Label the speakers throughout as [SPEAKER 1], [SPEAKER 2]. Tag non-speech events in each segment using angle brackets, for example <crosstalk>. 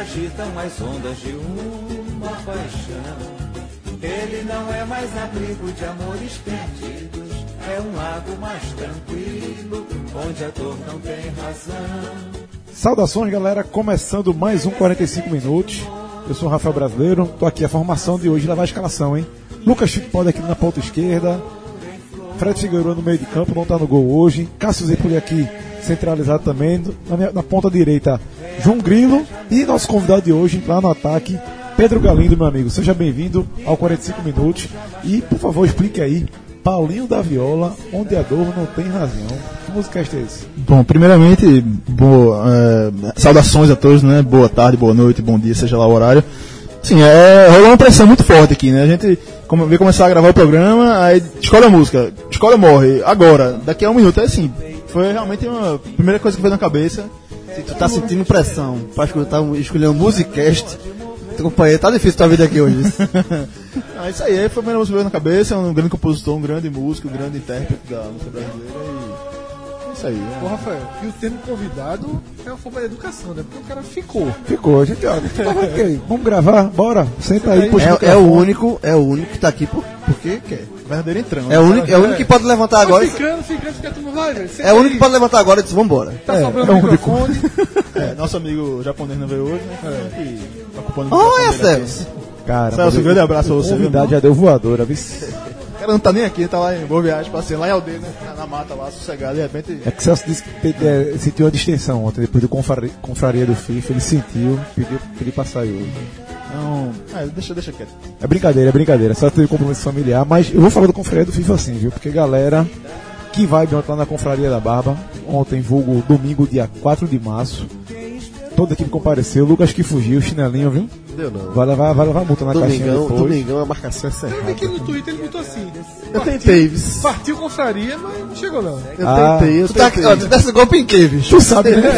[SPEAKER 1] agitam as ondas de uma paixão. Ele não é mais abrigo de amores perdidos, é um lago mais tranquilo, onde a dor não tem razão.
[SPEAKER 2] Saudações, galera. Começando mais um 45 minutos. Eu sou o Rafael Brasileiro. Tô aqui a formação de hoje, levar a escalação, hein? Lucas Chico pode aqui na ponta esquerda. Fred Figueiredo no meio de campo, não tá no gol hoje. Cássio Zepoli aqui centralizado também. Na, minha- na ponta direita, João Grilo. E nosso convidado de hoje, lá no ataque, Pedro Galindo, meu amigo. Seja bem-vindo ao 45 minutos. E, por favor, explique aí. Paulinho da Viola, onde a dor não tem razão. Que música é esse?
[SPEAKER 3] Bom, primeiramente, boa, é, saudações a todos, né? Boa tarde, boa noite, bom dia, seja lá o horário. Sim, é, rolou uma pressão muito forte aqui, né? A gente come, veio começar a gravar o programa, aí escolhe a música, escolhe ou morre, agora, daqui a um minuto, é assim. Foi realmente uma primeira coisa que veio na cabeça.
[SPEAKER 4] Se tu tá sentindo pressão pra escutar, escolher um musicast, teu companheiro, tá difícil tua vida aqui hoje. <laughs>
[SPEAKER 3] Ah, isso aí, foi a primeira música na cabeça, é um grande compositor, um grande músico, um grande intérprete da música brasileira e. É isso aí. né?
[SPEAKER 5] Ô, Rafael, e o termo convidado é uma forma de educação, né? Porque o cara ficou.
[SPEAKER 2] Ficou, a gente, <laughs> ok, Vamos gravar? Bora. Senta aí, puxa
[SPEAKER 4] É, é o
[SPEAKER 2] microfone.
[SPEAKER 4] único, é o único que tá aqui por, porque quer.
[SPEAKER 3] Verdadeiro entrão.
[SPEAKER 4] É o único, é o único que pode levantar agora.
[SPEAKER 5] Ficando, ficando, fica tudo vai, velho.
[SPEAKER 4] É o único que pode levantar agora e dizer, vambora.
[SPEAKER 5] Tá sobrando
[SPEAKER 2] é
[SPEAKER 5] o microfone. <laughs>
[SPEAKER 3] É, nosso amigo japonês não veio hoje, né? Que tá ocupando o
[SPEAKER 4] Olha,
[SPEAKER 3] microfone aqui.
[SPEAKER 4] Celso.
[SPEAKER 2] Cara,
[SPEAKER 3] Celso, um grande abraço a você,
[SPEAKER 2] convidado já deu voadora, viu? <laughs>
[SPEAKER 3] Cara não tá nem aqui, tá lá em Boa Viagem, passeando lá em Aldeia, né? Na, na mata lá, sossegado, de repente.
[SPEAKER 2] É que Celso disse que é, sentiu uma distensão ontem, depois do confraria, confraria do FIFA, ele sentiu, pediu, pediu pra sair hoje.
[SPEAKER 3] Não. É, deixa, deixa quieto.
[SPEAKER 2] É brincadeira, é brincadeira, só teve compromisso familiar, mas eu vou falar do confraria do FIFA assim, viu? Porque galera que vai ontem lá na confraria da Barba, ontem, vulgo domingo, dia 4 de março, toda a equipe compareceu, Lucas que fugiu, chinelinho, viu?
[SPEAKER 4] Deu não.
[SPEAKER 2] Vai levar, vai levar multa na caixinha
[SPEAKER 4] Domingão,
[SPEAKER 2] depois.
[SPEAKER 4] domingão a marcação é
[SPEAKER 5] Eu vi que no Twitter ele botou assim.
[SPEAKER 4] Eu tentei, vis.
[SPEAKER 5] Partiu confraria, mas não chegou não.
[SPEAKER 4] Eu
[SPEAKER 2] Ah.
[SPEAKER 4] tentei, eu
[SPEAKER 5] Tu tá,
[SPEAKER 4] tentei.
[SPEAKER 5] ó, tu
[SPEAKER 4] dá esse golpe em quê, bicho?
[SPEAKER 2] Tu sabe, né?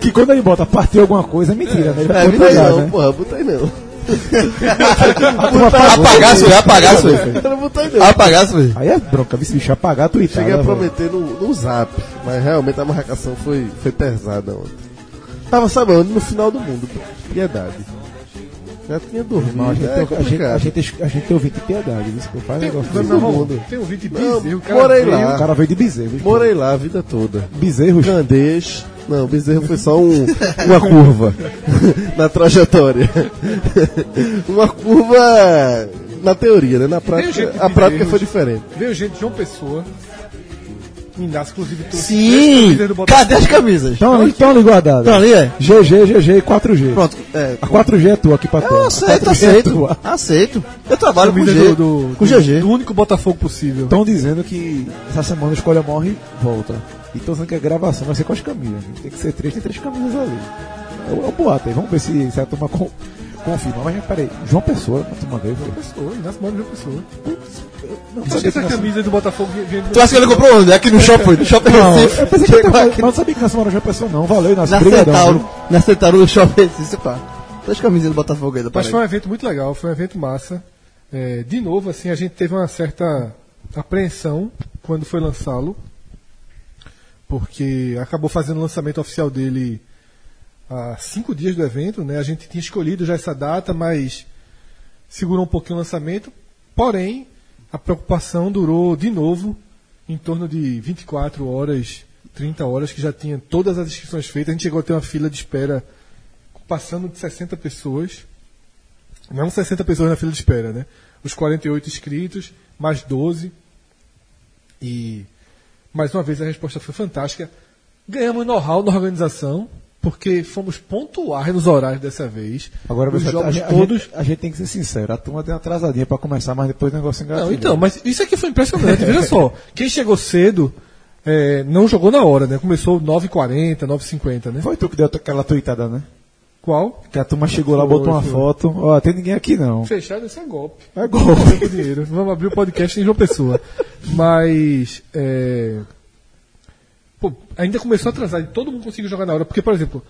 [SPEAKER 2] Que quando ele bota partiu alguma coisa, é mentira, né? Ele vai
[SPEAKER 4] É, botei
[SPEAKER 2] ligar,
[SPEAKER 4] não,
[SPEAKER 2] né?
[SPEAKER 4] porra, botei não. <laughs>
[SPEAKER 2] A turma apagou.
[SPEAKER 4] Apagar, foi, apagar, foi. Eu não botei não. Apagar, foi.
[SPEAKER 2] Aí é bronca, bicho, apagar a tuitada.
[SPEAKER 4] Cheguei a
[SPEAKER 2] velho.
[SPEAKER 4] prometer no, no zap, mas realmente a marcação foi, foi pesada ontem. Tava, sabe onde? No final do mundo, pô. piedade. Já tinha dormido,
[SPEAKER 2] Irmão, a gente,
[SPEAKER 4] é
[SPEAKER 2] tem, a, gente, a, gente, a gente tem ouvinte de piedade, Faz negócio
[SPEAKER 5] Tem,
[SPEAKER 2] desse.
[SPEAKER 5] meu irmão,
[SPEAKER 4] mundo.
[SPEAKER 5] tem vídeo de
[SPEAKER 4] Não,
[SPEAKER 5] bezerro, cara
[SPEAKER 4] morei
[SPEAKER 5] veio-
[SPEAKER 4] lá.
[SPEAKER 2] O cara veio de bezerro.
[SPEAKER 4] Morei lá a vida toda.
[SPEAKER 2] Bezerros.
[SPEAKER 4] Candês. Não, bezerro foi só um, <laughs> uma curva <laughs> na trajetória. uma curva na teoria, né? Na prática, a prática foi diferente.
[SPEAKER 5] Veio gente de João Pessoa. Inclusive tu.
[SPEAKER 4] Sim! Cadê as camisas?
[SPEAKER 2] Então, então ali guardado.
[SPEAKER 4] Estão ali, é?
[SPEAKER 2] GG, GG e 4G.
[SPEAKER 4] Pronto, é.
[SPEAKER 2] A 4G é tua aqui pra tu.
[SPEAKER 4] Eu aceito,
[SPEAKER 2] A 4G é
[SPEAKER 4] aceito. Aceito. Eu trabalho com, G,
[SPEAKER 5] do, do,
[SPEAKER 4] com
[SPEAKER 5] do-
[SPEAKER 4] GG.
[SPEAKER 5] do único Botafogo possível.
[SPEAKER 2] Estão dizendo que essa semana a escolha morre e volta. E estão dizendo que a gravação vai ser com as camisas. Tem que ser três, tem três camisas ali. É o, é o boato aí. Vamos ver se, se a turma confirma. Mas peraí, João Pessoa, turma veio. velho.
[SPEAKER 5] Pessoa, Inácio Mano de João Pessoa.
[SPEAKER 2] Não
[SPEAKER 5] Tu acha que essa camisa do Botafogo vinha-
[SPEAKER 4] Tu acha que ele comprou onde? Aqui no shopping, no shopping
[SPEAKER 2] Não,
[SPEAKER 4] Recife.
[SPEAKER 2] eu pensei que tava,
[SPEAKER 4] aqui
[SPEAKER 2] não sabia que nessa semana João Pessoa não. Valeu, Inácio.
[SPEAKER 4] na
[SPEAKER 2] Obrigadão,
[SPEAKER 4] Centauro. Na Centauro, no shopping Recife, pá. As camisas do Botafogo aí da
[SPEAKER 5] Mas foi um evento muito legal, foi um evento massa. É, de novo, assim, a gente teve uma certa apreensão quando foi lançá-lo, porque acabou fazendo o lançamento oficial dele há cinco dias do evento, né? A gente tinha escolhido já essa data, mas segurou um pouquinho o lançamento. Porém, a preocupação durou de novo em torno de 24 horas, 30 horas, que já tinha todas as inscrições feitas. A gente chegou a ter uma fila de espera passando de 60 pessoas. Não 60 pessoas na fila de espera, né? Os 48 inscritos, mais 12. E, mais uma vez, a resposta foi fantástica. Ganhamos know-how na organização, porque fomos pontuais nos horários dessa vez.
[SPEAKER 2] Agora
[SPEAKER 5] os
[SPEAKER 2] você,
[SPEAKER 5] jogos
[SPEAKER 2] a, gente- a
[SPEAKER 5] todos.
[SPEAKER 2] gente, a gente tem que ser sincero. A turma deu uma atrasadinha pra começar, mas depois o negócio engatilhou.
[SPEAKER 5] Não, então, mas isso aqui foi impressionante. Veja só, quem chegou cedo é, não jogou na hora, né? Começou 9h40, 9h50, né?
[SPEAKER 2] Foi tu que deu aquela tuitada, né?
[SPEAKER 5] Qual?
[SPEAKER 2] Que a turma chegou lá, botou uma foto. Ó, tem ninguém aqui não.
[SPEAKER 5] Fechado, esse é golpe.
[SPEAKER 2] É gol.
[SPEAKER 5] Ganhando dinheiro. Vamos abrir o podcast em João Pessoa. Mas. é, pô, ainda começou a atrasar e todo mundo conseguiu jogar na hora. Porque, por exemplo,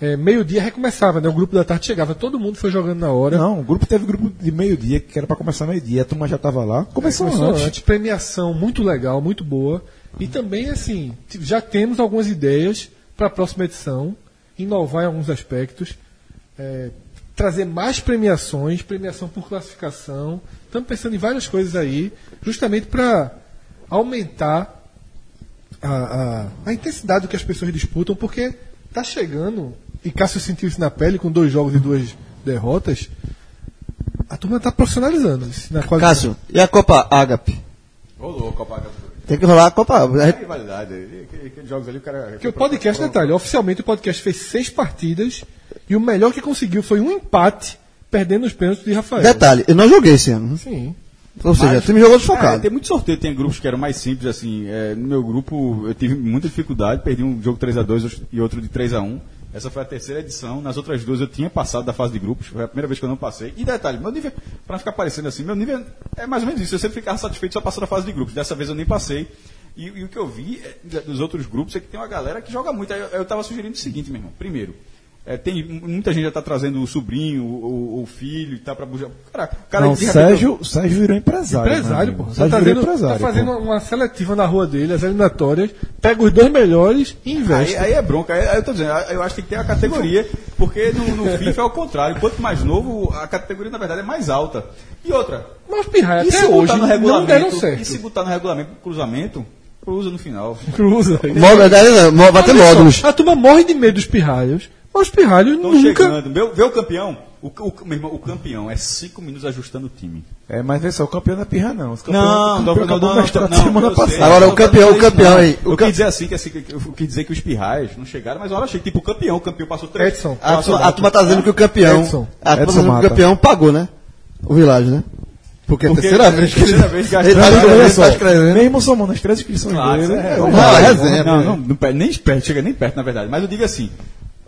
[SPEAKER 5] é, meio-dia recomeçava, né? O grupo da tarde chegava, todo mundo foi jogando na hora.
[SPEAKER 2] Não, o grupo teve grupo de meio-dia, que era pra começar meio-dia, a turma já tava lá. Começou,
[SPEAKER 5] Começou
[SPEAKER 2] antes.
[SPEAKER 5] antes. Premiação muito legal, muito boa. E também, assim, já temos algumas ideias para a próxima edição, inovar em alguns aspectos, é, trazer mais premiações, premiação por classificação. Estamos pensando em várias coisas aí, justamente para aumentar a, a, a intensidade do que as pessoas disputam, porque tá chegando, e Cássio sentiu isso na pele com dois jogos e duas derrotas, a turma está profissionalizando. Na qualidade.
[SPEAKER 6] Cássio, e a Copa Ágape?
[SPEAKER 7] Rolou, Copa
[SPEAKER 6] Tem que rolar a Copa. A gente-
[SPEAKER 7] rivalidade. Aqueles jogos ali, o cara.
[SPEAKER 5] Porque o podcast, detalhe, oficialmente o podcast fez seis partidas e o melhor que conseguiu foi um empate, perdendo os pênaltis de Rafael.
[SPEAKER 6] Detalhe, eu não joguei esse ano.
[SPEAKER 5] Sim.
[SPEAKER 6] Ou seja, o time jogou
[SPEAKER 7] É,
[SPEAKER 6] desfocado.
[SPEAKER 7] tem muito sorteio, tem grupos que eram mais simples, assim. é, no meu grupo eu tive muita dificuldade, perdi um jogo 3x2 e outro de 3x1. Essa foi a terceira edição. Nas outras duas eu tinha passado da fase de grupos, foi a primeira vez que eu não passei. E detalhe, meu nível, pra não ficar parecendo assim, meu nível é mais ou menos isso. Eu sempre ficava satisfeito só passando da fase de grupos. Dessa vez eu nem passei. E, e o que eu vi é, dos outros grupos é que tem uma galera que joga muito. Aí eu, eu tava sugerindo o seguinte, meu irmão. Primeiro, é, tem, muita gente já tá trazendo o sobrinho, o, o- filho e tá pra bujar. Cara, o cara
[SPEAKER 2] Não,
[SPEAKER 7] de repente-
[SPEAKER 2] Sérgio, Sérgio virou empresário.
[SPEAKER 5] Empresário,
[SPEAKER 2] né,
[SPEAKER 5] pô.
[SPEAKER 2] amigo?
[SPEAKER 5] Você
[SPEAKER 2] Sérgio
[SPEAKER 5] tá,
[SPEAKER 2] virou
[SPEAKER 5] vendo,
[SPEAKER 2] empresário.
[SPEAKER 5] tá fazendo
[SPEAKER 2] pô.
[SPEAKER 5] uma seletiva na rua dele, as eliminatórias, pega os dois melhores e investe.
[SPEAKER 7] Aí, aí é bronca, aí, aí eu tô dizendo, eu acho que tem que ter a categoria, porque no, no <laughs> FIFA é o contrário. Quanto mais novo, a categoria na verdade é mais alta. E outra,
[SPEAKER 5] Mas os pirraia
[SPEAKER 7] e
[SPEAKER 5] até
[SPEAKER 7] se
[SPEAKER 5] hoje
[SPEAKER 7] botar no
[SPEAKER 5] não
[SPEAKER 7] regulamento,
[SPEAKER 5] deram
[SPEAKER 7] e
[SPEAKER 5] certo.
[SPEAKER 7] se botar no regulamento cruzamento, cruza no final.
[SPEAKER 5] Cruza.
[SPEAKER 6] Não, mó- Vai ter módulos.
[SPEAKER 5] A turma morre de medo dos pirralhos, os pirralhos
[SPEAKER 7] Estão
[SPEAKER 5] nunca...
[SPEAKER 7] chegando. Vê, vê o campeão? O, o, meu irmão, o campeão é cinco minutos ajustando o time.
[SPEAKER 2] É, mas vê só, o campeão não é pirra, não. Os
[SPEAKER 7] Não,
[SPEAKER 2] o
[SPEAKER 7] não,
[SPEAKER 2] campeão
[SPEAKER 7] não, não, não,
[SPEAKER 2] semana passada.
[SPEAKER 6] Agora, o campeão- o campeão aí,
[SPEAKER 7] não.
[SPEAKER 6] o
[SPEAKER 7] Eu quis dizer assim, que, assim, que eu quis dizer que os pirrais não chegaram, mas olha, achei que tipo o campeão, o campeão passou três.
[SPEAKER 5] Edson.
[SPEAKER 6] A, a turma tá dizendo que o campeão.
[SPEAKER 5] Edson.
[SPEAKER 6] A turma tá dizendo que o campeão pagou, né? O Village, né? Porque é a
[SPEAKER 7] Porque
[SPEAKER 6] terceira
[SPEAKER 7] é a
[SPEAKER 6] vez que
[SPEAKER 7] terceira
[SPEAKER 6] ele,
[SPEAKER 7] vez <laughs> que
[SPEAKER 6] ele tá escrevendo, tá escrevendo.
[SPEAKER 2] mesmo somando as três inscrições
[SPEAKER 7] Claro,
[SPEAKER 2] dele.
[SPEAKER 7] é,
[SPEAKER 2] é,
[SPEAKER 7] não,
[SPEAKER 6] não,
[SPEAKER 7] não,
[SPEAKER 6] é
[SPEAKER 7] não,
[SPEAKER 6] né?
[SPEAKER 7] não, não perde- nem perto, chega nem perto, na verdade. Mas eu digo assim,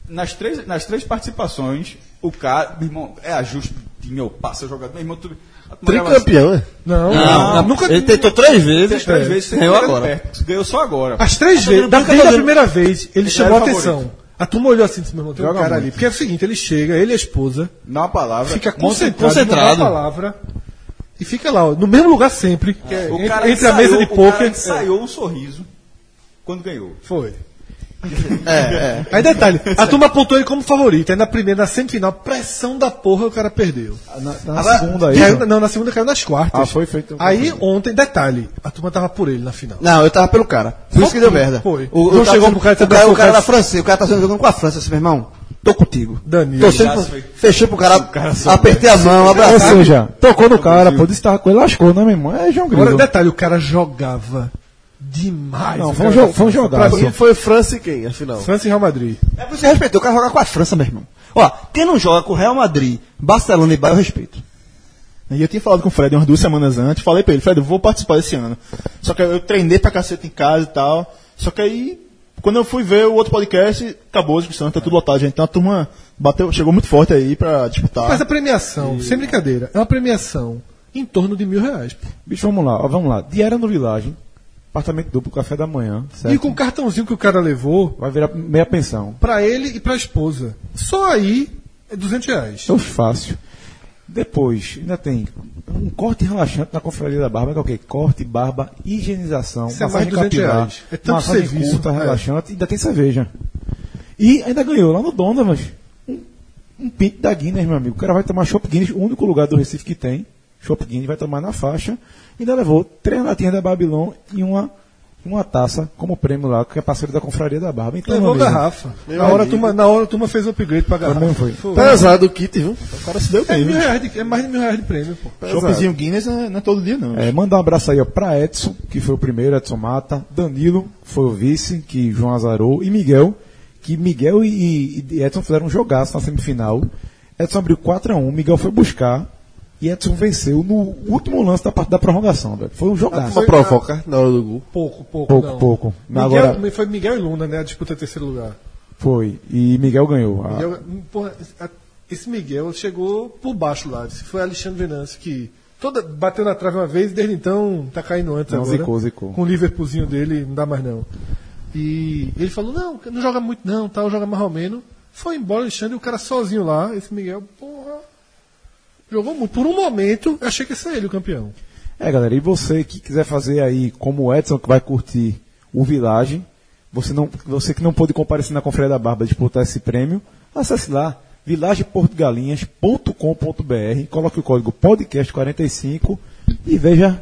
[SPEAKER 7] nas três, nas três participações, o cara, meu irmão, é ajuste de meu passa jogador, meu irmão, tu, leva assim,
[SPEAKER 4] Tricampeão, é?
[SPEAKER 5] Não,
[SPEAKER 6] Não,
[SPEAKER 5] não, nunca...
[SPEAKER 6] ele tentou três vezes.
[SPEAKER 7] Três, três vezes,
[SPEAKER 6] ganhou agora.
[SPEAKER 7] perto, ganhou só agora.
[SPEAKER 5] As três
[SPEAKER 6] Tá
[SPEAKER 5] vezes,
[SPEAKER 6] fazendo
[SPEAKER 5] desde a primeira vez, ele
[SPEAKER 7] Ele
[SPEAKER 5] chamou
[SPEAKER 7] era
[SPEAKER 5] a atenção.
[SPEAKER 7] favorito.
[SPEAKER 5] A turma olhou assim, disse, meu irmão, tem um
[SPEAKER 2] Joga
[SPEAKER 5] cara
[SPEAKER 2] muito.
[SPEAKER 5] ali. Porque é o seguinte, ele chega, ele e a esposa,
[SPEAKER 7] Não uma palavra.
[SPEAKER 5] fica concentrado,
[SPEAKER 6] concentrado.
[SPEAKER 5] palavra e fica lá, ó, no mesmo lugar sempre, é
[SPEAKER 7] O
[SPEAKER 5] entre,
[SPEAKER 7] cara
[SPEAKER 5] entre a mesa de
[SPEAKER 7] ensaiou- o cara
[SPEAKER 5] pôquer.
[SPEAKER 7] ensaiou um sorriso quando ganhou.
[SPEAKER 5] Foi.
[SPEAKER 6] É, é.
[SPEAKER 5] Aí detalhe, a turma apontou ele como favorito. Aí na primeira, na semifinal, pressão da porra, o cara perdeu.
[SPEAKER 2] Na, na
[SPEAKER 6] Agora,
[SPEAKER 2] segunda aí.
[SPEAKER 5] Caiu- não, na segunda caiu nas quartas.
[SPEAKER 2] Ah, foi feito.
[SPEAKER 5] Aí ontem, detalhe, a turma tava por ele na final.
[SPEAKER 6] Não, eu tava pelo cara. Por isso que deu merda.
[SPEAKER 5] Foi.
[SPEAKER 6] O,
[SPEAKER 5] Não chegou
[SPEAKER 6] tava-
[SPEAKER 5] pro cara
[SPEAKER 6] o cara, o cara
[SPEAKER 5] cara.
[SPEAKER 6] da França, o cara tá jogando com a França, assim, meu irmão. Tô contigo.
[SPEAKER 5] Danilo.
[SPEAKER 6] Tô sempre,
[SPEAKER 7] foi.
[SPEAKER 6] fechei pro cara, apertei a mão,
[SPEAKER 2] Ou
[SPEAKER 6] abracei.
[SPEAKER 2] seja, tocou no cara, pô, disse que tava com ele, lascou, né, meu irmão? É João
[SPEAKER 5] Agora,
[SPEAKER 2] Grilo.
[SPEAKER 5] detalhe, o cara jogava demais.
[SPEAKER 2] Não,
[SPEAKER 5] o
[SPEAKER 2] foi um
[SPEAKER 5] cara-
[SPEAKER 2] jo- foi um
[SPEAKER 4] Pra mim foi França e quem, afinal?
[SPEAKER 5] França e Real Madrid.
[SPEAKER 6] É por isso que eu respeito, o cara joga com a França, meu irmão. Ó, quem não joga com o Real Madrid, Barcelona e Bayern, eu respeito.
[SPEAKER 3] E eu tinha falado com o Fred umas duas semanas antes, falei pra ele, Fred, eu vou participar desse ano. Só que eu treinei pra cacete em casa e tal. Só que aí, quando eu fui ver o outro podcast, acabou a discussão, tá tudo lotado, gente. Então a turma bateu, chegou muito forte aí pra disputar.
[SPEAKER 5] Mas a premiação, sem brincadeira, é uma premiação em torno de mil reais.
[SPEAKER 2] Bicho, vamos lá, ó, vamos lá. Diária no Village, apartamento duplo, café da manhã, certo?
[SPEAKER 5] E com o cartãozinho que o cara levou,
[SPEAKER 2] Vai virar meia pensão.
[SPEAKER 5] pra ele e pra esposa. Só aí é 200 reais.
[SPEAKER 2] É fácil. Depois, ainda tem um corte relaxante na confraria da barba, que é o quê? Corte, barba, higienização,
[SPEAKER 5] Isso é
[SPEAKER 2] massagem
[SPEAKER 5] 200
[SPEAKER 2] capilar,
[SPEAKER 5] reais. É tanto
[SPEAKER 2] massagem
[SPEAKER 5] serviço,
[SPEAKER 2] curta,
[SPEAKER 5] é.
[SPEAKER 2] relaxante, ainda tem cerveja. E ainda ganhou lá no Donovan um, um pint da Guinness, meu amigo. O cara vai tomar Chopp Guinness, o único lugar do Recife que tem. Chopp Guinness vai tomar na faixa. E ainda levou três latinhas da Babylon e uma, uma taça como prêmio lá, que é parceiro da confraria da barba. Então,
[SPEAKER 5] Levou garrafa. Na hora, a turma, na hora a turma fez o upgrade pra garrafa.
[SPEAKER 2] mesmo foi.
[SPEAKER 4] Pesado o kit, viu?
[SPEAKER 3] O cara se deu
[SPEAKER 5] É,
[SPEAKER 3] bem,
[SPEAKER 5] mil
[SPEAKER 3] viu?
[SPEAKER 5] reais de- é mais de mil reais de prêmio, pô.
[SPEAKER 3] Choppzinho Guinness não é, não é todo dia, não.
[SPEAKER 2] É, mandar um abraço aí ó, pra Edson, que foi o primeiro, Edson Mata, Danilo, foi o vice, que João azarou, e Miguel, que Miguel e, e Edson fizeram um jogaço na semifinal. Edson abriu 4x1, Miguel foi buscar, e Edson venceu no último lance da parte da prorrogação, velho. Foi um jogaço.
[SPEAKER 4] Uma provoca na hora do gol.
[SPEAKER 5] Pouco, pouco.
[SPEAKER 2] Pouco,
[SPEAKER 5] não.
[SPEAKER 2] pouco.
[SPEAKER 5] Miguel,
[SPEAKER 2] Agora-
[SPEAKER 5] Foi Miguel e Luna, né? A disputa terceiro lugar.
[SPEAKER 2] Foi. E Miguel ganhou. Ah,
[SPEAKER 5] Miguel, porra, esse Miguel chegou por baixo lá. Foi Alexandre Venâncio que toda, bateu na trave uma vez, desde então tá caindo antes
[SPEAKER 2] Não,
[SPEAKER 5] agora.
[SPEAKER 2] zicou, zicou.
[SPEAKER 5] Com o Liverpoolzinho dele, não dá mais não. E ele falou, não, não joga muito não, tal, joga mais ou menos. Foi embora Alexandre e o cara sozinho lá. Esse Miguel, porra. Jogou muito. Por um momento, eu achei que ia ser ele o campeão.
[SPEAKER 2] É, galera, e você que quiser fazer aí, como o Edson, que vai curtir o Village, você, não, você que não pôde comparecer na Conferência da Barba disputar esse prêmio, acesse lá, vilageportugalinhas.com.br, coloque o código podcast45 e veja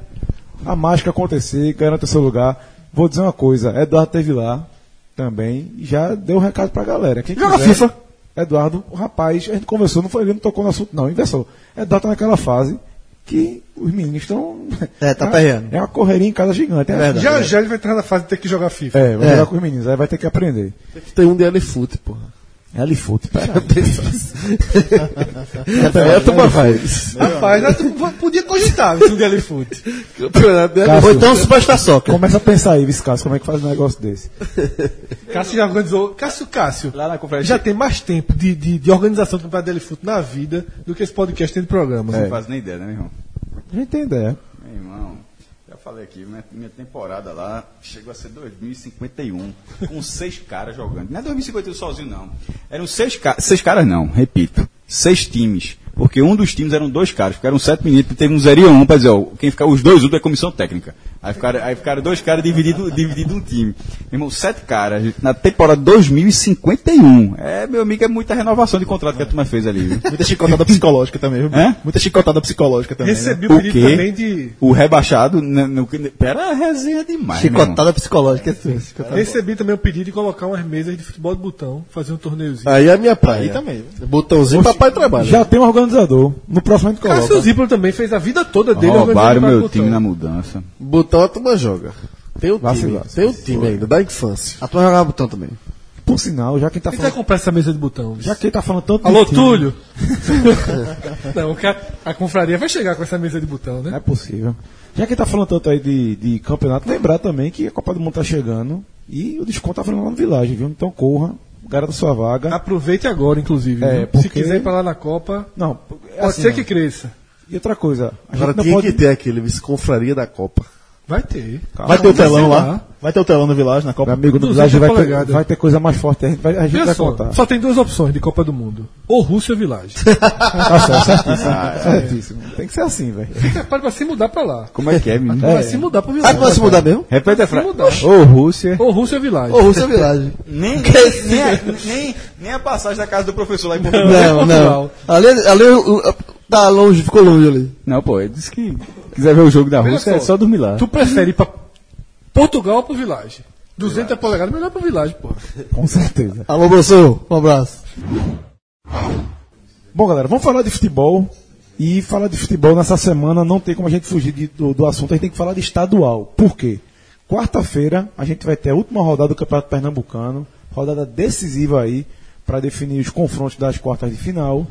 [SPEAKER 2] a mágica acontecer, garanta seu lugar. Vou dizer uma coisa, Eduardo teve lá também e já deu um recado pra galera. Quem
[SPEAKER 6] Joga
[SPEAKER 2] quiser-
[SPEAKER 6] FIFA.
[SPEAKER 2] Eduardo, o rapaz, a gente conversou, não foi ele, não tocou no assunto, não. Inversou. Eduardo tá naquela fase que os meninos estão. <laughs>
[SPEAKER 6] É, tá perreando.
[SPEAKER 2] É uma correria em casa gigante. É
[SPEAKER 6] verdade.
[SPEAKER 5] já já ele vai entrar na fase de ter que jogar FIFA.
[SPEAKER 2] É, vai
[SPEAKER 6] É.
[SPEAKER 2] jogar com os meninos, aí vai ter que aprender.
[SPEAKER 4] Tem um de Elefute, porra.
[SPEAKER 2] É ali fute, pera. <laughs>
[SPEAKER 4] É, toma faz.
[SPEAKER 5] Rapaz, tu podia cogitar isso
[SPEAKER 4] de
[SPEAKER 2] Cássio,
[SPEAKER 6] Ou então Superstar Soccer.
[SPEAKER 2] Começa a pensar aí, Viscácio, como é que faz um negócio desse. <laughs>
[SPEAKER 5] Cássio já organizou. Cássio Cássio.
[SPEAKER 7] Lá na conferência
[SPEAKER 5] Já tem mais tempo de, de, de organização do campeonato de na vida do que esse podcast tem de programa.
[SPEAKER 7] Não faz nem ideia, né, meu irmão?
[SPEAKER 2] A gente tem ideia.
[SPEAKER 7] Meu irmão, falei aqui, minha, minha temporada lá chegou a ser 2051, com seis caras jogando. Não é 2051 sozinho, não. Eram seis seis caras não, repito, seis times. Porque um dos times eram dois caras, porque eram sete meninos, teve um 0 e um, pra dizer, ó, quem fica, os dois últimos é comissão técnica. Aí ficaram, aí ficaram dois caras divididos dividido um time. Meu irmão, sete caras, na temporada 2051. É, meu amigo, é muita renovação de contrato que a turma fez ali. viu?
[SPEAKER 3] Muita chicotada psicológica também, viu?
[SPEAKER 7] Hã?
[SPEAKER 3] Muita chicotada psicológica também. né?
[SPEAKER 5] Recebi o
[SPEAKER 7] O
[SPEAKER 5] pedido também de.
[SPEAKER 7] O rebaixado, no, no, pera, resenha demais, meu irmão.
[SPEAKER 6] Chicotada psicológica. é chicotada.
[SPEAKER 5] Recebi também o pedido de colocar umas mesas de futebol de botão, fazer um torneiozinho.
[SPEAKER 4] Aí é a minha praia.
[SPEAKER 3] Aí também.
[SPEAKER 4] Botãozinho, papai trabalha.
[SPEAKER 2] Já tem um organizador. No próximo a gente
[SPEAKER 5] Cássio
[SPEAKER 2] coloca.
[SPEAKER 5] Zipro também fez a vida toda dele
[SPEAKER 7] Roubaram meu
[SPEAKER 5] botão.
[SPEAKER 7] time na mudança.
[SPEAKER 4] Botão a turma joga. Tem o time, tem o time ainda, da infância.
[SPEAKER 6] A tua jogava botão também.
[SPEAKER 2] Por sinal, já quem tá
[SPEAKER 5] Quem vai
[SPEAKER 2] falando.
[SPEAKER 5] comprar essa mesa de botão?
[SPEAKER 2] Já quem tá falando tanto de
[SPEAKER 5] Alô, Túlio? <laughs> Não, a confraria vai chegar com essa mesa de botão,
[SPEAKER 2] É
[SPEAKER 5] né?
[SPEAKER 2] possível. Já que tá falando tanto aí de, de campeonato, lembrar também que a Copa do Mundo tá chegando e o desconto tá falando lá no Village, viu? Então corra, garanta sua vaga.
[SPEAKER 5] Aproveite agora, inclusive.
[SPEAKER 2] É, porque-
[SPEAKER 5] Se quiser ir pra lá na Copa,
[SPEAKER 2] Não, é
[SPEAKER 5] pode
[SPEAKER 2] assim,
[SPEAKER 5] ser que cresça.
[SPEAKER 2] E outra coisa, a
[SPEAKER 4] Agora
[SPEAKER 2] gente não
[SPEAKER 4] tinha
[SPEAKER 2] pode...
[SPEAKER 4] que ter aquele vice-confraria da Copa.
[SPEAKER 5] Vai ter.
[SPEAKER 3] Vai ter o telão
[SPEAKER 5] Vai
[SPEAKER 3] lá. Vai ter o telão no Village, na Copa.
[SPEAKER 2] Meu amigo do
[SPEAKER 5] 200
[SPEAKER 2] Village vai ter, vai ter coisa mais forte, a gente vai, a gente vai
[SPEAKER 5] só,
[SPEAKER 2] contar.
[SPEAKER 5] só tem duas opções de Copa do Mundo. Ou Rússia ou Village. <laughs>
[SPEAKER 2] Tá certo, certíssimo. certíssimo. Tem que ser assim, velho.
[SPEAKER 5] Prepare pra se mudar pra lá.
[SPEAKER 7] Como é que é, menino?
[SPEAKER 5] Vai se mudar pro
[SPEAKER 6] Ah,
[SPEAKER 5] Village.
[SPEAKER 6] pode se mudar mesmo?
[SPEAKER 7] Repete a
[SPEAKER 5] Se
[SPEAKER 7] frase. Ô, Rússia.
[SPEAKER 5] Ou Rússia ou Village.
[SPEAKER 6] Ô, Rússia Village. <laughs>
[SPEAKER 7] Nem, nem, a, <laughs> nem, nem a passagem da casa do professor lá em Portugal.
[SPEAKER 6] Não, não. Ali, ali o- o- tá longe, ficou longe ali.
[SPEAKER 7] Não, pô, ele disse que quiser ver o jogo da Rússia é
[SPEAKER 5] só,
[SPEAKER 7] só dormir lá.
[SPEAKER 5] Tu prefere ir pra Portugal ou pro Village? 200 polegadas, melhor pro Village, pô.
[SPEAKER 2] Com certeza.
[SPEAKER 6] Alô, professor, um abraço.
[SPEAKER 2] Bom, galera, vamos falar de futebol. E falar de futebol nessa semana não tem como a gente fugir de- do, do assunto, a gente tem que falar de estadual. Por quê? Quarta-feira a gente vai ter a última rodada do Campeonato Pernambucano, rodada decisiva aí para definir os confrontos das quartas de final.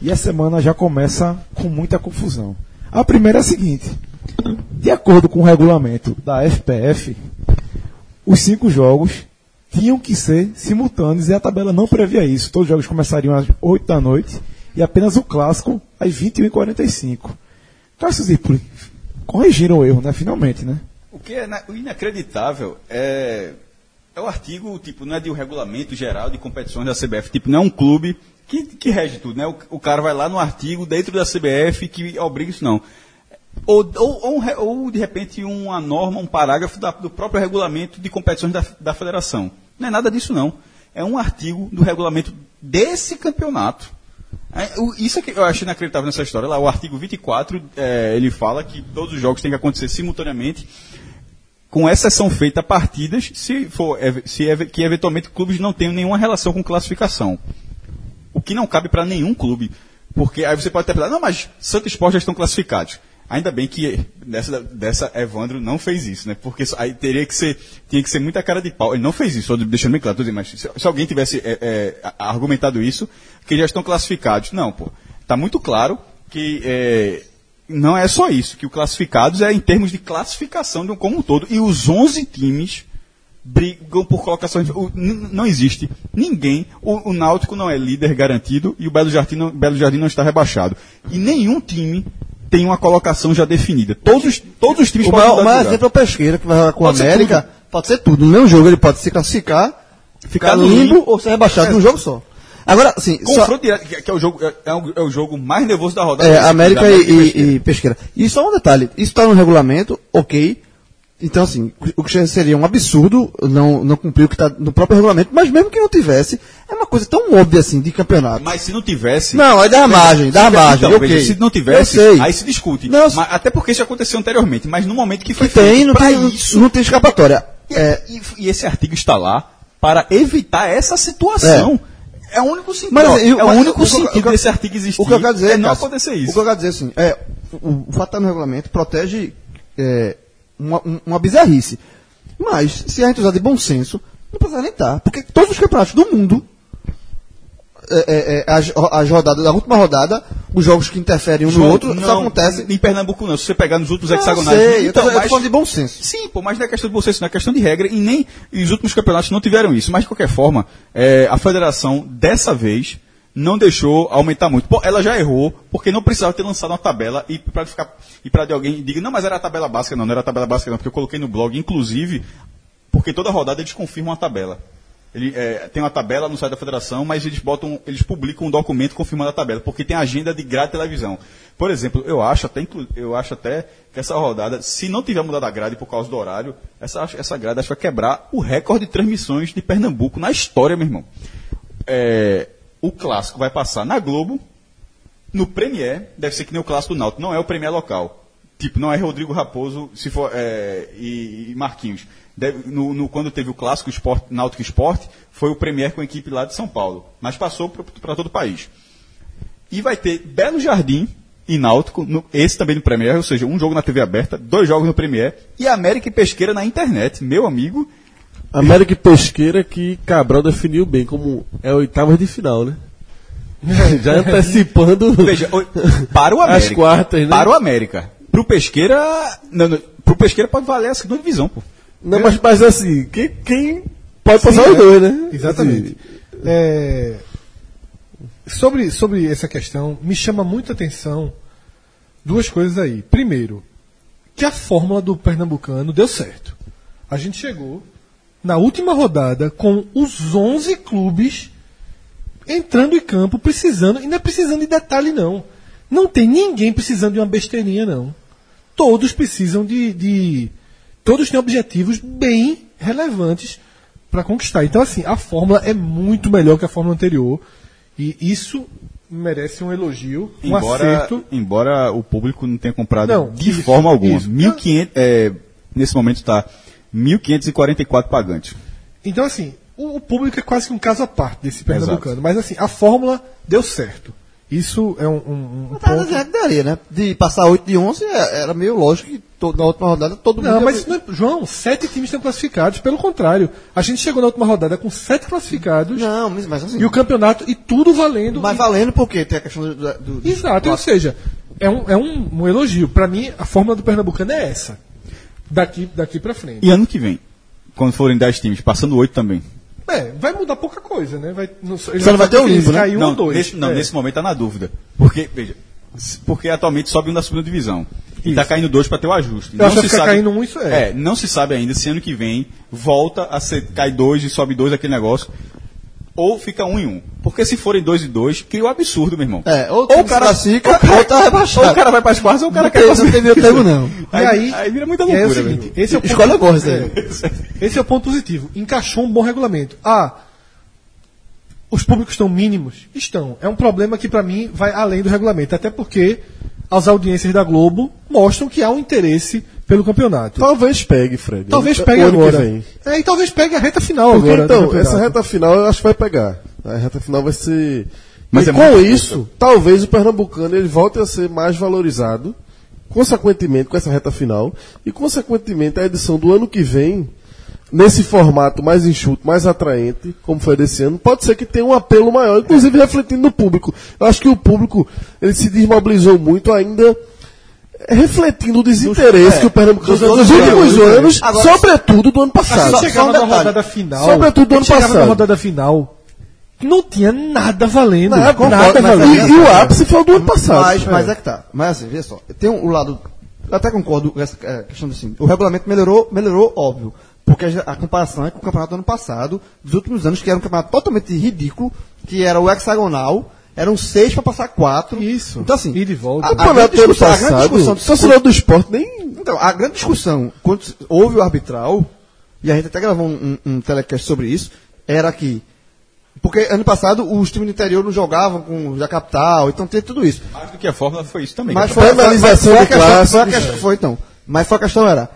[SPEAKER 2] E a semana já começa com muita confusão. A primeira é a seguinte: de acordo com o regulamento da FPF, os cinco jogos tinham que ser simultâneos e a tabela não previa isso. Todos os jogos começariam às 8 da noite e apenas o clássico às 21h45. Cássio Zirpoli, corrigiram o erro, né? Finalmente, né?
[SPEAKER 7] O que é inacreditável é, é o artigo, tipo, não é de um regulamento geral de competições da CBF, tipo, não é um clube que, que rege tudo, né? O, o cara vai lá no artigo dentro da CBF que obriga isso, não. Ou, ou, ou, de repente, uma norma, um parágrafo da- do próprio regulamento de competições da, da federação. Não é nada disso, não. É um artigo do regulamento desse campeonato. É, o- Isso é que eu acho inacreditável nessa história. Lá, o artigo 24, é, ele fala que todos os jogos têm que acontecer simultaneamente, com exceção feita a partidas, se for ev- se ev- que eventualmente clubes não tenham nenhuma relação com classificação. O que não cabe para nenhum clube. Porque aí você pode até pensar, não, mas Santo Esporte já estão classificados. Ainda bem que dessa, dessa Evandro não fez isso, né? Porque aí teria que ser, tinha que ser muita cara de pau. Ele não fez isso, deixando bem claro, mas se, se alguém tivesse é, é, argumentado isso, que já estão classificados. Não, pô. Tá muito claro que é, não é só isso, que o classificados é em termos de classificação de um como um todo. E os 11 times brigam por colocações. o- não existe ninguém. O, o Náutico não é líder garantido e o Belo Jardim, não, Belo Jardim não está rebaixado. E nenhum time tem uma colocação já definida. Todos, todos os times
[SPEAKER 6] O
[SPEAKER 7] podem
[SPEAKER 6] o maior exemplo é o Pesqueira, que vai jogar com a América.
[SPEAKER 7] tudo.
[SPEAKER 6] Pode ser tudo. No mesmo jogo ele pode se classificar, ficar
[SPEAKER 7] no
[SPEAKER 6] limbo ou ser rebaixado num jogo só. Agora, assim, só-
[SPEAKER 7] Confronto direto, que, é, o jogo, é, é o, é o jogo mais nervoso da rodada.
[SPEAKER 6] É, América
[SPEAKER 7] Da
[SPEAKER 6] e,
[SPEAKER 7] Pesqueira.
[SPEAKER 6] e- e Pesqueira. E só um detalhe, isso está no regulamento, ok. Então, assim, o que seria um absurdo não, não cumprir o que está no próprio regulamento, mas mesmo que não tivesse, é uma coisa tão óbvia assim de campeonato.
[SPEAKER 7] Mas se não tivesse.
[SPEAKER 6] Não, aí dá a margem, dá a margem,
[SPEAKER 7] Então,
[SPEAKER 6] ok.
[SPEAKER 7] veja, se não tivesse, aí se discute.
[SPEAKER 6] Não,
[SPEAKER 7] Mas- até porque isso aconteceu anteriormente, mas no momento que foi
[SPEAKER 6] Que tem,
[SPEAKER 7] feito
[SPEAKER 6] não
[SPEAKER 7] pra
[SPEAKER 6] tem,
[SPEAKER 7] isso.
[SPEAKER 6] não tem escapatória.
[SPEAKER 7] E,
[SPEAKER 6] É,
[SPEAKER 7] e- e esse artigo está lá para evitar essa situação. É, o único sentido.
[SPEAKER 6] Mas, assim, eu-
[SPEAKER 7] é o
[SPEAKER 6] mas
[SPEAKER 7] único
[SPEAKER 6] o eu-
[SPEAKER 7] sentido
[SPEAKER 6] o que
[SPEAKER 7] desse artigo existir.
[SPEAKER 6] O que eu quero dizer
[SPEAKER 7] é não
[SPEAKER 6] Cássio,
[SPEAKER 7] acontecer
[SPEAKER 6] O
[SPEAKER 7] isso.
[SPEAKER 6] que eu quero dizer assim, é, o, o fato estar no regulamento protege é, uma, um- uma bizarrice. Mas, se a gente usar de bom senso, não precisa nem estar. Porque todos os campeonatos do mundo, é, é, é, as, as rodadas, da última rodada, os jogos que interferem um no
[SPEAKER 7] João,
[SPEAKER 6] outro, só
[SPEAKER 7] não,
[SPEAKER 6] acontece.
[SPEAKER 7] Em Pernambuco não. Se você pegar nos últimos
[SPEAKER 6] Não,
[SPEAKER 7] hexagonais.
[SPEAKER 6] sei, eu tô,
[SPEAKER 7] então,
[SPEAKER 6] eu tô
[SPEAKER 7] mas-
[SPEAKER 6] falando de bom senso.
[SPEAKER 7] Sim, pô, mas não é questão de você, isso não é questão de regra, e nem e os últimos campeonatos não tiveram isso. Mas, de qualquer forma, é, a federação, dessa vez, não deixou aumentar muito. Pô, ela já errou, porque não precisava ter lançado uma tabela e para ficar e para alguém diga, não, mas era a tabela básica, não, não era a tabela básica, não, porque eu coloquei no blog, inclusive, porque toda rodada eles confirmam a tabela. Ele, é, tem uma tabela no site da federação, mas eles botam, eles publicam um documento confirmando a tabela, porque tem agenda de grade de televisão. Por exemplo, eu acho até, eu acho até que essa rodada, se não tiver mudado a grade por causa do horário, essa, essa grade acho que vai quebrar o recorde de transmissões de Pernambuco na história, meu irmão. É, o clássico vai passar na Globo, no Premier, deve ser que nem o clássico do Náutico, não é o Premier local. Tipo, não é Rodrigo Raposo se for, é, e, e Marquinhos. Deve- no, no- quando teve o clássico Sport, Náutico Esporte, foi o Premier com a equipe lá de São Paulo. Mas passou para todo o país. E vai ter Belo Jardim e Náutico, no- esse também no Premier, ou seja, um jogo na TV aberta, dois jogos no Premier, e América e Pesqueira na internet. Meu amigo,
[SPEAKER 4] América e Pesqueira que Cabral definiu bem como é oitavas de final, né? <laughs> Já antecipando.
[SPEAKER 7] Veja, para o
[SPEAKER 4] As
[SPEAKER 7] América.
[SPEAKER 4] quartas, né?
[SPEAKER 7] Para o América. Pro Pesqueira. Não, não, pro Pesqueira pode valer a segunda divisão, pô.
[SPEAKER 4] Não, mas, mas assim, quem, quem pode passar
[SPEAKER 5] Sim,
[SPEAKER 4] os
[SPEAKER 5] é.
[SPEAKER 4] dois, né?
[SPEAKER 5] Exatamente. É, sobre, sobre essa questão, me chama muita atenção duas coisas aí. Primeiro, que a fórmula do Pernambucano deu certo. A gente chegou na última rodada com os 11 clubes entrando em campo, precisando, e não é precisando de detalhe, não. Não tem ninguém precisando de uma besteirinha, não. Todos precisam de. de todos têm objetivos bem relevantes para conquistar. Então, assim, a fórmula é muito melhor que a fórmula anterior. E isso merece um elogio, um
[SPEAKER 7] Embora,
[SPEAKER 5] acerto.
[SPEAKER 7] embora o público não tenha comprado
[SPEAKER 5] Não,
[SPEAKER 7] de
[SPEAKER 5] isso,
[SPEAKER 7] forma alguma.
[SPEAKER 5] isso.
[SPEAKER 7] 1.500, é, nesse momento está 1.544 pagantes.
[SPEAKER 5] Então, assim, o, o público é quase que um caso à parte desse pernambucano. Mas, assim, a fórmula deu certo. Isso é um, um, um
[SPEAKER 6] Tá
[SPEAKER 5] ponto.
[SPEAKER 6] dizendo que daria, né? De passar 8 de 11 é- era meio lógico que to- na última rodada todo mundo.
[SPEAKER 5] Não,
[SPEAKER 6] ia-
[SPEAKER 5] mas não é, João, sete times estão classificados. Pelo contrário, a gente chegou na última rodada com sete classificados
[SPEAKER 6] Não, mas, mas assim.
[SPEAKER 5] e o campeonato e tudo valendo.
[SPEAKER 6] Mas
[SPEAKER 5] E-
[SPEAKER 6] valendo porque tem a questão do. do, do
[SPEAKER 5] Exato, ou seja, é um, é um, um elogio. Para mim, a fórmula do Pernambucano é essa. Daqui, daqui para frente.
[SPEAKER 7] E ano que vem, quando forem 10 times, passando 8 também.
[SPEAKER 5] É, vai mudar pouca coisa, né? Vai, não, ele
[SPEAKER 6] Só não vai ter o limbo, né?
[SPEAKER 5] um
[SPEAKER 7] não,
[SPEAKER 5] ou dois.
[SPEAKER 7] nesse, não
[SPEAKER 5] É.
[SPEAKER 7] nesse momento está na dúvida. Porque, veja, porque atualmente sobe um da segunda divisão. E está
[SPEAKER 5] Isso.
[SPEAKER 7] caindo dois para ter o ajuste.
[SPEAKER 5] Eu que vai ficar caindo um, isso é.
[SPEAKER 7] É, não se sabe ainda se ano que vem volta a ser, cai dois e sobe dois aquele negócio. Ou fica um em um. Porque se forem dois e dois, cria um absurdo, meu irmão.
[SPEAKER 6] É, ou,
[SPEAKER 7] ou o cara
[SPEAKER 6] classifica,
[SPEAKER 7] ou o cara-
[SPEAKER 6] ou tá rebaixado. <laughs>
[SPEAKER 7] ou o cara vai para as quartas, ou o cara
[SPEAKER 6] Não
[SPEAKER 7] quer
[SPEAKER 6] tem-
[SPEAKER 7] passar.
[SPEAKER 6] não tem meio termo, não. <laughs>
[SPEAKER 5] E
[SPEAKER 7] Aí,
[SPEAKER 5] aí,
[SPEAKER 7] aí vira muita
[SPEAKER 5] aí é o
[SPEAKER 7] loucura,
[SPEAKER 5] seguinte, esse é o ponto,
[SPEAKER 6] agora, isso
[SPEAKER 5] é, esse é o ponto positivo. Encaixou um bom regulamento. Ah, os públicos estão mínimos? Estão. É um problema que para mim vai além do regulamento, até porque as audiências da Globo mostram que há um interesse pelo campeonato.
[SPEAKER 4] Talvez pegue, Fred.
[SPEAKER 5] Talvez
[SPEAKER 4] O
[SPEAKER 5] pegue agora. É, e talvez pegue a reta final
[SPEAKER 4] Porque
[SPEAKER 5] agora.
[SPEAKER 4] então, essa reta final eu acho que vai pegar. A reta final vai ser.
[SPEAKER 7] Mas
[SPEAKER 4] e
[SPEAKER 7] é
[SPEAKER 4] com isso, talvez o Pernambucano ele volte a ser mais valorizado, consequentemente com essa reta final, e consequentemente a edição do ano que vem, nesse formato mais enxuto, mais atraente, como foi desse ano, pode ser que tenha um apelo maior, inclusive refletindo no público. Eu acho que o público ele se desmobilizou muito ainda. Refletindo o desinteresse
[SPEAKER 6] é,
[SPEAKER 4] que o Pernambucano
[SPEAKER 6] dos
[SPEAKER 4] nos
[SPEAKER 6] outros
[SPEAKER 4] últimos
[SPEAKER 6] anos,
[SPEAKER 4] anos,
[SPEAKER 6] Agora-
[SPEAKER 4] sobretudo do ano
[SPEAKER 5] A
[SPEAKER 4] passado.
[SPEAKER 6] Só-
[SPEAKER 5] chegava
[SPEAKER 6] só um
[SPEAKER 5] na rodada final.
[SPEAKER 4] Sobretudo do
[SPEAKER 5] a
[SPEAKER 4] ano passado.
[SPEAKER 5] na rodada final. Não tinha nada valendo.
[SPEAKER 4] Nada,
[SPEAKER 6] concordo,
[SPEAKER 5] nada valendo.
[SPEAKER 4] E, e o ápice foi o do ano passado.
[SPEAKER 6] Mas, mas é que tá. Mas assim, veja só. Tem um lado. Eu até concordo com essa é, questão assim. O regulamento melhorou, melhorou, óbvio. Porque a, a comparação é com o campeonato do ano passado, dos últimos anos, que era um campeonato totalmente ridículo, que era o hexagonal, eram seis para passar quatro.
[SPEAKER 5] Isso.
[SPEAKER 6] Então, assim,
[SPEAKER 5] E de volta.
[SPEAKER 6] a- a grande
[SPEAKER 4] do
[SPEAKER 6] discussão- a grande discussão-
[SPEAKER 4] o torcedor do esporte nem.
[SPEAKER 6] então, a grande discussão, quando houve o arbitral, e a gente até gravou um, um, um telecast sobre isso, era que. Porque ano passado os times do interior não jogavam com da capital, então tem tudo isso.
[SPEAKER 7] Mais do que a fórmula foi isso também.
[SPEAKER 6] Mas foi,
[SPEAKER 4] Penalização
[SPEAKER 6] foi, foi, a questão, foi, a questão, foi então. Mas foi a questão era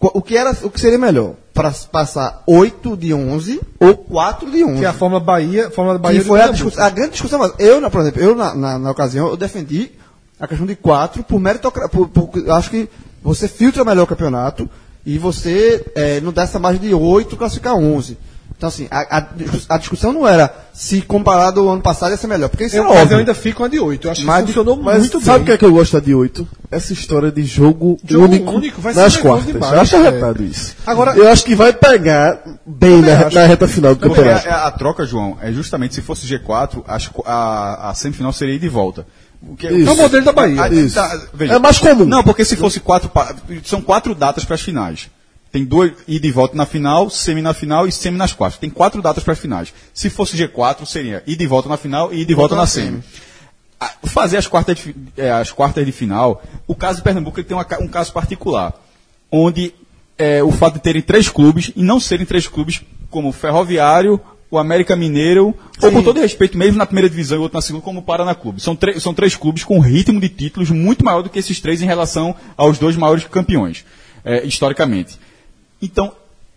[SPEAKER 6] o que era o que seria melhor para passar 8 de 11 ou 4 de 11.
[SPEAKER 5] Que é a Fórmula Bahia, Fórmula da Bahia
[SPEAKER 6] que foi a, discussão, a grande discussão. mas Eu, na- por exemplo, eu na, na, na ocasião eu defendi a questão de 4 por mérito, por, por, acho que você filtra melhor o campeonato e você eh, não dá essa margem de 8 classificar 11. Então, assim, a, a a discussão não era se comparado ao ano passado ia ser melhor, porque isso
[SPEAKER 5] Eu,
[SPEAKER 6] é
[SPEAKER 5] mas eu ainda fico com a de 8. Eu acho
[SPEAKER 6] Mas-
[SPEAKER 5] que funcionou
[SPEAKER 4] Mas
[SPEAKER 5] muito
[SPEAKER 4] sabe o
[SPEAKER 5] bem.
[SPEAKER 4] que é que eu gosto da de 8? Essa história de jogo,
[SPEAKER 5] Jogo
[SPEAKER 4] único,
[SPEAKER 5] único vai ser
[SPEAKER 4] nas quartas.
[SPEAKER 5] demais,
[SPEAKER 4] eu acho
[SPEAKER 5] é.
[SPEAKER 4] arretado isso.
[SPEAKER 5] Agora-
[SPEAKER 4] eu acho que vai pegar bem na, na reta final do campeonato.
[SPEAKER 7] a- a troca, João, é justamente se fosse G4, as qu- a, a semifinal seria ida e volta. Que,
[SPEAKER 4] Isso.
[SPEAKER 5] É o modelo da Bahia.
[SPEAKER 7] a- tá, veja.
[SPEAKER 4] É mais comum.
[SPEAKER 7] Não, porque se fosse quatro. São quatro datas para as finais. Tem dois e volta na final, semi na final e semi nas quartas. Tem quatro datas para as finais. Se fosse G4, seria e volta na final e ida e volta na semi. Ah, Fazer as quartas, de, eh, as quartas de final, o caso de Pernambuco ele tem uma um caso particular, onde eh, o fato de terem três clubes e não serem três clubes como o Ferroviário, o América Mineiro, ou com todo respeito, mesmo na primeira divisão e outro na segunda, como o Paraná Clube. São, são três clubes com ritmo de títulos muito maior do que esses três em relação aos dois maiores campeões, eh, historicamente. Então,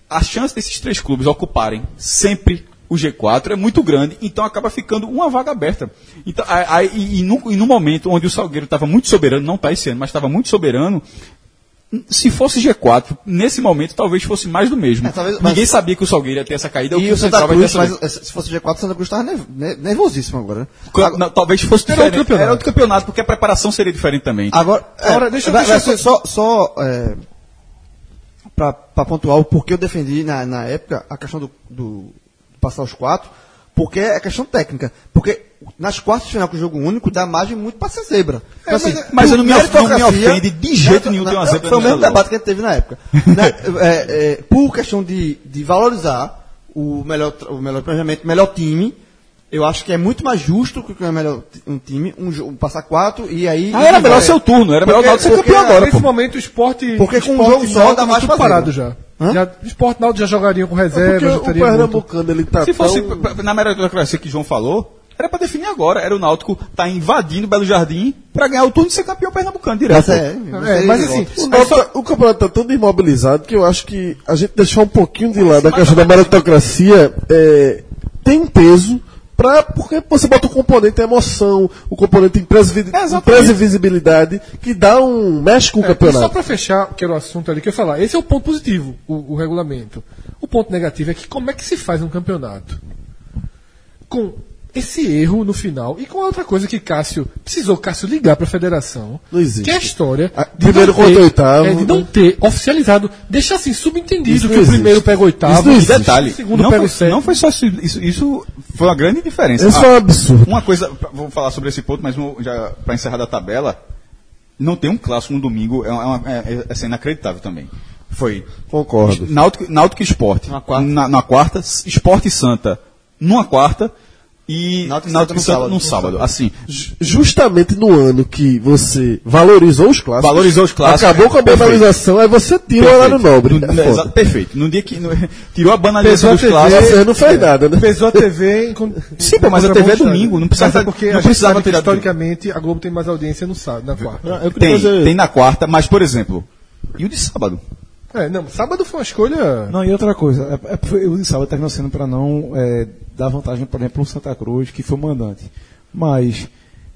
[SPEAKER 7] a chance desses três clubes ocuparem sempre o G4 é muito grande, então acaba ficando uma vaga aberta. Então, e, no, e no momento onde o Salgueiro estava muito soberano, não está esse ano, mas estava muito soberano, se fosse G4, nesse momento talvez fosse mais do mesmo.
[SPEAKER 6] É, talvez-
[SPEAKER 7] Ninguém
[SPEAKER 6] mas-
[SPEAKER 7] sabia que o Salgueiro ia ter essa caída.
[SPEAKER 6] E
[SPEAKER 7] que
[SPEAKER 6] o Santa
[SPEAKER 7] Central vai ter
[SPEAKER 6] Cruz, mas eh, se fosse G4, o Santa Cruz estava nervosíssimo agora. né?
[SPEAKER 7] Ca- não, talvez fosse
[SPEAKER 5] Era
[SPEAKER 7] diferente.
[SPEAKER 5] outro campeonato.
[SPEAKER 7] Era outro campeonato, porque a preparação seria diferente também.
[SPEAKER 6] Agora, é,
[SPEAKER 5] Agora, deixa-
[SPEAKER 6] vai-
[SPEAKER 5] deixa
[SPEAKER 6] vai
[SPEAKER 5] eu-
[SPEAKER 6] só, só é, para pontuar o porquê eu defendi na, na época a questão do, do passar os quatro, porque é questão técnica. Porque nas quartas de final com o jogo único dá margem muito para ser zebra. Então, assim,
[SPEAKER 5] mas-
[SPEAKER 7] mas eu não me não me ofende de jeito nenhum ter uma zebra
[SPEAKER 6] Foi o mesmo debate que a gente teve na época. <laughs> Né, é, é, por questão de, de valorizar o melhor, o melhor planejamento, o melhor time, eu acho que é muito mais justo que o melhor um time, um, passar quatro e aí.
[SPEAKER 7] Ah, era melhor
[SPEAKER 6] vai.
[SPEAKER 7] seu turno, era melhor o Náutico ser
[SPEAKER 6] porque
[SPEAKER 7] campeão agora,
[SPEAKER 5] Nesse
[SPEAKER 7] pô.
[SPEAKER 5] momento o esporte.
[SPEAKER 6] Porque com um
[SPEAKER 5] esporte
[SPEAKER 6] jogo só dá mais
[SPEAKER 5] tudo parado já.
[SPEAKER 6] Hã?
[SPEAKER 5] já. O esporte Náutico já jogariam com reserva,
[SPEAKER 4] Porque
[SPEAKER 5] já
[SPEAKER 4] o
[SPEAKER 5] teria muito-
[SPEAKER 4] Pernambucano ele tá
[SPEAKER 7] Se fosse
[SPEAKER 4] tão...
[SPEAKER 7] pra- na meritocracia que o João falou, era pra definir agora. Era o Náutico tá invadindo Belo Jardim pra ganhar o turno e ser campeão pernambucano direto.
[SPEAKER 6] Mas é,
[SPEAKER 5] É, mas assim,
[SPEAKER 4] O, Náutico- o campeonato tá tão desmobilizado que eu acho que a gente deixar um pouquinho de lado a questão da meritocracia é, tem um peso pra, porque você bota o componente emoção, o componente
[SPEAKER 7] É,
[SPEAKER 4] imprevisibilidade que dá um mexe com o
[SPEAKER 5] É, e só
[SPEAKER 4] campeonato.
[SPEAKER 5] para fechar, que era o assunto ali que eu ia falar, esse é o ponto positivo, o, o regulamento. O ponto negativo é que como é que se faz um campeonato? Com esse erro no final e com a outra coisa que Cássio precisou Cássio ligar para a federação,
[SPEAKER 4] Não existe.
[SPEAKER 5] que é a história
[SPEAKER 4] Ah,
[SPEAKER 5] de
[SPEAKER 4] primeiro
[SPEAKER 5] não ter-
[SPEAKER 4] contra oitavo,
[SPEAKER 5] é, de não
[SPEAKER 4] né?
[SPEAKER 5] ter oficializado, deixar assim subentendido que o primeiro pega o oitavo,
[SPEAKER 4] Isso não
[SPEAKER 5] o
[SPEAKER 4] existe.
[SPEAKER 7] detalhe,
[SPEAKER 5] segundo
[SPEAKER 7] não
[SPEAKER 5] pega
[SPEAKER 7] foi,
[SPEAKER 5] o sétimo.
[SPEAKER 7] não foi só isso, isso foi uma grande diferença.
[SPEAKER 4] Esse
[SPEAKER 7] Ah,
[SPEAKER 4] foi um absurdo.
[SPEAKER 7] Uma coisa, vou falar sobre esse ponto, mas já para encerrar da tabela, não tem um clássico no domingo, é, uma- é, é, é assim, inacreditável também. Foi
[SPEAKER 4] Concordo.
[SPEAKER 7] Náutico, Náutico Esporte.
[SPEAKER 6] Na quarta.
[SPEAKER 7] Na, na quarta, Esporte e Santa numa quarta e
[SPEAKER 6] Náutico
[SPEAKER 7] Náutico,
[SPEAKER 6] Santa
[SPEAKER 7] e
[SPEAKER 6] no sábado.
[SPEAKER 7] no sábado. Assim,
[SPEAKER 4] Ju- Justamente no ano que você valorizou os clássicos,
[SPEAKER 7] Valorizou os clássicos.
[SPEAKER 4] acabou com a
[SPEAKER 7] Perfeito.
[SPEAKER 4] banalização, aí você tira o horário nobre.
[SPEAKER 7] No,
[SPEAKER 4] É
[SPEAKER 7] no-
[SPEAKER 4] foda.
[SPEAKER 7] exa- perfeito. No dia que no- <laughs> tirou a banalização
[SPEAKER 5] Pesou a
[SPEAKER 7] dos
[SPEAKER 5] TV,
[SPEAKER 7] clássicos.
[SPEAKER 4] Você não fez nada, né?
[SPEAKER 5] Pesou a TV em <laughs> con-
[SPEAKER 7] Sim, pô, mas a TV é domingo, não precisava-
[SPEAKER 5] é porque
[SPEAKER 7] não
[SPEAKER 5] a gente
[SPEAKER 7] precisava
[SPEAKER 5] sabe que
[SPEAKER 7] tirar do-
[SPEAKER 5] historicamente a Globo tem mais audiência no sábado, na quarta.
[SPEAKER 3] Eu queria
[SPEAKER 7] Tem,
[SPEAKER 3] fazer-
[SPEAKER 7] tem na quarta, mas, por exemplo, e o de sábado?
[SPEAKER 5] É, não, sábado foi uma escolha.
[SPEAKER 2] Não, e outra coisa, é, é, o sábado terminou sendo para não é, dar vantagem, por exemplo, no Santa Cruz, que foi o mandante. Mas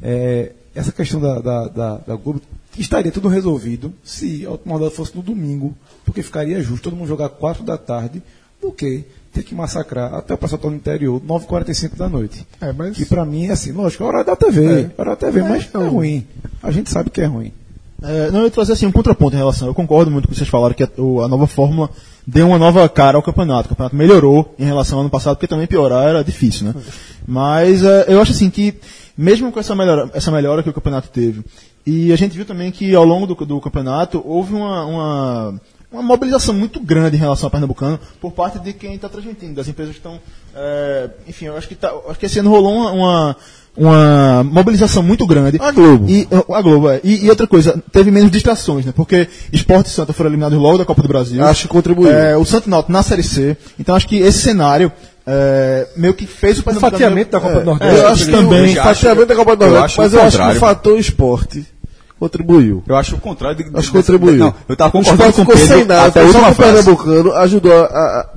[SPEAKER 2] é, essa questão da, da, da, da Globo estaria tudo resolvido se a última rodada fosse no domingo, porque ficaria justo todo mundo jogar 4 da tarde, do que ter que massacrar até o pessoal no interior, 9h45 da noite.
[SPEAKER 5] É, mas-
[SPEAKER 2] Que pra mim é assim, lógico, é hora da TV,
[SPEAKER 5] É.
[SPEAKER 2] é hora da TV, mas
[SPEAKER 5] então-
[SPEAKER 2] é ruim. A gente sabe que é ruim.
[SPEAKER 3] É, não, eu ia trazer assim um contraponto em relação. Eu concordo muito com o que vocês falaram que a, a nova fórmula deu uma nova cara ao campeonato. O campeonato melhorou em relação ao ano passado, porque também piorar era difícil, né? Mas é, eu acho assim que, mesmo com essa melhora, essa melhora que o campeonato teve, e a gente viu também que ao longo do, do campeonato houve uma, uma uma mobilização muito grande em relação ao Pernambucano por parte de quem está transmitindo, das empresas que estão. é, enfim, eu acho que, tá, acho que esse ano rolou uma, uma, uma mobilização muito grande.
[SPEAKER 4] A Globo.
[SPEAKER 3] E, a Globo, é. E, e outra coisa, teve menos distrações, né? Porque Esporte e Santa foram eliminados logo da Copa do Brasil.
[SPEAKER 4] Acho que contribuiu.
[SPEAKER 3] É, o Santo Náutico na Série C. Então acho que esse cenário é, meio que fez o Pernambucano...
[SPEAKER 5] fatiamento da Copa do Nordeste.
[SPEAKER 4] eu acho que
[SPEAKER 3] também.
[SPEAKER 4] o fatiamento da Copa do Nordeste, mas
[SPEAKER 7] o
[SPEAKER 4] eu acho que o fator esporte contribuiu.
[SPEAKER 7] Eu acho o contrário. De,
[SPEAKER 4] Acho que contribuiu.
[SPEAKER 7] Não, eu tava
[SPEAKER 4] o
[SPEAKER 7] concordando com o Pedro
[SPEAKER 4] sem nada,
[SPEAKER 7] até a
[SPEAKER 4] só
[SPEAKER 7] última
[SPEAKER 4] o
[SPEAKER 7] frase.
[SPEAKER 4] Pernambucano ajudou a,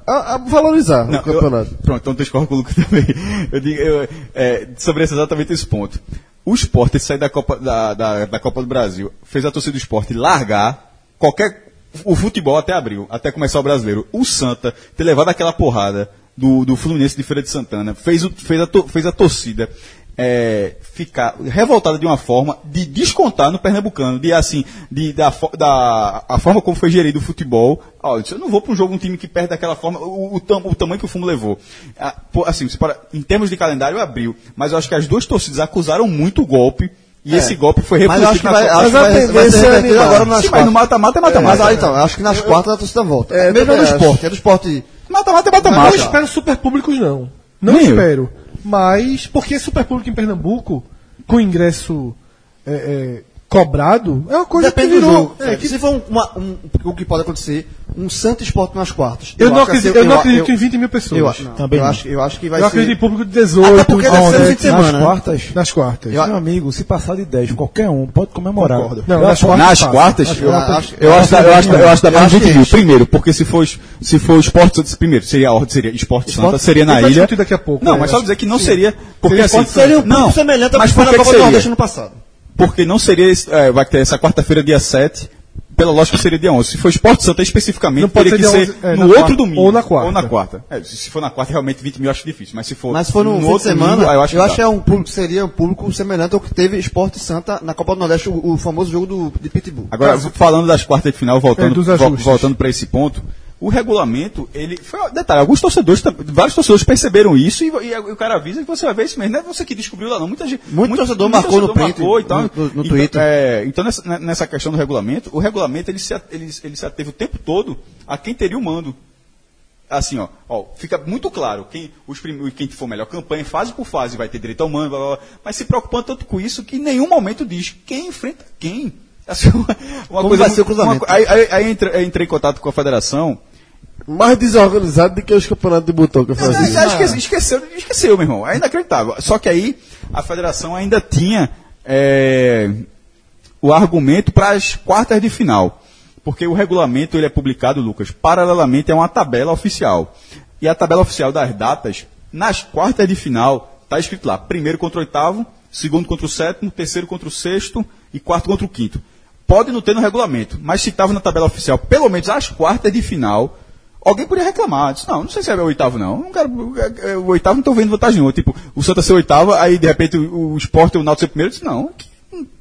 [SPEAKER 4] a- a- valorizar
[SPEAKER 7] Não,
[SPEAKER 4] o campeonato.
[SPEAKER 7] eu- pronto, então discordo com o Lucas também. Eu digo, eu, é, sobre esse- exatamente esse ponto. O esporte sair da Copa, da, da, da Copa do Brasil fez a torcida do esporte largar qualquer. O futebol até abril, até começar o brasileiro. O Santa ter levado aquela porrada do, do Fluminense de Feira de Santana fez, o, fez, a, fez a torcida é, ficar revoltada de uma forma de descontar no Pernambucano, de assim, de, da, da a forma como foi gerido o futebol. Eu não vou para um jogo, um time que perde daquela forma, o, o, tam- o tamanho que o fumo levou. Ah, assim, para, em termos de calendário, abriu, mas eu acho que as duas torcidas acusaram muito o golpe. E esse golpe foi
[SPEAKER 6] Mas eu acho que vai,
[SPEAKER 7] na
[SPEAKER 6] acho
[SPEAKER 4] Mas a
[SPEAKER 6] vai, vai ser
[SPEAKER 4] tendência é
[SPEAKER 6] revertido agora nas
[SPEAKER 7] Sim, mas no
[SPEAKER 6] quartas.
[SPEAKER 7] mata-mata é
[SPEAKER 6] Mas
[SPEAKER 7] mata-mata.
[SPEAKER 6] aí, então, acho que nas quartas a torcida volta.
[SPEAKER 4] É,
[SPEAKER 6] Mesmo é do esporte, é do esporte.
[SPEAKER 7] Mata-mata é
[SPEAKER 5] Não
[SPEAKER 7] mata-mata.
[SPEAKER 5] espero super públicos, não. Não
[SPEAKER 7] Nem eu.
[SPEAKER 5] Mas, porque super público em Pernambuco, com ingresso é, é, cobrado, é uma coisa
[SPEAKER 6] Depende
[SPEAKER 5] que
[SPEAKER 6] do
[SPEAKER 5] virou.
[SPEAKER 6] jogo.
[SPEAKER 5] é, que-
[SPEAKER 6] Se for um, uma- um- o que pode acontecer, um Santo Esporte nas quartas.
[SPEAKER 5] eu, não
[SPEAKER 6] acho que
[SPEAKER 5] acredito,
[SPEAKER 6] assim,
[SPEAKER 5] eu não acredito
[SPEAKER 6] eu-
[SPEAKER 5] em 20 mil pessoas.
[SPEAKER 6] Eu, acho,
[SPEAKER 3] Também
[SPEAKER 6] eu,
[SPEAKER 3] não.
[SPEAKER 6] acho, eu acho que vai
[SPEAKER 5] eu
[SPEAKER 6] ser.
[SPEAKER 5] acredito em público de 18,
[SPEAKER 6] Até porque deve ser
[SPEAKER 2] nas
[SPEAKER 6] né?
[SPEAKER 2] quartas,
[SPEAKER 5] nas quartas.
[SPEAKER 6] Eu-
[SPEAKER 2] meu amigo, se passar de 10, qualquer um pode comemorar.
[SPEAKER 3] Concordo.
[SPEAKER 5] Não,
[SPEAKER 2] Eu
[SPEAKER 5] nas quartas
[SPEAKER 7] Nas quartas, eu,
[SPEAKER 6] eu acho-
[SPEAKER 7] eu acho, eu acho, da- eu acho da
[SPEAKER 6] eu
[SPEAKER 7] mais
[SPEAKER 6] acho
[SPEAKER 7] 20
[SPEAKER 6] que
[SPEAKER 7] mil. Primeiro, porque se for, se for esporte, primeiro, seria a ordem, seria esporte Santa, seria na ilha.
[SPEAKER 5] daqui a pouco,
[SPEAKER 7] Não,
[SPEAKER 5] né?
[SPEAKER 7] mas só dizer que não seria, porque
[SPEAKER 6] Seria
[SPEAKER 7] assim,
[SPEAKER 6] seria um
[SPEAKER 7] não,
[SPEAKER 6] pouco semelhante ao
[SPEAKER 7] mas
[SPEAKER 6] que foi na Copa do Nordeste no passado.
[SPEAKER 7] Porque não seria, é, vai ter essa quarta-feira, dia 7, pela lógica seria dia 11. Se for esporte Santa especificamente,
[SPEAKER 5] Não pode
[SPEAKER 7] teria que
[SPEAKER 5] ser
[SPEAKER 7] ser
[SPEAKER 5] dia 11, é,
[SPEAKER 7] no outro
[SPEAKER 5] quarta.
[SPEAKER 7] domingo.
[SPEAKER 5] Ou na quarta.
[SPEAKER 7] Ou na quarta. É, se for na quarta, realmente 20 mil eu acho difícil, mas se for,
[SPEAKER 6] Mas se for no, fim de
[SPEAKER 7] outro
[SPEAKER 6] semana,
[SPEAKER 7] domingo,
[SPEAKER 6] eu
[SPEAKER 7] eu
[SPEAKER 6] acho,
[SPEAKER 7] acho que
[SPEAKER 6] que
[SPEAKER 7] dá.
[SPEAKER 6] é um público, seria um público semelhante ao que teve Esporte Santa na Copa do Nordeste, o, o famoso jogo do, de Pitbull.
[SPEAKER 7] Agora, falando das quartas de final,
[SPEAKER 5] É,
[SPEAKER 7] voltando,
[SPEAKER 5] ajustes.
[SPEAKER 7] voltando para esse ponto, o regulamento, ele. Foi, detalhe, alguns torcedores, vários torcedores perceberam isso e, e o cara avisa que você vai ver isso mesmo. Não é você que descobriu lá, não. Muita gente.
[SPEAKER 6] Muito torcedor marcou no print,
[SPEAKER 7] marcou e tal.
[SPEAKER 6] no- no-
[SPEAKER 7] Então,
[SPEAKER 6] Twitter.
[SPEAKER 7] é, então, nessa, ne- nessa questão do regulamento, o regulamento ele se, ele, ele se ateve o tempo todo a quem teria o mando. Assim, ó, ó, fica muito claro, quem, os prim- quem for melhor campanha, fase por fase, vai ter direito ao mando, blá, blá, blá, mas se preocupando tanto com isso que em nenhum momento diz quem enfrenta quem. <laughs> Assim, uma, uma
[SPEAKER 6] Como
[SPEAKER 7] coisa
[SPEAKER 6] vai ser o
[SPEAKER 7] muito-
[SPEAKER 6] cruzamento?
[SPEAKER 7] uma aí aí, aí entrei, aí entrei em contato com a federação.
[SPEAKER 4] Mais desorganizado do que os campeonatos de botão que eu
[SPEAKER 7] Não,
[SPEAKER 4] fazia.
[SPEAKER 7] não, esquece- esqueceu, esqueceu, meu irmão. É inacreditável. Só que aí a federação ainda tinha é, o argumento para as quartas de final. Porque o regulamento ele é publicado, Lucas, paralelamente a uma tabela oficial. E a tabela oficial das datas, nas quartas de final, está escrito lá, primeiro contra o oitavo, segundo contra o sétimo, terceiro contra o sexto e quarto contra o quinto. Pode não ter no regulamento, mas se estava na tabela oficial, pelo menos as quartas de final, alguém poderia reclamar. Disse, não, não sei se é o oitavo, não. não quero, é, é, o oitavo não estou vendo vantagem nenhuma. Tipo, o Santa ser o oitavo, aí de repente o, o Sport e o Náutico ser o primeiro. Eu disse, não, que,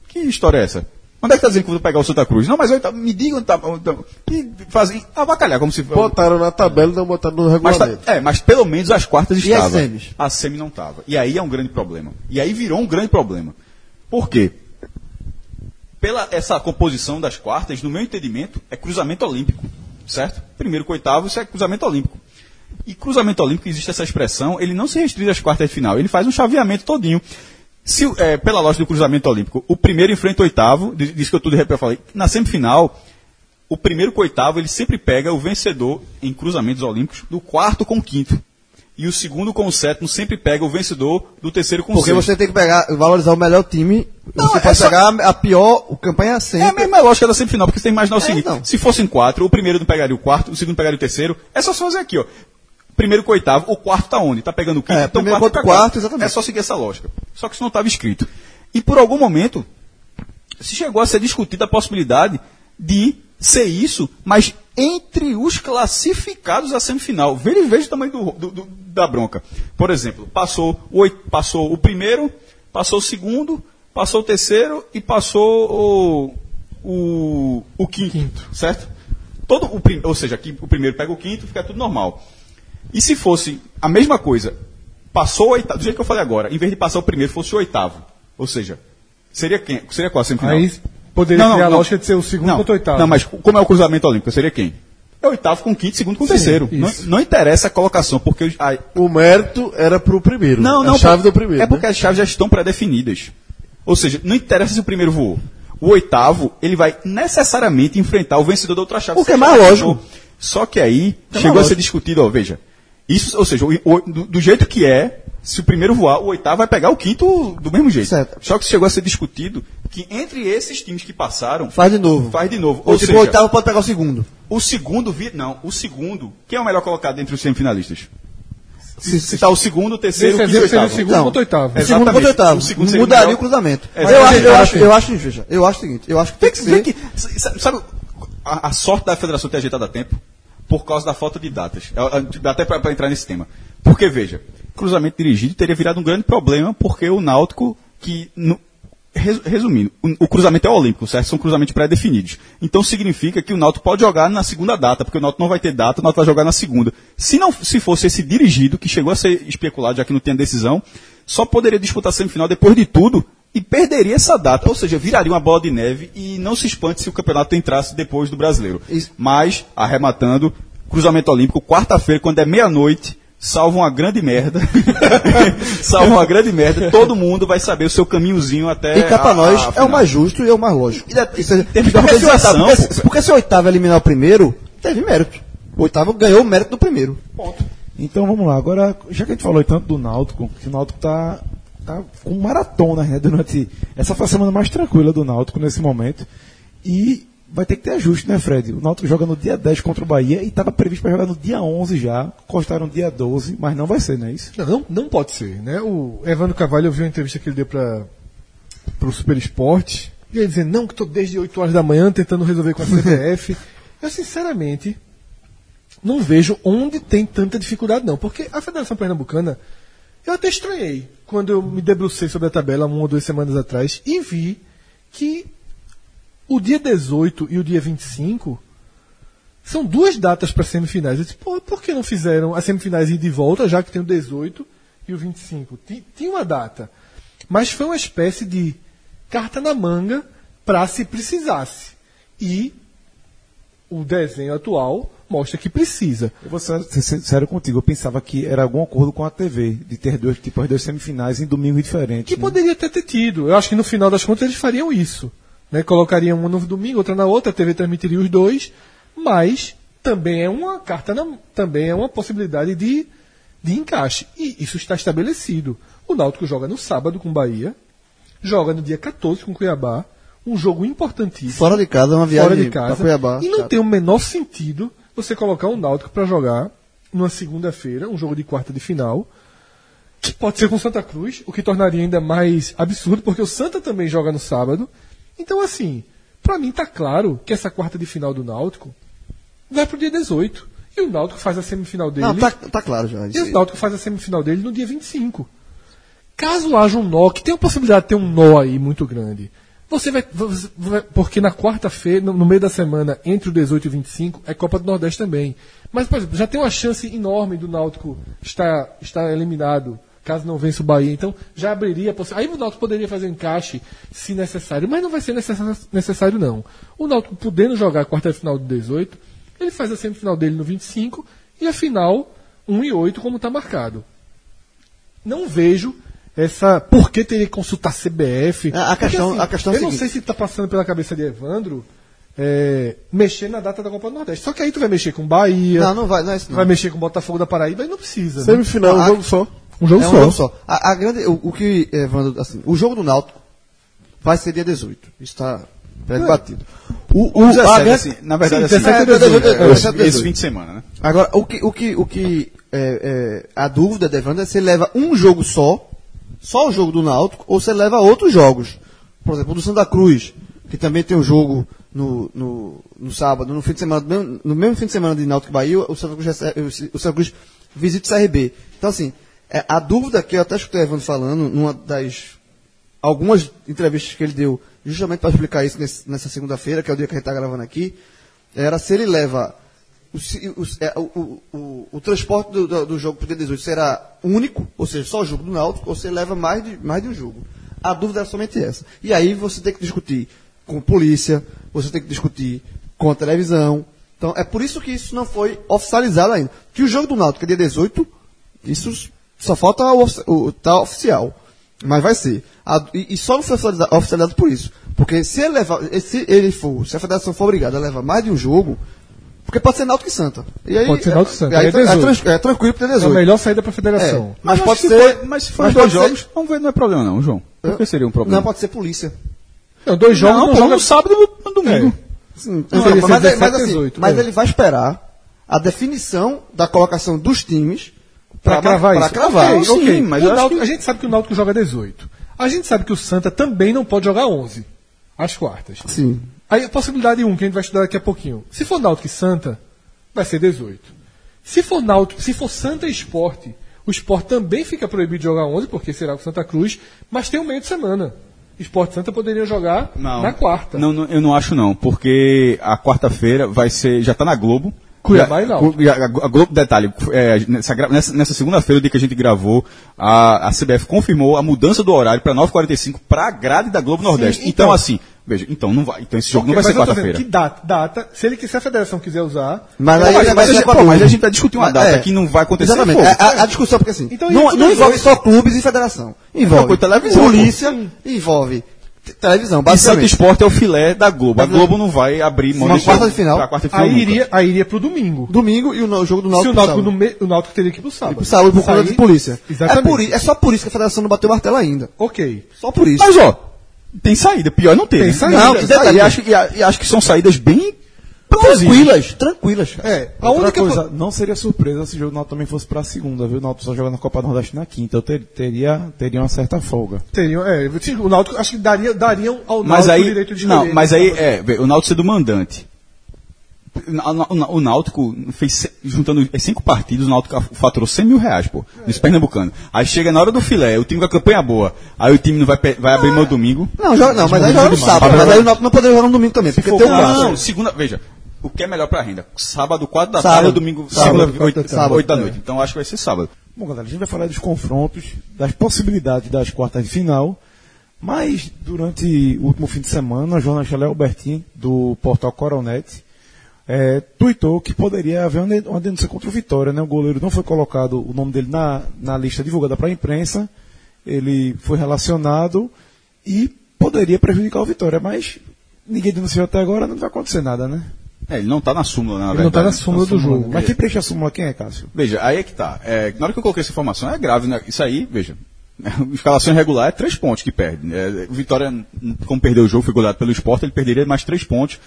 [SPEAKER 7] que história é essa? Onde é que está dizendo que eu vou pegar o Santa Cruz? Não, mas o oitavo, me digam onde tá, onde tá- E fazem avacalhar, como se
[SPEAKER 4] Botaram na tabela e não botaram no
[SPEAKER 7] mas, tá-
[SPEAKER 4] regulamento.
[SPEAKER 7] é, mas pelo menos as quartas
[SPEAKER 6] E as
[SPEAKER 7] estavam.
[SPEAKER 6] semis?
[SPEAKER 7] A semi não estava. E aí é um grande problema. E aí virou um grande problema. Por quê? Pela essa composição das quartas, no meu entendimento, é cruzamento olímpico. Certo? Primeiro com oitavo, isso é cruzamento olímpico. E cruzamento olímpico, existe essa expressão, ele não se restringe às quartas de final, ele faz um chaveamento todinho. Se, é, pela lógica do cruzamento olímpico, o primeiro enfrenta o oitavo, diz que eu tudo repente eu falei, na semifinal, o primeiro com o oitavo, ele sempre pega o vencedor em cruzamentos olímpicos do quarto com o quinto. E o segundo com o sétimo sempre pega o vencedor do terceiro com o
[SPEAKER 6] Porque
[SPEAKER 7] sexto.
[SPEAKER 6] você tem que pegar, valorizar o melhor time,
[SPEAKER 7] Não,
[SPEAKER 6] você
[SPEAKER 7] é
[SPEAKER 6] pode
[SPEAKER 7] só-
[SPEAKER 6] pegar a pior, o campanha
[SPEAKER 7] É a
[SPEAKER 6] sempre.
[SPEAKER 7] mesma lógica da semifinal, porque você tem que imaginar o
[SPEAKER 6] É,
[SPEAKER 7] seguinte: se fossem quatro, o primeiro não pegaria o quarto, o segundo pegaria o terceiro. É só fazer aqui, ó. Primeiro com o oitavo, o quarto tá onde? Tá pegando o quinto,
[SPEAKER 6] É,
[SPEAKER 7] então o
[SPEAKER 6] primeiro
[SPEAKER 7] quarto
[SPEAKER 6] contra
[SPEAKER 7] tá
[SPEAKER 6] o quarto, exatamente.
[SPEAKER 7] É só seguir essa lógica. Só que isso não estava escrito. E por algum momento, se chegou a ser discutida a possibilidade de ser isso, mas entre os classificados à semifinal. Veja, veja o tamanho do- do- do- da bronca. Por exemplo, passou o, oit- passou o primeiro, passou o segundo, passou o terceiro e passou o, o, o quinto, certo? Todo o ou seja, aqui o primeiro pega o quinto, fica tudo normal. E se fosse a mesma coisa, passou o oitavo, do jeito que eu falei agora, em vez de passar o primeiro, fosse o oitavo. Ou seja, seria quem? Seria qual a semifinal?
[SPEAKER 5] Aí Poderia
[SPEAKER 7] Não, não,
[SPEAKER 5] ter a
[SPEAKER 7] não.
[SPEAKER 5] lógica de ser o segundo
[SPEAKER 7] não,
[SPEAKER 5] contra o oitavo.
[SPEAKER 7] Não, mas como é o cruzamento olímpico? Seria quem? É o oitavo com o quinto, segundo com o terceiro. Não, não interessa a colocação, porque a-
[SPEAKER 4] O mérito era pro primeiro.
[SPEAKER 7] Não, não.
[SPEAKER 4] A chave
[SPEAKER 7] por-
[SPEAKER 4] do primeiro.
[SPEAKER 7] É porque
[SPEAKER 4] né?
[SPEAKER 7] as chaves já estão pré-definidas. Ou seja, não interessa se o primeiro voou. O oitavo, ele vai necessariamente enfrentar o vencedor da outra chave.
[SPEAKER 6] O que é mais lógico.
[SPEAKER 7] Só que aí
[SPEAKER 6] É
[SPEAKER 7] chegou a ser discutido, ó, veja. Isso, ou seja, o- o- do, do jeito que é, se o primeiro voar, o oitavo vai pegar o quinto do mesmo jeito.
[SPEAKER 6] Certo.
[SPEAKER 7] Só que chegou a ser discutido que entre esses times que passaram,
[SPEAKER 6] Faz de novo.
[SPEAKER 7] faz de novo.
[SPEAKER 6] Ou
[SPEAKER 7] Ou
[SPEAKER 6] tipo,
[SPEAKER 7] seja,
[SPEAKER 6] o oitavo pode pegar o segundo.
[SPEAKER 7] o segundo, vi- não, o segundo, quem é o melhor colocado entre os semifinalistas?
[SPEAKER 6] Se,
[SPEAKER 7] Se está o segundo, o terceiro,
[SPEAKER 5] Esse
[SPEAKER 7] o quinto e o oitavo.
[SPEAKER 5] segundo
[SPEAKER 6] Não.
[SPEAKER 5] contra o oitavo.
[SPEAKER 7] É.
[SPEAKER 6] O segundo contra o oitavo.
[SPEAKER 7] O segundo
[SPEAKER 6] Mudaria
[SPEAKER 7] melhor.
[SPEAKER 6] o cruzamento.
[SPEAKER 7] É,
[SPEAKER 6] eu, acho, eu, acho, eu acho, veja, eu acho o seguinte, eu acho que tem que ser...
[SPEAKER 7] que, sabe, a, a sorte da federação ter ajeitado a tempo? Por causa da falta de datas. É, é, Dá até para entrar nesse tema. Porque, veja, cruzamento dirigido teria virado um grande problema, porque o Náutico, que. no- res- resumindo, o, o cruzamento é olímpico, certo? São cruzamentos pré-definidos. Então significa que o Náutico pode jogar na segunda data, porque o Náutico não vai ter data, o Náutico vai jogar na segunda. Se não se fosse esse dirigido, que chegou a ser especulado, já que não tinha decisão, só poderia disputar a semifinal depois de tudo e perderia essa data. Ou seja, viraria uma bola de neve e não se espante se o campeonato entrasse depois do brasileiro. Mas, arrematando, cruzamento olímpico, quarta-feira, quando é meia-noite, salva uma grande merda. <laughs> salva uma grande merda. Todo mundo vai saber o seu caminhozinho até.
[SPEAKER 6] E cá pra
[SPEAKER 7] a-
[SPEAKER 6] nós
[SPEAKER 7] a
[SPEAKER 6] é o mais justo e é o mais lógico. Ou seja,
[SPEAKER 7] termos de
[SPEAKER 6] porque, se o oitavo, porque, porque se o oitavo eliminar o primeiro, teve mérito. O oitavo ganhou o mérito do primeiro.
[SPEAKER 2] Então vamos lá, agora, já que a gente falou tanto do Náutico, que o Náutico tá, tá com maratona né, durante. Essa foi a semana mais tranquila do Náutico nesse momento. E vai ter que ter ajuste, né, Fred? O Náutico joga no dia 10 contra o Bahia e estava previsto para jogar no dia 11 já. Costaram dia 12, mas não vai ser, não é isso?
[SPEAKER 5] Não, não, pode ser, né? O Evandro Carvalho, eu vi uma entrevista que ele deu para o Super Esporte, e ele dizendo, não, que estou desde 8 horas da manhã tentando resolver com a CBF. <laughs> eu, sinceramente, não vejo onde tem tanta dificuldade, não. Porque a Federação Pernambucana, eu até estranhei quando eu me debrucei sobre a tabela uma ou duas semanas atrás e vi que o dia 18 e o dia 25 são duas datas para semifinais. Eu disse, pô, por que não fizeram as semifinais ir de volta, já que tem o 18 e o 25? Ti- Tinha uma data. Mas foi uma espécie de carta na manga para se precisasse. E o desenho atual mostra que precisa.
[SPEAKER 2] Eu vou ser sincero contigo, eu pensava que era algum acordo com a TV, de ter dois, tipo, as duas semifinais em domingo diferentes.
[SPEAKER 5] Que
[SPEAKER 2] né?
[SPEAKER 5] poderia até ter tido. Eu acho que no final das contas eles fariam isso. Né? Colocariam uma no domingo, outra na outra, a TV transmitiria os dois, mas também é uma carta, na, também é uma possibilidade de, de encaixe. E isso está estabelecido. O Náutico joga no sábado com Bahia, joga no dia 14 com Cuiabá, um jogo importantíssimo.
[SPEAKER 6] Fora de casa, uma viagem
[SPEAKER 5] fora de casa.
[SPEAKER 6] Cuiabá.
[SPEAKER 5] E não tem o menor sentido você colocar o Náutico para jogar numa segunda-feira, um jogo de quarta de final, que pode ser com Santa Cruz, o que tornaria ainda mais absurdo, porque o Santa também joga no sábado. Então, assim, para mim tá claro que essa quarta de final do Náutico vai pro dia 18. E o Náutico faz a semifinal dele.
[SPEAKER 6] Não, tá, tá claro já.
[SPEAKER 5] E o Náutico faz a semifinal dele no dia 25. Caso haja um nó, que tem a possibilidade de ter um nó aí muito grande, você vai. você vai- porque na quarta-feira, no, no meio da semana, entre o 18 e o 25, é Copa do Nordeste também. Mas, por exemplo, já tem uma chance enorme do Náutico estar, estar eliminado, caso não vença o Bahia. Então, já abriria a possibilidade. Aí o Náutico poderia fazer encaixe, se necessário, mas não vai ser necessário, não. O Náutico podendo jogar a quarta-final do 18, ele faz a semifinal dele no 25 e a final 1 e 8, como está marcado não vejo essa. Por que teria que consultar a CBF?
[SPEAKER 6] A- a questão-
[SPEAKER 5] Porque,
[SPEAKER 6] a questão é
[SPEAKER 5] Eu
[SPEAKER 6] a
[SPEAKER 5] não
[SPEAKER 6] seguinte.
[SPEAKER 5] sei se está passando pela cabeça de Evandro é, mexer na data da Copa do Nordeste. Só que aí tu vai mexer com Bahia,
[SPEAKER 6] Não, não vai, não é isso não.
[SPEAKER 5] vai mexer com Botafogo da Paraíba e não precisa. né?
[SPEAKER 4] Semifinal, um
[SPEAKER 6] Ah,
[SPEAKER 4] jogo só.
[SPEAKER 5] Um jogo
[SPEAKER 6] é um
[SPEAKER 5] só.
[SPEAKER 6] jogo só. A, a grande, o, o que, Evandro, assim, o jogo do Náutico vai ser dia 18. Isso está batido. O, o,
[SPEAKER 7] O 17,
[SPEAKER 6] a grande-
[SPEAKER 7] assim, na verdade,
[SPEAKER 6] Sim,
[SPEAKER 7] assim,
[SPEAKER 6] 17
[SPEAKER 7] é,
[SPEAKER 6] e 18,
[SPEAKER 7] é,
[SPEAKER 6] é, 17 e
[SPEAKER 7] esse
[SPEAKER 6] 18.
[SPEAKER 7] fim de semana, né?
[SPEAKER 6] Agora, o que, o que, o que é, é, a dúvida de Evandro é se ele leva um jogo só, só o jogo do Náutico, ou se ele leva outros jogos. Por exemplo, o do Santa Cruz, que também tem um jogo no, no, no sábado, no fim de semana, no mesmo- fim de semana de Náutico Bahia, o Santa Cruz, recebe- o Santa Cruz visita o CRB. Então, assim, é, a dúvida que eu até escutei Evandro falando, numa das algumas entrevistas que ele deu, justamente para explicar isso nesse- nessa segunda-feira, que é o dia que a gente está gravando aqui, era se ele leva é, o, o, o- o transporte do, do, do jogo para o dia 18 será único, ou seja, só o jogo do Náutico, ou ele leva mais de, mais de um jogo. A dúvida é somente essa. E aí você tem que discutir com polícia, você tem que discutir com a televisão. Então, é por isso que isso não foi oficializado ainda. Que o jogo do Náutico é dia 18, isso só falta o, o tá oficial. Mas vai ser. A- e, e só não foi oficializa- oficializado por isso. Porque se ele, levar, se ele for, se a federação for obrigada a levar mais de um jogo, porque pode ser Náutico e Santa. E aí,
[SPEAKER 5] Pode ser Náutico e Santa,
[SPEAKER 6] É, aí
[SPEAKER 5] é
[SPEAKER 6] é, é
[SPEAKER 5] 18.
[SPEAKER 6] trans- é tranquilo porque é
[SPEAKER 5] É a
[SPEAKER 6] 18.
[SPEAKER 5] melhor saída para a federação.
[SPEAKER 6] É, mas
[SPEAKER 7] acho
[SPEAKER 6] pode ser.
[SPEAKER 7] for- mas se for
[SPEAKER 6] mas
[SPEAKER 7] dois
[SPEAKER 6] ser-
[SPEAKER 7] jogos, vamos ver, não é problema não, João. Por que seria um problema?
[SPEAKER 6] Não, pode ser polícia.
[SPEAKER 5] Não, dois jogos
[SPEAKER 7] não,
[SPEAKER 5] não, joga
[SPEAKER 7] no sábado e no domingo.
[SPEAKER 6] Sim,
[SPEAKER 5] Não,
[SPEAKER 6] mas,
[SPEAKER 5] 17,
[SPEAKER 6] mas assim,
[SPEAKER 5] 18,
[SPEAKER 6] mas
[SPEAKER 5] é.
[SPEAKER 6] ele vai esperar a definição da colocação dos times
[SPEAKER 5] Pra cravar
[SPEAKER 6] pra
[SPEAKER 5] isso.
[SPEAKER 6] cravar.
[SPEAKER 5] Ok,
[SPEAKER 7] sim,
[SPEAKER 5] ok.
[SPEAKER 7] mas
[SPEAKER 5] O
[SPEAKER 7] eu acho
[SPEAKER 5] Náutico-
[SPEAKER 7] que-
[SPEAKER 5] A gente sabe que o Náutico joga 18. A gente sabe que o Santa também não pode jogar 11. Às quartas.
[SPEAKER 6] Sim.
[SPEAKER 5] Aí a possibilidade 1, que a gente vai estudar daqui a pouquinho. Se for Náutico e Santa, vai ser 18. Se for Náutico, se for Santa e Esporte, o Esporte também fica proibido de jogar 11, porque será com Santa Cruz, mas tem um meio de semana. Esporte Santa poderiam jogar na quarta.
[SPEAKER 7] Não, não, eu não acho não, porque a quarta-feira vai ser, já tá na Globo.
[SPEAKER 5] Cuiabá
[SPEAKER 7] Já-
[SPEAKER 5] e Náutico.
[SPEAKER 7] A a Globo, detalhe, é, nessa, nessa, nessa segunda-feira, o dia que a gente gravou, a, a CBF confirmou a mudança do horário para 9h45 para a grade da Globo Nordeste. então,
[SPEAKER 5] então.
[SPEAKER 7] assim, veja, então não vai, então esse jogo
[SPEAKER 5] Ok,
[SPEAKER 7] não vai ser
[SPEAKER 5] mas
[SPEAKER 7] quarta-feira.
[SPEAKER 5] Que data, data, se, ele, se a federação quiser usar,
[SPEAKER 6] Mas aí
[SPEAKER 7] mas,
[SPEAKER 6] vai
[SPEAKER 7] mas,
[SPEAKER 6] ser
[SPEAKER 7] a gente-
[SPEAKER 6] pra
[SPEAKER 7] pô, mas a gente vai discutir uma
[SPEAKER 6] Mas,
[SPEAKER 7] data
[SPEAKER 6] é.
[SPEAKER 7] que não vai acontecer.
[SPEAKER 6] Exatamente.
[SPEAKER 7] pô.
[SPEAKER 6] A, a- a discussão, porque assim,
[SPEAKER 5] Então,
[SPEAKER 6] não,
[SPEAKER 5] isso
[SPEAKER 6] não envolve só clubes e federação. Envolve
[SPEAKER 7] televisão,
[SPEAKER 6] polícia, envolve te- televisão,
[SPEAKER 7] E Santo
[SPEAKER 6] basicamente.
[SPEAKER 7] Esporte é o filé da Globo. A Globo não vai abrir mão
[SPEAKER 6] Uma quarta
[SPEAKER 7] jogo
[SPEAKER 6] de final.
[SPEAKER 7] quarta de final
[SPEAKER 5] aí
[SPEAKER 7] nunca.
[SPEAKER 5] iria, aí iria pro domingo.
[SPEAKER 6] Domingo e o, o jogo do
[SPEAKER 5] Se
[SPEAKER 6] Náutico
[SPEAKER 5] o Náutico, no me, o Náutico teria que ir pro sábado.
[SPEAKER 6] Pro sábado por conta de polícia. É,
[SPEAKER 5] Exatamente.
[SPEAKER 6] por, i- é só por isso que a federação não bateu o martelo ainda.
[SPEAKER 5] Ok.
[SPEAKER 6] Só por isso.
[SPEAKER 7] Mas, ó, tem saída. Pior é não ter.
[SPEAKER 5] Tem
[SPEAKER 7] né?
[SPEAKER 5] saída.
[SPEAKER 7] Não,
[SPEAKER 6] Tem
[SPEAKER 7] e
[SPEAKER 6] saída.
[SPEAKER 7] e acho, e, e acho que são saídas bem
[SPEAKER 6] tranquilas, tranquilas.
[SPEAKER 5] É, a
[SPEAKER 2] Outra
[SPEAKER 5] única
[SPEAKER 2] coisa, não seria surpresa se o jogo do Náutico também fosse pra segunda, viu? O Náutico só joga na Copa do Nordeste na quinta. Eu ter- teria, teria uma certa folga.
[SPEAKER 5] Teriam, é, o Náutico acho que daria, dariam ao
[SPEAKER 7] Mas
[SPEAKER 5] Náutico o
[SPEAKER 7] aí,
[SPEAKER 5] direito de
[SPEAKER 7] não, mas aí, é, o Náutico sendo mandante. O, o, o Náutico fez, juntando as cinco partidas, o Náutico faturou 100 mil reais, pô, nesse Pernambucano. Aí chega na hora do filé, o time com a campanha boa, aí o time não vai, vai abrir mão domingo.
[SPEAKER 6] Não, joga, não, mas aí joga no sábado. Mas aí o Náutico não poderia jogar no domingo também, porque tem um
[SPEAKER 7] não, não, segunda, veja, o que é melhor pra renda? Sábado, 4 da
[SPEAKER 6] Sábado.
[SPEAKER 7] tarde domingo,
[SPEAKER 6] Sábado,
[SPEAKER 7] sábado,
[SPEAKER 6] quatro
[SPEAKER 7] 8,
[SPEAKER 6] da tarde.
[SPEAKER 7] da
[SPEAKER 6] É.
[SPEAKER 7] noite. Então acho que vai ser sábado.
[SPEAKER 2] Bom, galera, a gente vai falar dos confrontos, das possibilidades das quartas de final, mas durante o último fim de semana, o jornalista Léo Albertin, do portal Coronet, é, tuitou que poderia haver uma denúncia contra o Vitória, né? O goleiro não foi colocado o nome dele na, na lista divulgada para a imprensa, ele foi relacionado e poderia prejudicar o Vitória, mas ninguém denunciou até agora, não vai acontecer nada, né?
[SPEAKER 7] É, ele não tá na súmula, na
[SPEAKER 5] Ele
[SPEAKER 7] verdade.
[SPEAKER 5] não tá na súmula do jogo.
[SPEAKER 2] Mas quem preenche a súmula quem é, Cássio?
[SPEAKER 7] Veja, aí é que tá. É, na hora que eu coloquei essa informação, é grave, né? Isso aí, veja. <laughs> Escalação irregular é três pontos que perde. É, o Vitória, como perdeu o jogo, foi goleado pelo esporte, ele perderia mais três pontos.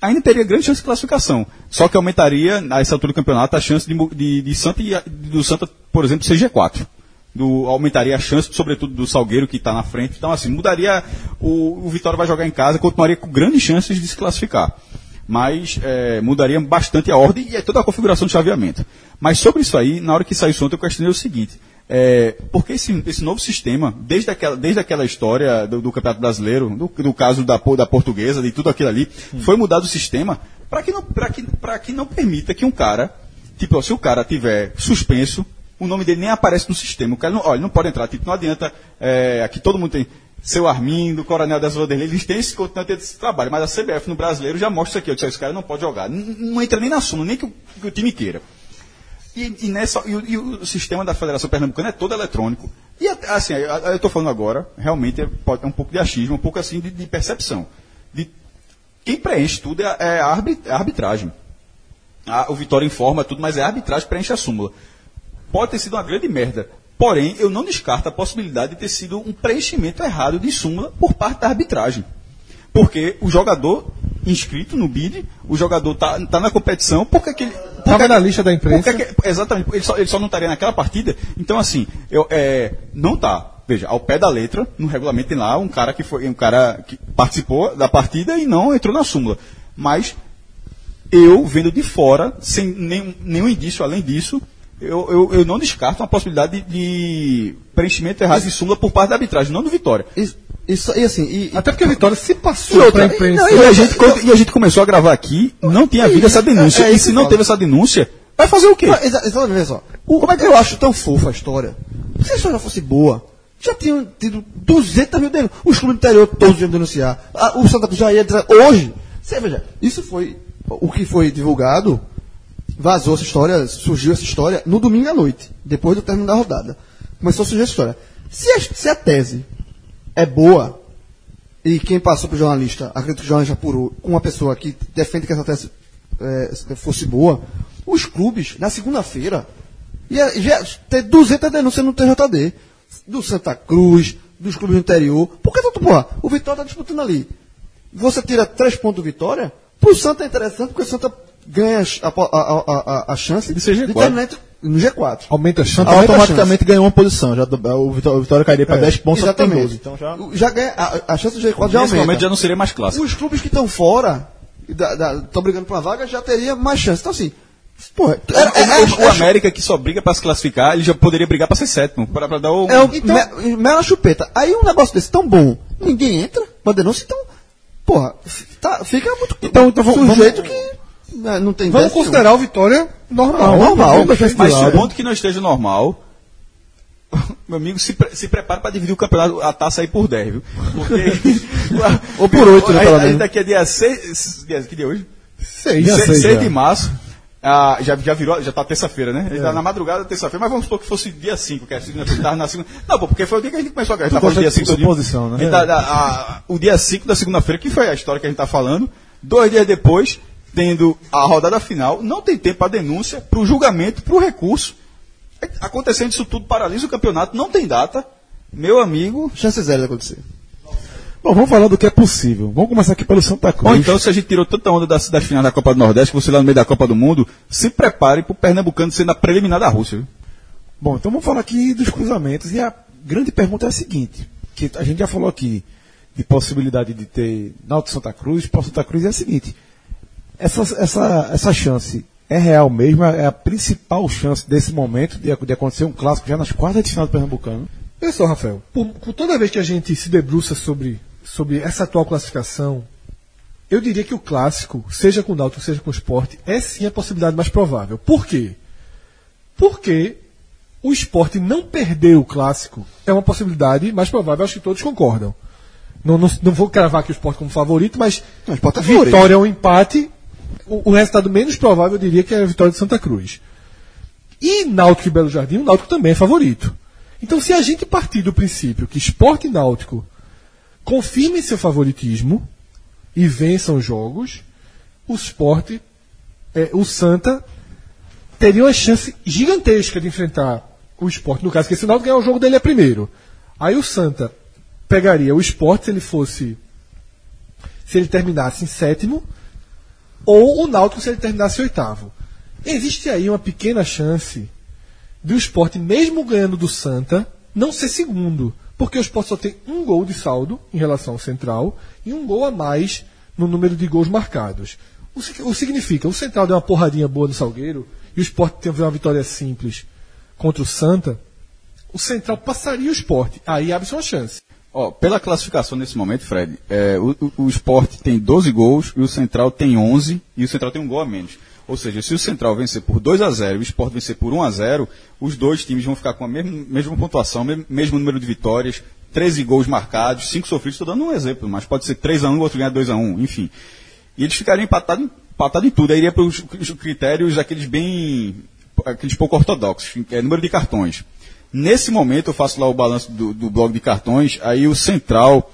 [SPEAKER 7] Ainda teria grande chance de classificação. Só que aumentaria, a essa altura do campeonato, a chance de, de, de Santa e do Santa, por exemplo, ser G4. Do, aumentaria a chance, sobretudo, do Salgueiro, que está na frente. Então, assim, mudaria. O, o Vitória vai jogar em casa, continuaria com grandes chances de se classificar. Mas é, mudaria bastante a ordem e é toda a configuração de chaveamento. Mas sobre isso aí, na hora que saiu isso ontem, eu questionei o seguinte. É, porque esse, esse novo sistema, desde aquela, desde aquela história do, do Campeonato Brasileiro, do, do caso da, da portuguesa, de tudo aquilo ali, foi mudado o sistema para que, não- pra que, pra que não permita que um cara, tipo, se o cara tiver suspenso, o nome dele nem aparece no sistema. O cara não, olha, não pode entrar, tipo, não adianta, é, aqui todo mundo tem seu Armindo, Coronel das Vanderlei, eles têm esse continuante desse trabalho, mas a CBF no brasileiro já mostra aqui, ó, ó, esse cara não pode jogar. N- Não entra nem na súmula, nem que o, que o time queira. E, e nessa, e, o, e o sistema da Federação Pernambucana é todo eletrônico. E assim, eu estou falando agora, realmente é, pode, é um pouco de achismo, um pouco assim de, de percepção. De, quem preenche tudo é, é a é arbitragem. A- o Vitória informa tudo, mas é a arbitragem que preenche a súmula. Pode ter sido uma grande merda. Porém, eu não descarto a possibilidade de ter sido um preenchimento errado de súmula por parte da arbitragem. Porque o jogador inscrito no BID, o jogador está tá na competição, porque aquele.
[SPEAKER 5] Tava na lista da imprensa.
[SPEAKER 7] Que- exatamente, ele só, ele só não estaria naquela partida. Então, assim, eu, é, não tá. Veja, ao pé da letra, no regulamento tem lá um cara que foi um cara que participou da partida e não entrou na súmula. Mas eu, vendo de fora, sem nenhum, nenhum indício além disso, eu, eu, eu não descarto uma possibilidade de, de preenchimento errado de súmula por parte da arbitragem, não do Vitória.
[SPEAKER 6] Isso, isso, e assim, e,
[SPEAKER 5] Até porque a Vitória se
[SPEAKER 7] E,
[SPEAKER 5] passou
[SPEAKER 7] outra,
[SPEAKER 5] pra imprensa.
[SPEAKER 7] não, e a gente, e a gente começou a gravar aqui, não tinha havido essa denúncia.
[SPEAKER 6] é
[SPEAKER 7] e
[SPEAKER 6] isso
[SPEAKER 7] se
[SPEAKER 6] que
[SPEAKER 7] não
[SPEAKER 6] eu
[SPEAKER 7] teve essa denúncia, vai fazer o quê?
[SPEAKER 6] Exa- exatamente, só. O- como é que eu acho tão fofa a história? Se a história fosse boa, já tinham tido 200 mil denúncias. Os clubes do interior todos iam denunciar. Ah, o Santa Cruz já ia dizer, hoje. Você veja, isso foi o que foi divulgado. Vazou essa história, surgiu essa história no domingo à noite, depois do término da rodada. Começou a surgir essa história. Se a, se a tese é boa, e quem passou para o jornalista, acredito que o jornalista apurou, com uma pessoa que defende que essa tese é, fosse boa, os clubes, na segunda-feira, ia, ia ter 200 denúncias no TJD. Do Santa Cruz, dos clubes do interior. Por que tanto, porra? O Vitória está disputando ali. Você tira três pontos do Vitória, pro Santa é interessante, porque o Santa ganha a, a, a, a chance
[SPEAKER 7] De ser G4.
[SPEAKER 6] terminar no G4.
[SPEAKER 5] Aumenta a chance.
[SPEAKER 6] Aumenta a
[SPEAKER 3] automaticamente ganhou uma posição. Já, o Vitória, o Vitória cairia para 10 pontos, só que tem
[SPEAKER 6] Exatamente.
[SPEAKER 3] 12. Então já...
[SPEAKER 6] O- já ganha, a, a chance do G4 já aumenta.
[SPEAKER 7] momento já não seria mais clássico.
[SPEAKER 6] Os clubes que estão fora, estão brigando por uma vaga, já teria mais chance. Então, assim, pô, é, é, é,
[SPEAKER 7] o, o
[SPEAKER 6] é-
[SPEAKER 7] América que só briga pra se classificar, ele já poderia brigar pra ser sétimo. Pra, pra dar o.
[SPEAKER 6] é o me- mel na chupeta. Aí um negócio desse tão bom, ninguém entra pra denúncia, então, porra, tá, fica muito
[SPEAKER 2] Então- então vamos-
[SPEAKER 6] sujeito que né, não tem
[SPEAKER 5] Vamos considerar o Vitória normal.
[SPEAKER 6] Não, normal,
[SPEAKER 7] Mas supondo que não esteja normal, meu amigo, se, pre- se prepara para dividir o campeonato, a taça aí por 10, viu? Porque. <laughs>
[SPEAKER 6] Ou por oito, né,
[SPEAKER 7] aí,
[SPEAKER 6] pelo
[SPEAKER 7] aí
[SPEAKER 6] menos.
[SPEAKER 7] daqui a dia 6. Dia, que dia é hoje?
[SPEAKER 5] Seis.
[SPEAKER 2] Dia
[SPEAKER 7] 6
[SPEAKER 2] seis, já.
[SPEAKER 7] de março. ah, já, já virou, já tá terça-feira, né? Ele tá na madrugada, terça-feira, mas vamos supor que fosse dia 5, que é a segunda-feira, tava na segunda. Não, pô, porque foi o dia que a gente começou a gravar. A gente tá dia
[SPEAKER 2] de
[SPEAKER 7] 5
[SPEAKER 2] suposição, né?
[SPEAKER 7] o dia 5 da segunda-feira, que foi a história que a gente tá falando, dois dias depois, tendo a rodada final, não tem tempo para denúncia, para o julgamento, para o recurso. Acontecendo isso tudo, paralisa o campeonato, não tem data. Meu amigo.
[SPEAKER 6] Chance zero de acontecer.
[SPEAKER 2] Bom, vamos falar do que é possível. Vamos começar aqui pelo Santa Cruz.
[SPEAKER 7] Ou então, se a gente tirou tanta onda das, das finais da Copa do Nordeste, que você lá no meio da Copa do Mundo, se prepare para o Pernambucano sendo a preliminar da Rússia. viu?
[SPEAKER 2] Bom, então vamos falar aqui dos cruzamentos. E a grande pergunta é a seguinte: que a gente já falou aqui de possibilidade de ter Náutico Santa Cruz, Pau Santa Cruz é a seguinte: essa, essa, essa chance é real mesmo? É a principal chance desse momento de, de acontecer um clássico já nas quartas de final do Pernambucano?
[SPEAKER 5] Só, Rafael. Por, por toda vez que a gente se debruça sobre, sobre essa atual classificação, eu diria que o clássico, seja com o Náutico, seja com o esporte, é sim a possibilidade mais provável. Por quê? Porque o esporte não perder o clássico é uma possibilidade mais provável, acho que todos concordam. Não, não, não vou cravar aqui o esporte como favorito, mas
[SPEAKER 6] Não, o Sport é
[SPEAKER 5] vitória ou empate, o, resultado menos provável eu diria que é a vitória de Santa Cruz. E Náutico e Belo Jardim, o Náutico também é favorito. Então, se a gente partir do princípio que Esporte Náutico confirmem seu favoritismo e vençam os jogos, o Esporte, é, o Santa, teria uma chance gigantesca de enfrentar o Esporte. No caso, que se o Náutico ganhar o jogo dele é primeiro. Aí o Santa pegaria o Esporte se ele fosse. Se ele terminasse em sétimo, ou o Náutico se ele terminasse oitavo. Existe aí uma pequena chance do esporte, mesmo ganhando do Santa, não ser segundo. Porque o esporte só tem um gol de saldo em relação ao Central e um gol a mais no número de gols marcados. O, o significa, o Central deu uma porradinha boa no Salgueiro e o esporte teve uma vitória simples contra o Santa, o Central passaria o esporte. Aí abre-se uma chance.
[SPEAKER 7] Ó, pela classificação nesse momento, Fred, é, o, o, o Sport tem 12 gols e o Central tem 11 e o Central tem um gol a menos. Ou seja, se o Central vencer por 2 a 0 e o Sport vencer por 1 a 0 os dois times vão ficar com a mesma, mesma pontuação, mesmo, mesmo número de vitórias, 13 gols marcados, 5 sofridos. Estou dando um exemplo, mas pode ser 3 a 1 o outro ganhar 2 a 1 enfim. E eles ficariam empatados empatado em tudo. Aí iria para os critérios aqueles bem. aqueles pouco ortodoxos, é número de cartões. Nesse momento eu faço lá o balanço do, do blog de cartões, aí o central,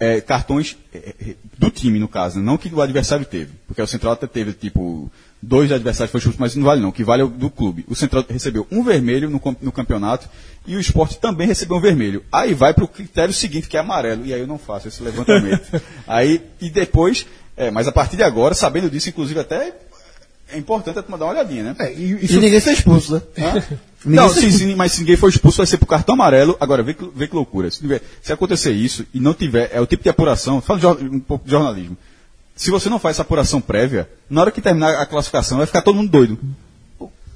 [SPEAKER 7] é, cartões é, é, do time, no caso, não que o adversário teve. Porque o central até teve, tipo, dois adversários foi expulso, mas isso não vale não, o que vale é o do clube. O central recebeu um vermelho no, no campeonato e o esporte também recebeu um vermelho. Aí vai para o critério seguinte, que é amarelo, e aí eu não faço esse levantamento. <laughs> aí, e depois, é, mas a partir de agora, sabendo disso, inclusive até é importante turma dar uma olhadinha, né?
[SPEAKER 5] É, e,
[SPEAKER 6] E ninguém foi expulso, né? <laughs> Ninguém
[SPEAKER 7] Não,
[SPEAKER 6] se
[SPEAKER 7] sim, mas se ninguém for expulso, vai ser pro cartão amarelo. Agora, vê que, vê que loucura. Se, tiver- se acontecer isso e não tiver, é o tipo de apuração, fala um pouco de jornalismo. Se você não faz essa apuração prévia, na hora que terminar a classificação, vai ficar todo mundo doido.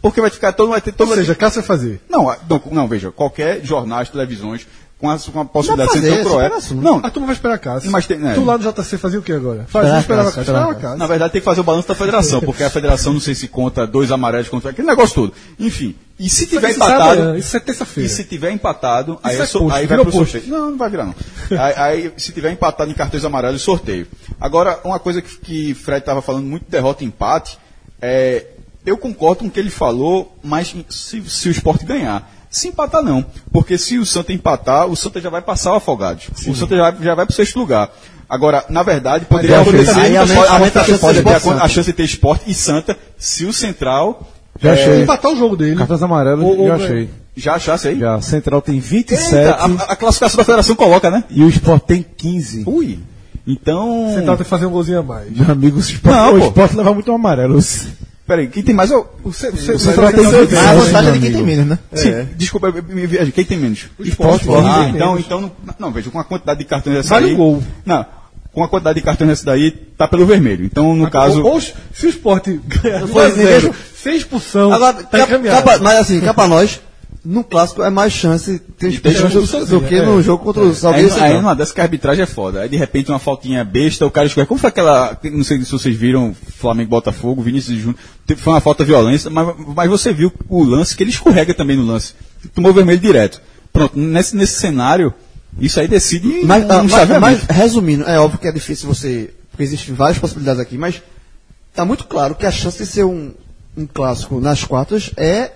[SPEAKER 7] Porque vai ficar todo, vai ter todo
[SPEAKER 5] Ou seja, vai fazer.
[SPEAKER 7] não, não, não, veja, qualquer jornais, televisões, com a, com a possibilidade de ser tão cruel.
[SPEAKER 6] né?
[SPEAKER 7] Não,
[SPEAKER 5] A turma vai esperar a casa.
[SPEAKER 7] Mas tem- é.
[SPEAKER 5] Tu lá no JC fazia o que agora? Fazia, esperava a
[SPEAKER 6] casa,
[SPEAKER 5] Esperava a casa.
[SPEAKER 7] Na verdade, tem que fazer o balanço da federação, porque a federação não sei se conta dois amarelos contra aquele negócio todo. Enfim, e se tiver
[SPEAKER 5] Isso
[SPEAKER 7] empatado.
[SPEAKER 5] amanhã, Isso é terça-feira.
[SPEAKER 7] E se tiver empatado, aí,
[SPEAKER 5] é
[SPEAKER 7] é so-
[SPEAKER 5] post,
[SPEAKER 7] aí vai pro sorteio. Não, não vai virar não. aí, aí, se tiver empatado em cartões amarelos, sorteio. Agora, uma coisa que, que Fred estava falando muito de derrota e empate, é, eu concordo com o que ele falou, mas se, se o esporte ganhar. Se empatar, não. Porque se o Santa empatar, o Santa já vai passar o Afogados. O Santa já, vai- já vai para o sexto lugar. Agora, na verdade, poderia
[SPEAKER 6] Aí
[SPEAKER 7] acontecer.
[SPEAKER 6] a chance de
[SPEAKER 7] ter
[SPEAKER 6] esporte
[SPEAKER 7] de ter esporte e Santa se o Central
[SPEAKER 2] Já achei.
[SPEAKER 5] Empatar o jogo dele. Ou
[SPEAKER 2] já
[SPEAKER 5] ganha.
[SPEAKER 2] achei.
[SPEAKER 7] já achasse aí.
[SPEAKER 2] Já. Central tem
[SPEAKER 7] Eita,
[SPEAKER 2] 27
[SPEAKER 7] a, a classificação da federação coloca, né?
[SPEAKER 2] e o Sport tem 15.
[SPEAKER 7] Ui. Então.
[SPEAKER 5] Você tava que fazer um golzinho a mais.
[SPEAKER 2] Meu amigo, o Sport,
[SPEAKER 7] Não,
[SPEAKER 2] o
[SPEAKER 7] pô.
[SPEAKER 2] Sport leva muito amarelos.
[SPEAKER 7] Peraí, quem tem mais? Eu,
[SPEAKER 5] O, o,
[SPEAKER 2] O
[SPEAKER 5] o
[SPEAKER 2] Central tem
[SPEAKER 5] Central
[SPEAKER 2] 15.
[SPEAKER 6] Mas a vantagem é de quem tem menos, né?
[SPEAKER 7] Sim, desculpa, me- viaja. Quem tem menos?
[SPEAKER 2] Sport,
[SPEAKER 7] Ah,
[SPEAKER 2] tem
[SPEAKER 7] então,
[SPEAKER 5] menos.
[SPEAKER 7] então, não, não, veja, com a quantidade de cartões dessa
[SPEAKER 5] Vale um gol.
[SPEAKER 7] Não, com a quantidade de cartões dessa daí, tá pelo vermelho. Então, no caso.
[SPEAKER 5] Ou, ou se o Sport ganhar
[SPEAKER 6] é.
[SPEAKER 5] 2x0, sem expulsão,
[SPEAKER 6] Agora,
[SPEAKER 5] tá
[SPEAKER 6] mas assim, cá pra nós, no clássico é mais chance ter chance do,
[SPEAKER 5] sozinho,
[SPEAKER 6] do que
[SPEAKER 5] é.
[SPEAKER 6] no jogo contra o
[SPEAKER 7] Aí,
[SPEAKER 6] Salgueiro
[SPEAKER 7] aí
[SPEAKER 6] Central.
[SPEAKER 7] numa dessa que a arbitragem é foda. Aí de repente uma faltinha besta, o cara escorrega. Como foi aquela. Não sei se vocês viram Flamengo Botafogo, Vinícius Júnior. Foi uma falta violência, mas, mas você viu o lance que ele escorrega também no lance. Tomou vermelho direto. Pronto, nesse, nesse cenário, isso aí decide.
[SPEAKER 6] Mas,
[SPEAKER 7] um
[SPEAKER 6] ah, mas, mas, resumindo, é óbvio que é difícil você. Porque existem várias possibilidades aqui, mas tá muito claro que a chance de ser um, um clássico nas quartas é,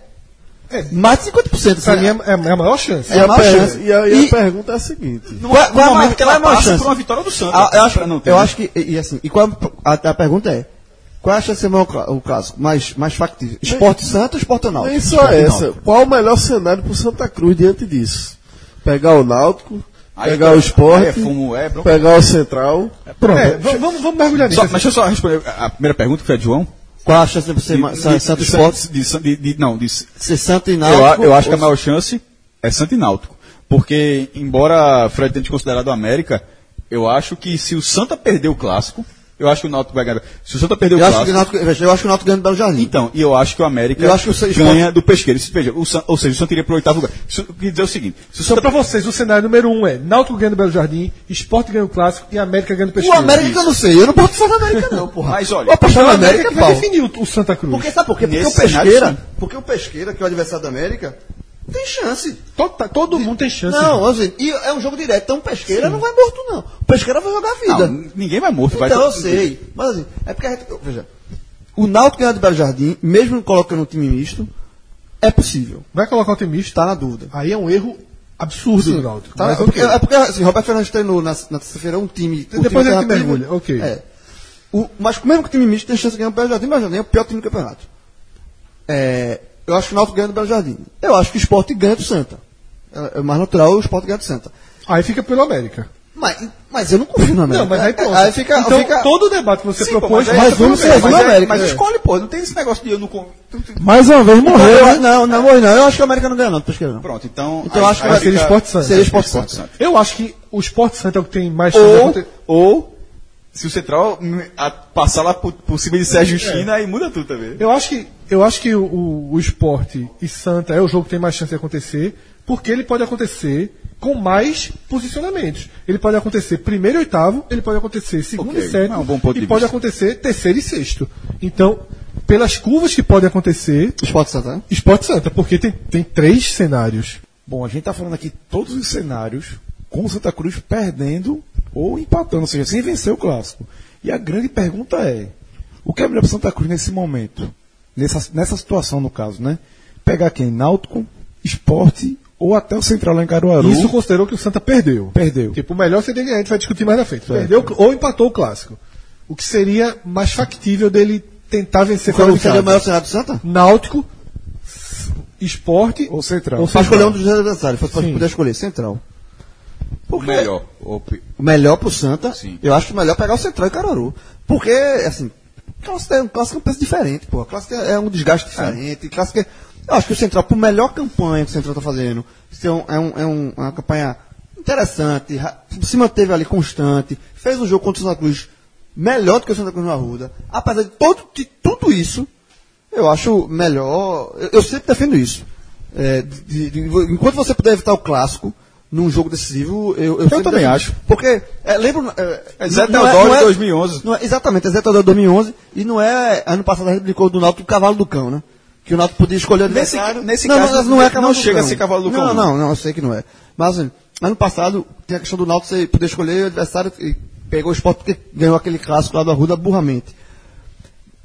[SPEAKER 6] mais de 50%.
[SPEAKER 5] Pra
[SPEAKER 6] assim,
[SPEAKER 5] mim é, é a maior chance.
[SPEAKER 6] É a maior
[SPEAKER 4] Per-
[SPEAKER 6] chance.
[SPEAKER 4] E a, e a pergunta é a seguinte:
[SPEAKER 7] no,
[SPEAKER 6] qual-
[SPEAKER 7] no
[SPEAKER 6] qual é a
[SPEAKER 7] momento
[SPEAKER 6] maior-
[SPEAKER 7] que
[SPEAKER 6] é
[SPEAKER 7] ela
[SPEAKER 6] a maior
[SPEAKER 7] passa
[SPEAKER 6] chance?
[SPEAKER 7] por uma vitória do Santos.
[SPEAKER 6] Ah, eu acho,
[SPEAKER 7] Pra
[SPEAKER 6] eu acho que, e, e assim, e qual a, a pergunta é, qual é a chance de ser maior o clássico, mais, mais factível? Esporte Santo ou Esporte Náutico?
[SPEAKER 4] nem só essa. Qual o melhor cenário pro Santa Cruz diante disso? Pegar o Náutico,
[SPEAKER 7] Aí
[SPEAKER 4] pegar
[SPEAKER 7] tá-
[SPEAKER 4] o Esporte,
[SPEAKER 7] é fumo, é
[SPEAKER 4] pegar o Central.
[SPEAKER 2] Pronto.
[SPEAKER 5] É, v- vamos, vamos mergulhar nisso.
[SPEAKER 7] Só, mas deixa eu só responder a primeira pergunta, que foi a de João.
[SPEAKER 6] Qual a chance de ser ma-
[SPEAKER 7] De-
[SPEAKER 6] Santo
[SPEAKER 7] de-
[SPEAKER 6] Esporte,
[SPEAKER 7] de- de- Não, de,
[SPEAKER 6] ser Santo e
[SPEAKER 7] Eu,
[SPEAKER 6] Náutico?
[SPEAKER 7] eu acho que a maior chance é Santo e Náutico. Porque, embora Fred tenha considerado o América, eu acho que se o Santa perder o clássico, eu acho que o Náutico vai ganhar. Se o Santa perder o
[SPEAKER 6] eu, acho que o
[SPEAKER 7] clássico.
[SPEAKER 6] Náutico, veja, eu acho que o Náutico ganha do Belo Jardim.
[SPEAKER 7] Então, e eu acho que o América
[SPEAKER 6] Eu acho que o Esporte-
[SPEAKER 7] ganha do pesqueiro. Se- Veja, o San- ou seja, o Santa iria para o oitavo lugar. Isso eu queria dizer o seguinte: se o
[SPEAKER 5] Então,
[SPEAKER 7] Santa
[SPEAKER 5] pra vocês, o cenário número um é Náutico ganhando Belo Jardim, Sport ganhando o Clássico e América ganhando o
[SPEAKER 6] o
[SPEAKER 5] Pesqueiro.
[SPEAKER 6] América que eu não sei, eu não posso falar América não, porra.
[SPEAKER 7] Mas olha,
[SPEAKER 6] Vou apostar
[SPEAKER 5] Então,
[SPEAKER 6] na
[SPEAKER 5] América
[SPEAKER 6] América,
[SPEAKER 5] vai definir o, o Santa Cruz.
[SPEAKER 6] Porque sabe por quê? Porque
[SPEAKER 7] Nesse
[SPEAKER 6] o Pesqueira,
[SPEAKER 7] cenário,
[SPEAKER 6] porque o Pesqueira, que é o adversário da América, tem chance.
[SPEAKER 5] todo, tá- todo mundo tem chance.
[SPEAKER 6] Não, assim, e é um jogo direto, então o Pesqueira não vai morto não. O Pesqueira vai jogar a vida.
[SPEAKER 7] não, ninguém vai morto. vai
[SPEAKER 6] Então eu sei, mas assim, é porque a gente, veja, o Náutico ganhar do Belo Jardim, mesmo colocando um time misto, é possível.
[SPEAKER 5] Vai colocar o time misto?
[SPEAKER 6] Tá na dúvida.
[SPEAKER 5] Aí é um erro absurdo do Náutico.
[SPEAKER 6] Tá,
[SPEAKER 5] Mas
[SPEAKER 6] é, porque,
[SPEAKER 5] ok.
[SPEAKER 6] é porque assim, Roberto Fernandes treinou na, na terça-feira um time. um
[SPEAKER 5] Depois
[SPEAKER 6] time alternativo.
[SPEAKER 5] mergulha, ok.
[SPEAKER 6] É. O, mas mesmo que o time misto tem chance de ganhar o Belo Jardim, o Belo Jardim é o pior time do campeonato. É, eu acho que o Náutico ganha do Belo Jardim. Eu acho que o Sport ganha do Santa. É, é mais natural o Sport ganhar do Santa.
[SPEAKER 5] Aí fica pelo América.
[SPEAKER 6] Mas, mas eu não confio na América.
[SPEAKER 5] Não, mas aí pronto.
[SPEAKER 6] Aí fica,
[SPEAKER 5] então,
[SPEAKER 6] fica-
[SPEAKER 5] todo o debate que você
[SPEAKER 7] Sim, pô,
[SPEAKER 5] propôs,
[SPEAKER 7] mas,
[SPEAKER 6] mas
[SPEAKER 7] aí-
[SPEAKER 6] vamos ser
[SPEAKER 7] mas,
[SPEAKER 6] América,
[SPEAKER 7] mas
[SPEAKER 6] é.
[SPEAKER 7] escolhe, pô. Não tem esse negócio de eu não.
[SPEAKER 2] Mais uma vez
[SPEAKER 6] Não,
[SPEAKER 2] morreu.
[SPEAKER 6] eu- não, não, não, não, eu acho que o América não ganha não, não.
[SPEAKER 7] Pronto, então.
[SPEAKER 6] Então eu acho que
[SPEAKER 5] vai
[SPEAKER 7] fica-
[SPEAKER 5] ser Sport Santos.
[SPEAKER 6] Seria Sport Santos.
[SPEAKER 7] Santos.
[SPEAKER 5] eu acho que o Sport Santo é o que tem mais chance
[SPEAKER 7] Ou,
[SPEAKER 5] acontecer.
[SPEAKER 7] ou se o Central hum, a- passar lá por, por cima de Sérgio China, aí muda tudo também.
[SPEAKER 5] Eu acho que, eu acho que o, o, o esporte e Santa é o jogo que tem mais chance de acontecer, porque ele pode acontecer com mais posicionamentos. Ele pode acontecer primeiro e oitavo, ele pode acontecer segundo
[SPEAKER 7] Ok,
[SPEAKER 5] e sétimo,
[SPEAKER 7] é um bom ponto
[SPEAKER 5] e
[SPEAKER 7] de
[SPEAKER 5] pode
[SPEAKER 7] vista.
[SPEAKER 5] acontecer terceiro e sexto. Então, pelas curvas que podem acontecer,
[SPEAKER 6] Sport Santa, né?
[SPEAKER 5] esporte Santa, porque tem, tem três cenários.
[SPEAKER 2] Bom, a gente tá falando aqui todos os cenários com o Santa Cruz perdendo ou empatando, ou seja, sem vencer o clássico. E a grande pergunta é: o que é melhor para Santa Cruz nesse momento? Nessa, nessa situação, no caso, né? Pegar quem? Náutico, esporte ou até o Central lá em Caruaru?
[SPEAKER 5] Isso considerou que o Santa perdeu.
[SPEAKER 2] Perdeu.
[SPEAKER 5] Tipo, o melhor seria ganhar, a gente vai discutir mais na frente.
[SPEAKER 2] Certo.
[SPEAKER 5] Perdeu ou empatou o clássico. O que seria mais factível dele tentar vencer
[SPEAKER 6] Qual seria o maior cenário do Santa?
[SPEAKER 5] Náutico, esporte
[SPEAKER 2] Ou Central.
[SPEAKER 5] Ou Central.
[SPEAKER 6] escolher um dos adversários,
[SPEAKER 5] Sim.
[SPEAKER 6] poder escolher Central.
[SPEAKER 7] O melhor. O
[SPEAKER 6] melhor pro Santa,
[SPEAKER 7] Sim.
[SPEAKER 6] eu acho melhor pegar o Central e Caruaru. Porque, assim, clássico é clássico é um peso diferente, pô. Clássico é é um desgaste diferente. Clássico é, eu acho que o Central, por melhor campanha que o Central tá fazendo, se é, um, é, um- é um- uma campanha interessante, se manteve ali constante, fez um jogo contra o Santa Cruz melhor do que o Santa Cruz no Arruda. Apesar de, todo, de tudo isso, eu acho melhor. Eu, eu sempre defendo isso. É, de- de- enquanto você puder evitar o clássico, num jogo decisivo, eu, eu, sempre
[SPEAKER 7] também acho.
[SPEAKER 6] Porque, é, lembro... É,
[SPEAKER 7] É Zé
[SPEAKER 6] não- não
[SPEAKER 7] Teodoro
[SPEAKER 6] não
[SPEAKER 7] de 2011.
[SPEAKER 6] não é- exatamente, é Zé Teodoro de 2011, e não é, ano passado a gente brincou do Náutico o cavalo do cão, né? Que o Náutico podia escolher o
[SPEAKER 7] Nesse-
[SPEAKER 6] adversário.
[SPEAKER 7] nesse
[SPEAKER 6] não,
[SPEAKER 7] caso,
[SPEAKER 6] não, não é
[SPEAKER 7] não
[SPEAKER 6] cavalo do
[SPEAKER 7] chega
[SPEAKER 6] cão.
[SPEAKER 7] a ser cavalo do cão,
[SPEAKER 6] Não,
[SPEAKER 7] não.
[SPEAKER 6] não, não, eu sei que não é. Mas, assim, ano passado, tem a questão do Náutico você poder escolher o adversário e pegou o esporte porque ganhou aquele clássico lá do Arruda burramente.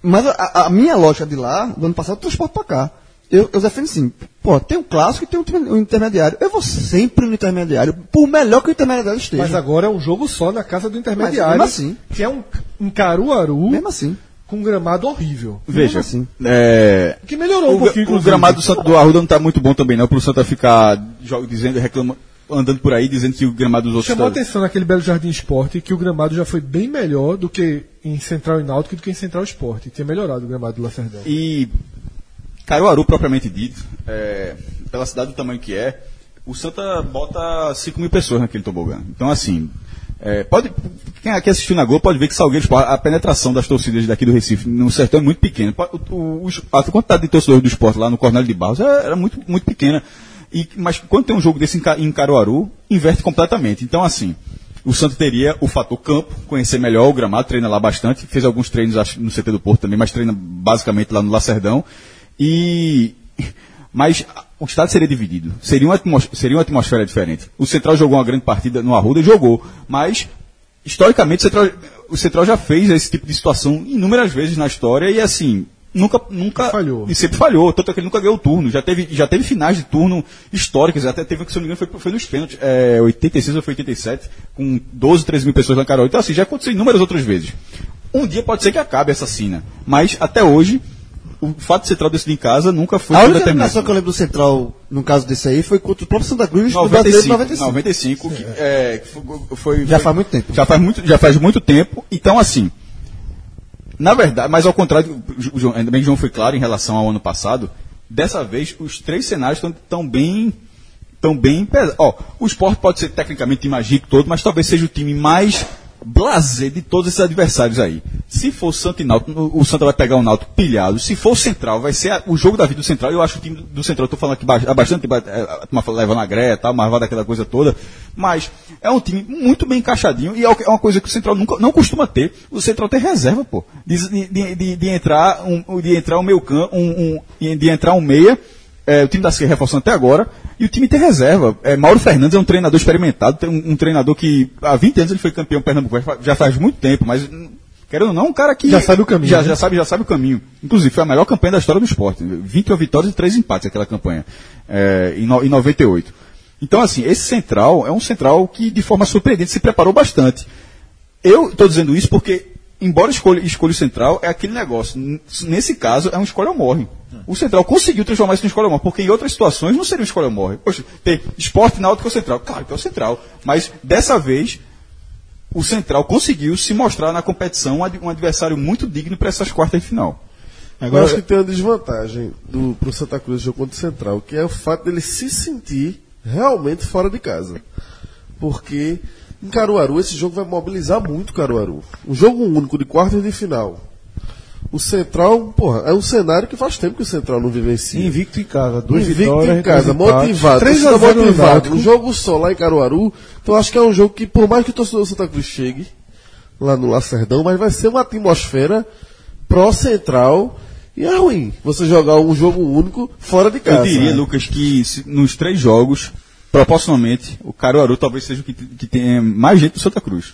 [SPEAKER 6] Mas a, a minha lógica de lá, do ano passado, tem o esporte pra cá. Eu, eu defendo assim, pô, tem um clássico e tem um, um intermediário. Eu vou sempre no intermediário, por melhor que o intermediário esteja.
[SPEAKER 5] Mas agora é um jogo só na casa do intermediário.
[SPEAKER 6] mesmo assim.
[SPEAKER 5] Que é um, um Caruaru
[SPEAKER 6] Mesmo assim.
[SPEAKER 5] com um gramado horrível.
[SPEAKER 7] Veja,
[SPEAKER 6] assim.
[SPEAKER 7] é,
[SPEAKER 5] Que melhorou um
[SPEAKER 7] o,
[SPEAKER 5] pouquinho,
[SPEAKER 7] o gramado do, Santa, do Arruda não está muito bom também, não, para o Santa ficar dizendo, reclamando, andando por aí dizendo que o gramado dos outros
[SPEAKER 5] Chamou a
[SPEAKER 7] tá-
[SPEAKER 5] atenção naquele Belo Jardim Esporte que o gramado já foi bem melhor do que em Central e Náutico do que em Central Esporte. Tinha melhorado o gramado do Lacerdão.
[SPEAKER 7] E Caruaru, propriamente dito, é, pela cidade do tamanho que é, o Santa bota 5 mil pessoas naquele tobogã. Então, assim, é, pode, quem aqui assistiu na Globo pode ver que Salgueiro Sport, a penetração das torcidas daqui do Recife no sertão é muito pequena. O, o- a quantidade de torcedores do esporte lá no Cornélio de Barros era, era muito, muito pequena. E, mas quando tem um jogo desse em Caruaru, inverte completamente. Então, assim, o Santa teria o fator campo, conhecer melhor o gramado, treina lá bastante, fez alguns treinos acho, no CT do Porto também, mas treina basicamente lá no Lacerdão. E mas o estádio seria dividido. Seria uma, seria uma atmosfera diferente. O Central jogou uma grande partida no Arruda, jogou, mas historicamente o Central, o Central já fez esse tipo de situação inúmeras vezes na história e assim, nunca nunca
[SPEAKER 5] Falhou.
[SPEAKER 7] e sempre falhou, tanto é que ele nunca ganhou o turno, já teve já teve finais de turno históricas, até teve que se não me engano foi, foi nos pênaltis, é, 86 ou foi 87, com 12, 13 mil pessoas na Carol. Então assim, já aconteceu inúmeras outras vezes. Um dia pode ser que acabe essa cena, mas até hoje o fato de Central decidir em casa nunca foi
[SPEAKER 6] a única eliminação que eu lembro do Central, no caso desse aí, foi contra o próprio Santa Cruz no Brasileiro de
[SPEAKER 7] 95,
[SPEAKER 6] 95.
[SPEAKER 7] 95 que, é, que foi, foi-
[SPEAKER 6] Já
[SPEAKER 7] foi-
[SPEAKER 6] faz muito tempo.
[SPEAKER 7] Já faz muito, já faz muito tempo. Então, assim, na verdade, mas ao contrário, João, ainda bem que o João foi claro em relação ao ano passado, dessa vez os três cenários estão tão bem tão bem pesados. Ó, o esporte pode ser tecnicamente mágico todo, mas talvez seja o time mais blazer de todos esses adversários aí. Se for Santa e Náutico, o Santa vai pegar o Náutico pilhado. Se for Central, vai ser a- o jogo da vida do Central. Eu acho o time do- Central, eu tô falando aqui há bastante tempo, é, a turma fala, levando a greta, tal, marvada aquela coisa toda. Mas é um time muito bem encaixadinho e é é uma coisa que o Central nunca, não costuma ter. O Central tem reserva, pô. De, de, de, de entrar um, de entrar um meio campo, um, um, de entrar um meia, é, o time está se reforçando até agora, e o time tem reserva. É, Mauro Fernandes é um treinador experimentado, tem um, um treinador que há 20 anos ele foi campeão pernambucano, já fa- já faz muito tempo, mas hum, querendo ou não, um cara que.
[SPEAKER 5] Já sabe o caminho,
[SPEAKER 7] Já,
[SPEAKER 5] né?
[SPEAKER 7] já sabe, já sabe o caminho. Inclusive, foi a melhor campanha da história do esporte. 21 vitórias e 3 empates aquela campanha, é, em, no, em 98. Então, assim, esse central é um central que, de forma surpreendente, se preparou bastante. Eu estou dizendo isso porque, embora escolha, escolha o central, é aquele negócio. Nesse caso, é um escolha ou morre. O central conseguiu transformar isso em escolha porque em outras situações não seria um escolha morre. Poxa, tem esporte náutico ou central. Claro que é o central. Mas, dessa vez, o central conseguiu se mostrar na competição um ad- adversário muito digno para essas quartas de final.
[SPEAKER 4] Eu acho que tem uma desvantagem do, pro Santa Cruz jogo contra o Central, que é o fato dele se sentir realmente fora de casa. Porque em Caruaru esse jogo vai mobilizar muito Caruaru. Um jogo único de quartas de final. O Central, porra, é um cenário que faz tempo que o Central não vivencia.
[SPEAKER 2] Invicto em casa, duas
[SPEAKER 4] Invicto
[SPEAKER 2] vitórias,
[SPEAKER 4] em casa, motivado,
[SPEAKER 5] 3 a
[SPEAKER 4] torcida
[SPEAKER 5] 0 no
[SPEAKER 4] motivado. Um jogo só lá em Caruaru. Então acho que é um jogo que, por mais que o torcedor do Santa Cruz chegue lá no Lacerdão, mas vai ser uma atmosfera pró-central. E é ruim você jogar um jogo único fora de casa.
[SPEAKER 7] Eu diria,
[SPEAKER 4] né?
[SPEAKER 7] Lucas, que se- nos três jogos, proporcionalmente, o Caruaru talvez seja o que, que tem mais gente do Santa Cruz.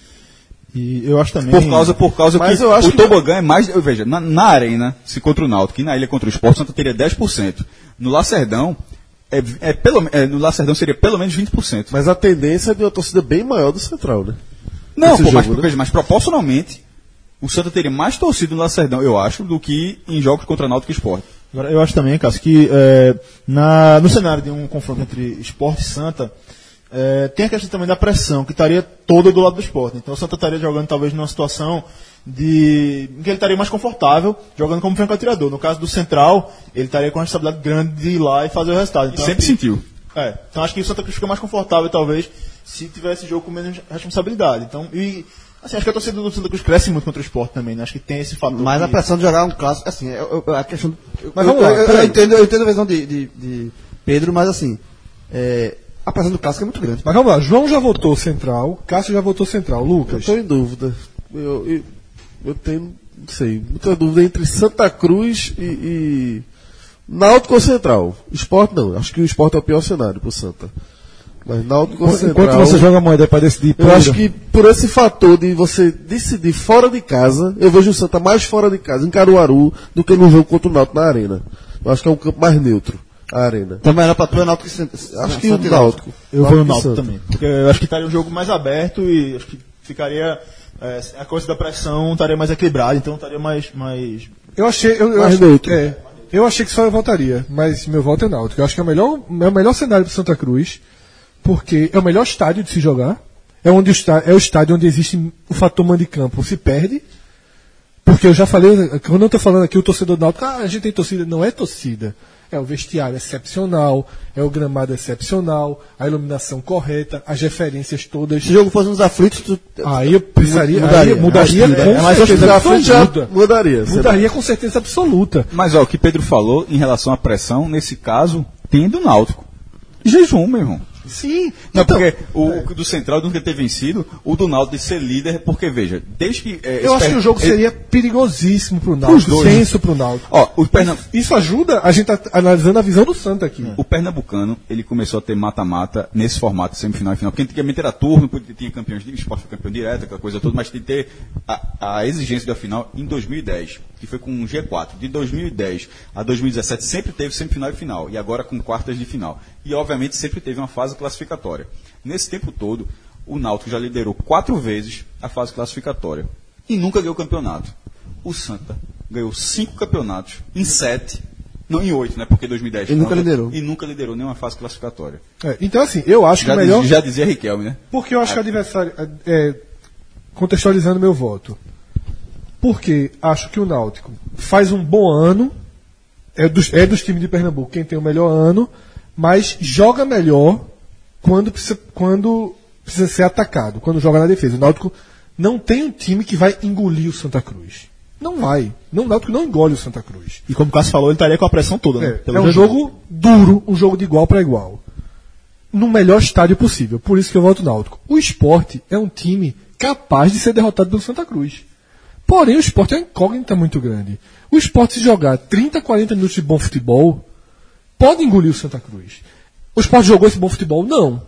[SPEAKER 3] E eu acho também.
[SPEAKER 7] Por causa, por causa
[SPEAKER 4] Mas
[SPEAKER 7] que
[SPEAKER 4] eu acho
[SPEAKER 7] o
[SPEAKER 4] que-
[SPEAKER 7] Tobogã é mais. Veja, na, na arena, se contra o Náutico e na ilha contra o Sport, o Santa teria 10%. No Lacerdão, é, é pelo, é, no Lacerdão seria pelo menos 20%.
[SPEAKER 4] Mas a tendência é de uma torcida bem maior do Central, né?
[SPEAKER 7] Não, pô, mas,
[SPEAKER 4] jogo, né?
[SPEAKER 7] veja, mas proporcionalmente, o Santa teria mais torcido no Lacerdão, eu acho, do que em jogos contra Náutico e Sport.
[SPEAKER 3] Agora, eu acho também, Cássio, que é, na, no cenário de um confronto entre esporte e Santa, é, tem a questão também da pressão, que estaria toda do lado do esporte. Então o Santa estaria jogando talvez numa situação de em que ele estaria mais confortável, jogando como franco atirador. No caso do Central, ele estaria com a responsabilidade grande de ir lá e fazer o resultado. Então,
[SPEAKER 7] Sempre
[SPEAKER 3] que-
[SPEAKER 7] sentiu.
[SPEAKER 3] É, então acho que o Santa Cruz fica mais confortável, talvez, se tivesse jogo com menos responsabilidade. Então, e assim, acho que a torcida do Santa Cruz cresce muito contra o esporte também, né? Acho que tem esse fator.
[SPEAKER 6] Mas a
[SPEAKER 3] que-
[SPEAKER 6] pressão de jogar um clássico, assim, eu- eu- a questão. eu-
[SPEAKER 5] Mas
[SPEAKER 6] eu,
[SPEAKER 5] vamos lá,
[SPEAKER 6] eu- eu
[SPEAKER 5] peraí.
[SPEAKER 6] entendo, eu entendo a visão de, de- de Pedro, mas assim, é, a pressão do clássico é muito grande.
[SPEAKER 5] Mas vamos lá, João já votou central, Cássio já votou central. Lucas.
[SPEAKER 4] Estou em dúvida. Eu, eu, eu tenho, não sei, muita dúvida entre Santa Cruz e, e Náutico ou Central. Esporte não, acho que o esporte é o pior cenário pro Santa. Mas Náutico ou Central.
[SPEAKER 2] Enquanto você joga moeda para decidir.
[SPEAKER 4] Eu acho que por esse fator de você decidir fora de casa, eu vejo o Santa mais fora de casa, em Caruaru, do que no jogo contra o Náutico na Arena. Eu acho que é um campo mais neutro, a Arena.
[SPEAKER 6] Também era pra tu, é Náutico que Santa-
[SPEAKER 4] Acho que o
[SPEAKER 6] e
[SPEAKER 4] Náutico.
[SPEAKER 3] Eu vou no
[SPEAKER 4] e
[SPEAKER 3] Náutico também. Porque eu acho que estaria um jogo mais aberto e acho que ficaria. é, a coisa da pressão estaria mais equilibrada, então estaria mais. mais
[SPEAKER 5] Eu achei. Eu, eu
[SPEAKER 4] neutro.
[SPEAKER 5] é, eu achei que só eu votaria, mas meu voto é Náutico. Eu acho que é o melhor, é o melhor cenário para Santa Cruz, porque é o melhor estádio de se jogar. É, onde o está, é o estádio onde existe o fator mando de campo se perde. Porque eu já falei, quando eu estou falando aqui, o torcedor do Náutico, ah, a gente tem torcida. Não é torcida. É o vestiário excepcional, é o gramado excepcional, a iluminação correta, as referências todas.
[SPEAKER 6] Se o jogo fosse nos aflitos, tu,
[SPEAKER 5] Aí eu precisaria,
[SPEAKER 6] Mudaria.
[SPEAKER 5] aí mudaria
[SPEAKER 6] Acho que-
[SPEAKER 5] com
[SPEAKER 6] é,
[SPEAKER 4] Mas
[SPEAKER 5] certeza absoluta.
[SPEAKER 4] mudaria.
[SPEAKER 5] Mudaria com certeza absoluta.
[SPEAKER 7] Mas ó, o que Pedro falou em relação à pressão, nesse caso, tem do Náutico. Jejum, meu irmão.
[SPEAKER 5] Sim.
[SPEAKER 7] Não,
[SPEAKER 5] então,
[SPEAKER 7] porque o, o do Central nunca ter vencido, o do Náutico de ser líder, porque veja, desde que. é,
[SPEAKER 5] eu acho que o jogo
[SPEAKER 7] ele-
[SPEAKER 5] seria perigosíssimo pro Náutico,
[SPEAKER 7] dois,
[SPEAKER 5] tenso pro Náutico.
[SPEAKER 7] Ó, o, Pernam-
[SPEAKER 5] Isso ajuda a gente tá analisando a visão do Santa aqui.
[SPEAKER 7] o Pernambucano, ele começou a ter mata-mata nesse formato de semifinal e final, porque antigamente era turno, tinha campeões, o esporte foi campeão direto, aquela coisa toda, mas tem que ter a, a exigência da final em 2010, que foi com um G4. De 2010 a 2017 sempre teve semifinal e final, e agora com quartas de final. E obviamente sempre teve uma fase classificatória. Nesse tempo todo, o Náutico já liderou quatro vezes a fase classificatória e nunca ganhou campeonato. O Santa ganhou cinco campeonatos em sete, não em oito, né? Porque 2010
[SPEAKER 6] E nunca liderou.
[SPEAKER 7] E nunca liderou nenhuma fase classificatória.
[SPEAKER 5] É, então, assim, eu acho que
[SPEAKER 7] Já,
[SPEAKER 5] o melhor.
[SPEAKER 7] diz- já dizia Riquelme, né?
[SPEAKER 5] Porque eu acho que o adversário. É, contextualizando meu voto. Porque acho que o Náutico faz um bom ano. É dos, é dos times de Pernambuco quem tem o melhor ano. Mas joga melhor quando precisa, quando precisa ser atacado. Quando joga na defesa. O Náutico não tem um time que vai engolir o Santa Cruz. Não vai. Não, o Náutico não engole o Santa Cruz.
[SPEAKER 3] e como o Cássio falou, ele estaria com a pressão toda, né?
[SPEAKER 5] É, é um jogo duro, um jogo de igual para igual. No melhor estádio possível. Por isso que eu voto Náutico. O esporte é um time capaz de ser derrotado pelo Santa Cruz. Porém, o esporte é uma incógnita muito grande. O esporte, se jogar 30, 40 minutos de bom futebol, pode engolir o Santa Cruz. O esporte jogou esse bom futebol? Não.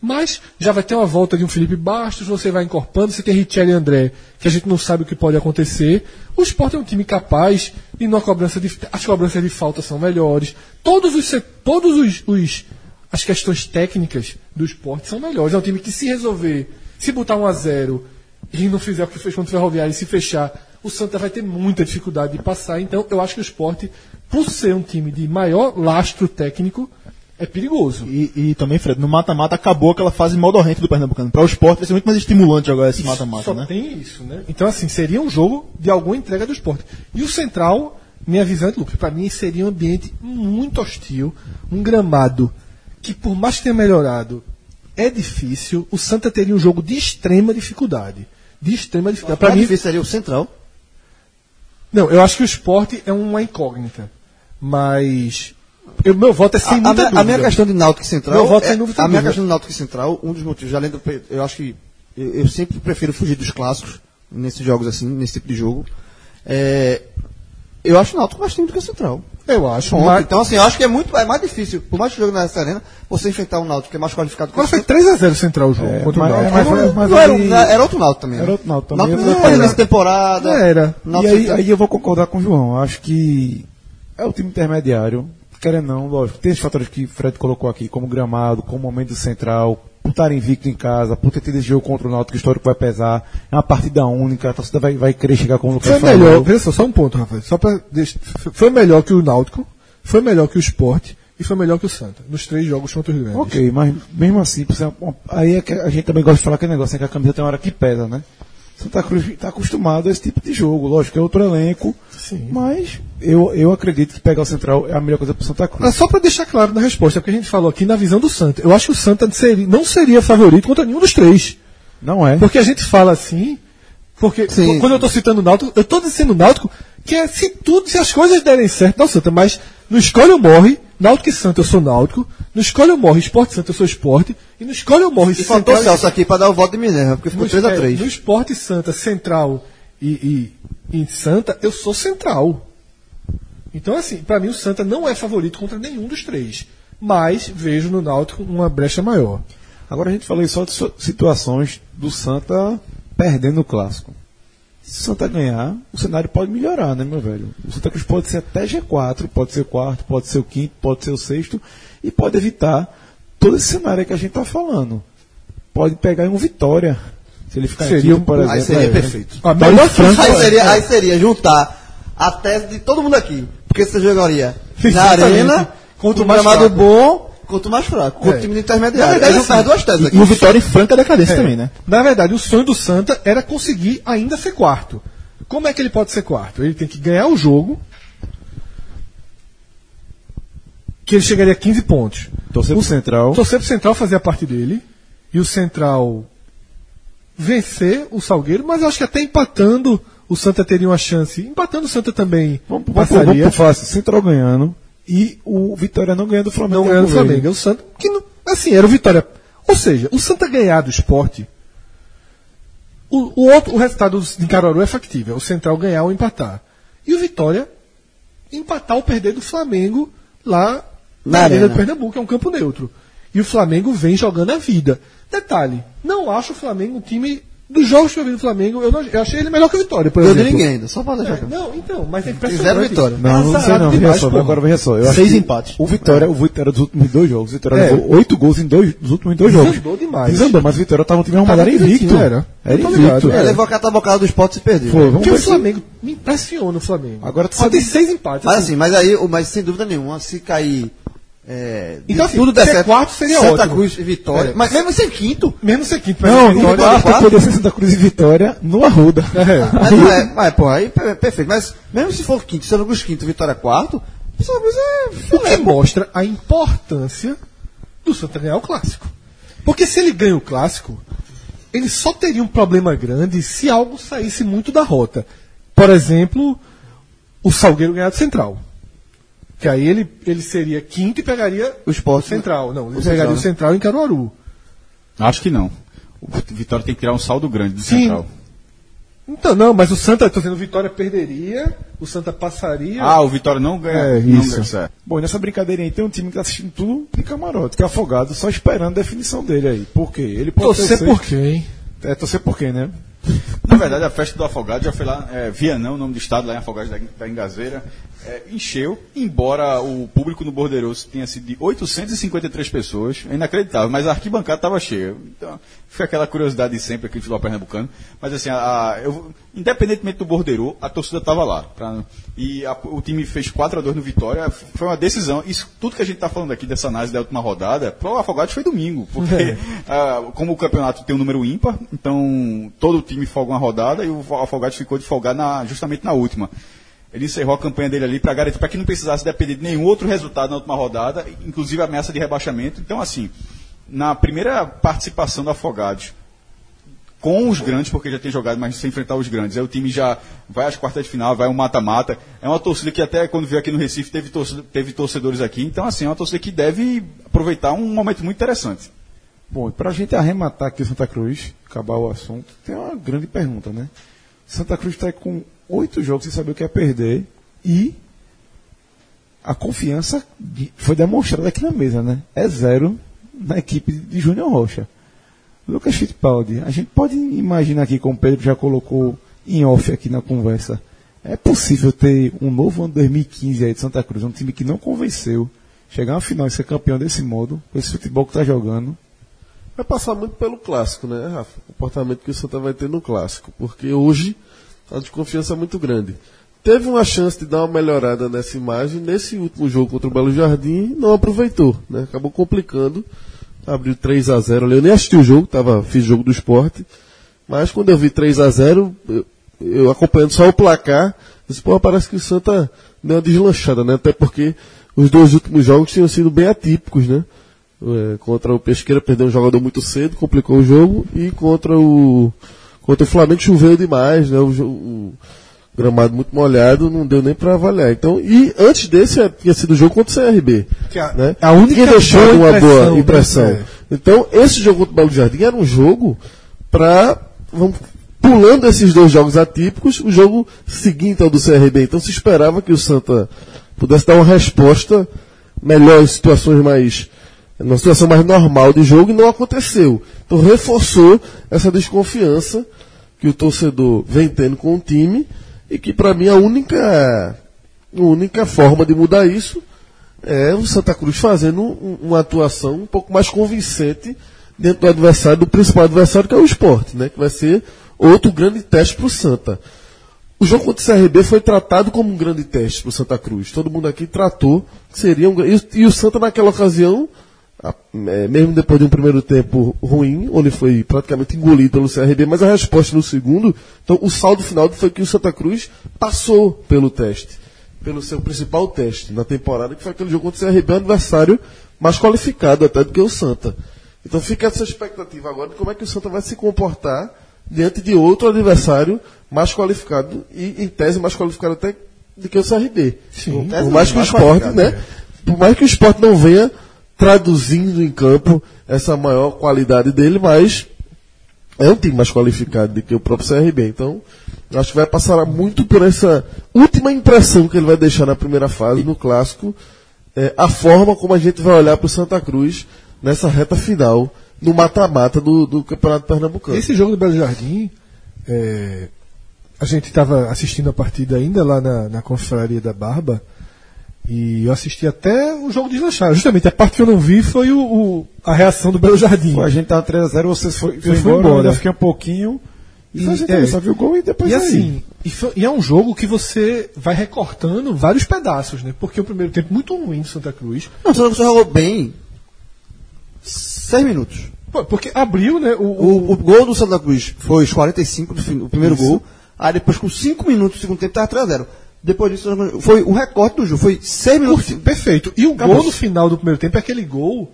[SPEAKER 5] Mas já vai ter uma volta de um Felipe Bastos, você vai encorpando, você tem Richelli e André, que a gente não sabe o que pode acontecer. O esporte é um time capaz e na cobrança de, as cobranças de falta são melhores. Todos os, todos os, os- as questões técnicas do esporte são melhores. É um time que se resolver, se botar um a zero e não fizer o que fez contra o Ferroviário e se fechar, o Santa vai ter muita dificuldade de passar. Então, eu acho que o esporte, por ser um time de maior lastro técnico, é perigoso.
[SPEAKER 3] E, e também, Fred, no mata-mata acabou aquela fase modorrenta do Pernambucano. Para o esporte vai ser muito mais estimulante jogar esse mata-mata,
[SPEAKER 5] Só
[SPEAKER 3] né?
[SPEAKER 5] tem isso, né? Então, assim, seria um jogo de alguma entrega do esporte. E o Central, minha visão é Lucas, para mim seria um ambiente muito hostil, um gramado que, por mais que tenha melhorado, é difícil. O Santa teria um jogo de extrema dificuldade. De extrema dificuldade. Para
[SPEAKER 6] Para
[SPEAKER 5] mim,
[SPEAKER 6] difícil seria o Central.
[SPEAKER 5] não, eu acho que o esporte é uma incógnita. Mas. O meu voto é sem
[SPEAKER 6] A, a
[SPEAKER 5] muita
[SPEAKER 6] minha,
[SPEAKER 5] dúvida.
[SPEAKER 6] a minha questão de Náutico e Central.
[SPEAKER 5] Meu voto
[SPEAKER 6] é-
[SPEAKER 5] sem dúvida
[SPEAKER 6] a minha
[SPEAKER 5] nenhuma.
[SPEAKER 6] questão de Náutico e Central, um dos motivos, além do. Eu acho que. Eu, eu sempre prefiro fugir dos clássicos nesses jogos assim, nesse tipo de jogo. É, eu acho o Náutico mais time do que o Central.
[SPEAKER 5] Eu acho.
[SPEAKER 6] Ponto.
[SPEAKER 5] Mas...
[SPEAKER 6] Então, assim, eu acho que é muito é mais difícil, por mais que o jogo nessa arena, você enfrentar um Náutico que é mais qualificado que o
[SPEAKER 5] Agora foi
[SPEAKER 6] Central.
[SPEAKER 5] 3x0 Central o jogo
[SPEAKER 2] É,
[SPEAKER 5] contra
[SPEAKER 2] mas-
[SPEAKER 5] o Náutico.
[SPEAKER 2] mas foi- mas
[SPEAKER 6] Não, era,
[SPEAKER 2] aí-
[SPEAKER 6] um- era outro Náutico também.
[SPEAKER 2] Era
[SPEAKER 6] né?
[SPEAKER 2] outro Náutico também,
[SPEAKER 6] Náutico não era nessa temporada.
[SPEAKER 5] Era.
[SPEAKER 2] E
[SPEAKER 6] Náutico
[SPEAKER 2] aí,
[SPEAKER 6] foi-
[SPEAKER 2] aí eu vou concordar com o João. Eu Acho que é o time intermediário. Querendo não, lógico. Tem esses fatores que o Fred colocou aqui, como gramado, como momento central, por estar invicto em casa, por ter tido esse jogo contra o Náutico, que o histórico vai pesar. É uma partida única, a torcida vai, vai querer chegar com o Lucas
[SPEAKER 5] Foi
[SPEAKER 2] falou.
[SPEAKER 5] melhor, veja só, só um ponto, Rafael. Só pra foi melhor que o Náutico, foi melhor que o Sport e foi melhor que o Santa. Nos três jogos contra os grandes.
[SPEAKER 2] Ok, mas mesmo assim, aí é que a gente também gosta de falar aquele negócio, é que a camisa tem uma hora que pesa, né? Santa Cruz está acostumado a esse tipo de jogo, lógico, é outro elenco,
[SPEAKER 5] Sim.
[SPEAKER 2] mas eu, eu acredito que pegar o Central é a melhor coisa para Santa Cruz.
[SPEAKER 5] Mas só pra deixar claro na resposta, porque a gente falou aqui na visão do Santa. Eu acho que o Santa seria- não seria favorito contra nenhum dos três.
[SPEAKER 2] Não é?
[SPEAKER 5] Porque a gente fala assim, porque
[SPEAKER 6] Sim.
[SPEAKER 5] quando eu tô citando o Náutico, eu tô dizendo o Náutico que é se tudo, se as coisas derem certo, não Santa, mas no escolhe ou morre, Náutico e Santa eu sou Náutico, no Escolha ou Morre Esporte Santa eu sou Esporte, e no Escolha ou Morre
[SPEAKER 6] E faltou
[SPEAKER 5] Central-
[SPEAKER 6] Celso aqui pra dar o voto de Minerva, porque ficou
[SPEAKER 5] no,
[SPEAKER 6] 3x3.
[SPEAKER 5] é, no Esporte Santa Central e, e em Santa, eu sou Central. Então, assim, pra mim o Santa não é favorito contra nenhum dos três. Mas vejo no Náutico uma brecha maior.
[SPEAKER 2] Agora a gente falou só de situações do Santa perdendo o clássico. Se o Santa ganhar, o cenário pode melhorar, né, meu velho? O Santa Cruz pode ser até G4, pode ser o quarto, pode ser o quinto, pode ser o sexto, e pode evitar todo esse cenário que a gente tá falando. Pode pegar em um Vitória. Se ele ficar
[SPEAKER 5] Seria
[SPEAKER 2] quinto, por exemplo.
[SPEAKER 6] Aí seria
[SPEAKER 2] é.
[SPEAKER 6] perfeito.
[SPEAKER 5] Melhor
[SPEAKER 6] Aí
[SPEAKER 5] é-
[SPEAKER 6] seria, aí seria juntar a tese de todo mundo aqui. Porque você jogaria <laughs> na arena
[SPEAKER 5] Contra o mais fraco.
[SPEAKER 6] bom contra o mais fraco, contra
[SPEAKER 5] É.
[SPEAKER 6] o time intermediário.
[SPEAKER 5] Na verdade,
[SPEAKER 6] juntar
[SPEAKER 5] assim,
[SPEAKER 6] as duas teses aqui.
[SPEAKER 3] E o Vitória em franca decadência
[SPEAKER 5] É.
[SPEAKER 3] também, né?
[SPEAKER 5] Na verdade, o sonho do Santa era conseguir ainda ser quarto. Como é que ele pode ser quarto? Ele tem que ganhar o jogo, que ele chegaria a 15 pontos.
[SPEAKER 2] Torcer pro Central.
[SPEAKER 5] Torcer pro Central fazer a parte dele, e o Central vencer o Salgueiro, mas eu acho que até empatando o Santa teria uma chance. Empatando o Santa também
[SPEAKER 2] Vamos, vamos,
[SPEAKER 5] passaria.
[SPEAKER 2] vamos pro fácil. Central ganhando e o Vitória não ganhando do Flamengo.
[SPEAKER 5] não ganhando o. Flamengo. É o Santa, que não, assim, era o Vitória. Ou seja, o Santa ganhar do esporte, o, o, outro, o resultado em Caruaru é factível. O Central ganhar ou empatar. E o Vitória empatar ou perder do Flamengo lá na,
[SPEAKER 6] Na
[SPEAKER 5] Arena
[SPEAKER 6] Arena.
[SPEAKER 5] de Pernambuco, que é um campo neutro. E o Flamengo vem jogando a vida. Detalhe, não acho o Flamengo um time. Dos jogos que eu vi do Flamengo, eu, não, eu achei ele melhor que o Vitória, por
[SPEAKER 6] Eu de
[SPEAKER 5] exemplo.
[SPEAKER 6] ninguém ainda, só pra deixar
[SPEAKER 5] É, não, então, mas é
[SPEAKER 6] Zero
[SPEAKER 5] impressionante.
[SPEAKER 6] vitória.
[SPEAKER 2] Não, não sei não.
[SPEAKER 5] Demais,
[SPEAKER 2] só, agora veja só.
[SPEAKER 3] Seis empates.
[SPEAKER 2] O Vitória, o Vitória dos últimos dois jogos. O Vitória
[SPEAKER 5] É.
[SPEAKER 2] levou oito gols em dois, dos últimos dois jogos.
[SPEAKER 5] Desandou demais.
[SPEAKER 2] Desandou, mas o Vitória tava um time arrumado, era invicto.
[SPEAKER 5] era. Tô
[SPEAKER 2] invicto.
[SPEAKER 5] ligado,
[SPEAKER 6] Ele levou a catabocada do esporte e se perdeu.
[SPEAKER 2] Foi, vamos
[SPEAKER 5] Porque o
[SPEAKER 2] se-
[SPEAKER 5] Flamengo me impressiona o Flamengo.
[SPEAKER 2] Agora tu
[SPEAKER 5] Só
[SPEAKER 2] sabe-
[SPEAKER 5] tem seis empates.
[SPEAKER 6] Mas
[SPEAKER 5] assim.
[SPEAKER 6] assim, mas aí, mas sem dúvida nenhuma, se cair. É,
[SPEAKER 5] Então,
[SPEAKER 6] tudo der
[SPEAKER 5] ser
[SPEAKER 6] certo.
[SPEAKER 5] quarto seria
[SPEAKER 6] Santa
[SPEAKER 5] ótimo.
[SPEAKER 6] Cruz e Vitória.
[SPEAKER 5] É.
[SPEAKER 6] Mas mesmo ser quinto.
[SPEAKER 5] Mesmo ser quinto,
[SPEAKER 2] Não,
[SPEAKER 5] o
[SPEAKER 2] o
[SPEAKER 5] Vitória-
[SPEAKER 2] quarto poderia ser Santa Cruz e Vitória no Arruda.
[SPEAKER 6] Mas <laughs> não é. Mas, pô, aí per- perfeito. Mas mesmo se for quinto, Santa Cruz quinto, Vitória quarto, Santa Cruz é.
[SPEAKER 5] O que mostra a importância do Santa ganhar o clássico. Porque se ele ganha o clássico, ele só teria um problema grande se algo saísse muito da rota. Por exemplo, o Salgueiro ganhar do Central. Que aí ele, ele seria quinto e pegaria
[SPEAKER 6] O Sport,
[SPEAKER 5] o Central. Não, ele
[SPEAKER 6] o
[SPEAKER 5] pegaria
[SPEAKER 6] Central,
[SPEAKER 5] o
[SPEAKER 6] né?
[SPEAKER 5] Central em Caruaru.
[SPEAKER 7] Acho que não. O Vitória tem que tirar um saldo grande do
[SPEAKER 5] Sim.
[SPEAKER 7] Central.
[SPEAKER 5] Então, não, mas o Santa, tô dizendo, o Vitória perderia, o Santa passaria.
[SPEAKER 7] Ah, o Vitória não ganha.
[SPEAKER 5] É,
[SPEAKER 7] não
[SPEAKER 5] isso.
[SPEAKER 7] ganha, certo.
[SPEAKER 2] Bom, nessa brincadeira aí tem um time que tá assistindo tudo de camarote, que é afogado, só esperando a definição dele aí. Por quê? Ele pode
[SPEAKER 5] Torcer
[SPEAKER 2] ser-
[SPEAKER 5] por quem?
[SPEAKER 2] É, torcer por quê, né?
[SPEAKER 7] Na verdade, a festa do Afogado já foi lá, é, Vianão, o nome do estado, lá em Afogados da, da Engazeira, é, encheu, embora o público no Borderoso tenha sido de 853 pessoas, é inacreditável, mas a arquibancada estava cheia. Então, fica aquela curiosidade de sempre aqui no futebol pernambucano. Mas assim, a, a- eu, independentemente do Bordeiro, a torcida estava lá. pra- e a- o time fez 4 a 2 no Vitória, foi uma decisão. Isso, tudo que a gente está falando aqui dessa análise da última rodada, pro Afogados foi domingo, porque <laughs> ah, como o campeonato tem um número ímpar, então todo o time folga uma rodada e o Afogados ficou de folgar na, justamente na última. Ele encerrou a campanha dele ali para garantir, para que não precisasse depender de nenhum outro resultado na última rodada, inclusive a ameaça de rebaixamento. Então, assim, na primeira participação do Afogados, com os grandes, porque já tem jogado, mas sem enfrentar os grandes. Aí o time já vai às quartas de final, vai um mata-mata. É uma torcida que até quando veio aqui no Recife teve, torcida- teve torcedores aqui. Então, assim, é uma torcida que deve aproveitar um momento muito interessante.
[SPEAKER 2] Bom, para a gente arrematar aqui o Santa Cruz, acabar o assunto, tem uma grande pergunta, né? Santa Cruz está com oito jogos sem saber o que é perder e a confiança foi demonstrada aqui na mesa, né? É zero na equipe de Júnior Rocha. Lucas Fittipaldi, a gente pode imaginar aqui, como o Pedro já colocou em off aqui na conversa, é possível ter um novo ano 2015 aí de Santa Cruz, um time que não convenceu, chegar na final e ser campeão desse modo, com esse futebol que está jogando,
[SPEAKER 4] Vai passar muito pelo clássico, né, Rafa? O comportamento que o Santa vai ter no clássico. Porque hoje a desconfiança é muito grande. Teve uma chance de dar uma melhorada nessa imagem nesse último jogo contra o Belo Jardim não aproveitou, né? Acabou complicando. Abriu 3 a 0 ali. Eu nem assisti o jogo, tava, fiz jogo do esporte. Mas quando eu vi 3 a 0 eu, eu acompanhando só o placar, disse, pô, parece que o Santa deu uma deslanchada, né? Até porque os dois últimos jogos tinham sido bem atípicos, né? É, contra o Pesqueira perdeu um jogador muito cedo, complicou o jogo, e contra o contra o Flamengo choveu demais, né? O, o- gramado muito molhado, não deu nem pra avaliar. Então, e antes desse eh, tinha sido o jogo contra o CRB.
[SPEAKER 5] Que a-
[SPEAKER 4] né?
[SPEAKER 5] a única
[SPEAKER 4] deixado
[SPEAKER 5] boa
[SPEAKER 4] uma boa
[SPEAKER 5] impressão, né? É.
[SPEAKER 4] Então, esse jogo contra o Belo Jardim era um jogo para pulando esses dois jogos atípicos, o jogo seguinte ao do CRB. Então se esperava que o Santa pudesse dar uma resposta melhor em situações mais numa situação mais normal de jogo e não aconteceu. Então reforçou essa desconfiança que o torcedor vem tendo com o time e que para mim a única a única forma de mudar isso é o Santa Cruz fazendo um- uma atuação um pouco mais convincente dentro do adversário, do principal adversário que é o esporte, né? Que vai ser outro grande teste para o Santa. O jogo contra o CRB foi tratado como um grande teste para o Santa Cruz. Todo mundo aqui tratou que seria um e o Santa naquela ocasião, a- é, mesmo depois de um primeiro tempo ruim, onde foi praticamente engolido pelo CRB, mas a resposta no segundo, então o saldo final foi que o Santa Cruz passou pelo teste, pelo seu principal teste na temporada, que foi aquele jogo contra o CRB, um adversário mais qualificado até do que o Santa. Então fica essa expectativa agora de como é que o Santa vai se comportar diante de outro adversário mais qualificado e, em tese, mais qualificado até do que o CRB.
[SPEAKER 5] Sim.
[SPEAKER 4] Por mais que o esporte, né? Por mais que o esporte não venha traduzindo em campo essa maior qualidade dele, mas é um time mais qualificado do que o próprio CRB. Então, acho que vai passar muito por essa última impressão que ele vai deixar na primeira fase, no clássico, é, a forma como a gente vai olhar para o Santa Cruz nessa reta final, no mata-mata do, do Campeonato Pernambucano.
[SPEAKER 5] Esse jogo do Belo Jardim, é, a gente estava assistindo a partida ainda lá na, na Confraria da Barba, e eu assisti até o jogo deslanchar. Justamente a parte que eu não vi foi o, o- a reação do Belo Jardim.
[SPEAKER 2] Pô, a gente tava 3x0, vocês foi, foi embora,
[SPEAKER 5] embora.
[SPEAKER 2] eu ainda fiquei um pouquinho. E,
[SPEAKER 5] E,
[SPEAKER 2] foi assim,
[SPEAKER 5] é.
[SPEAKER 2] só viu o gol e depois
[SPEAKER 5] E
[SPEAKER 2] aí.
[SPEAKER 5] assim, e, foi- e é um jogo que você vai recortando vários pedaços, né? Porque o primeiro tempo muito ruim do Santa Cruz.
[SPEAKER 6] Não, você jogou bem. Seis minutos.
[SPEAKER 5] Pô, Porque abriu, né? O,
[SPEAKER 6] O, o gol do Santa Cruz foi os 45 do fim, o primeiro gol. Aí depois, com 5 minutos do segundo tempo, estava 3x0. Depois disso, foi o recorde do jogo. Foi 6 minutos.
[SPEAKER 5] Perfeito. E o
[SPEAKER 6] Acabou.
[SPEAKER 5] gol no final do primeiro tempo é aquele gol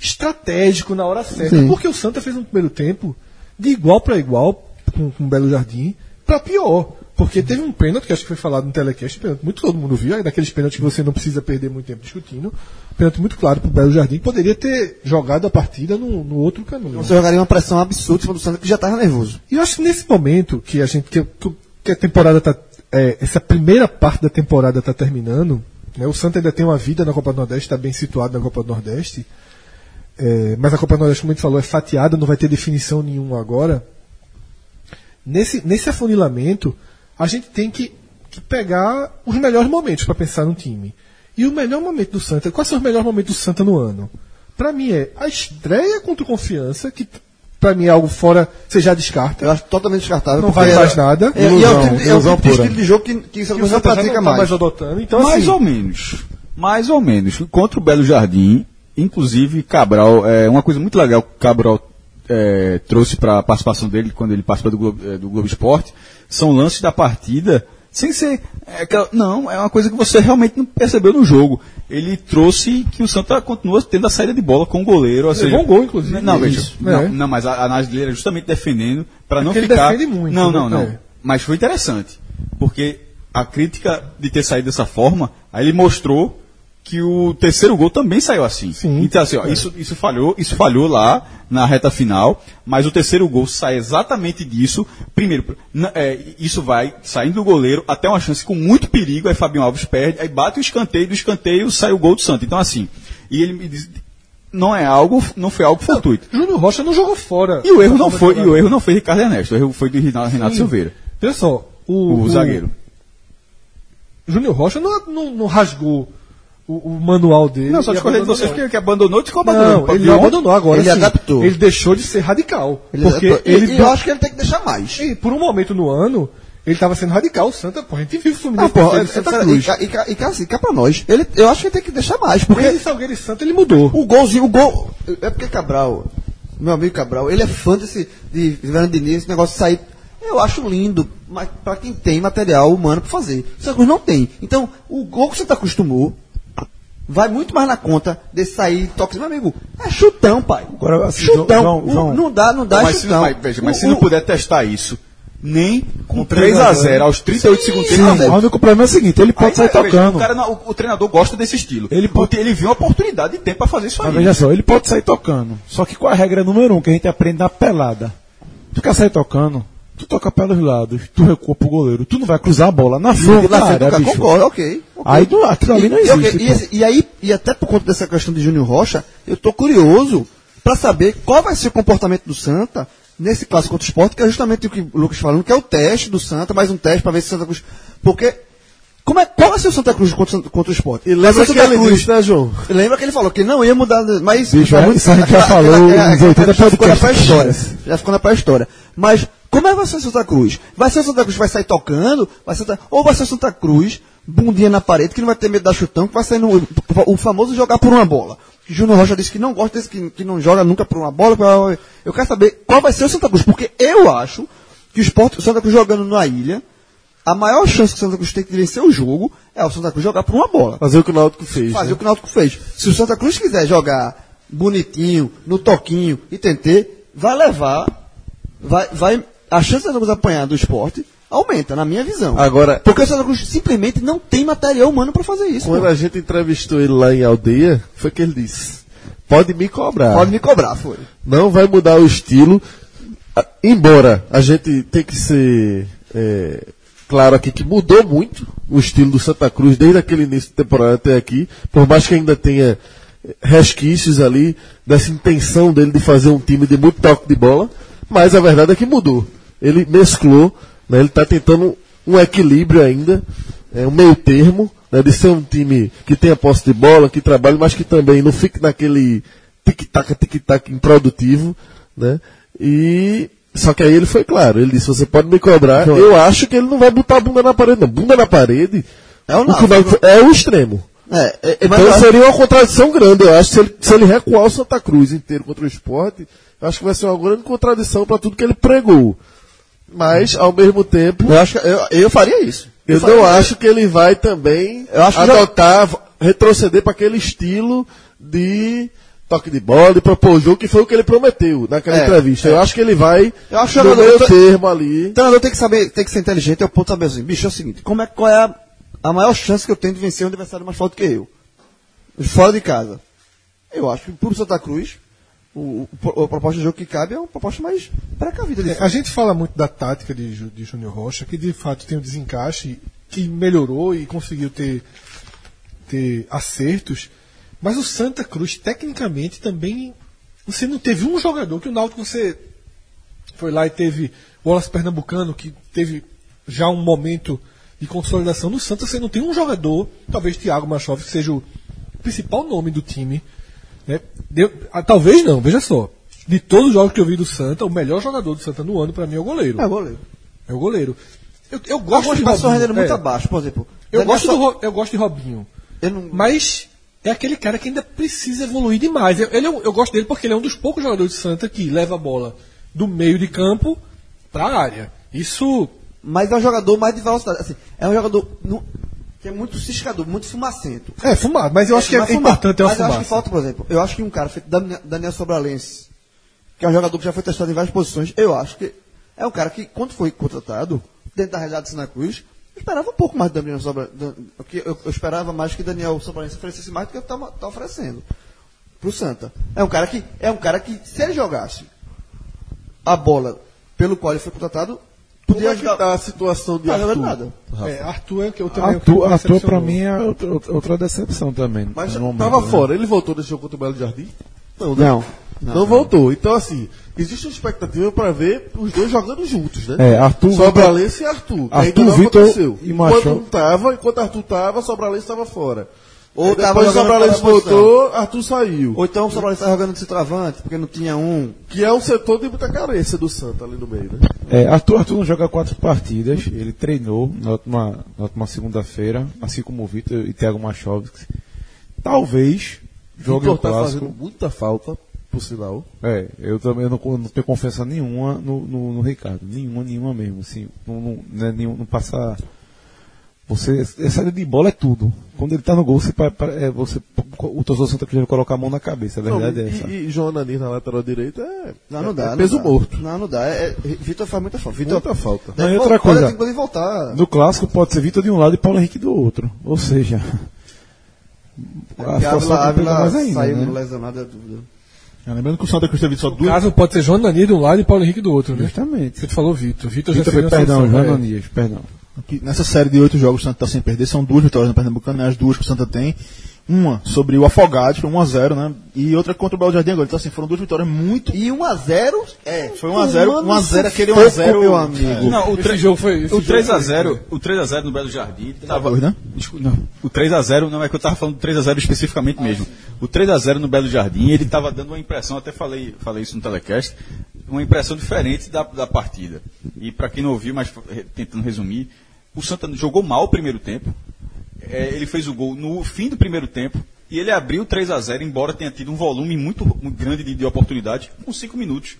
[SPEAKER 5] estratégico na hora certa.
[SPEAKER 6] Sim.
[SPEAKER 5] Porque o Santa fez um primeiro tempo de igual para igual com, com o Belo Jardim para pior. Porque teve um pênalti, que acho que foi falado no telecast, pênalti, muito todo mundo viu, é daqueles pênaltis que você não precisa perder muito tempo discutindo. Pênalti muito claro pro Belo Jardim, que poderia ter jogado a partida no, no outro caminho.
[SPEAKER 6] Você jogaria uma pressão absurda cima do Santa, que já estava nervoso.
[SPEAKER 5] E eu acho que nesse momento que a gente que, que- a temporada tá é, essa primeira parte da temporada está terminando, né, o Santa ainda tem uma vida na Copa do Nordeste, está bem situado na Copa do Nordeste, é, mas a Copa do Nordeste, como a gente falou, é fatiada, não vai ter definição nenhuma agora. Nesse, nesse afunilamento, a gente tem que, que pegar os melhores momentos para pensar no time. E o melhor momento do Santa, quais são os melhores momentos do Santa no ano? Para mim é a estreia contra o Confiança, que para mim é algo fora, você já descarta.
[SPEAKER 6] Eu acho totalmente descartável.
[SPEAKER 5] Não
[SPEAKER 6] era-
[SPEAKER 5] mais nada.
[SPEAKER 6] É, e é o
[SPEAKER 2] Ilusão,
[SPEAKER 6] tipo- é o
[SPEAKER 2] ilusão
[SPEAKER 6] tipo estilo de jogo que, que
[SPEAKER 5] que
[SPEAKER 6] não
[SPEAKER 5] já
[SPEAKER 6] pratica
[SPEAKER 5] não tá
[SPEAKER 6] mais.
[SPEAKER 5] mais adotando. Então,
[SPEAKER 7] mais
[SPEAKER 5] assim,
[SPEAKER 7] ou menos. Mais ou menos. Contra o Belo Jardim, inclusive Cabral, é uma coisa muito legal que o Cabral é, trouxe para a participação dele quando ele participa do Globo, é, do Globo Esporte, são lances da partida sem ser. é, aquela- não, é uma coisa que você realmente não percebeu no jogo. Ele trouxe que o Santa continua tendo a saída de bola com o goleiro. Ou seja,
[SPEAKER 5] um gol, inclusive.
[SPEAKER 7] Não, veja. Não,
[SPEAKER 5] É.
[SPEAKER 7] não, mas a análise dele era justamente defendendo para não
[SPEAKER 5] porque ele
[SPEAKER 7] ficar.
[SPEAKER 5] defende muito,
[SPEAKER 7] não,
[SPEAKER 5] né?
[SPEAKER 7] não, não.
[SPEAKER 5] É.
[SPEAKER 7] Mas foi interessante. Porque a crítica de ter saído dessa forma, aí ele mostrou que o terceiro gol também saiu assim.
[SPEAKER 5] Sim.
[SPEAKER 7] Então, assim, ó, isso, isso falhou, isso falhou lá na reta final, mas o terceiro gol sai exatamente disso. Primeiro, é, isso vai saindo do goleiro até uma chance com muito perigo, aí Fabinho Alves perde, aí bate o escanteio, do escanteio sai o gol do Santos. Então, assim, e ele me diz, não é algo, não foi algo fortuito.
[SPEAKER 5] Júnior Rocha não jogou fora.
[SPEAKER 7] E o erro não foi, e o erro não foi Ricardo Ernesto, o erro foi do Renato, Renato. Silveira,
[SPEAKER 5] Olha só, o,
[SPEAKER 7] o, zagueiro.
[SPEAKER 5] Júnior Rocha não, não, não rasgou o, o manual dele.
[SPEAKER 7] Não, só discordei de
[SPEAKER 5] abandonou.
[SPEAKER 7] você, porque que abandonou, ficou abandonando.
[SPEAKER 5] Não, ele não abandonou agora.
[SPEAKER 6] Ele
[SPEAKER 5] sim.
[SPEAKER 6] adaptou.
[SPEAKER 5] Ele deixou de ser radical.
[SPEAKER 6] Ele
[SPEAKER 5] porque
[SPEAKER 6] adaptou.
[SPEAKER 5] ele,
[SPEAKER 6] e, eu acho que ele tem que deixar mais.
[SPEAKER 5] E por um momento no ano, ele estava sendo radical. O Santa, pô, a gente vive o
[SPEAKER 6] Ah,
[SPEAKER 5] Fluminense
[SPEAKER 6] pô,
[SPEAKER 5] defender
[SPEAKER 6] é,
[SPEAKER 5] o Santa
[SPEAKER 6] é,
[SPEAKER 5] Cruz.
[SPEAKER 6] e, cá- e, e assim, cá pra nós. Ele, eu acho que ele tem que deixar mais, porque
[SPEAKER 5] Porque Salgueiro e Santa ele mudou.
[SPEAKER 6] o golzinho, o gol. É porque Cabral, meu amigo Cabral, ele é fã desse, de Fernando Diniz, esse negócio de sair. Eu acho lindo, mas pra quem tem material humano pra fazer. O Santa Cruz não tem. Então, o gol que você tá acostumou vai muito mais na conta de sair toque. Meu amigo, é chutão, pai.
[SPEAKER 2] Agora, assim,
[SPEAKER 6] chutão.
[SPEAKER 2] João-
[SPEAKER 6] O-
[SPEAKER 2] João-
[SPEAKER 6] não dá, não dá
[SPEAKER 7] mas se,
[SPEAKER 6] chutão.
[SPEAKER 7] não, mas, veja, mas
[SPEAKER 6] O-
[SPEAKER 7] se não puder testar isso nem com
[SPEAKER 6] 3
[SPEAKER 7] 3
[SPEAKER 6] a
[SPEAKER 7] a
[SPEAKER 6] 0
[SPEAKER 7] 0 aos 38 segundos.
[SPEAKER 2] Sim,
[SPEAKER 7] tempo, não deve.
[SPEAKER 2] o único problema é o seguinte, ele pode
[SPEAKER 7] Aí,
[SPEAKER 2] sair
[SPEAKER 7] veja,
[SPEAKER 2] tocando.
[SPEAKER 7] O, cara o- o treinador gosta desse estilo.
[SPEAKER 2] Ele pode-
[SPEAKER 7] ele viu a oportunidade de tempo para fazer isso aí.
[SPEAKER 2] Mas veja só, ele pode sair tocando. Só que qual é a regra número um que a gente aprende na pelada? Tu quer sair tocando, tu toca pelos lados, tu recua pro goleiro, tu não vai cruzar a bola na frente da área,
[SPEAKER 6] cara,
[SPEAKER 2] bicho.
[SPEAKER 6] concordo, ok. ok.
[SPEAKER 2] Aí do- aquilo ali não
[SPEAKER 6] E- e,
[SPEAKER 2] existe.
[SPEAKER 6] E,
[SPEAKER 2] pô.
[SPEAKER 6] esse- e aí, e até por conta dessa questão de Júnior Rocha, eu tô curioso para saber qual vai ser o comportamento do Santa nesse clássico contra o esporte, que é justamente o que o Lucas falando, que é o teste do Santa, mais um teste para ver se o Santa Cruz. Porque. Como é, qual vai ser o Santa Cruz contra, o- contra o esporte?
[SPEAKER 4] E lembra que ele
[SPEAKER 6] Cruz.
[SPEAKER 4] disse, né, João?
[SPEAKER 6] Lembra que ele falou que não ia mudar, mas
[SPEAKER 2] Bicho,
[SPEAKER 6] é
[SPEAKER 2] é- isso a gente <laughs> já falou nos 80
[SPEAKER 6] já ficou na pré-história. Já ficou na pré-história. Mas como é que vai ser o Santa Cruz? Vai ser o Santa Cruz que vai sair tocando, vai ser, ou vai ser o Santa Cruz bundinha na parede que não vai ter medo da chutão, que vai sair no, o famoso jogar por uma bola. Júnior Rocha disse que não gosta desse que, que não joga nunca por uma bola. Eu quero saber qual vai ser o Santa Cruz, porque eu acho que o esporte, o Santa Cruz jogando na ilha, a maior chance que o Santa Cruz tem de vencer o jogo é o Santa Cruz jogar por uma bola.
[SPEAKER 4] Fazer o que o Náutico fez.
[SPEAKER 6] Fazer
[SPEAKER 4] né?
[SPEAKER 6] o que o Náutico fez. Se o Santa Cruz quiser jogar bonitinho, no toquinho e tentar, vai levar, vai, vai, a chance do Santa Cruz apanhar do esporte aumenta, na minha visão.
[SPEAKER 4] Agora-
[SPEAKER 6] porque o Santa Cruz simplesmente não tem material humano para fazer isso.
[SPEAKER 4] Quando
[SPEAKER 6] pô.
[SPEAKER 4] a gente entrevistou ele lá em aldeia, foi que ele disse: pode me cobrar.
[SPEAKER 6] Pode me cobrar, foi.
[SPEAKER 4] Não vai mudar o estilo. Embora a gente tem que ser é, claro aqui que mudou muito o estilo do Santa Cruz desde aquele início de temporada até aqui, por mais que ainda tenha eh, resquícios ali dessa intenção dele de fazer um time de muito toque de bola, mas a verdade é que mudou. Ele mesclou, né, ele está tentando um equilíbrio ainda, é, um meio termo, né, de ser um time que tenha posse de bola, que trabalhe, mas que também não fique naquele tic-tac, tic-tac improdutivo, né? E só que aí ele foi claro, ele disse, você pode me cobrar, eu acho que ele não vai botar a bunda na parede, não. Bunda na parede
[SPEAKER 6] É o
[SPEAKER 4] vai- é o extremo.
[SPEAKER 6] É, é, é,
[SPEAKER 4] Então
[SPEAKER 6] eu
[SPEAKER 4] seria uma contradição grande, eu acho, se ele, se ele recuar o Santa Cruz inteiro contra o esporte, eu acho que vai ser uma grande contradição para tudo que ele pregou. Mas, ao mesmo tempo,
[SPEAKER 6] eu acho que eu, eu faria isso.
[SPEAKER 4] eu
[SPEAKER 6] faria
[SPEAKER 4] não
[SPEAKER 6] isso.
[SPEAKER 4] acho que ele vai também
[SPEAKER 6] Eu que já-
[SPEAKER 4] adotar, retroceder para aquele estilo de toque de bola, de propor jogo, que foi o que ele prometeu naquela
[SPEAKER 6] É,
[SPEAKER 4] entrevista.
[SPEAKER 6] é.
[SPEAKER 4] Eu acho que ele vai
[SPEAKER 6] Eu acho que
[SPEAKER 4] no meio
[SPEAKER 6] eu tô-
[SPEAKER 4] termo ali.
[SPEAKER 6] O treinador tem que saber, tem que ser inteligente, é o ponto saber assim, bicho, é o seguinte, como é, qual é a, a maior chance que eu tenho de vencer um adversário mais forte que eu? Fora de casa. Eu acho que pro Santa Cruz, o, o- a proposta de jogo que cabe é uma proposta mais precavida.
[SPEAKER 5] É, a gente fala muito da tática de, de Júnior Rocha, que de fato tem um desencaixe que melhorou e conseguiu ter, ter acertos, mas o Santa Cruz, tecnicamente, também. Você não teve um jogador que o Náutico você foi lá e teve o Wallace Pernambucano, que teve já um momento de consolidação no Santa, você não tem um jogador, talvez Thiago Machov, que seja o principal nome do time. Né? Deu- ah, talvez não, veja só. De todos os jogos que eu vi do Santa, o melhor jogador do Santa no ano, para mim, é o goleiro.
[SPEAKER 6] É, goleiro.
[SPEAKER 5] É o goleiro. Eu, eu gosto
[SPEAKER 6] Algumas
[SPEAKER 5] de Robinho.
[SPEAKER 6] rendendo muito
[SPEAKER 5] é.
[SPEAKER 6] abaixo, por exemplo.
[SPEAKER 5] Eu
[SPEAKER 6] Daniel
[SPEAKER 5] gosto,
[SPEAKER 6] só-
[SPEAKER 5] do, eu gosto de Robinho.
[SPEAKER 6] não-
[SPEAKER 5] Mas é aquele cara que ainda precisa evoluir demais. Eu- Ele é eu gosto dele porque ele é um dos poucos jogadores de Santa que leva a bola do meio de campo para a área. Isso
[SPEAKER 6] Mas é um jogador mais de velocidade. Assim, é um jogador nu- que é muito ciscador, muito fumacento.
[SPEAKER 5] é fumado, mas eu acho que é, é
[SPEAKER 6] fumar.
[SPEAKER 5] importante ter uma
[SPEAKER 6] Mas eu acho que
[SPEAKER 5] fumaça.
[SPEAKER 6] falta, por exemplo, eu acho que um cara feito Dan- Daniel Sobralense, que é um jogador que já foi testado em várias posições, eu acho que é um cara que, quando foi contratado, dentro da realidade de Santa Cruz, eu esperava um pouco mais de Daniel Sobralense. Eu, eu esperava mais que Daniel Sobralense oferecesse mais do que ele está tá oferecendo pro Santa. É um cara que, é um cara que, se ele jogasse a bola pelo qual ele foi contratado,
[SPEAKER 4] Como
[SPEAKER 6] podia
[SPEAKER 4] que tá a situação de
[SPEAKER 6] Não tá
[SPEAKER 4] Arthur?
[SPEAKER 6] nada.
[SPEAKER 5] É, Arthur é que eu também
[SPEAKER 2] Arthur,
[SPEAKER 5] me
[SPEAKER 2] Arthur pra
[SPEAKER 5] decepcionou.
[SPEAKER 2] mim é outra, outra- decepção também.
[SPEAKER 4] Mas
[SPEAKER 2] no momento,
[SPEAKER 4] tava
[SPEAKER 2] né?
[SPEAKER 4] fora. Ele voltou desse jogo contra o Belo Jardim? Não, né?
[SPEAKER 6] Não.
[SPEAKER 4] Não, voltou. Então, assim, existe uma expectativa para ver os dois jogando juntos, né?
[SPEAKER 2] É, Arthur,
[SPEAKER 4] Sobralense e Arthur.
[SPEAKER 2] Arthur,
[SPEAKER 4] ainda não
[SPEAKER 2] Vitor
[SPEAKER 4] aconteceu.
[SPEAKER 2] e
[SPEAKER 4] enquanto
[SPEAKER 2] Machado.
[SPEAKER 4] um tava, enquanto Arthur tava, Sobralense estava fora.
[SPEAKER 6] Ou tava
[SPEAKER 4] depois
[SPEAKER 6] jogando
[SPEAKER 4] Sobralense voltou, Arthur saiu.
[SPEAKER 6] Ou então o Sobralense estava jogando de centroavante, porque não tinha um.
[SPEAKER 4] Que é um setor de muita carência do Santa ali no meio, né?
[SPEAKER 2] É, Arthur, Arthur não joga quatro partidas. Ele treinou na última, na última segunda-feira, assim como o Vitor e Thiago Machovski. Talvez jogue o
[SPEAKER 4] Vitor tá
[SPEAKER 2] clássico.
[SPEAKER 4] fazendo muita falta, por sinal.
[SPEAKER 2] É, eu também não, não tenho confiança nenhuma no, no, no Ricardo. Nenhuma, nenhuma mesmo. Assim, não, não, não, é nenhum, não passa Você, a saída de bola é tudo. Quando ele tá no gol, você, é, você o torcedor do Santa Cruz vai colocar a mão na cabeça. A
[SPEAKER 4] Não,
[SPEAKER 2] verdade é essa.
[SPEAKER 4] e, e João na lateral direita é,
[SPEAKER 6] Não, não
[SPEAKER 4] é-
[SPEAKER 6] dá.
[SPEAKER 4] é
[SPEAKER 6] não
[SPEAKER 4] peso
[SPEAKER 6] dá.
[SPEAKER 4] morto.
[SPEAKER 6] Não, não dá. É, é- Vitor faz muita falta. Vitor
[SPEAKER 4] Muita falta.
[SPEAKER 2] Não, e outra coisa,
[SPEAKER 6] tem que voltar.
[SPEAKER 2] No clássico pode ser Vitor de um lado e Paulo Henrique do outro. Ou seja, a
[SPEAKER 6] a
[SPEAKER 2] situação
[SPEAKER 6] Ávila, Ávila
[SPEAKER 2] mais ainda.
[SPEAKER 6] saiu
[SPEAKER 2] né?
[SPEAKER 6] lesionado, é dúvida.
[SPEAKER 3] É, lembrando que o Santa Cruz teve só duas.
[SPEAKER 5] caso, pode ser João Nani de um lado e Paulo Henrique do outro, né?
[SPEAKER 2] Justamente.
[SPEAKER 5] Você falou Vitor. Vitor já
[SPEAKER 2] foi, perdão, João
[SPEAKER 5] é.
[SPEAKER 2] Ananias, perdão.
[SPEAKER 3] que nessa série de oito jogos o Santa está sem perder, são duas vitórias no Pernambucano, né? as duas que o Santa tem. Uma sobre o Afogados, foi 1x0, né? E outra contra o Belo Jardim agora. Então, assim, foram duas vitórias muito.
[SPEAKER 6] E 1x0 é.
[SPEAKER 3] Foi 1x0,
[SPEAKER 6] Tomando
[SPEAKER 3] 1x0, aquele
[SPEAKER 6] sufoco,
[SPEAKER 3] 1x0.
[SPEAKER 6] meu amigo.
[SPEAKER 7] Não, o,
[SPEAKER 5] Esse jogo foi. esse
[SPEAKER 7] o
[SPEAKER 5] jogo
[SPEAKER 7] 3x0, o 3x0 no Belo Jardim tava.
[SPEAKER 3] dois, né?
[SPEAKER 7] Desculpa, não. O 3x0 não é que eu tava falando do 3x0 especificamente mesmo. O 3x0 no Belo Jardim, ele tava dando uma impressão, até falei, falei isso no telecast, uma impressão diferente da, da partida. E para quem não ouviu, mas eh, tentando resumir, o Santa jogou mal o primeiro tempo. É, ele fez o gol no fim do primeiro tempo e ele abriu 3 a 0 embora tenha tido um volume muito, muito grande de, de oportunidade, com 5 minutos.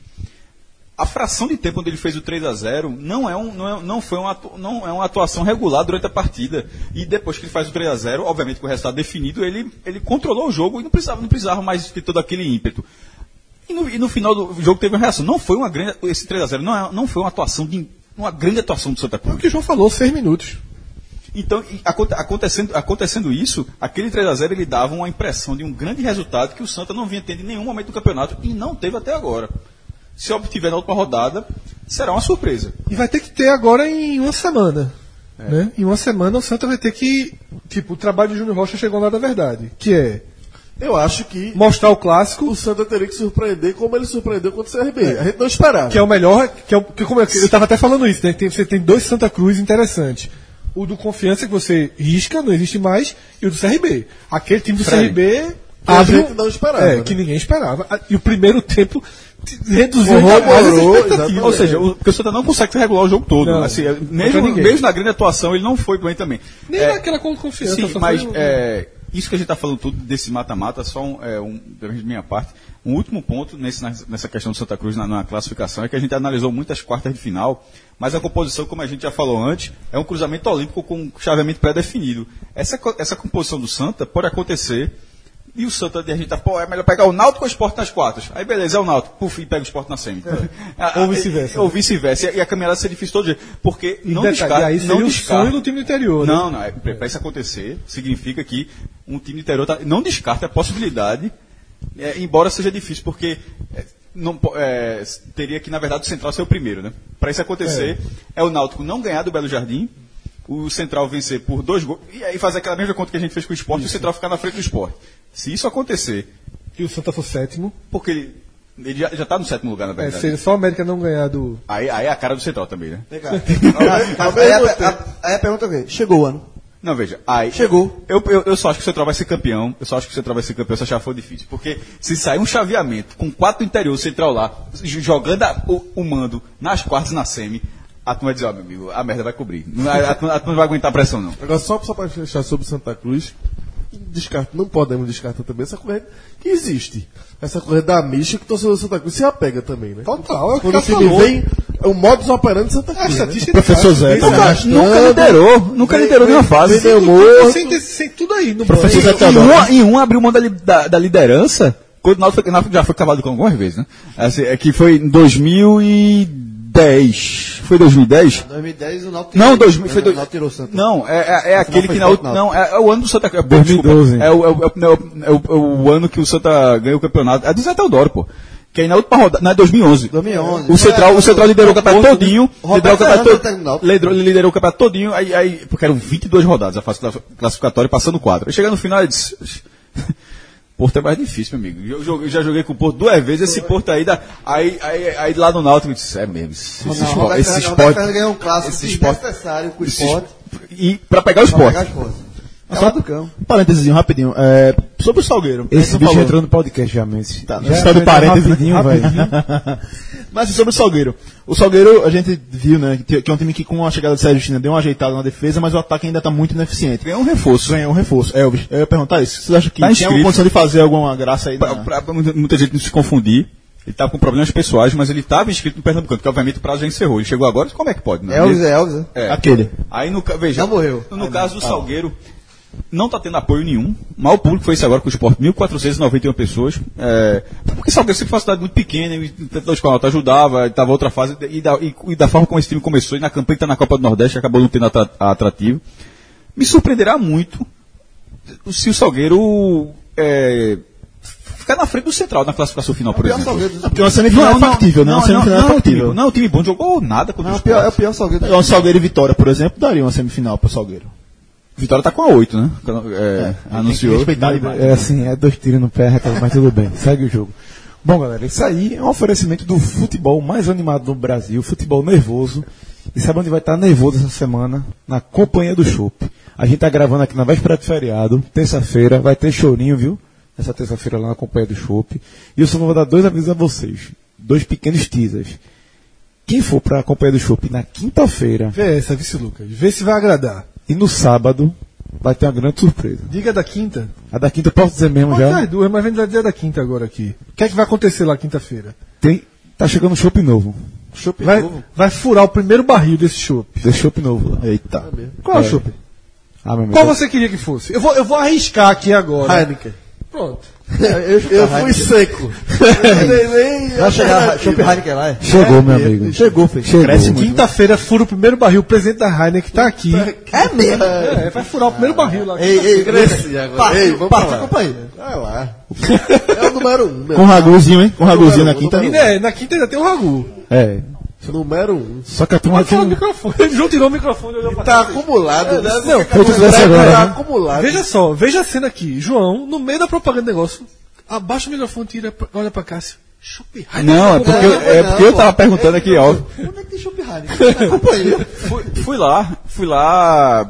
[SPEAKER 7] A fração de tempo onde ele fez o 3 a 0 não é, um, não é, não foi uma, não é uma atuação regular durante a partida. E depois que ele faz o 3 a 0 obviamente com o resultado definido, ele, ele controlou o jogo e não precisava, não precisava mais ter todo aquele ímpeto. E no, e no final do jogo teve uma reação. Não foi uma grande. Esse 3 a 0 não, é, não foi uma atuação de. Uma grande atuação do Santa
[SPEAKER 5] É
[SPEAKER 7] Cruz.
[SPEAKER 5] o que o João falou, seis minutos.
[SPEAKER 7] Então, e aconte- acontecendo, acontecendo isso, aquele 3 a 0 ele dava uma impressão de um grande resultado que o Santa não vinha tendo em nenhum momento do campeonato e não teve até agora. Se obtiver na última rodada, será uma surpresa.
[SPEAKER 5] E vai ter que ter agora em uma semana. Né? Em uma semana o Santa vai ter que. Tipo, o trabalho de Júnior Rocha chegou lá da verdade. Que é
[SPEAKER 4] Eu acho que
[SPEAKER 5] mostrar o clássico,
[SPEAKER 4] o Santa teria que surpreender como ele surpreendeu contra o CRB. A gente não esperava.
[SPEAKER 5] que é o melhor. Que é o, que como é, que- eu estava até falando isso, né? Tem, você tem dois Santa Cruz interessantes. O do Confiança que você risca, não existe mais, e o do CRB. Aquele time do
[SPEAKER 7] Fred,
[SPEAKER 5] CRB
[SPEAKER 4] a
[SPEAKER 5] abre
[SPEAKER 4] gente não esperava,
[SPEAKER 5] É,
[SPEAKER 4] né?
[SPEAKER 5] que ninguém esperava. E o primeiro tempo reduziu ainda.
[SPEAKER 7] Ou seja, o, porque o Santa não consegue regular o jogo todo.
[SPEAKER 5] Não,
[SPEAKER 7] assim, é, mesmo, mesmo na grande atuação, ele não foi bem também.
[SPEAKER 5] Nem
[SPEAKER 7] É,
[SPEAKER 5] naquela confiança.
[SPEAKER 7] Sim, mas
[SPEAKER 5] foi um-
[SPEAKER 7] é, isso que a gente está falando tudo desse mata-mata, só um, é, um, da minha parte. Um último ponto nesse, nessa- questão do Santa Cruz na, na classificação é que a gente analisou muitas quartas de final, mas a composição, como a gente já falou antes, é um cruzamento olímpico com chaveamento pré-definido. Essa, essa composição do Santa pode acontecer e o Santa, a gente tá, pô, é melhor pegar o Náutico ou o Sport nas quartas. Aí beleza, é o Náutico, puf, e pega o Sport na semi. <laughs> Ah,
[SPEAKER 5] Ou vice-versa.
[SPEAKER 7] Ou vice-versa. E a caminhada ser difícil todo dia. Porque
[SPEAKER 5] E
[SPEAKER 7] não
[SPEAKER 5] detalhe,
[SPEAKER 7] descarta.
[SPEAKER 5] aí
[SPEAKER 7] não
[SPEAKER 5] seria o
[SPEAKER 7] descarta.
[SPEAKER 5] sonho do time do interior. né?
[SPEAKER 7] Não, não. Para isso acontecer, significa que um time do interior tá- não descarta a possibilidade, é, embora seja difícil, porque é, não, é, teria que, na verdade, o Central ser o primeiro, né? Para isso acontecer, é. o Náutico não ganhar do Belo Jardim, o Central vencer por dois gols, e aí fazer aquela mesma conta que a gente fez com o esporte e o Central ficar na frente do esporte. Se isso acontecer,
[SPEAKER 5] E o Santa for sétimo.
[SPEAKER 7] porque ele, ele já, já tá no sétimo lugar, na
[SPEAKER 5] É,
[SPEAKER 7] verdade.
[SPEAKER 5] se só o América não ganhar do.
[SPEAKER 7] Aí, aí é a cara do Central também, né? <laughs>
[SPEAKER 6] Aí a, a, aí a pergunta é? Chegou o ano.
[SPEAKER 7] Não, veja, aí.
[SPEAKER 6] Chegou.
[SPEAKER 7] Eu, eu, eu só acho que o Central vai ser campeão. Eu só acho que o Central vai ser campeão se achar for difícil. Porque se sair um chaveamento com quatro interior Central lá, jogando a- o, o mando nas quartas na semi, a turma vai dizer, ó, meu amigo, a merda vai cobrir. A, a, a turma não vai aguentar a pressão, não.
[SPEAKER 4] Agora, só, só para fechar sobre Santa Cruz, descarta, não podemos descartar também essa corrente que existe. Essa corrente da Misha que o torcedor do Santa Cruz se apega também, né?
[SPEAKER 5] Total, é
[SPEAKER 4] Quando o time
[SPEAKER 5] falou.
[SPEAKER 4] vem, é o modus operandi de Santa
[SPEAKER 5] A
[SPEAKER 4] Cruz. né?
[SPEAKER 5] estatística
[SPEAKER 3] Professor Zé,
[SPEAKER 5] Nunca,
[SPEAKER 3] né?
[SPEAKER 4] Arrastando,
[SPEAKER 7] Nunca liderou, nunca
[SPEAKER 4] vem-
[SPEAKER 7] liderou
[SPEAKER 4] vem-
[SPEAKER 7] nenhuma fase.
[SPEAKER 4] vem morto.
[SPEAKER 5] sem, ter- sem tudo aí no
[SPEAKER 3] Professor. Zé.
[SPEAKER 7] E um, e um abriu mão da, da, da liderança, quando o Náutico já foi cavado com algumas vezes, né? Assim, é que foi em 2010. Foi 2010?
[SPEAKER 6] 2010 o Náutico
[SPEAKER 7] Não,
[SPEAKER 6] tirou-
[SPEAKER 7] 2000, foi
[SPEAKER 6] o
[SPEAKER 7] dois-
[SPEAKER 6] Náutico tirou o Santa.
[SPEAKER 7] Não, é, é, é aquele que na
[SPEAKER 6] Náutico,
[SPEAKER 7] outra. Não, é, é o ano do Santa Cruz.
[SPEAKER 2] 2012.
[SPEAKER 7] É o, é, o, é, o, é o- é o ano que o Santa ganhou o campeonato. É do Zé Teodoro, pô. Que aí na última rodada. Não, é 2011.
[SPEAKER 6] 2011.
[SPEAKER 7] O Central,
[SPEAKER 6] É,
[SPEAKER 7] o Central liderou o campeonato todinho. Liderou o campeonato liderou, ele liderou o campeonato todinho. Aí, aí, porque eram 22 rodadas a fase cla- classificatória, passando quatro. Aí chega no final e disse. Porto é mais difícil, meu amigo. Eu, joguei- já joguei com o Porto duas vezes. Esse Porto aí, dá, aí, aí, aí lá no Náutico, eu disse, é mesmo. Esse, esse esporte. Esse esporte
[SPEAKER 6] um clássico
[SPEAKER 7] esse esporte-
[SPEAKER 6] desnecessário com o esporte.
[SPEAKER 7] e para pegar o esporte.
[SPEAKER 6] É
[SPEAKER 3] Só
[SPEAKER 6] do cão.
[SPEAKER 3] um parênteses rapidinho. É, sobre o Salgueiro.
[SPEAKER 2] Esse bicho
[SPEAKER 3] falou.
[SPEAKER 2] entrou no podcast já, Mendes.
[SPEAKER 3] Tá,
[SPEAKER 2] já
[SPEAKER 3] só do parênteses.
[SPEAKER 2] rapidinho, velho. <laughs>
[SPEAKER 3] Mas assim, sobre o Salgueiro. O Salgueiro, a gente viu, né, que é um time que com a chegada do Sérgio Cristina deu uma ajeitada na defesa, mas o ataque ainda está muito ineficiente.
[SPEAKER 7] Ganhou um reforço.
[SPEAKER 3] Ganhou um reforço. Elvis, eu ia perguntar isso. Vocês acham que
[SPEAKER 7] Tá
[SPEAKER 3] tem alguma condição de fazer alguma graça aí?
[SPEAKER 7] Pra, muita, gente não se confundir, Ele tava com problemas pessoais, mas ele estava inscrito no Pernambucano, que obviamente o prazo já encerrou. Ele chegou agora, como é que pode? né?
[SPEAKER 6] Elvis
[SPEAKER 7] Ele-
[SPEAKER 6] é Elvis,
[SPEAKER 7] é.
[SPEAKER 3] Aquele.
[SPEAKER 7] Aí no veja,
[SPEAKER 6] Já morreu.
[SPEAKER 7] No caso do Salgueiro, não está tendo apoio nenhum. O maior público foi esse agora com o esporte, 1.491 pessoas. É, porque Salgueiro sempre foi uma cidade muito pequena, e o escola ajudava, estava outra fase, e da, e- e da forma como esse time começou, e na campanha que está na Copa do Nordeste, acabou não tendo atra- atrativo. Me surpreenderá muito se o Salgueiro é, ficar na frente do Central na classificação final, por
[SPEAKER 6] Pior
[SPEAKER 7] exemplo.
[SPEAKER 6] Salgueiro.
[SPEAKER 3] Porque uma semifinal é factível, né? Uma semifinal
[SPEAKER 7] não,
[SPEAKER 3] é
[SPEAKER 7] não, o time,
[SPEAKER 3] factível.
[SPEAKER 7] não, o time bom não jogou nada contra
[SPEAKER 6] Não,
[SPEAKER 7] o
[SPEAKER 6] o é o pior Salgueiro.
[SPEAKER 3] Então, Salgueiro e Vitória, por exemplo, daria uma semifinal pro Salgueiro.
[SPEAKER 7] Vitória está com a 8, né? É, anunciou.
[SPEAKER 3] Respeitar demais.
[SPEAKER 2] É assim, é dois tiros no pé, mas tudo bem, segue o jogo. Bom, galera, isso aí é um oferecimento do futebol mais animado do Brasil, futebol nervoso. E sabe onde vai estar nervoso essa semana? Na Companhia do Chopp. A gente tá gravando aqui na véspera de feriado, terça-feira, vai ter chorinho, viu? Essa terça-feira lá na Companhia do Chopp. E eu só vou dar dois avisos a vocês. Dois pequenos teasers. Quem for pra Companhia do Chopp na quinta-feira
[SPEAKER 5] Vê essa, vice Lucas. Vê se vai agradar.
[SPEAKER 2] E no sábado, vai ter uma grande surpresa.
[SPEAKER 5] Diga da quinta.
[SPEAKER 2] A da quinta eu posso dizer mesmo
[SPEAKER 5] Pode
[SPEAKER 2] já.
[SPEAKER 5] as duas, mas vem dizer da quinta agora aqui. O que é que vai acontecer lá quinta-feira?
[SPEAKER 2] Tem, tá chegando um chopp novo.
[SPEAKER 6] Chopp
[SPEAKER 5] Vai,
[SPEAKER 6] novo.
[SPEAKER 5] vai furar o primeiro barril desse chopp.
[SPEAKER 2] Desse chopp novo lá.
[SPEAKER 3] Eita.
[SPEAKER 5] Qual é o chopp?
[SPEAKER 2] Ah, meu amigo.
[SPEAKER 5] Qual você queria que fosse? Eu vou, eu vou arriscar aqui agora.
[SPEAKER 4] Heineken.
[SPEAKER 5] Pronto.
[SPEAKER 6] Eu,
[SPEAKER 4] Eu fui seco.
[SPEAKER 6] Vai chegar Chopp Heineken lá, é?
[SPEAKER 2] Chegou, meu amigo.
[SPEAKER 6] Chegou, filho.
[SPEAKER 2] Chegou.
[SPEAKER 3] Cresce.
[SPEAKER 5] Quinta-feira fura o primeiro barril. O presidente da Heineken tá aqui.
[SPEAKER 6] É mesmo.
[SPEAKER 5] É, vai furar o primeiro barril lá.
[SPEAKER 6] Ei, ei,
[SPEAKER 4] Cresce agora.
[SPEAKER 6] Parte,
[SPEAKER 4] Ei, vamos
[SPEAKER 6] parte.
[SPEAKER 4] Vai lá. <laughs> É o número um, meu.
[SPEAKER 3] Com raguzinho, hein? Com raguzinho na
[SPEAKER 4] um,
[SPEAKER 3] quinta.
[SPEAKER 5] né, na quinta ainda tem o Ragu.
[SPEAKER 2] É.
[SPEAKER 4] Número um.
[SPEAKER 2] Só que a turma aqui não...
[SPEAKER 5] microfone. Ele João tirou o microfone e olhou pra
[SPEAKER 4] Tá acumulado.
[SPEAKER 5] Não,
[SPEAKER 2] eu
[SPEAKER 4] Tá
[SPEAKER 2] agora, né?
[SPEAKER 4] acumulado.
[SPEAKER 5] Veja só, veja a cena aqui. João, no meio da propaganda do negócio, abaixa o microfone, tira, olha pra Cássio. Heineken.
[SPEAKER 7] Não, é porque, eu- é porque eu tava perguntando aqui, ó.
[SPEAKER 6] Onde é que tem companhia.
[SPEAKER 7] Fui, fui lá, fui lá.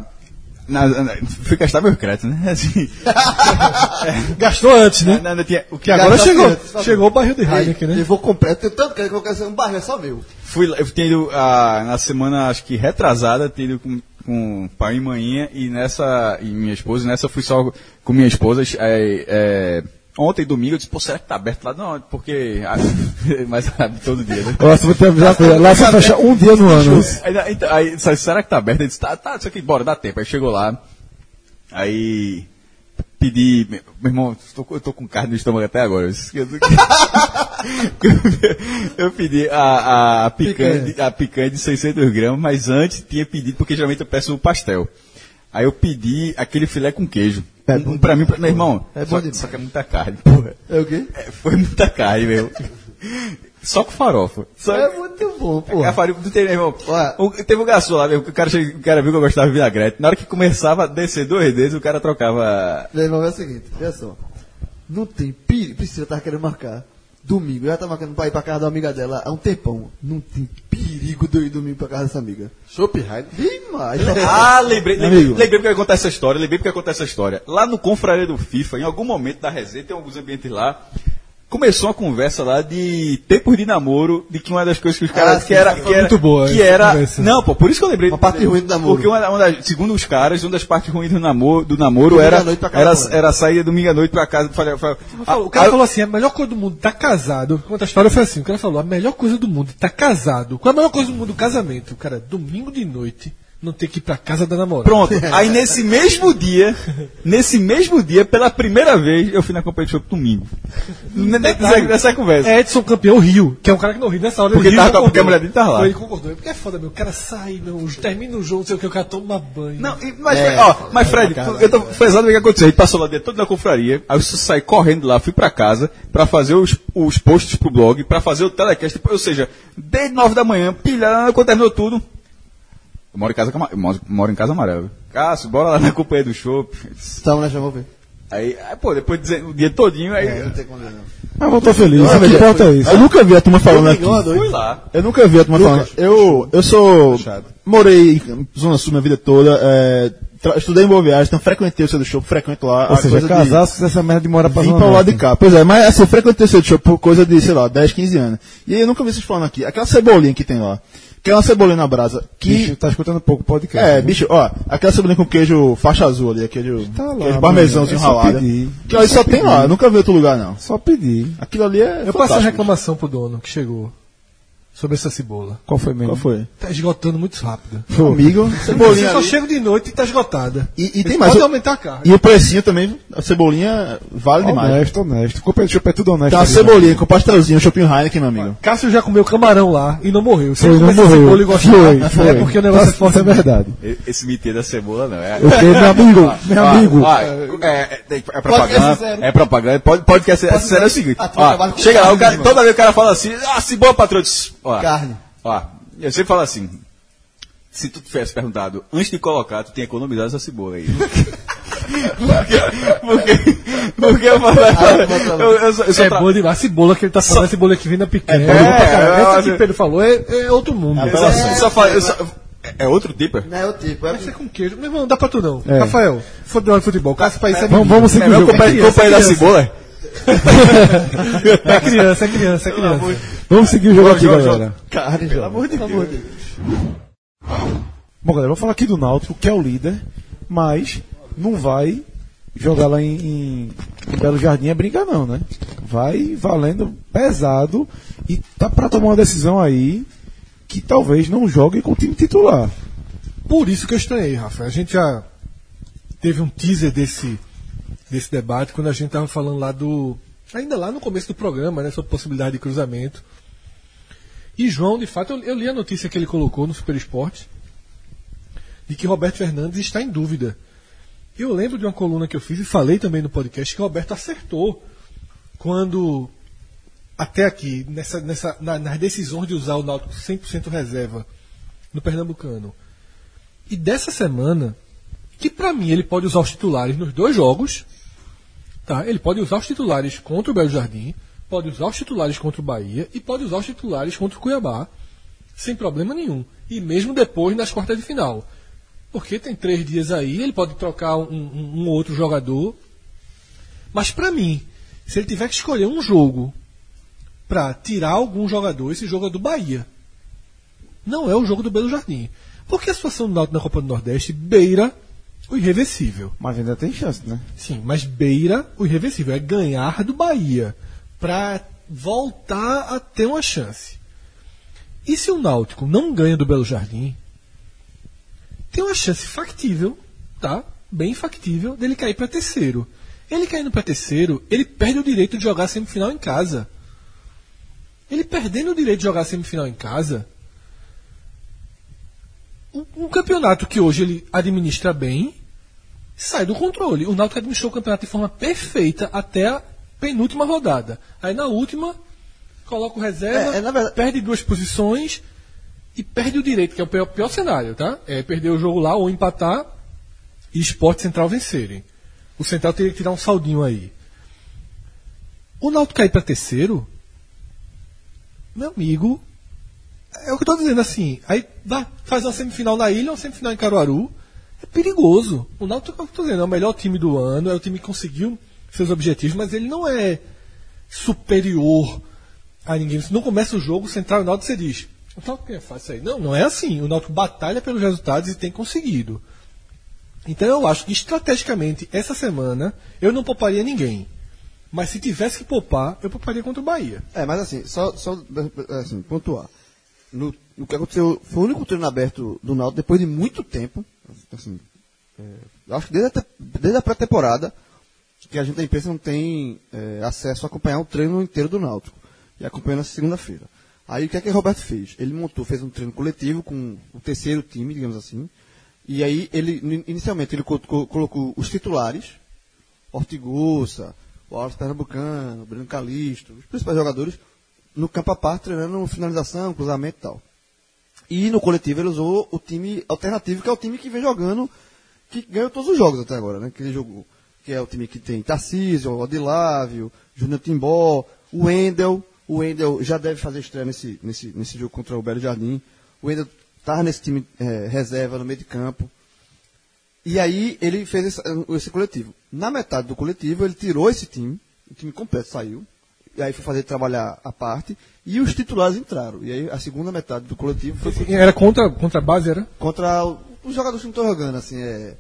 [SPEAKER 7] Na, na- fui gastar meu crédito, né? <laughs> Assim, <laughs>
[SPEAKER 5] Gastou antes, né?
[SPEAKER 7] na- na- tinha- o que
[SPEAKER 5] E agora chegou, chegou o barril de Heineken,
[SPEAKER 6] Eu
[SPEAKER 5] né?
[SPEAKER 6] vou comprar. Eu tenho tanto que eu quero ser um barril, é só meu.
[SPEAKER 7] Fui, lá- eu tenho ido, ah, na semana, acho que retrasada, tenho ido com, com pai e manhinha, e nessa, e minha esposa, e nessa eu fui só com minha esposa, é, é, ontem, domingo, eu disse, pô, será que tá aberto lá? Não, porque, <laughs> mas abre todo dia, né?
[SPEAKER 2] Eu só vou te avisar uma coisa. Lá só fecha um dia no ano.
[SPEAKER 7] Aí, então, aí, será que tá aberto? Ele disse, tá, tá, isso aqui, bora, dá tempo. Aí chegou lá, aí pedi, meu irmão, tô, eu tô com carne no estômago até agora. Eu, eu, <laughs> eu pedi a, a, picanha, de- a picanha de 600 gramas, mas antes tinha pedido, porque geralmente eu peço o pastel. Aí eu pedi aquele filé com queijo.
[SPEAKER 6] É bom
[SPEAKER 7] pra mim, pra, meu irmão,
[SPEAKER 6] É bom
[SPEAKER 7] só, só que é muita carne, porra.
[SPEAKER 6] É o quê?
[SPEAKER 7] É, foi muita carne, meu. Só com farofa. Só
[SPEAKER 6] É muito bom, pô.
[SPEAKER 7] a farinha não tem, né, irmão. O- teve um garçom lá, meu, que o cara, o cara viu que eu gostava de vinagrete. Na hora que começava a descer dois dedos, o cara trocava.
[SPEAKER 6] Meu irmão, é o seguinte, olha só. Não tem. Priscila tava querendo marcar. Domingo, eu já tava marcando pra ir pra casa da amiga dela há um tempão. Não tem perigo de eu ir domingo pra casa dessa amiga.
[SPEAKER 4] Heineken.
[SPEAKER 6] Demais. <laughs>
[SPEAKER 7] Ah, lembrei, lembrei,
[SPEAKER 3] Amigo.
[SPEAKER 7] lembrei porque eu ia contar essa história, lembrei porque eu ia contar essa história. Lá no Confraria do FIFA, em algum momento da resenha, tem alguns ambientes lá, começou uma conversa lá de tempos de namoro, de que uma das coisas que os caras.
[SPEAKER 6] sim,
[SPEAKER 7] que era, que era,
[SPEAKER 5] muito boa
[SPEAKER 7] Que era.
[SPEAKER 5] conversa.
[SPEAKER 7] Não, pô, por isso que eu lembrei.
[SPEAKER 6] Uma parte ruim do namoro.
[SPEAKER 7] Porque uma, uma das, segundo os caras, uma das partes ruins do namoro, do namoro
[SPEAKER 6] Domingo
[SPEAKER 7] era,
[SPEAKER 6] à noite pra casa
[SPEAKER 7] era, era sair domingo à noite pra casa. Falei, falei,
[SPEAKER 5] O cara falou assim, a melhor coisa do mundo tá casado. Conta a história foi assim, o cara falou, a melhor coisa do mundo tá casado. Qual é a melhor coisa do mundo? Casamento. O cara, domingo de noite, não ter que ir pra casa da namorada.
[SPEAKER 7] Pronto. <laughs> Aí nesse mesmo dia, nesse mesmo dia, pela primeira vez, eu fui na competição domingo. N- Nessa, nessa conversa.
[SPEAKER 5] É Edson campeão Rio, que é um cara que não ri nessa hora.
[SPEAKER 7] Porque
[SPEAKER 5] ele
[SPEAKER 7] tava-
[SPEAKER 5] concordou.
[SPEAKER 7] porque a mulher dele tava lá.
[SPEAKER 5] Ele concordou. Porque é foda, meu. O cara sai, meu, termina o jogo, não sei o que, o cara toma banho.
[SPEAKER 7] Não, e- mas, ó, mas Fred, eu tô, foi exatamente o que aconteceu. Gente passou lá dentro toda na confraria, aí eu saí correndo lá, fui pra casa pra fazer os, os posts pro blog, pra fazer o telecast, ou seja, desde nove da manhã, pilhando, quando terminou tudo. Eu moro em casa, eu moro, moro em casa amarela. Cássio, bora lá na companhia do show.
[SPEAKER 6] Tá, mulher chamou, ver.
[SPEAKER 7] Aí, aí, pô, depois de o dia todinho, aí
[SPEAKER 6] É, não tem como não.
[SPEAKER 2] Mas eu tô feliz. O que importa é isso.
[SPEAKER 3] Eu nunca vi a turma falando aqui.
[SPEAKER 7] Fui lá.
[SPEAKER 3] Eu nunca vi a turma falando. Eu, eu sou. Morei em Zona Sul minha vida toda. é, estudei em Boa Viagem, então frequentei o seu do show, frequento lá.
[SPEAKER 2] Ou seja,
[SPEAKER 3] coisa de-
[SPEAKER 2] casar, se essa merda de morar pra
[SPEAKER 3] Vim pra lá de cá. Pois é, mas assim, eu frequentei o seu show por coisa de, sei lá, 10, 15 anos. E aí eu nunca vi vocês falando aqui. Aquela cebolinha que tem lá. Aquela cebolinha na brasa. Que.
[SPEAKER 2] Bicho, tá escutando pouco o podcast.
[SPEAKER 3] É,
[SPEAKER 2] né?
[SPEAKER 3] bicho, ó, aquela cebolinha com queijo faixa azul ali, aquele,
[SPEAKER 2] Tá lá,
[SPEAKER 3] aquele parmesãozinho
[SPEAKER 2] é só
[SPEAKER 3] ralado.
[SPEAKER 2] pedir.
[SPEAKER 3] Aquilo ali só tem lá, eu nunca vi outro lugar, não.
[SPEAKER 2] Só pedir.
[SPEAKER 3] Aquilo ali é.
[SPEAKER 5] Eu passei a reclamação pro dono que chegou sobre essa cebola.
[SPEAKER 2] Qual foi mesmo?
[SPEAKER 3] Qual foi?
[SPEAKER 5] Tá esgotando muito rápido.
[SPEAKER 3] Meu amigo,
[SPEAKER 5] Você
[SPEAKER 3] cebolinha
[SPEAKER 5] só
[SPEAKER 3] ali.
[SPEAKER 5] chega de noite e tá esgotada.
[SPEAKER 3] E, e tem mais.
[SPEAKER 5] podem
[SPEAKER 3] o-
[SPEAKER 5] aumentar a carne.
[SPEAKER 3] E o precinho também, a cebolinha vale demais.
[SPEAKER 2] Honesto, honesto. Compre chopp é tudo honesto.
[SPEAKER 3] Uma
[SPEAKER 2] ali,
[SPEAKER 3] cebolinha com pastelzinho, shopping Heineken, meu amigo.
[SPEAKER 5] Cássio já comeu camarão lá e não morreu. Se
[SPEAKER 2] Foi, não morreu.
[SPEAKER 5] cebola e gostar,
[SPEAKER 2] Foi, foi.
[SPEAKER 5] é porque o negócio é
[SPEAKER 2] Isso
[SPEAKER 5] forte.
[SPEAKER 2] é verdade.
[SPEAKER 7] Esse mito da cebola não. É,
[SPEAKER 2] meu amigo? Meu
[SPEAKER 7] Ó,
[SPEAKER 2] amigo.
[SPEAKER 7] ó, é, é, é
[SPEAKER 6] Podcast
[SPEAKER 7] propaganda. É propaganda. Pode, pode que ser sério é o seguinte.
[SPEAKER 6] Ah,
[SPEAKER 7] chega lá, toda vez o cara fala assim, ah, cebola patrão. Ó,
[SPEAKER 6] Carne.
[SPEAKER 7] Ó, eu sempre falo assim. Se tu tivesse perguntado antes de colocar, tu tinha economizado essa cebola aí. <laughs> porque, porque, porque eu falo. Eu, eu, eu sou
[SPEAKER 5] É
[SPEAKER 7] tra-
[SPEAKER 5] boa demais. A cebola que ele tá falando, a cebola que vem na pequena.
[SPEAKER 7] É,
[SPEAKER 5] É, pra
[SPEAKER 7] é,
[SPEAKER 5] Essa
[SPEAKER 7] é,
[SPEAKER 5] que o Pedro falou é, é outro mundo.
[SPEAKER 7] eu só- eu só falo- eu só- é outro tipo?
[SPEAKER 6] Não é o tipo. É
[SPEAKER 5] ser com queijo. Meu irmão, não dá pra tu não.
[SPEAKER 2] É.
[SPEAKER 5] Rafael, futebol, futebol. Cássio País é
[SPEAKER 2] Vamos, vamos seguir
[SPEAKER 7] É
[SPEAKER 2] o
[SPEAKER 7] meu
[SPEAKER 2] jogo.
[SPEAKER 7] companheiro companheiro da cebola? <laughs>
[SPEAKER 5] É criança, é criança, é criança.
[SPEAKER 2] Vamos seguir o jogo aqui, galera.
[SPEAKER 3] Carne, pelo amor de Deus.
[SPEAKER 2] Bom, galera, vamos falar aqui do Náutico, que é o líder, mas não vai jogar lá em, em- em Belo Jardim é brincar não, né? Vai valendo pesado e tá pra tomar uma decisão aí que talvez não jogue com o time titular.
[SPEAKER 5] Por isso que eu estranhei, Rafa. A gente já teve um teaser desse, desse debate quando a gente estava falando lá do. Ainda lá no começo do programa, né? Sobre possibilidade de cruzamento. E João, de fato, eu, eu li a notícia que ele colocou no Super Esporte de que Roberto Fernandes está em dúvida. Eu lembro de uma coluna que eu fiz e falei também no podcast que Roberto acertou quando até aqui, nessa, nessa, na- nas decisões de usar o Náutico 100% reserva no Pernambucano. E dessa semana, que pra mim ele pode usar os titulares nos dois jogos, tá? Ele pode usar os titulares contra o Belo Jardim, pode usar os titulares contra o Bahia e pode usar os titulares contra o Cuiabá, sem problema nenhum. E mesmo depois nas quartas de final. Porque tem três dias aí, ele pode trocar um, um- um outro jogador. Mas pra mim, se ele tiver que escolher um jogo pra tirar algum jogador, esse jogo é do Bahia. Não é o jogo do Belo Jardim. Porque a situação do Náutico na Copa do Nordeste beira o irreversível.
[SPEAKER 2] Mas ainda tem chance, né?
[SPEAKER 5] Sim, mas beira o irreversível. É ganhar do Bahia para voltar a ter uma chance. E se o Náutico não ganha do Belo Jardim, tem uma chance factível, tá? Bem factível, dele cair para terceiro. Ele caindo para terceiro, ele perde o direito de jogar semifinal em casa. Ele perdendo o direito de jogar semifinal em casa, um, campeonato que hoje ele administra bem, sai do controle. O Náutico administrou o campeonato de forma perfeita até a penúltima rodada. Aí na última, coloca o reserva,
[SPEAKER 6] É, é, verdade-
[SPEAKER 5] perde duas posições e perde o direito, que é o pior, pior cenário, tá? É perder o jogo lá ou empatar e Esporte Central vencerem. O Central teria que tirar um saldinho aí. O Náutico cair para terceiro, meu amigo, é o que eu tô dizendo assim. Aí vai, faz uma semifinal na ilha, uma semifinal em Caruaru. É perigoso. O Náutico, eu tô dizendo, é o melhor time do ano, é o time que conseguiu seus objetivos, mas ele não é superior a ninguém. Se não começa o jogo, o Central e o Náutico você diz. O Náutico é fácil isso aí. Não, não é assim. O Náutico batalha pelos resultados e tem conseguido. Então eu acho que estrategicamente, essa semana, eu não pouparia ninguém. Mas se tivesse que poupar, eu pouparia contra o Bahia.
[SPEAKER 6] É, mas assim, só, só assim, pontuar. No, no que aconteceu, foi o único treino aberto do Náutico depois de muito tempo. Assim, é, acho que desde a, desde a pré-temporada que a gente da imprensa não tem é, acesso a acompanhar o treino inteiro do Náutico. E acompanhando na segunda-feira. Aí o que é que o Roberto fez? Ele montou, fez um treino coletivo com o terceiro time, digamos assim. E aí ele, in- inicialmente, ele co- co- colocou os titulares, Ortigosa, o Alves Pernambucano, o Breno Calixto, os principais jogadores, no campo à parte, treinando finalização, cruzamento e tal. E no coletivo ele usou o time alternativo, que é o time que vem jogando, que ganhou todos os jogos até agora, né? Que ele jogou. Que é o time que tem Tarcísio, Odilávio, Júnior Timbó, o Wendel. O Wendel já deve fazer estreia nesse, nesse, nesse jogo contra o Belo Jardim. O Wendel tá nesse time eh, reserva no meio de campo. E aí ele fez esse, esse coletivo. Na metade do coletivo, ele tirou esse time, o time completo saiu, e aí foi fazer trabalhar a parte, e os titulares entraram. E aí a segunda metade do coletivo foi
[SPEAKER 5] Era contra, contra a base, era?
[SPEAKER 6] contra o- os jogadores que não estão jogando, assim, é.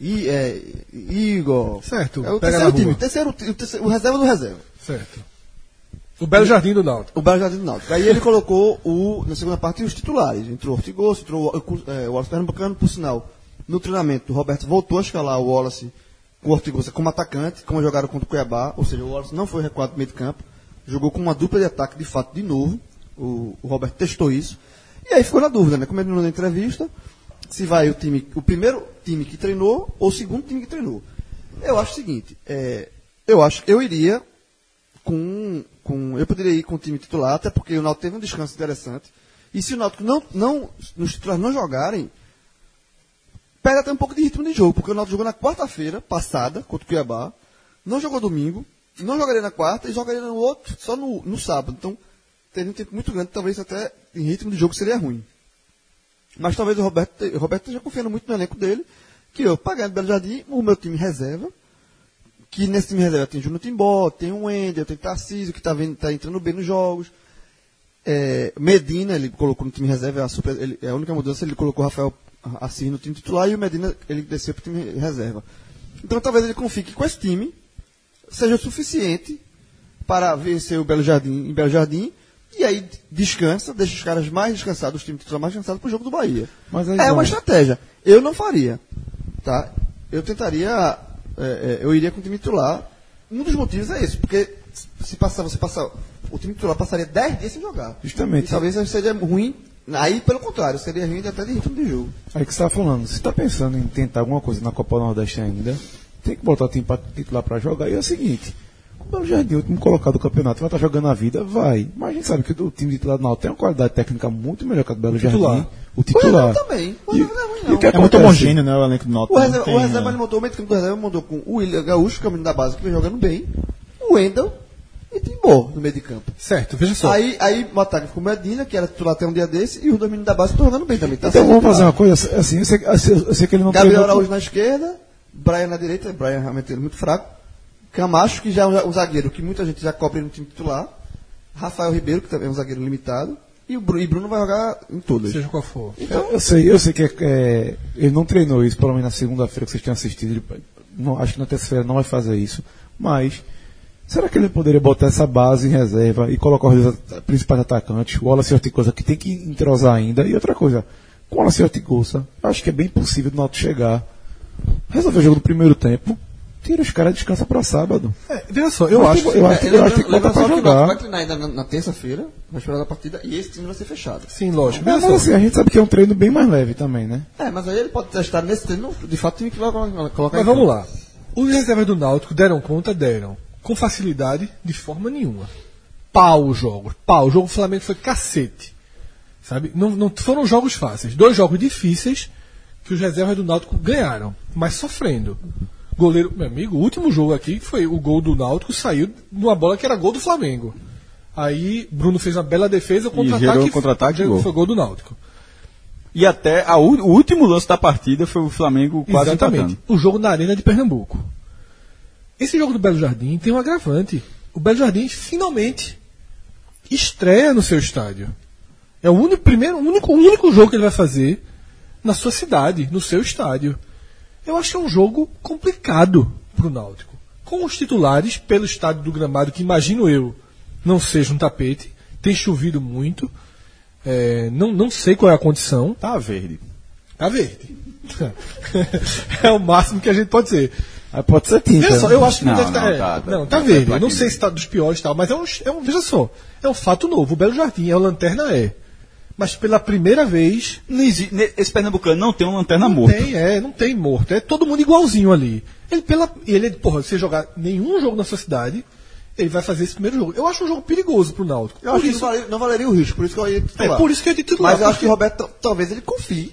[SPEAKER 6] I, é Igor.
[SPEAKER 5] Certo,
[SPEAKER 6] É o terceiro time, terceiro, o terceiro- o reserva do reserva.
[SPEAKER 5] Certo. O Belo Jardim do Náutico.
[SPEAKER 6] O Belo Jardim do Náutico. Aí ele colocou o, na segunda parte os titulares. Entrou o Ortigoso, entrou o, o, é, o Wallace Pernambucano, por sinal. No treinamento, o Roberto voltou a escalar o Wallace com o Ortigosa como atacante, como jogaram contra o Cuiabá. Ou seja, o Wallace não foi recuado do meio de campo. Jogou com uma dupla de ataque, de fato, de novo. O, o Roberto testou isso. E aí ficou na dúvida, né? Como ele não na entrevista, se vai o time, o primeiro time que treinou ou o segundo time que treinou. Eu acho o seguinte, é, eu acho, eu iria com, com. Eu poderia ir com o time titular, até porque o Náutico teve um descanso interessante. E se o Náutico não, não, nos titulares não jogarem, perde até um pouco de ritmo de jogo, porque o Náutico jogou na quarta-feira passada contra o Cuiabá, não jogou domingo, não jogaria na quarta e jogaria no outro só no, no sábado. Então, teria um tempo muito grande, talvez até em ritmo de jogo seria ruim. Mas talvez o Roberto, o Roberto esteja confiando muito no elenco dele, que eu, pagando Belo Jardim, o meu time reserva, que nesse time reserva tem Júnior Timbó, tem o Wendel, tem Tarcísio, que está tá entrando bem nos jogos. É, Medina, ele colocou no time reserva, é a, super- ele- é a única mudança, ele colocou o Rafael Assis no time titular e o Medina ele desceu para o time reserva. Então talvez ele confie que com esse time seja o suficiente para vencer o Belo Jardim em Belo Jardim e aí descansa, deixa os caras mais descansados, os times titulares mais descansados para o jogo do Bahia.
[SPEAKER 2] Aí
[SPEAKER 6] é uma estratégia. Eu não faria. Tá? Eu tentaria. é, é, eu iria com o time titular. Um dos motivos é esse, porque se passar, você passar. O time titular passaria 10 dias sem jogar.
[SPEAKER 2] Justamente.
[SPEAKER 6] E talvez seria ruim. Aí, pelo contrário, seria ruim até de ritmo de jogo.
[SPEAKER 2] Aí que você tá falando, se tá pensando em tentar alguma coisa na Copa do Nordeste ainda, tem que botar o time pra, titular pra jogar. E é o seguinte, o Belo Jardim, o último colocado do campeonato, vai estar jogando a vida? Vai. Mas a gente sabe que o time titular do Náutico tem uma qualidade técnica muito melhor que a do Belo
[SPEAKER 5] titular.
[SPEAKER 2] Jardim. O
[SPEAKER 6] O
[SPEAKER 2] titular.
[SPEAKER 6] reserva também. O
[SPEAKER 2] E-
[SPEAKER 6] não é ruim,
[SPEAKER 2] e
[SPEAKER 6] não.
[SPEAKER 2] o que
[SPEAKER 3] É muito homogêneo, né, o elenco do Náutico.
[SPEAKER 6] O reserva,
[SPEAKER 3] tem,
[SPEAKER 6] o reserva
[SPEAKER 3] né?
[SPEAKER 6] ele montou, o meio do reserva mandou com o William Gaúcho, que é o menino da base, que vem jogando bem, o Wendel e Timbó no meio de campo.
[SPEAKER 5] Certo, veja só.
[SPEAKER 6] Aí, aí o ataque ficou Medina, que era titular até um dia desse, e os dois meninos da base estão jogando bem também. Tá
[SPEAKER 2] Então vamos fazer uma coisa assim, eu sei, eu sei- que ele não
[SPEAKER 6] Gabriel Araújo na esquerda, Brian na direita, Brian realmente é muito fraco. Camacho, que já é um, zagueiro que muita gente já cobre no time titular. Rafael Ribeiro, que também é um zagueiro limitado. E o Bruno, e Bruno vai jogar em todas.
[SPEAKER 5] Seja qual for.
[SPEAKER 2] Eu, eu sei, eu sei que é- é, ele não treinou isso, pelo menos na segunda-feira que vocês tinham assistido. Ele, não, acho que na terça-feira não vai fazer isso. Mas, será que ele poderia botar essa base em reserva e colocar os principais atacantes, o Wallace Ortigosa, que tem que entrosar ainda? E outra coisa, com o Wallace Ortigosa, acho que é bem possível do Náutico chegar, resolver o jogo do primeiro tempo, tira os caras e descansa para sábado.
[SPEAKER 5] É, veja só, eu
[SPEAKER 2] Mas
[SPEAKER 5] acho.
[SPEAKER 2] tem- eu acho, eu acho que
[SPEAKER 6] que
[SPEAKER 2] jogar.
[SPEAKER 6] vai treinar ainda na, na terça-feira, vai esperar a partida, e esse time vai ser fechado.
[SPEAKER 5] Sim, lógico.
[SPEAKER 2] Mas,
[SPEAKER 5] só.
[SPEAKER 2] assim, a gente sabe que é um treino bem mais leve também, né?
[SPEAKER 6] É, mas aí ele pode testar nesse treino, de fato, o time que vai colocar
[SPEAKER 5] Mas vamos lá. Os reservas do Náutico deram conta? Deram. Com facilidade, de forma nenhuma. Pau os jogos. Pau. O jogo do Flamengo foi cacete. Sabe? Não, não foram jogos fáceis. Dois jogos difíceis que os reservas do Náutico ganharam, mas sofrendo. Goleiro, meu amigo, o último jogo aqui foi o gol do Náutico, saiu numa bola que era gol do Flamengo. Aí Bruno fez uma bela defesa, contra-ataque
[SPEAKER 7] contra-ataque
[SPEAKER 5] foi,
[SPEAKER 7] gol.
[SPEAKER 5] foi gol do Náutico.
[SPEAKER 7] E até a o último lance da partida foi o Flamengo quase
[SPEAKER 5] Exatamente.
[SPEAKER 7] empatando.
[SPEAKER 5] O jogo na Arena de Pernambuco. Esse jogo do Belo Jardim tem um agravante. O Belo Jardim finalmente estreia no seu estádio. É o único, primeiro, único, único jogo que ele vai fazer na sua cidade, no seu estádio. Eu acho que é um jogo complicado para o Náutico. Com os titulares, pelo estádio do gramado, que imagino eu não seja um tapete, tem chovido muito. É, não, não sei qual é a condição.
[SPEAKER 7] Tá verde.
[SPEAKER 5] Tá verde. <laughs> é o máximo que a gente pode dizer.
[SPEAKER 2] Aí pode ser tinta.
[SPEAKER 5] Veja só, eu acho que não,
[SPEAKER 7] Não,
[SPEAKER 5] deve
[SPEAKER 7] não,
[SPEAKER 5] estar.
[SPEAKER 7] tá, tá.
[SPEAKER 5] não, tá
[SPEAKER 7] Tá
[SPEAKER 5] verde. Não sei se está dos piores e tal, mas é um, é um. Veja só, é um fato novo. O Belo Jardim é o Lanterna é. Mas pela primeira vez.
[SPEAKER 7] Esse Pernambucano não tem uma lanterna
[SPEAKER 5] Não
[SPEAKER 7] morta.
[SPEAKER 5] tem, é, não tem morto. É todo mundo igualzinho ali. Ele, pela, ele, porra, se você jogar nenhum jogo na sua cidade, ele vai fazer esse primeiro jogo. Eu acho um jogo perigoso pro Náutico.
[SPEAKER 6] Eu acho
[SPEAKER 5] Por
[SPEAKER 6] que
[SPEAKER 5] isso,
[SPEAKER 6] não valeria, não valeria o risco, por isso que eu ia titular.
[SPEAKER 5] é por isso que eu ia titular.
[SPEAKER 6] Mas eu acho que o Roberto, talvez ele confie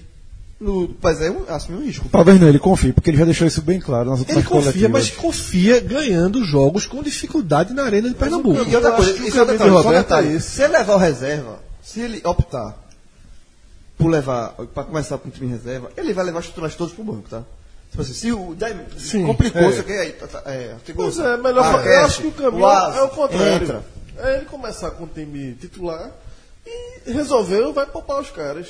[SPEAKER 6] no. Mas é um, assumir um risco.
[SPEAKER 2] Talvez não, ele confie, porque ele já deixou isso bem claro nas
[SPEAKER 5] Ele
[SPEAKER 2] últimas
[SPEAKER 5] confia,
[SPEAKER 2] coletivas.
[SPEAKER 5] mas confia ganhando jogos com dificuldade na Arena de Pernambuco.
[SPEAKER 6] E outra
[SPEAKER 4] Eu
[SPEAKER 6] coisa,
[SPEAKER 4] acho que o
[SPEAKER 6] esse é detalhe,
[SPEAKER 4] Roberto
[SPEAKER 6] detalhe.
[SPEAKER 4] é.
[SPEAKER 6] Se ele levar o reserva, se ele optar por levar, para começar com o time reserva, ele vai levar os titulares todos pro banco, tá? Tipo assim, se o daí
[SPEAKER 5] Sim,
[SPEAKER 6] complicou,
[SPEAKER 5] é.
[SPEAKER 6] você quer aí, tá- tá- é, ficou-
[SPEAKER 4] Pois é, melhor.
[SPEAKER 6] Ah,
[SPEAKER 4] eu
[SPEAKER 6] Cash,
[SPEAKER 4] acho que o caminho
[SPEAKER 6] o Asa,
[SPEAKER 4] é o contrário.
[SPEAKER 6] entra.
[SPEAKER 4] É ele começar com o time titular e resolveu, vai poupar os caras.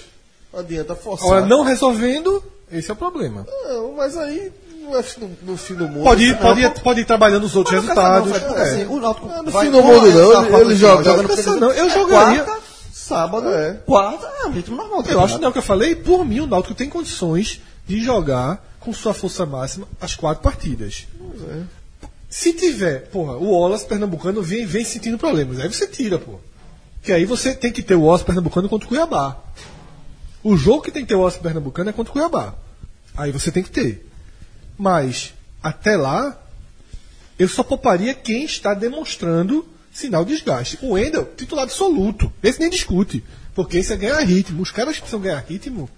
[SPEAKER 4] Adianta forçar.
[SPEAKER 5] Agora, não resolvendo, esse é o problema.
[SPEAKER 4] Não, mas aí não é no, no fim do mundo.
[SPEAKER 5] Pode ir,
[SPEAKER 4] Não,
[SPEAKER 5] pode ir, pode ir trabalhando os outros resultados.
[SPEAKER 6] não,
[SPEAKER 5] É.
[SPEAKER 6] assim, o Náutico
[SPEAKER 4] Não, no
[SPEAKER 6] vai
[SPEAKER 4] fim do mundo não, ele
[SPEAKER 6] final,
[SPEAKER 4] joga-
[SPEAKER 6] porque-
[SPEAKER 5] não, eu
[SPEAKER 6] é
[SPEAKER 5] jogaria-
[SPEAKER 6] Quarta, sábado,
[SPEAKER 4] É.
[SPEAKER 6] quarta, é o ritmo normal.
[SPEAKER 5] Eu acho não é o que eu falei. Por mim, o Náutico tem condições de jogar com sua força máxima as quatro partidas. Se tiver, porra, o Olas Pernambucano vem, vem sentindo problemas. Aí você tira, pô. Que aí você tem que ter o Olas Pernambucano contra o Cuiabá. O jogo que tem que ter o Olas Pernambucano é contra o Cuiabá. Aí você tem que ter. Mas, até lá, eu só pouparia quem está demonstrando sinal de desgaste. O Wendel, titular absoluto. Esse nem discute. Porque esse é ganhar ritmo. Os caras que precisam ganhar ritmo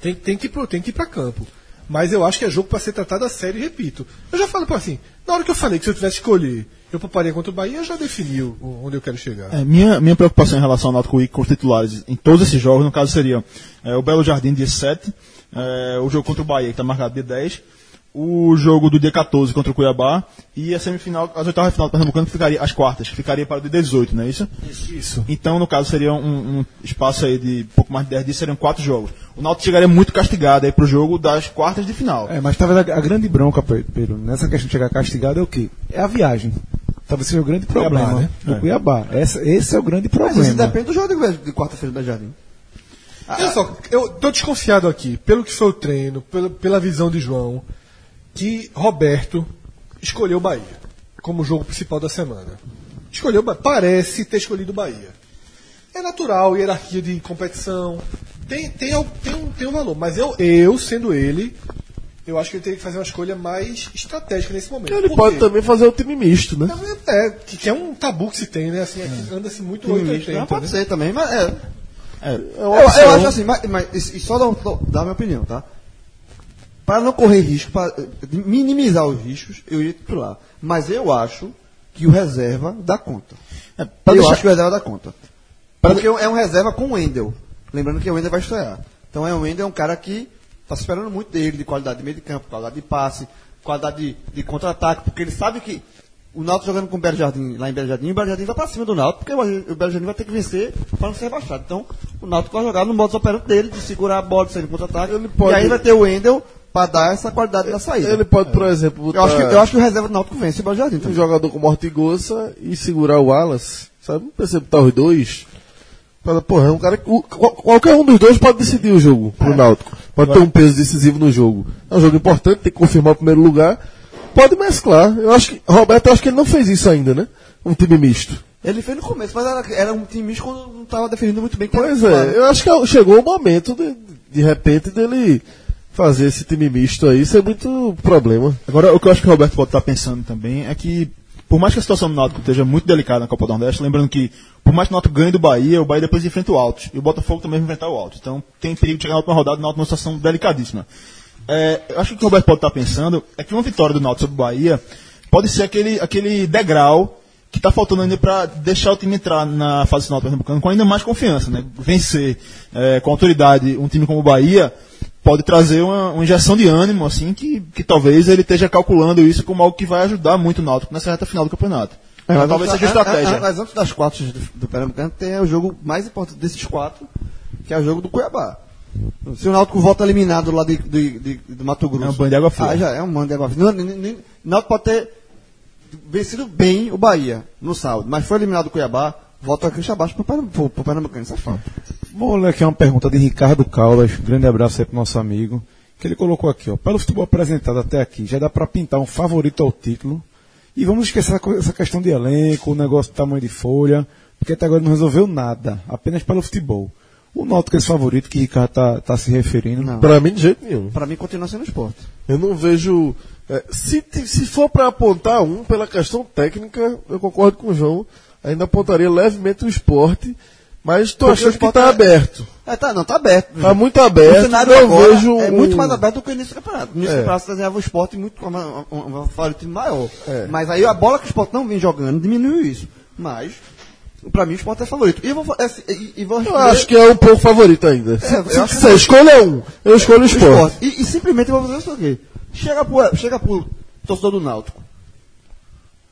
[SPEAKER 5] tem, tem, que, tem que ir pra campo. Mas eu acho que é jogo para ser tratado a sério e repito. Eu já falo, pô, assim, na hora que eu falei que se eu tivesse que escolher, eu pouparia contra o Bahia, já defini o- onde eu quero chegar.
[SPEAKER 3] É, minha, minha preocupação em relação ao Náutico ir com os titulares em todos esses jogos, no caso seria é, o Belo Jardim dia 7, é, o jogo contra o Bahia, que está marcado dia 10, o jogo do dia 14 contra o Cuiabá e a semifinal, as oitavas de final do Pernambucano ficaria, as quartas, que ficaria para o dia 18, não é isso?
[SPEAKER 5] Isso.
[SPEAKER 3] Então, no caso, seria um, um espaço aí de pouco mais de 10 dias, seriam quatro jogos. O Náutico chegaria muito castigado aí pro jogo das quartas de final.
[SPEAKER 2] É, mas talvez a, a grande bronca, Pe- Pedro, nessa questão de chegar castigado é o quê? É a viagem. Talvez seja o grande problema
[SPEAKER 5] né?
[SPEAKER 2] do
[SPEAKER 3] É.
[SPEAKER 2] Cuiabá. Essa- esse é o grande
[SPEAKER 6] Mas isso
[SPEAKER 2] problema.
[SPEAKER 6] depende do jogo de, de quarta-feira do Jardim.
[SPEAKER 5] Olha só, eu tô desconfiado aqui, pelo que foi o treino, pela, pela visão de João, que Roberto escolheu o Bahia como jogo principal da semana. Escolheu, parece ter escolhido o Bahia. É natural, hierarquia de competição, tem, tem, tem, um, tem um valor, mas eu, eu, sendo ele, eu acho que ele teria que fazer uma escolha mais estratégica nesse momento.
[SPEAKER 4] Ele pode também fazer o time misto, né?
[SPEAKER 5] É, que, que é um tabu que se tem, né? Assim, aqui anda-se muito
[SPEAKER 6] Time misto,
[SPEAKER 5] 880.
[SPEAKER 6] não, pode
[SPEAKER 5] né?
[SPEAKER 6] ser também, mas é.
[SPEAKER 3] É,
[SPEAKER 4] É
[SPEAKER 6] Eu, eu acho assim, mas, mas e- e só dar, dar a minha opinião, tá? Para não correr risco, para minimizar os riscos, eu iria titular. Mas eu acho que o reserva dá conta.
[SPEAKER 3] É, pra
[SPEAKER 6] eu
[SPEAKER 3] deixar-
[SPEAKER 6] acho que o reserva dá conta. Porque é um reserva com o Wendel. Lembrando que o Wendel vai estrear. Então é o Wendel é um cara que está se esperando muito dele, de qualidade de meio de campo, qualidade de passe, qualidade de, de contra-ataque, porque ele sabe que o Náutico jogando com o Belo Jardim lá em Belo Jardim, o Belo Jardim vai para cima do Náutico, porque o, Belo Jardim vai ter que vencer para não ser rebaixado. Então o Náutico vai jogar no modo operante dele, de segurar a bola, de sair no contra-ataque. E aí vai ter o Wendel para dar essa qualidade da saída.
[SPEAKER 4] Ele pode, por exemplo, botar
[SPEAKER 6] eu, acho que, eu acho que o reserva do Náutico vence o Belo Jardim
[SPEAKER 4] um
[SPEAKER 6] também.
[SPEAKER 4] jogador como Ortigosa e segurar o Wallace, sabe? Não botar os dois. Fala, porra, é um cara que. o- qual- qualquer um dos dois pode decidir o jogo pro Náutico. Pode ter um peso decisivo no jogo. É um jogo importante, tem que confirmar o primeiro lugar. Pode mesclar. Eu acho que. Roberto, eu acho que ele não fez isso ainda, né? Um time misto.
[SPEAKER 6] Ele fez no começo, mas era, era um time misto quando não estava definindo muito bem
[SPEAKER 4] Pois é, eu acho que chegou o momento de, de repente dele fazer esse time misto aí, isso é muito problema.
[SPEAKER 3] Agora, o que eu acho que o Roberto pode estar pensando também é que, por mais que a situação do Náutico esteja muito delicada na Copa do Nordeste, lembrando que, por mais que o Náutico ganhe do Bahia, o Bahia depois enfrenta o Altos. E o Botafogo também vai enfrentar o Altos. Então, tem perigo de chegar na última rodada do Náutico numa situação delicadíssima. É, eu acho que o que o Roberto pode estar pensando é que uma vitória do Náutico sobre o Bahia pode ser aquele, aquele degrau que está faltando ainda para deixar o time entrar na fase final do Pernambucano com ainda mais confiança, né? Vencer é, com autoridade um time como o Bahia pode trazer uma, uma injeção de ânimo, assim, que, que talvez ele esteja calculando isso como algo que vai ajudar muito o Náutico nessa reta final do campeonato.
[SPEAKER 6] É, mas
[SPEAKER 3] talvez
[SPEAKER 6] antes-
[SPEAKER 3] seja estratégia.
[SPEAKER 6] Mas antes das quatro do, do Pernambucano tem o jogo mais importante desses quatro, que é o jogo do Cuiabá. Se o Náutico volta eliminado lá de, de, de- do Mato Grosso.
[SPEAKER 3] É um banho de água fria.
[SPEAKER 6] Ah, já é um banho de água fria. O Náutico pode ter vencido bem o Bahia no sábado, mas foi eliminado do Cuiabá, volta a queixa abaixo pro, Pernam- pro, pro Pernambucano, isso é fato.
[SPEAKER 2] Vou ler aqui uma pergunta de Ricardo Caldas, grande abraço aí pro nosso amigo, que ele colocou aqui, ó. Pelo futebol apresentado até aqui, já dá para pintar um favorito ao título. E vamos esquecer essa questão de elenco, o negócio do tamanho de folha, porque até agora não resolveu nada, apenas pelo futebol. O Náutico é esse favorito que o Ricardo tá, tá se referindo.
[SPEAKER 6] Não.
[SPEAKER 4] Pra mim, de jeito nenhum.
[SPEAKER 6] Pra mim continua sendo esporte.
[SPEAKER 4] Eu não vejo. é, se, se for para apontar um pela questão técnica, eu concordo com o João. Ainda apontaria levemente o esporte, mas tô
[SPEAKER 6] Porque o
[SPEAKER 4] achando que tá
[SPEAKER 6] é-
[SPEAKER 4] aberto.
[SPEAKER 6] É, tá, não, tá aberto.
[SPEAKER 4] Tá muito
[SPEAKER 6] O
[SPEAKER 4] aberto.
[SPEAKER 6] cenário
[SPEAKER 4] não
[SPEAKER 6] agora
[SPEAKER 4] vejo.
[SPEAKER 6] é
[SPEAKER 4] um-
[SPEAKER 6] muito mais aberto do que o início do campeonato. No início
[SPEAKER 4] É.
[SPEAKER 6] do campeonato você desenhava o esporte muito como um, um, um favorito maior.
[SPEAKER 4] É.
[SPEAKER 6] Mas aí a bola que o esporte não vem jogando diminuiu isso. Mas Pra mim o Sport é favorito. E eu vou, é assim, e, e vou
[SPEAKER 4] Eu acho que é um pouco favorito ainda. Se,
[SPEAKER 6] eu
[SPEAKER 4] se quiser, escolha um. Eu escolho o
[SPEAKER 6] o
[SPEAKER 4] esporte.
[SPEAKER 6] Sport. E, e simplesmente eu vou fazer isso aqui. Chega pro, chega pro torcedor do Náutico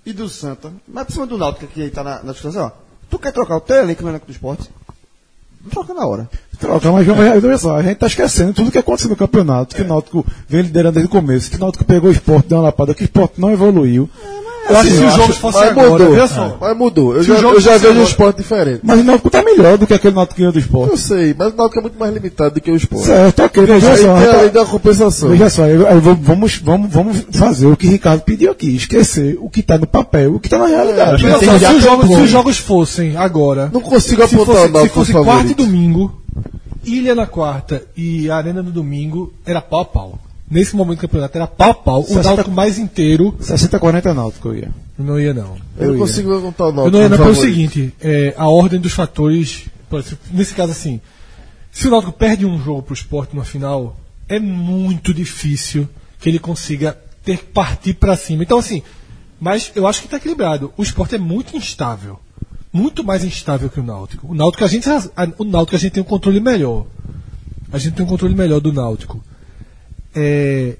[SPEAKER 6] e do Santa, mas principalmente do Náutico que tá na, na discussão, ó. Tu quer trocar o teu elenco no elenco do esporte? Troca na hora.
[SPEAKER 2] Troca, mas vamos- só, a gente tá esquecendo tudo que aconteceu no campeonato, que o Náutico vem liderando desde o começo, que o Náutico pegou o esporte, deu uma lapada, que o esporte não evoluiu.
[SPEAKER 5] Eu acho que se
[SPEAKER 2] eu
[SPEAKER 5] os jogos
[SPEAKER 2] acho-
[SPEAKER 5] fossem
[SPEAKER 4] Mas
[SPEAKER 5] agora,
[SPEAKER 4] mudou.
[SPEAKER 5] veja só.
[SPEAKER 4] Mas mudou. Eu
[SPEAKER 5] Se
[SPEAKER 4] já,
[SPEAKER 5] o jogo
[SPEAKER 4] eu já
[SPEAKER 5] fosse
[SPEAKER 4] vejo um
[SPEAKER 5] agora-
[SPEAKER 4] esporte diferente.
[SPEAKER 2] Mas o Náutico tá melhor do que aquele Náutico ganhou do
[SPEAKER 4] Eu
[SPEAKER 2] esporte.
[SPEAKER 4] sei, mas o Náutico é muito mais limitado do que o esporte.
[SPEAKER 2] Certo, ok, veja
[SPEAKER 4] Aí
[SPEAKER 2] só.
[SPEAKER 4] tem a
[SPEAKER 2] tá-
[SPEAKER 4] lei da compensação.
[SPEAKER 2] Veja só, eu- eu vamos, vamos, vamos fazer o que o Ricardo pediu aqui, esquecer o que está no papel, o que está na realidade.
[SPEAKER 3] Tem
[SPEAKER 5] só, se, os jogos, se os jogos fossem agora,
[SPEAKER 4] Não consigo
[SPEAKER 5] se
[SPEAKER 4] apontar
[SPEAKER 5] fosse,
[SPEAKER 4] o Náutico
[SPEAKER 5] se fosse quarta e domingo, Ilha na quarta e Arena no domingo, era pau a pau. Nesse momento do campeonato era pau a pau. O Náutico mais inteiro
[SPEAKER 2] 60-40 Náutico, eu ia.
[SPEAKER 5] não ia não.
[SPEAKER 4] Eu não consigo levantar o
[SPEAKER 5] Eu
[SPEAKER 4] Náutico
[SPEAKER 5] não ia não pelo
[SPEAKER 4] favorito.
[SPEAKER 5] seguinte, é, a ordem dos fatores, nesse caso assim, se o Náutico perde um jogo pro esporte numa final, é muito difícil que ele consiga ter que partir para cima. Então assim, mas eu acho que está equilibrado. O esporte é muito instável. Muito mais instável que o Náutico. O Náutico a gente, a- o Náutico a gente tem um controle melhor. A gente tem um controle melhor do Náutico. É,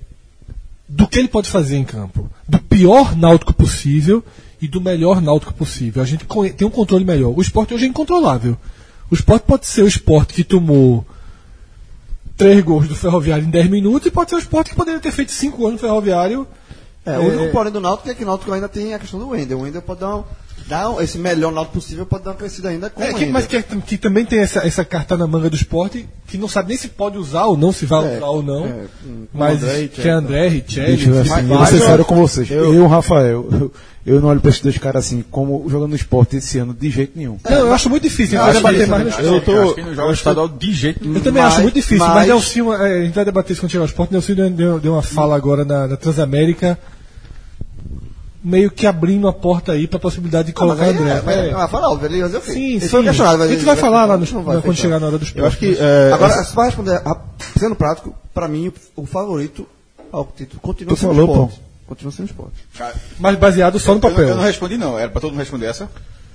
[SPEAKER 5] do que ele pode fazer em campo. Do pior náutico possível e do melhor náutico possível. A gente tem um controle melhor. O esporte hoje é incontrolável. O esporte pode ser o esporte que tomou três gols do Ferroviário em 10 minutos e pode ser o esporte que poderia ter feito cinco gols no Ferroviário.
[SPEAKER 6] É, o único porém do Náutico é que o Náutico ainda tem a questão do Wendel. O Wendel pode dar, um, um- esse melhor Náutico possível, pode dar uma crescida ainda com
[SPEAKER 5] É, que, mas que, que também tem essa, essa carta na manga do esporte que não sabe nem se pode usar ou não, se vai
[SPEAKER 6] É,
[SPEAKER 5] usar ou não.
[SPEAKER 6] é, com
[SPEAKER 5] mas
[SPEAKER 6] André
[SPEAKER 5] que é André, Richelli,
[SPEAKER 2] Deixa eu, assim, eu ser sério com vocês. Eu, e o Rafael, eu, eu não olho para esses dois caras assim, como jogando no esporte esse ano, de jeito nenhum.
[SPEAKER 5] Não, eu acho muito difícil. A gente
[SPEAKER 7] Acho
[SPEAKER 5] vai
[SPEAKER 7] que-
[SPEAKER 5] debater mais no
[SPEAKER 7] eu
[SPEAKER 5] esporte.
[SPEAKER 7] tô, acho que no jogo estadual de jeito nenhum.
[SPEAKER 5] Eu também
[SPEAKER 6] Mas-
[SPEAKER 5] acho muito difícil, mas,
[SPEAKER 6] mas-
[SPEAKER 5] Nelsinho, é, a gente vai debater isso quando chegar ao esporte. Deu, deu, deu uma fala agora na, na Transamérica, meio que abrindo a porta aí para a possibilidade de colocar
[SPEAKER 6] Mas aí
[SPEAKER 5] André.
[SPEAKER 6] é,
[SPEAKER 5] É.
[SPEAKER 6] é vai fazer o?
[SPEAKER 5] Sim, sim.
[SPEAKER 6] foi questionado, mas
[SPEAKER 5] a gente vai falar lá no,
[SPEAKER 6] não vai
[SPEAKER 5] quando chegar na hora do esporte.
[SPEAKER 3] Eu acho que. é,
[SPEAKER 6] Agora, se vai responder, a- sendo prático, pra mim, o favorito ao título continua
[SPEAKER 2] Tu
[SPEAKER 6] sendo
[SPEAKER 2] falou,
[SPEAKER 6] o esporte. Continua sendo o esporte.
[SPEAKER 5] Mas baseado só no
[SPEAKER 7] Eu, não-
[SPEAKER 5] papel.
[SPEAKER 7] eu não respondi, não. Era pra todo mundo responder essa?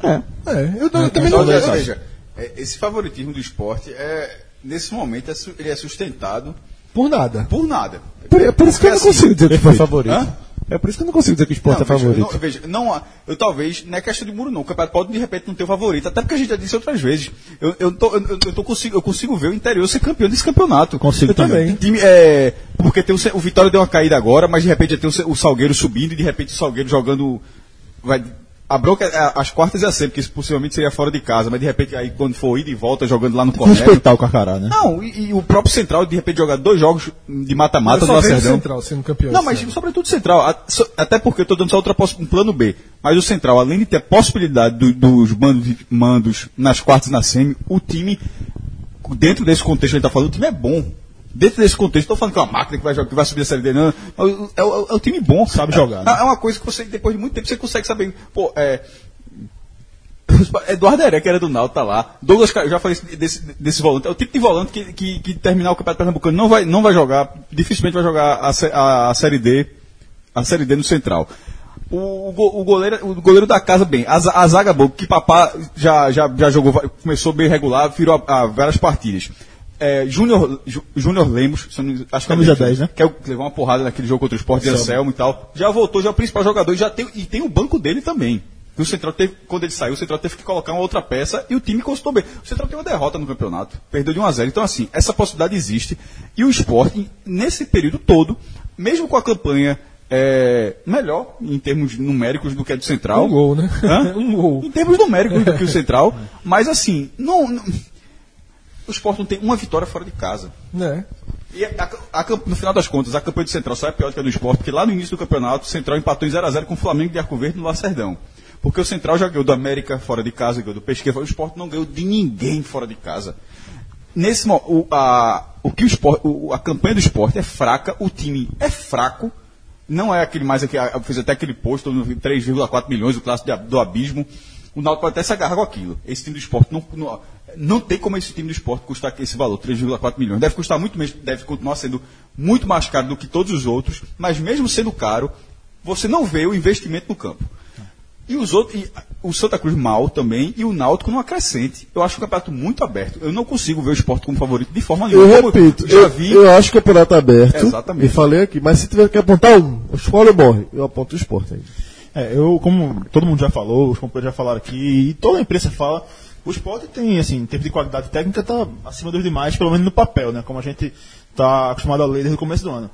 [SPEAKER 6] É.
[SPEAKER 5] É, eu, não- eu também não.
[SPEAKER 7] veja, veja, é, esse favoritismo do esporte, é, nesse momento, é ele é sustentado
[SPEAKER 5] Por nada.
[SPEAKER 7] por nada.
[SPEAKER 2] Por, é por isso que eu não
[SPEAKER 7] assim,
[SPEAKER 2] consigo dizer que foi favorito.
[SPEAKER 7] Hã?
[SPEAKER 2] É por isso que eu não consigo dizer que o esporte
[SPEAKER 7] Não,
[SPEAKER 2] é favorito.
[SPEAKER 7] Veja, não, veja, não eu talvez, não é questão de muro não, o campeonato pode de repente não ter o favorito, até porque a gente já disse outras vezes. Eu, eu, tô, eu, eu tô consigo, eu consigo ver o interior ser campeão desse campeonato.
[SPEAKER 3] Consigo
[SPEAKER 7] eu também. Time, é, porque tem o, o Vitória deu uma caída agora, mas de repente já tem o, o Salgueiro subindo e de repente o Salgueiro jogando. Vai, a bronca é as quartas e a sempre, porque isso possivelmente seria fora de casa, mas de repente aí quando for ida e volta jogando lá no Correio.
[SPEAKER 3] Respeitar o Carcará, né?
[SPEAKER 7] Não, e, e o próprio Central de repente jogar dois jogos de mata-mata do
[SPEAKER 5] só vejo o
[SPEAKER 7] Lacerdão.
[SPEAKER 5] Central sendo campeão.
[SPEAKER 7] Não, mas sobretudo central. A- so- Até porque eu estou dando só outra um plano B. Mas o central, além de ter a possibilidade do- dos mandos, mandos nas quartas e na semi, o time, dentro desse contexto que a gente está falando, o time é bom. Dentro desse contexto, estou falando que é uma máquina que vai, jogar, que vai subir a série D, não. É, é o- é o time bom.
[SPEAKER 3] Sabe
[SPEAKER 7] É-
[SPEAKER 3] jogar, né?
[SPEAKER 7] É, uma coisa que você, depois de muito tempo, você consegue saber. Pô, é. <laughs> Eduardo Heré, que era do Náutico, tá lá. Douglas, eu já falei desse, desse volante. É o tipo de volante que, que, que terminar o Campeonato Pernambucano não vai, não vai jogar, dificilmente vai jogar a, a, a Série D, a Série D no Central. O, o, o goleiro, o goleiro da casa, bem, a, a zaga boa, que Papá já, já, já jogou, começou bem regular, virou a, a várias partidas. É, Júnior Júnior Lemos, não- acho que é
[SPEAKER 3] Camisa
[SPEAKER 7] bem,
[SPEAKER 3] 10, né?
[SPEAKER 7] Que é levou uma porrada naquele jogo contra o Sport de Anselmo e tal. Já voltou, já é o principal jogador e já tem, e tem o banco dele também. E o Central teve, quando ele saiu, o Central teve que colocar uma outra peça e o time consultou bem. O Central tem uma derrota no campeonato, perdeu de 1 a 0 Então, assim, essa possibilidade existe. E o esporte, nesse período todo, mesmo com a campanha é, melhor em termos numéricos do que a do Central.
[SPEAKER 5] Um gol, né? <laughs> Um gol.
[SPEAKER 7] Em termos numéricos do que o Central. <laughs> Mas, assim, não, não- o esporte não tem uma vitória fora de casa.
[SPEAKER 5] Né?
[SPEAKER 7] E a- a- no final das contas, a campanha do Central só é pior do que a do esporte, porque lá no início do campeonato, o Central empatou em 0x0 com o Flamengo de Arco Verde no Lacerdão. Porque o Central já ganhou do América fora de casa, ganhou do Pesqueira, o esporte não ganhou de ninguém fora de casa. Nesse o, a, o que o esporte, o- a campanha do esporte é fraca, o time é fraco, não é aquele mais aqui, a- fez até aquele posto, no 3,4 milhões, o clássico de- do abismo. O Náutico pode até se agarrar com aquilo. Esse time do esporte não, não, não tem como esse time do esporte custar esse valor, 3,4 milhões. Deve custar muito menos, deve continuar sendo muito mais caro do que todos os outros, mas mesmo sendo caro, você não vê o investimento no campo. E os outros, e o Santa Cruz mal também e o Náutico numa crescente. Eu acho o campeonato muito aberto. Eu não consigo ver o esporte como favorito de forma
[SPEAKER 4] Eu
[SPEAKER 7] nenhuma. Como
[SPEAKER 4] repito,
[SPEAKER 7] já
[SPEAKER 4] eu,
[SPEAKER 7] vi.
[SPEAKER 4] eu acho que o campeonato é aberto.
[SPEAKER 7] Exatamente.
[SPEAKER 4] E falei aqui, mas se tiver que apontar um, escolhe ou morre. Eu aponto o esporte ainda.
[SPEAKER 3] É, eu, como todo mundo já falou, os companheiros já falaram aqui, e toda a imprensa fala, o esporte tem, assim, em termos de qualidade técnica, tá acima dos demais, pelo menos no papel, né? Como a gente tá acostumado a ler desde o começo do ano.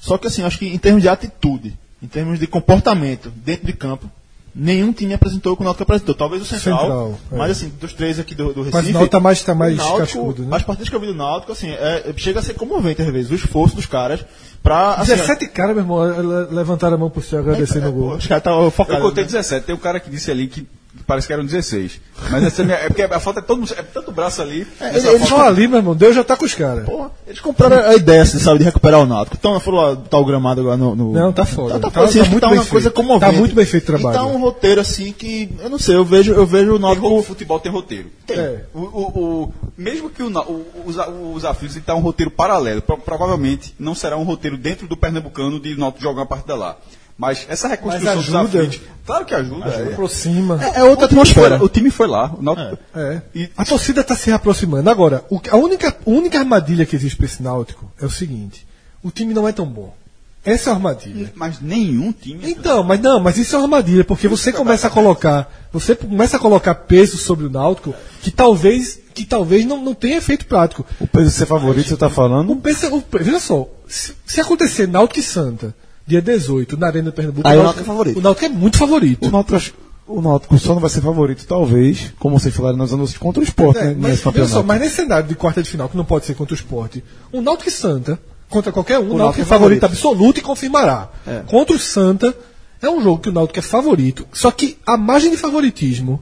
[SPEAKER 3] Só que, assim, acho que em termos de atitude, em termos de comportamento dentro de campo, nenhum time apresentou o que o Náutico apresentou. Talvez o Central,
[SPEAKER 5] Central, é.
[SPEAKER 3] mas assim, dos três aqui do, do Recife...
[SPEAKER 5] Mas o Náutico tá mais- tá mais
[SPEAKER 3] o Náutico,
[SPEAKER 5] cascudo, né?
[SPEAKER 3] As partidas que eu vi do Náutico, assim, é- chega a ser comovente às vezes, o esforço dos caras pra... Assim,
[SPEAKER 5] 17 caras, meu irmão, le- levantaram a mão pro céu agradecendo o
[SPEAKER 3] pô,
[SPEAKER 5] gol.
[SPEAKER 3] os caras
[SPEAKER 7] Eu
[SPEAKER 3] focados.
[SPEAKER 7] contei
[SPEAKER 3] né?
[SPEAKER 7] 17. Tem um cara que disse ali que parece que eram 16. Mas essa é, minha, é porque a foto é todo mundo, é tanto braço ali. essa
[SPEAKER 5] Eles
[SPEAKER 7] foto-
[SPEAKER 5] só ali, meu irmão, Deus já tá com os caras.
[SPEAKER 3] Porra, eles compraram a ideia, assim, sabe, de recuperar o Náutico. Então, foram lá, tá o gramado agora no... no-
[SPEAKER 5] Não, tá foda.
[SPEAKER 3] Tá, tá,
[SPEAKER 5] Tá-
[SPEAKER 3] assim,
[SPEAKER 5] tá muito
[SPEAKER 3] tá
[SPEAKER 5] bem
[SPEAKER 3] uma coisa
[SPEAKER 5] feito.
[SPEAKER 3] comovente.
[SPEAKER 5] Tá muito bem feito o trabalho.
[SPEAKER 3] E tá um roteiro, assim, que, eu não sei, eu vejo, eu vejo o
[SPEAKER 7] Tem
[SPEAKER 3] Náutico...
[SPEAKER 7] futebol tem roteiro.
[SPEAKER 5] É.
[SPEAKER 7] O, o- o- mesmo que o, o- os, a- os aflitos tá um roteiro paralelo, pro- provavelmente não será um roteiro dentro do Pernambucano de Náutico jogar uma partida lá. Mas essa reconstrução
[SPEAKER 5] Mas ajuda.
[SPEAKER 7] aflitos, claro que ajuda. é.
[SPEAKER 5] Aproxima.
[SPEAKER 3] É outra
[SPEAKER 7] O time foi
[SPEAKER 3] atmosfera.
[SPEAKER 7] lá, o time foi lá. O Náutico,
[SPEAKER 5] É.
[SPEAKER 7] E-
[SPEAKER 5] A torcida está se aproximando. Agora, o a, única, a única armadilha que existe para esse Náutico é o seguinte: o time não é tão bom. Essa é a armadilha.
[SPEAKER 7] Mas nenhum time.
[SPEAKER 5] Então, mas não, mas isso é uma armadilha, porque você começa a colocar, você começa a colocar peso sobre o Náutico que talvez, que talvez não, não tenha efeito prático.
[SPEAKER 2] O peso de ser favorito, você tá
[SPEAKER 5] O
[SPEAKER 2] falando?
[SPEAKER 5] peso, o, veja só, se, se acontecer Náutico e Santa, dia 18, na Arena do Pernambuco,
[SPEAKER 6] Aí o Náutico é favorito.
[SPEAKER 5] O Náutico é muito favorito.
[SPEAKER 2] O Náutico, o Náutico só não vai ser favorito, talvez, como vocês falaram nos anúncios, contra o Sport,
[SPEAKER 5] É,
[SPEAKER 2] né,
[SPEAKER 5] mas,
[SPEAKER 2] nesse campeonato.
[SPEAKER 5] só, mas nesse cenário de quarta de final, que não pode ser contra o esporte, o Náutico e Santa, contra qualquer um, o, Náutico
[SPEAKER 6] Náutico
[SPEAKER 5] é
[SPEAKER 6] é
[SPEAKER 5] favorito
[SPEAKER 6] favorito.
[SPEAKER 5] absoluto e confirmará. Contra o Santa, é um jogo que o Náutico é favorito, só que a margem de favoritismo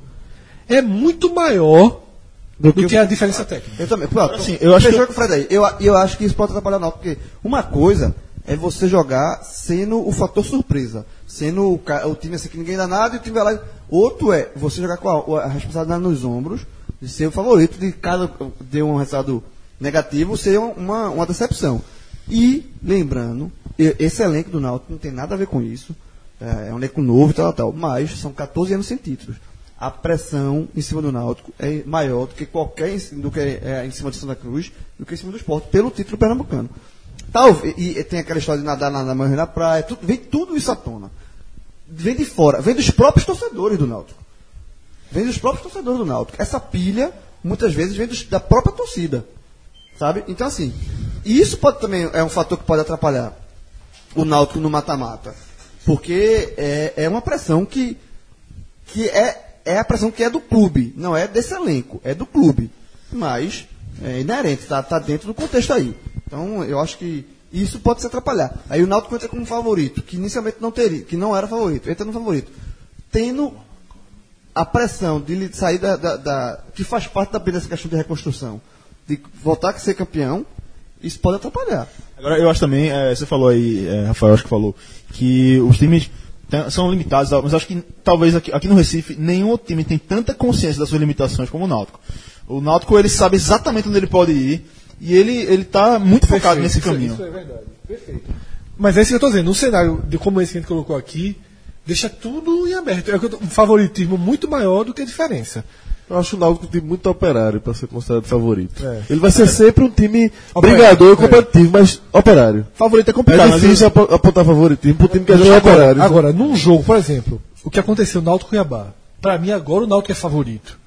[SPEAKER 5] é muito maior do, que, a diferença técnica.
[SPEAKER 6] Eu também. Pronto,
[SPEAKER 3] Assim, eu acho que-
[SPEAKER 6] com o Fred aí. Eu, eu acho que isso pode atrapalhar o Náutico, porque uma coisa é você jogar sendo o fator surpresa. Sendo o, o time assim que ninguém dá nada e o time vai lá. Outro é você jogar com a, a responsabilidade nos ombros de ser o favorito de cada de um resultado negativo ser uma, uma decepção. E, lembrando, esse elenco do Náutico não tem nada a ver com isso. É, é um elenco novo e tal, tal, mas são 14 anos sem títulos. A pressão em cima do Náutico é maior do que qualquer do que é, em cima de Santa Cruz, do que em cima do esporte, pelo título pernambucano. Talvez, e, tem aquela história de nadar na, na manhã na praia, tudo, vem tudo isso à tona. Vem de fora, vem dos próprios torcedores do Náutico. Vem dos próprios torcedores do Náutico. Essa pilha, muitas vezes, vem dos- da própria torcida. Sabe? Então, assim, e isso pode também é um fator que pode atrapalhar o Náutico no mata-mata. Porque é, é uma pressão que, que é, é a pressão que é do clube, não é desse elenco, é do clube. Mas é inerente, está tá dentro do contexto aí. Então, eu acho que isso pode se atrapalhar. Aí o Náutico entra como favorito, que inicialmente não teria, que não era favorito, entra no favorito. Tendo a pressão de sair da, da- da- que faz parte também dessa questão de reconstrução, de voltar a ser campeão, isso pode atrapalhar.
[SPEAKER 3] Agora, eu acho também, é, você falou aí, é, Rafael, acho que falou, que os times são limitados, mas acho que talvez aqui, aqui no Recife, nenhum outro time tem tanta consciência das suas limitações como o Náutico. O Náutico, ele sabe exatamente onde ele pode ir, e ele, ele tá muito focado nesse
[SPEAKER 5] Isso-
[SPEAKER 3] caminho.
[SPEAKER 5] Isso é verdade. Perfeito. Mas é isso que eu estou dizendo. Um cenário de como esse que a gente colocou aqui, deixa tudo em aberto. É um favoritismo muito maior do que a diferença.
[SPEAKER 4] Eu acho o Náutico um time muito operário para ser considerado favorito.
[SPEAKER 5] É.
[SPEAKER 4] Ele vai ser sempre um time
[SPEAKER 5] Operário,
[SPEAKER 4] brigador e
[SPEAKER 5] é.
[SPEAKER 4] competitivo, mas operário.
[SPEAKER 3] Favorito é
[SPEAKER 4] É
[SPEAKER 3] complicado, mas
[SPEAKER 4] difícil apo- apontar favorito pro time que é
[SPEAKER 5] Agora,
[SPEAKER 4] operário.
[SPEAKER 5] agora, num jogo, por exemplo, o que aconteceu no Náutico Cuiabá, para mim agora o Náutico é favorito.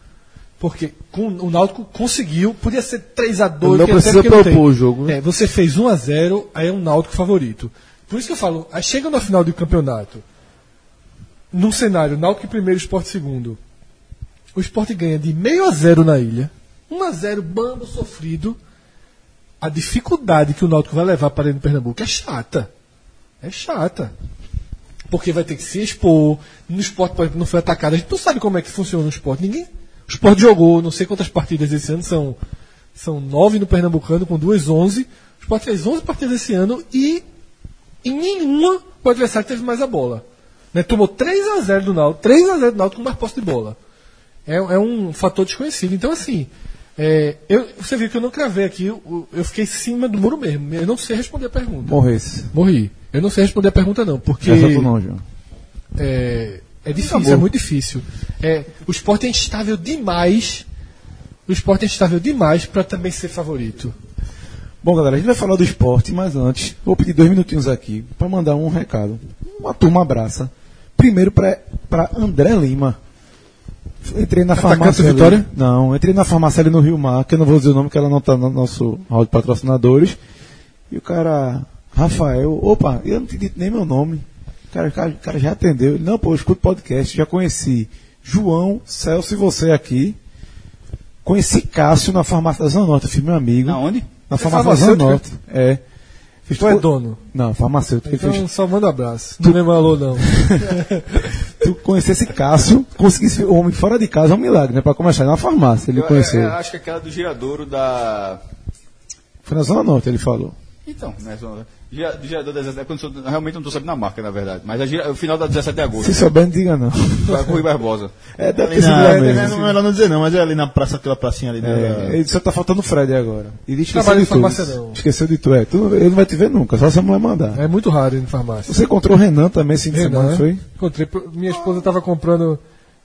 [SPEAKER 5] Porque com, o Náutico conseguiu, podia ser 3 a 2
[SPEAKER 4] Não
[SPEAKER 5] que até
[SPEAKER 4] precisa
[SPEAKER 5] não
[SPEAKER 4] propor o jogo, né?
[SPEAKER 5] É, você fez 1 a 0 aí é um Náutico favorito. Por isso que eu falo, aí chega na final do campeonato, num cenário Náutico primeiro, Esporte segundo, o Esporte ganha de meio a 0 na ilha, 1 a 0 bambo sofrido, a dificuldade que o Náutico vai levar para dentro do Pernambuco é chata. É chata. Porque vai ter que se expor. No esporte, por exemplo, não foi atacado. A gente não sabe como é que funciona o esporte. Ninguém. O esporte jogou não sei quantas partidas esse ano, são, são nove no Pernambucano, com duas onze. O esporte fez 11 partidas esse ano e em nenhuma o adversário teve mais a bola. Né? Tomou 3 a 0 do Náutico, 3 a 0 do Náutico com mais posse de bola. É, é um fator desconhecido. Então, assim, é, eu, você viu que eu não cravei aqui, eu, eu fiquei em cima do muro mesmo. Eu não sei responder a pergunta.
[SPEAKER 2] Morresse.
[SPEAKER 5] Morri. Eu não sei responder a pergunta, não, porque
[SPEAKER 2] Essa tu não, João.
[SPEAKER 5] é, É difícil, é muito difícil. É, o esporte é instável demais. O esporte é instável demais para também ser favorito.
[SPEAKER 2] Bom, galera, a gente vai falar do esporte, mas antes, vou pedir dois minutinhos aqui para mandar um recado. Uma turma abraça. Primeiro para André Lima. Entrei na farmácia.
[SPEAKER 5] Atacante do
[SPEAKER 2] ali-
[SPEAKER 5] Vitória?
[SPEAKER 2] Não, entrei na farmácia ali no Rio Mar, que eu não vou dizer o nome, que ela não tá no nosso hall de patrocinadores. E o cara, Rafael, opa, eu não te dito nem meu nome. O cara, o cara, cara já atendeu. Ele, não, pô, eu escuto podcast, já conheci João, Celso e você aqui. Conheci Cássio na farmácia da Zona Norte, eu fiz meu amigo.
[SPEAKER 7] Na onde?
[SPEAKER 2] Na
[SPEAKER 5] É
[SPEAKER 2] farmácia da Zona? Norte. É. Fiz
[SPEAKER 5] Tu é dono.
[SPEAKER 2] Não, farmacêutico.
[SPEAKER 5] Então
[SPEAKER 2] Fiz-
[SPEAKER 5] só manda abraço. Não lembra alô, não. <laughs>
[SPEAKER 2] Tu conhecesse Cássio, conseguisse o homem fora de casa é um milagre, né? Pra começar, na farmácia, ele
[SPEAKER 7] Eu,
[SPEAKER 2] conheceu.
[SPEAKER 7] eu- eu acho que é aquela do giradouro da.
[SPEAKER 2] Foi na Zona Norte, ele falou.
[SPEAKER 7] Então, né? só- gira- Do girador da 17 é quando eu sou- realmente não estou sabendo a marca, na verdade. Mas é gira- o final da 17 de agosto.
[SPEAKER 2] Se souber, não diga não.
[SPEAKER 7] Vai com o Rui Barbosa.
[SPEAKER 2] É, deve
[SPEAKER 3] Ali
[SPEAKER 2] ter sido
[SPEAKER 3] na, é,
[SPEAKER 2] mesmo.
[SPEAKER 3] não é melhor não dizer não, mas é ali na praça, aquela pracinha ali.
[SPEAKER 2] É,
[SPEAKER 3] né?
[SPEAKER 2] ele só tá faltando o Fred agora. Ele esqueceu de
[SPEAKER 5] em farmácia,
[SPEAKER 2] tu.
[SPEAKER 5] não.
[SPEAKER 2] Esqueceu de tu, é. Tu, ele não vai te ver nunca, só se a mulher mandar.
[SPEAKER 5] É muito raro ir em farmácia.
[SPEAKER 2] Você encontrou o Renan também esse fim de semana, foi?
[SPEAKER 5] Encontrei. Minha esposa tava comprando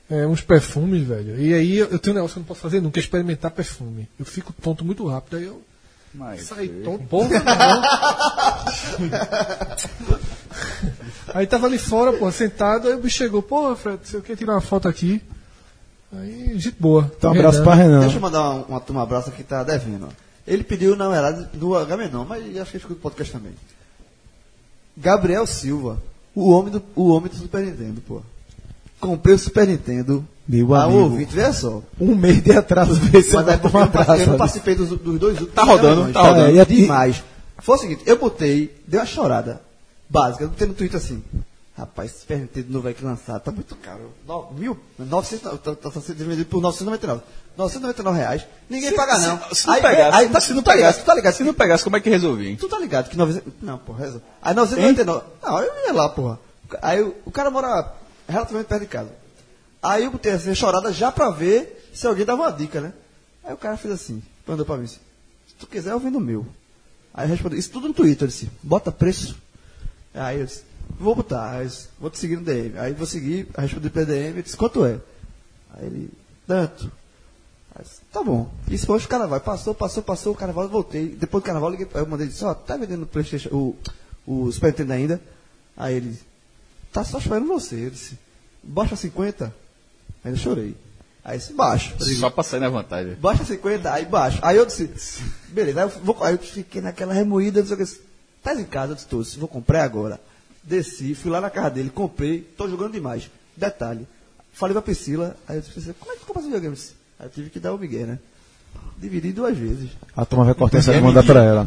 [SPEAKER 5] é, uns perfumes, velho. E aí eu eu tenho um negócio que eu não posso fazer nunca, é experimentar perfume. Eu fico tonto muito rápido, aí eu
[SPEAKER 7] Mas,
[SPEAKER 5] saí tonto. Porra, não. Aí tava ali fora, pô, sentado, aí o bicho chegou, porra, Fred, você quer tirar uma foto aqui? Aí, gente boa.
[SPEAKER 2] Então, um abraço pra Renan.
[SPEAKER 6] Deixa eu mandar uma, uma turma abraço que tá devendo. Ele pediu, na verdade, do Agamenon, mas acho que ele escuta o podcast também. Gabriel Silva, o homem do, o homem do Super Nintendo, pô. Comprei o Super Nintendo.
[SPEAKER 2] Meu
[SPEAKER 6] a
[SPEAKER 2] amigo.
[SPEAKER 6] ouvinte, veja só.
[SPEAKER 2] Um mês de atraso desse
[SPEAKER 6] Mas é porque eu, não participei- eu não
[SPEAKER 2] abraço.
[SPEAKER 6] participei dos, dos dois últimos.
[SPEAKER 7] Tá rodando,
[SPEAKER 6] Não,
[SPEAKER 7] tá
[SPEAKER 6] não,
[SPEAKER 2] rodando.
[SPEAKER 6] é, demais. Foi o seguinte, eu botei, dei uma chorada básica, eu botei no Twitter assim. Rapaz, esse Super Nintendo novo aí que lançado, tá muito caro. No, mil, 900, tá, tá, tá sendo vendido por 999. 999 reais. Ninguém paga não.
[SPEAKER 7] Se, se não
[SPEAKER 6] Aí-
[SPEAKER 7] pegasse,
[SPEAKER 6] aí, tá-
[SPEAKER 7] se não
[SPEAKER 6] tá ligado,
[SPEAKER 7] pegasse,
[SPEAKER 6] tu tá ligado.
[SPEAKER 7] se não pegasse, como é que resolvi, hein?
[SPEAKER 6] Tu tá ligado que 900... Não, porra, resolve. Aí 999... Não, eu ia lá, porra. Aí o, o cara mora relativamente perto de casa. Aí eu botei assim, chorada já pra ver se alguém dava uma dica, né? Aí o cara fez assim, mandou pra mim assim, se tu quiser eu vendo o meu. Aí eu respondi, isso tudo no Twitter, eu disse, bota preço. Aí eu disse, vou botar, disse, vou te seguir no DM. Aí vou seguir, respondi pro DM, disse, quanto é? Aí ele, tanto. Aí eu disse, tá bom. Isso foi o carnaval. Passou, passou, passou o carnaval, eu voltei. Depois do carnaval, eu liguei, eu mandei disse, ó, tá vendendo o Playstation, o, o Super Nintendo ainda? Aí ele, tá só esperando você. Eu disse, baixa 50. Aí eu chorei. Aí eu disse, baixo.
[SPEAKER 7] Só pra sair na vantagem.
[SPEAKER 6] Baixa 50, aí baixo. Aí eu disse, beleza, aí eu, vou, aí eu fiquei naquela remoída, não sei o que. Tá em casa, eu disse, tô, vou comprar agora. Desci, fui lá na casa dele, comprei, tô jogando demais. Detalhe, falei pra Priscila, aí eu disse, como é que tu compra esse videogame? Eu disse, Aí eu tive que dar o Miguel, né? Dividi duas vezes.
[SPEAKER 2] A turma vai cortar essa e mandar pra ela.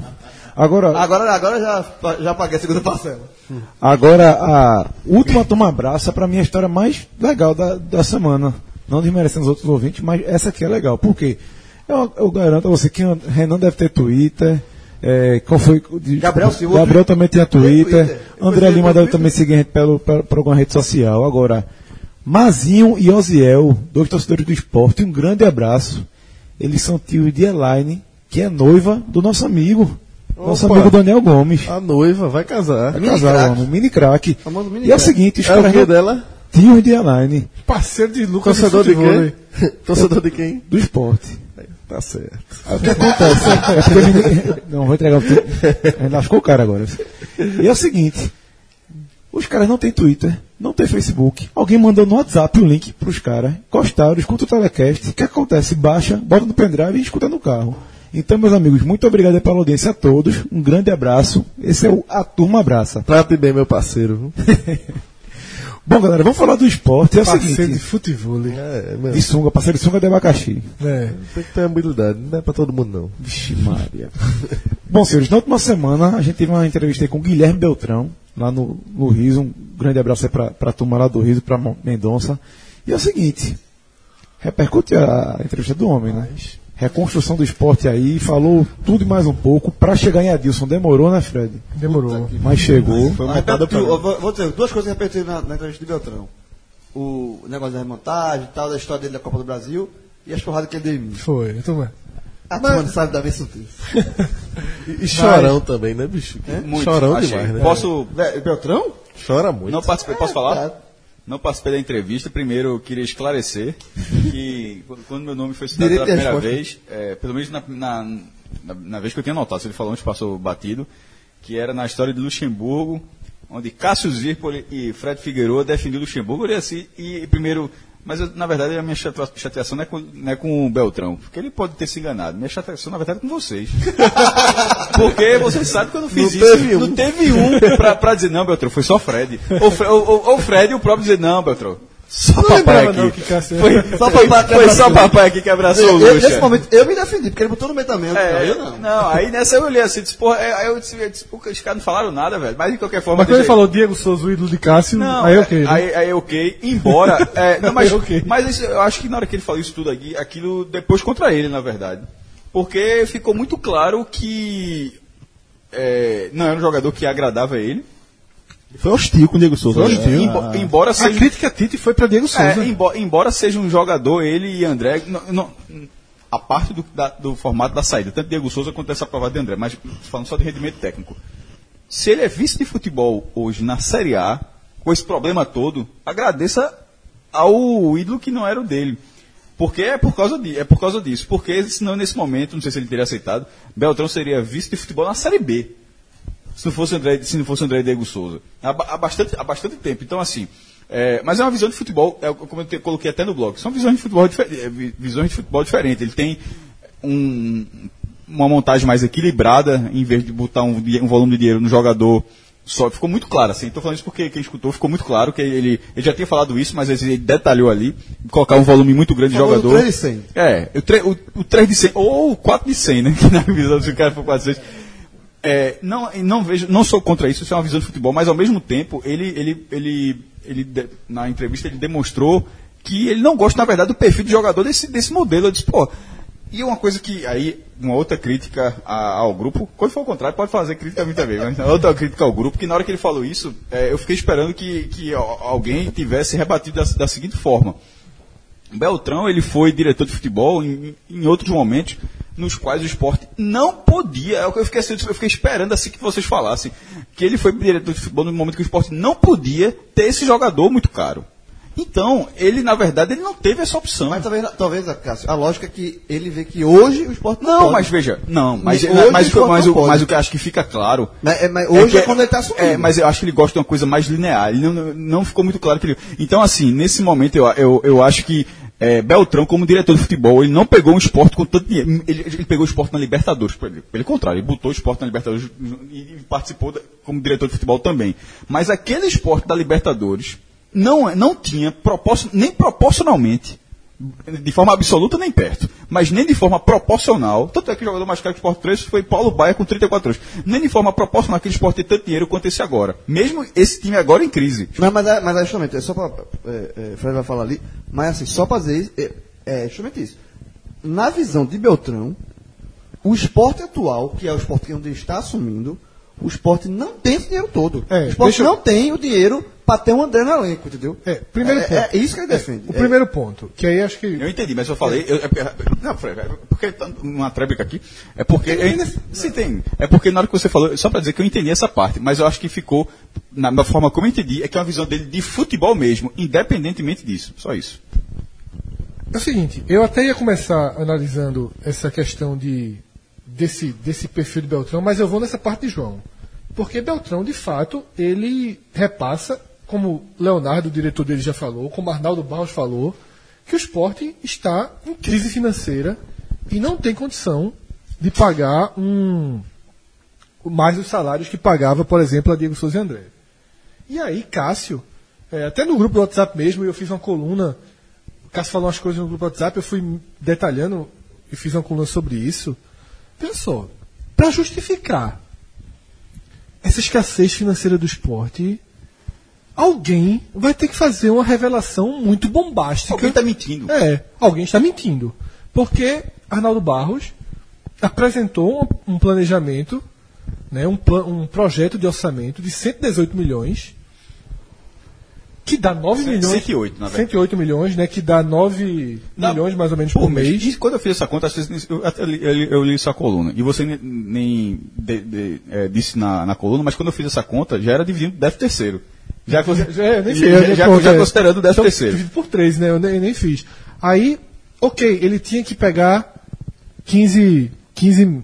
[SPEAKER 2] Agora,
[SPEAKER 6] Agora, agora já, já paguei a segunda parcela.
[SPEAKER 2] Agora, a última toma abraça, pra mim, é a história mais legal da, da semana. Não desmerecendo os outros ouvintes, mas essa aqui é legal. Por quê? Eu, eu garanto a você que o Renan deve ter Twitter. É, qual foi?
[SPEAKER 6] Gabriel Silva.
[SPEAKER 2] Gabriel também tinha Twitter.
[SPEAKER 6] Twitter.
[SPEAKER 2] André Lima deve também seguir a gente pelo, pelo, por alguma rede social. Agora, Mazinho e Oziel, dois torcedores do esporte, um grande abraço. Eles são tios de Elaine, que é noiva do nosso amigo. Nosso
[SPEAKER 4] Opa.
[SPEAKER 2] amigo Daniel Gomes.
[SPEAKER 4] A noiva vai casar.
[SPEAKER 2] Vai
[SPEAKER 6] Mini
[SPEAKER 2] casar,
[SPEAKER 6] crack.
[SPEAKER 2] homem, mini crack.
[SPEAKER 6] Famoso mini
[SPEAKER 2] E é o seguinte, os
[SPEAKER 4] É
[SPEAKER 2] caras
[SPEAKER 4] dela?
[SPEAKER 2] tinham de Elaine,
[SPEAKER 5] Parceiro de Lucas
[SPEAKER 4] Torcedor de
[SPEAKER 5] futebol,
[SPEAKER 4] quem? <laughs> Torcedor de quem?
[SPEAKER 2] do esporte.
[SPEAKER 4] Tá certo.
[SPEAKER 2] Aí o que acontece? <laughs> é porque mini- Não, vou entregar o Ele lascou o cara agora. E é o seguinte, os caras não têm Twitter, não tem Facebook. Alguém mandou no WhatsApp o link pros caras, gostaram, escuta o telecast. O que acontece? Baixa, bota no pendrive e escuta no carro. Então, meus amigos, muito obrigado pela audiência a todos. Um grande abraço. Esse é o A Turma Abraça.
[SPEAKER 4] Trate bem, meu parceiro. <laughs>
[SPEAKER 2] Bom, galera, vamos falar do esporte. É o
[SPEAKER 5] Parceiro de
[SPEAKER 2] seguinte.
[SPEAKER 5] futebol.
[SPEAKER 4] É,
[SPEAKER 2] De sunga, parceiro de sunga de abacaxi.
[SPEAKER 5] É.
[SPEAKER 4] tem que ter habilidade. Não é pra todo mundo, não.
[SPEAKER 2] Vixe, Maria. <laughs> Bom, senhores, na última semana a gente teve uma entrevista aí com o Guilherme Beltrão, lá no, no Riso. Um grande abraço aí pra, pra turma lá do Riso, pra Mendonça. E é o seguinte, repercute a entrevista do homem, né? Reconstrução do esporte aí, falou tudo e mais um pouco. Pra chegar em Adilson, demorou, né, Fred?
[SPEAKER 5] Demorou.
[SPEAKER 2] Mas chegou.
[SPEAKER 3] Foi
[SPEAKER 6] Ah, vou, vou dizer duas coisas que repetiram na, na entrevista de Beltrão. O negócio da remontagem e tal, da história dele da Copa do Brasil e as porradas que ele deu em mim.
[SPEAKER 5] Foi. Então, é.
[SPEAKER 6] A turma não sabe da vez sutil. <laughs>
[SPEAKER 4] E, e chorão também, né, bicho?
[SPEAKER 7] Muito.
[SPEAKER 4] Chorão
[SPEAKER 7] achei.
[SPEAKER 4] demais, né?
[SPEAKER 7] Posso.
[SPEAKER 6] Beltrão?
[SPEAKER 4] Chora muito.
[SPEAKER 7] Não participei, posso falar?
[SPEAKER 6] É,
[SPEAKER 7] Não participei da entrevista. Primeiro, eu queria esclarecer que qu- quando meu nome foi citado pela primeira vez, é, pelo menos na, na, na- na vez que eu tinha notado, se ele falou antes, passou batido, que era na história de Luxemburgo, onde Cássio Zirpoli e Fred Figueiredo defendiam Luxemburgo. Eu olhei assim, e primeiro... Mas, eu, na verdade, a minha chatea- chateação não é, com, não é com o Beltrão, porque ele pode ter se enganado. Minha chateação, na verdade, é com vocês. <laughs> Porque vocês sabem que eu não fiz
[SPEAKER 6] Não
[SPEAKER 7] isso.
[SPEAKER 6] teve um.
[SPEAKER 7] Não teve um pra, pra dizer, não, Beltrão, foi só Fred. Ou, Fre- ou, ou- ou Fred e o próprio dizer, não, Beltrão. Só
[SPEAKER 5] Não
[SPEAKER 7] papai
[SPEAKER 5] lembrava,
[SPEAKER 7] aqui.
[SPEAKER 5] não,
[SPEAKER 7] Foi,
[SPEAKER 6] Só
[SPEAKER 7] foi,
[SPEAKER 6] papai <laughs>
[SPEAKER 7] foi só
[SPEAKER 6] abraçou.
[SPEAKER 7] papai aqui que abraçou o
[SPEAKER 6] Eu-
[SPEAKER 7] Luxa.
[SPEAKER 6] nesse momento, eu me defendi, porque ele botou no meio também. Eu,
[SPEAKER 7] É,
[SPEAKER 6] eu não.
[SPEAKER 7] não, aí nessa eu olhei assim, disse, porra, é, aí eu disse, eu disse, os caras não falaram nada, velho. Mas de qualquer forma.
[SPEAKER 5] Mas quando ele falou Diego Souza, o ídolo de Cássio,
[SPEAKER 7] Não,
[SPEAKER 5] aí
[SPEAKER 7] é-
[SPEAKER 5] ok. né?
[SPEAKER 7] Aí, aí ok, embora. é, <laughs> não, mas
[SPEAKER 5] Aí ok.
[SPEAKER 7] mas isso, eu acho que na hora que ele falou isso tudo aqui, aquilo depois contra ele, na verdade. Porque ficou muito claro que é, não era um jogador que agradava ele.
[SPEAKER 3] Foi hostil com o Diego Souza.
[SPEAKER 5] Foi hostil.
[SPEAKER 7] Embo- embora
[SPEAKER 5] A
[SPEAKER 7] seja.
[SPEAKER 5] crítica a Tite foi pra Diego Souza.
[SPEAKER 7] É, embo- embora seja um jogador, ele e André, não- não- a parte do, da- do formato da saída, tanto Diego Souza quanto essa aprovada de André, mas falando só de rendimento técnico. Se ele é vice de futebol hoje na Série A, com esse problema todo, agradeça ao ídolo que não era o dele. Porque é por causa, de, é por causa disso. Porque senão, nesse momento, não sei se ele teria aceitado, Beltrão seria vice de futebol na Série B se não fosse André, se não fosse André Diego Souza. Há, há bastante, há bastante tempo. Então, assim, é, mas é uma visão de futebol, é, como eu te- coloquei até no blog, são visões de futebol, é, vi- visões de futebol diferentes. Ele tem um- uma montagem mais equilibrada, em vez de botar um, um volume de dinheiro no jogador só. Ficou muito claro, assim. Estou falando isso porque quem escutou ficou muito claro que ele, ele já tinha falado isso, mas ele detalhou ali, colocar um volume muito grande de
[SPEAKER 6] Falou do
[SPEAKER 7] jogador.
[SPEAKER 6] 3 de 100.
[SPEAKER 7] É, o, tre- o, o 3 de 100, ou o 4 de 100, né? <laughs> Que na visão do cara for 4 de 100. É, não, não vejo, não sou contra isso, isso é uma visão de futebol, mas ao mesmo tempo, ele, ele, ele, ele na entrevista ele demonstrou que ele não gosta, na verdade, do perfil de jogador desse, desse modelo. Eu disse, pô, e uma coisa que aí, uma outra crítica a- ao grupo, quando for ao contrário, pode fazer crítica a mim também, mas <laughs> outra crítica ao grupo, que na hora que ele falou isso, é, eu fiquei esperando que, que al- alguém tivesse rebatido da, da seguinte forma. Beltrão ele foi diretor de futebol em, em outros momentos nos quais o esporte não podia. É o que eu fiquei, eu fiquei esperando assim que vocês falassem que ele foi diretor de futebol no momento que o esporte não podia ter esse jogador muito caro. Então ele na verdade ele não teve essa opção.
[SPEAKER 6] Mas talvez, talvez, Cássio, a lógica é que ele vê que hoje o esporte não,
[SPEAKER 7] não,
[SPEAKER 6] pode.
[SPEAKER 7] mas veja, não, mas,
[SPEAKER 6] Hoje
[SPEAKER 7] mas,
[SPEAKER 6] o
[SPEAKER 7] mas, mas, o,
[SPEAKER 6] pode.
[SPEAKER 7] mas o que eu acho que fica claro
[SPEAKER 6] Mas, é, mas hoje é,
[SPEAKER 7] que-
[SPEAKER 6] quando ele está assumindo.
[SPEAKER 7] É, mas eu acho que ele gosta de uma coisa mais linear. Ele não, não ficou muito claro que ele. Então, assim, nesse momento eu, eu, eu acho que é, Beltrão, como diretor de futebol, ele não pegou um esporte com tanto dinheiro. Ele, ele pegou o esporte na Libertadores. Pelo, contrário, ele botou o esporte na Libertadores e, participou da- como diretor de futebol também. Mas aquele esporte da Libertadores não, não tinha nem proporcionalmente de forma absoluta nem perto, mas nem de forma proporcional. Tanto é que o jogador mais caro que o Sport 3 foi Paulo Baia com 34 anos. Nem de forma proporcional aquele esporte tem tanto dinheiro quanto esse agora. Mesmo esse time agora em crise.
[SPEAKER 6] Mas, mas, é, mas é justamente, é só para. É, é, Fred vai falar ali, mas assim, só para dizer isso, é, é justamente isso. Na visão de Beltrão, o esporte atual, que é o esporte que onde ele está assumindo, o esporte não tem esse dinheiro todo.
[SPEAKER 5] É,
[SPEAKER 6] o esporte
[SPEAKER 5] eu-
[SPEAKER 6] não tem o dinheiro para ter um André no elenco, entendeu?
[SPEAKER 5] É, primeiro
[SPEAKER 6] é,
[SPEAKER 5] ponto.
[SPEAKER 6] é isso que ele defende.
[SPEAKER 5] O
[SPEAKER 6] É.
[SPEAKER 5] primeiro ponto, que aí acho que.
[SPEAKER 7] Eu entendi, mas eu falei. eu- é- é- não, Fred, é porque tá uma tréplica aqui. É porque. eu- Sim, tem. É porque na hora que você falou, só para dizer que eu entendi essa parte, mas eu acho que ficou, na, da forma como eu entendi, é que é uma visão dele de futebol mesmo, independentemente disso. Só isso.
[SPEAKER 5] É o seguinte, eu até ia começar analisando essa questão de desse, desse perfil de Beltrão, mas eu vou nessa parte de João. Porque Beltrão, de fato, ele repassa, como Leonardo, o diretor dele, já falou, como Arnaldo Barros falou, que o esporte está em crise financeira e não tem condição de pagar um mais os salários que pagava, por exemplo, a Diego Souza e André. E aí, Cássio, é, até no grupo do WhatsApp mesmo, eu fiz uma coluna o Cássio falou umas coisas no grupo do WhatsApp, eu fui detalhando e fiz uma coluna sobre isso. Só, para justificar essa escassez financeira do esporte, alguém vai ter que fazer uma revelação muito bombástica.
[SPEAKER 7] Alguém está mentindo.
[SPEAKER 5] É, alguém está mentindo. Porque Arnaldo Barros apresentou um planejamento, né, um, pla- um projeto de orçamento de 118 milhões, que dá 9
[SPEAKER 7] Cento-
[SPEAKER 5] milhões.
[SPEAKER 7] 108, na verdade.
[SPEAKER 5] 108 milhões, né, que dá 9
[SPEAKER 7] Dá
[SPEAKER 5] milhões mais ou menos por, mês.
[SPEAKER 7] E quando eu fiz essa conta, eu, eu, li, eu li sua coluna. E você nem, nem de- de- é, disse na, na coluna, mas quando eu fiz essa conta, já era dividido 10 terceiro. Já,
[SPEAKER 5] eu nem
[SPEAKER 7] já,
[SPEAKER 5] sei,
[SPEAKER 7] já, já
[SPEAKER 5] é.
[SPEAKER 7] considerando o 13
[SPEAKER 5] Então,
[SPEAKER 7] terceiro.
[SPEAKER 5] por 3, né? Eu nem, eu nem fiz. Aí, ok, ele tinha que pegar 15, 15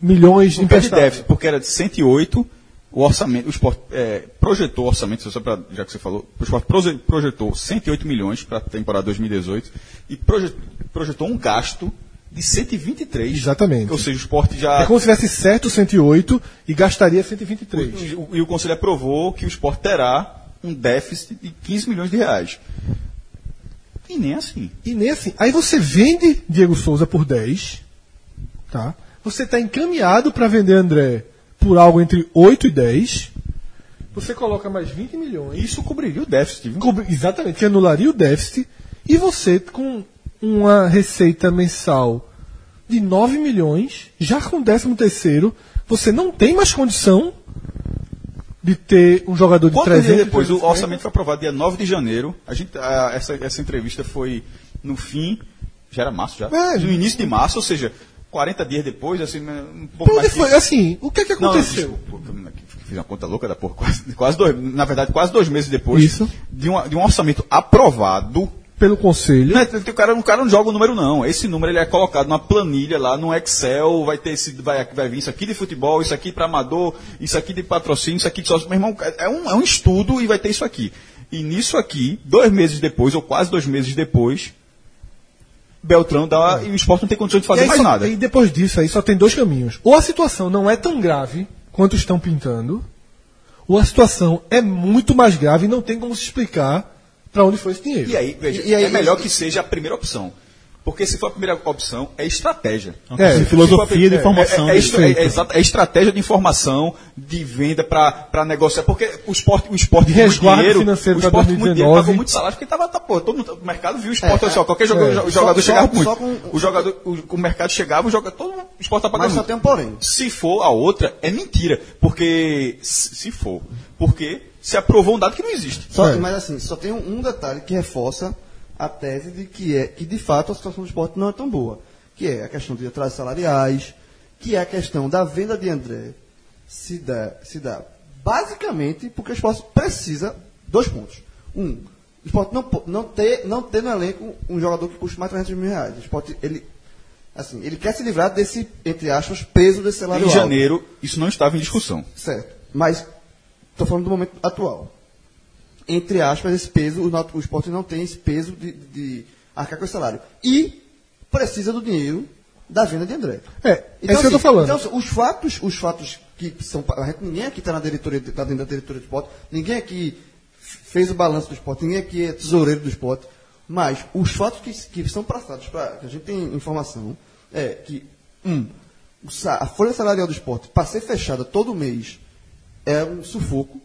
[SPEAKER 5] milhões emprestados.
[SPEAKER 7] déficit, porque era de 108, o orçamento, o esporte é, projetou orçamento, só pra, já que você falou, o esporte proje- projetou 108 milhões para a temporada 2018 e proje- projetou um gasto de 123.
[SPEAKER 5] Exatamente.
[SPEAKER 7] Ou seja, o esporte já.
[SPEAKER 5] É como se tivesse certo 108 e gastaria 123.
[SPEAKER 7] E o- E o Conselho aprovou que o esporte terá um déficit de 15 milhões de reais. E nem assim.
[SPEAKER 5] E nem assim. Aí você vende Diego Souza por 10, tá? Você está encaminhado para vender André por algo entre 8 e 10. Você coloca mais 20 milhões.
[SPEAKER 7] Isso cobriria o déficit?
[SPEAKER 5] Cobri- Exatamente, que anularia o déficit. E você, com uma receita mensal de 9 milhões, já com 13 terceiro, você não tem mais condição de ter um jogador de
[SPEAKER 7] Quantos
[SPEAKER 5] 300
[SPEAKER 7] dias depois? O
[SPEAKER 5] 350?
[SPEAKER 7] orçamento foi aprovado dia 9 de janeiro. A gente, a- essa, essa entrevista foi no fim. Já era março já?
[SPEAKER 5] É,
[SPEAKER 7] no início de março, ou seja, 40 dias depois, assim, um pouco
[SPEAKER 5] onde
[SPEAKER 7] mais.
[SPEAKER 5] foi?
[SPEAKER 7] que-
[SPEAKER 5] Assim, o que é que
[SPEAKER 7] Não,
[SPEAKER 5] aconteceu?
[SPEAKER 7] desculpa, eu fiz uma conta louca da porra. Quase, quase dois, na verdade, quase dois meses depois
[SPEAKER 5] Isso.
[SPEAKER 7] De, uma- de um orçamento aprovado.
[SPEAKER 5] Pelo conselho.
[SPEAKER 7] Não é, o, cara, o cara não joga o número, não. Esse número ele é colocado numa planilha lá no Excel, vai ter esse, vai, vai vir isso aqui de futebol, isso aqui para amador, isso aqui de patrocínio, isso aqui de sócio. Meu irmão, é um, é um estudo e vai ter isso aqui. E nisso aqui, dois meses depois, ou quase dois meses depois, Beltrão dá. E o esporte não tem condições de fazer mais
[SPEAKER 5] só-
[SPEAKER 7] nada.
[SPEAKER 5] E depois disso aí só tem dois caminhos. Ou a situação não é tão grave quanto estão pintando, ou a situação é muito mais grave e não tem como se explicar para onde foi esse dinheiro.
[SPEAKER 7] E aí, veja,
[SPEAKER 6] E aí-
[SPEAKER 7] é melhor que seja a primeira opção. Porque se for a primeira opção, é estratégia.
[SPEAKER 5] É,
[SPEAKER 7] Se
[SPEAKER 3] filosofia
[SPEAKER 7] for
[SPEAKER 3] de informação,
[SPEAKER 7] É, é, é, é é estratégia de informação, de venda para negociar. Porque o esporte, o esporte
[SPEAKER 5] resguardo
[SPEAKER 7] dinheiro,
[SPEAKER 5] financeiro
[SPEAKER 7] o esporte com muito dinheiro
[SPEAKER 5] 2019.
[SPEAKER 7] pagou muito salário, porque tava, tá, pô, todo mundo, o mercado viu o esporte,
[SPEAKER 6] É,
[SPEAKER 7] só, qualquer jogador,
[SPEAKER 5] é.
[SPEAKER 7] o jogador
[SPEAKER 6] Só-
[SPEAKER 7] chegava
[SPEAKER 6] só-
[SPEAKER 7] muito.
[SPEAKER 6] só com-
[SPEAKER 7] o, jogador, o, o mercado chegava, o jogador, todo mundo, o esporte tá pagando
[SPEAKER 6] Mas só
[SPEAKER 7] muito.
[SPEAKER 6] tem um porém.
[SPEAKER 7] Se for a outra, é mentira. Porque, se se for, porque se aprovou um dado que não existe.
[SPEAKER 6] Só-
[SPEAKER 5] É.
[SPEAKER 6] Mas assim, só tem um, um detalhe que reforça a tese de que, é, que de fato a situação do esporte não é tão boa. Que é a questão de atrasos salariais, que é a questão da venda de André se dá, se dá basicamente porque o esporte precisa, dois pontos. Um, o esporte não, não, ter, não ter no elenco um jogador que custe mais de 300 mil reais. O esporte, ele, assim, ele quer se livrar desse, entre aspas, peso desse salário
[SPEAKER 7] Em
[SPEAKER 6] alto.
[SPEAKER 7] janeiro, isso não estava em discussão.
[SPEAKER 6] Certo. Mas estou falando do momento atual. Entre aspas, esse peso, o, o esporte não tem esse peso de, de arcar com esse salário. E precisa do dinheiro da venda de André.
[SPEAKER 5] É, é isso que eu tô falando.
[SPEAKER 6] Então, assim, os fatos, os fatos que são. Ninguém aqui está na diretoria, tá dentro da diretoria do esporte, ninguém aqui fez o balanço do esporte, ninguém aqui é tesoureiro do esporte. Mas os fatos que, que são passados para que a gente tem informação é que, um, o a folha salarial do esporte, para ser fechada todo mês, é um sufoco.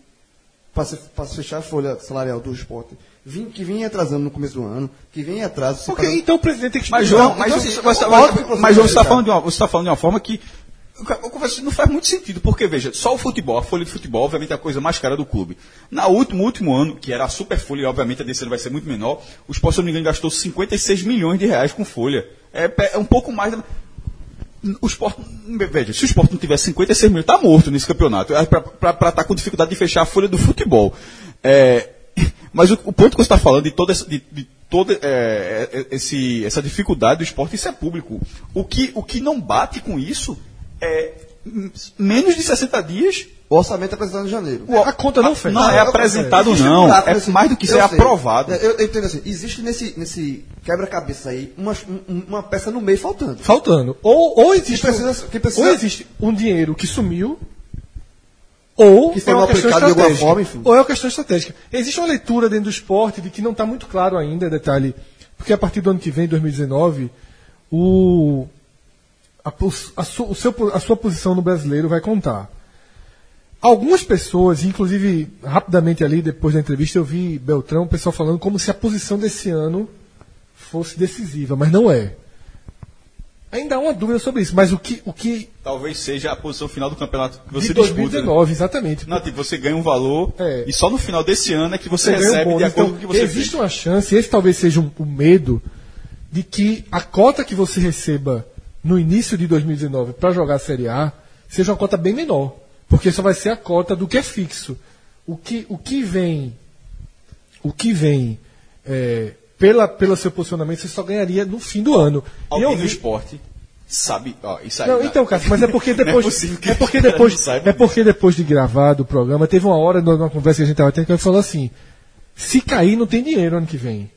[SPEAKER 6] Para fechar a folha salarial do esporte, vim- que vinha atrasando no começo do ano, que vem em atraso. paga-
[SPEAKER 5] então o presidente tem que
[SPEAKER 7] Mas,
[SPEAKER 5] explicar.
[SPEAKER 7] João, mas,
[SPEAKER 6] então,
[SPEAKER 7] você-
[SPEAKER 6] assim,
[SPEAKER 7] você-
[SPEAKER 6] você
[SPEAKER 7] mas João, você está
[SPEAKER 6] vai
[SPEAKER 7] falando, de uma- você tá falando de uma forma que eu não faz muito sentido, porque veja, só o futebol, a folha de futebol, obviamente é a coisa mais cara do clube. Na último, último ano, que era a super folha, e obviamente a desse ano vai ser muito menor, o Sport, se não me engano, gastou 56 milhões de reais com folha. É, é um pouco mais. O esporte, veja, se o esporte não tiver 56 milhões, está morto nesse campeonato. Para estar com dificuldade de fechar a folha do futebol. É, mas o, o ponto que você está falando de toda essa, de, de toda, é, é, esse, essa dificuldade do esporte, isso é público. O que, o que não bate com isso é menos de 60 dias.
[SPEAKER 6] O orçamento é apresentado em janeiro.
[SPEAKER 5] A conta não fecha.
[SPEAKER 7] Não é apresentado, não. É mais do que isso, é aprovado.
[SPEAKER 6] Eu, eu entendo assim, existe nesse, nesse quebra-cabeça aí uma, um- uma peça no meio faltando.
[SPEAKER 5] Faltando. Ou, ou existe,
[SPEAKER 6] Que precisa- que precisa-
[SPEAKER 5] ou existe um dinheiro que sumiu, ou
[SPEAKER 6] Que foi
[SPEAKER 5] é uma
[SPEAKER 6] mal
[SPEAKER 5] questão
[SPEAKER 6] aplicado de alguma
[SPEAKER 5] estratégica.
[SPEAKER 6] forma, enfim.
[SPEAKER 5] Ou é uma questão estratégica. Existe uma leitura dentro do esporte de que não está muito claro ainda, detalhe, porque a partir do ano que vem, 2019, o, a, a o seu, a sua posição no brasileiro vai contar. Algumas pessoas, inclusive rapidamente ali, depois da entrevista, eu vi Beltrão, o pessoal falando como se a posição desse ano fosse decisiva, mas não é. Ainda há uma dúvida sobre isso, mas o que, o que
[SPEAKER 7] Talvez seja a posição final do campeonato que você
[SPEAKER 5] de
[SPEAKER 7] disputa. né?
[SPEAKER 5] 2019, exatamente.
[SPEAKER 7] Não, tipo, você ganha um valor
[SPEAKER 5] É.
[SPEAKER 7] e só no final desse ano é que você,
[SPEAKER 5] Você um
[SPEAKER 7] recebe
[SPEAKER 5] bônus.
[SPEAKER 7] de acordo
[SPEAKER 5] Então,
[SPEAKER 7] com o que você
[SPEAKER 5] existe
[SPEAKER 7] fez.
[SPEAKER 5] uma chance, esse talvez seja um, um medo, de que a cota que você receba no início de 2019 para jogar a Série A seja uma cota bem menor. Porque só vai ser a cota do que é fixo. o que, o que vem. O que vem. é, pela, pelo seu posicionamento, você só ganharia no fim do ano.
[SPEAKER 7] Alguém
[SPEAKER 5] eu vi-
[SPEAKER 7] esporte sabe. Ó, isso aí,
[SPEAKER 5] Não,
[SPEAKER 7] né?
[SPEAKER 5] então, Cássio, mas é porque <laughs>
[SPEAKER 7] é
[SPEAKER 5] depois.
[SPEAKER 7] que
[SPEAKER 5] é porque <laughs> depois. É porque depois de gravar do programa, teve uma hora numa conversa que a gente tava tendo que ele falou assim: se cair, não tem dinheiro ano que vem.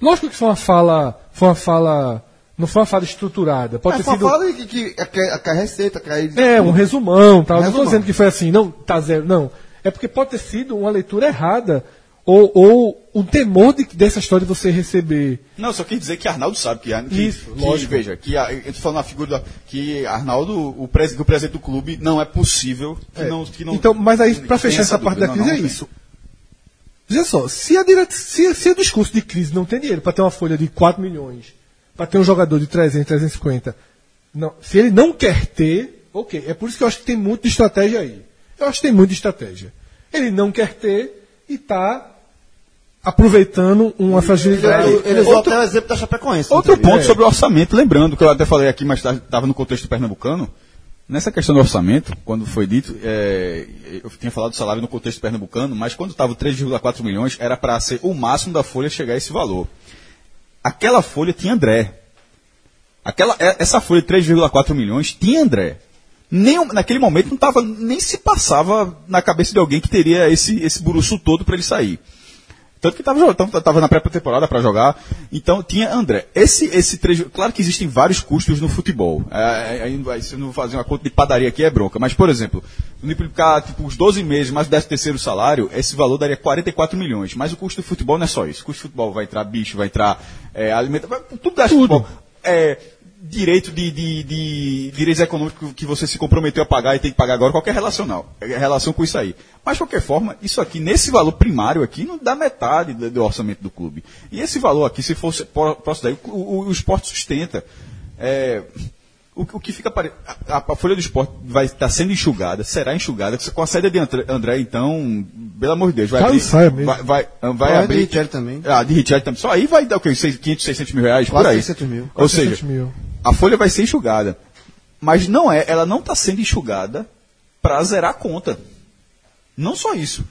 [SPEAKER 5] Lógico que foi uma fala. Foi uma fala. Não foi uma fala estruturada. Pode
[SPEAKER 6] Mas
[SPEAKER 5] ter sido.
[SPEAKER 6] fala de que, que a, a receita cai.
[SPEAKER 5] É, um resumão, tal.
[SPEAKER 6] Um
[SPEAKER 5] não estou dizendo que foi assim, não, tá zero. Não. É porque pode ter sido uma leitura errada. Ou, ou o temor de, dessa história de você receber.
[SPEAKER 7] Não, só quis dizer que Arnaldo sabe que, que,
[SPEAKER 5] Isso,
[SPEAKER 7] que
[SPEAKER 5] lógico.
[SPEAKER 7] veja, que a, eu tô falando a figura da, que Arnaldo, o, pres, que o presidente do clube, não é possível que,
[SPEAKER 5] É.
[SPEAKER 7] não, que não.
[SPEAKER 5] Então, mas aí,
[SPEAKER 7] tem
[SPEAKER 5] fechar essa parte da crise,
[SPEAKER 7] Não,
[SPEAKER 5] é isso. Veja só, se, a dire... se, se o discurso de crise não tem dinheiro para ter uma folha de 4 milhões, para ter um jogador de 300, 350, não, se ele não quer ter, ok. É por isso que eu acho que tem muito de estratégia aí. Eu acho que tem muito de estratégia. Ele não quer ter e está aproveitando uma fragilidade.
[SPEAKER 6] Ele, ele usou
[SPEAKER 7] Outro-
[SPEAKER 6] até o exemplo da Chapecoense.
[SPEAKER 7] Outro ponto sobre o orçamento, lembrando que eu até falei aqui, mas estava no contexto pernambucano. Nessa questão do orçamento, quando foi dito, é, eu tinha falado do salário no contexto pernambucano, mas quando estava 3,4 milhões, era para ser o máximo da folha chegar a esse valor. Aquela folha tinha André. Aquela, é- essa folha de 3,4 milhões tinha André. Nem, naquele momento não tava, nem se passava na cabeça de alguém que teria esse, esse buruçu todo para ele sair. Tanto que estava na pré-temporada para jogar. Então tinha André. Esse, esse trecho, claro que existem vários custos no futebol. É, aí vai- se eu não fazer uma conta de padaria aqui é bronca. Mas, por exemplo, multiplicar tipo, os 12 meses mais o 13 terceiro salário, esse valor daria 44 milhões. Mas o custo do futebol não é só isso. O custo do futebol vai entrar bicho, vai entrar é, alimento, vai, tudo gasta futebol. É, direito de, de, de direitos econômicos que você se comprometeu a pagar e tem que pagar agora, qualquer relacional, é, relação com isso aí. Mas, de qualquer forma, isso aqui, nesse valor primário aqui, não dá metade do, do orçamento do clube. E esse valor aqui, se fosse pró- próximo daí, o, o, o esporte sustenta. É, o, o que fica pare... a, a folha do esporte vai estar sendo enxugada, será enxugada. Com a saída de André, André, então, pelo amor de Deus, vai abrir.
[SPEAKER 5] mesmo.
[SPEAKER 7] Vai, vai, vai
[SPEAKER 6] Vai
[SPEAKER 7] abrir.
[SPEAKER 6] de Richelli também.
[SPEAKER 7] Ah, de Richard também. Só aí vai dar o quê? Seis- 500, 600 mil reais?
[SPEAKER 6] Quase
[SPEAKER 7] por aí.
[SPEAKER 6] 600 mil.
[SPEAKER 7] Ou
[SPEAKER 5] Quase
[SPEAKER 7] seja,
[SPEAKER 5] 600 mil.
[SPEAKER 7] A folha vai ser enxugada. Mas não é, ela não está sendo enxugada para zerar a conta. Não só isso.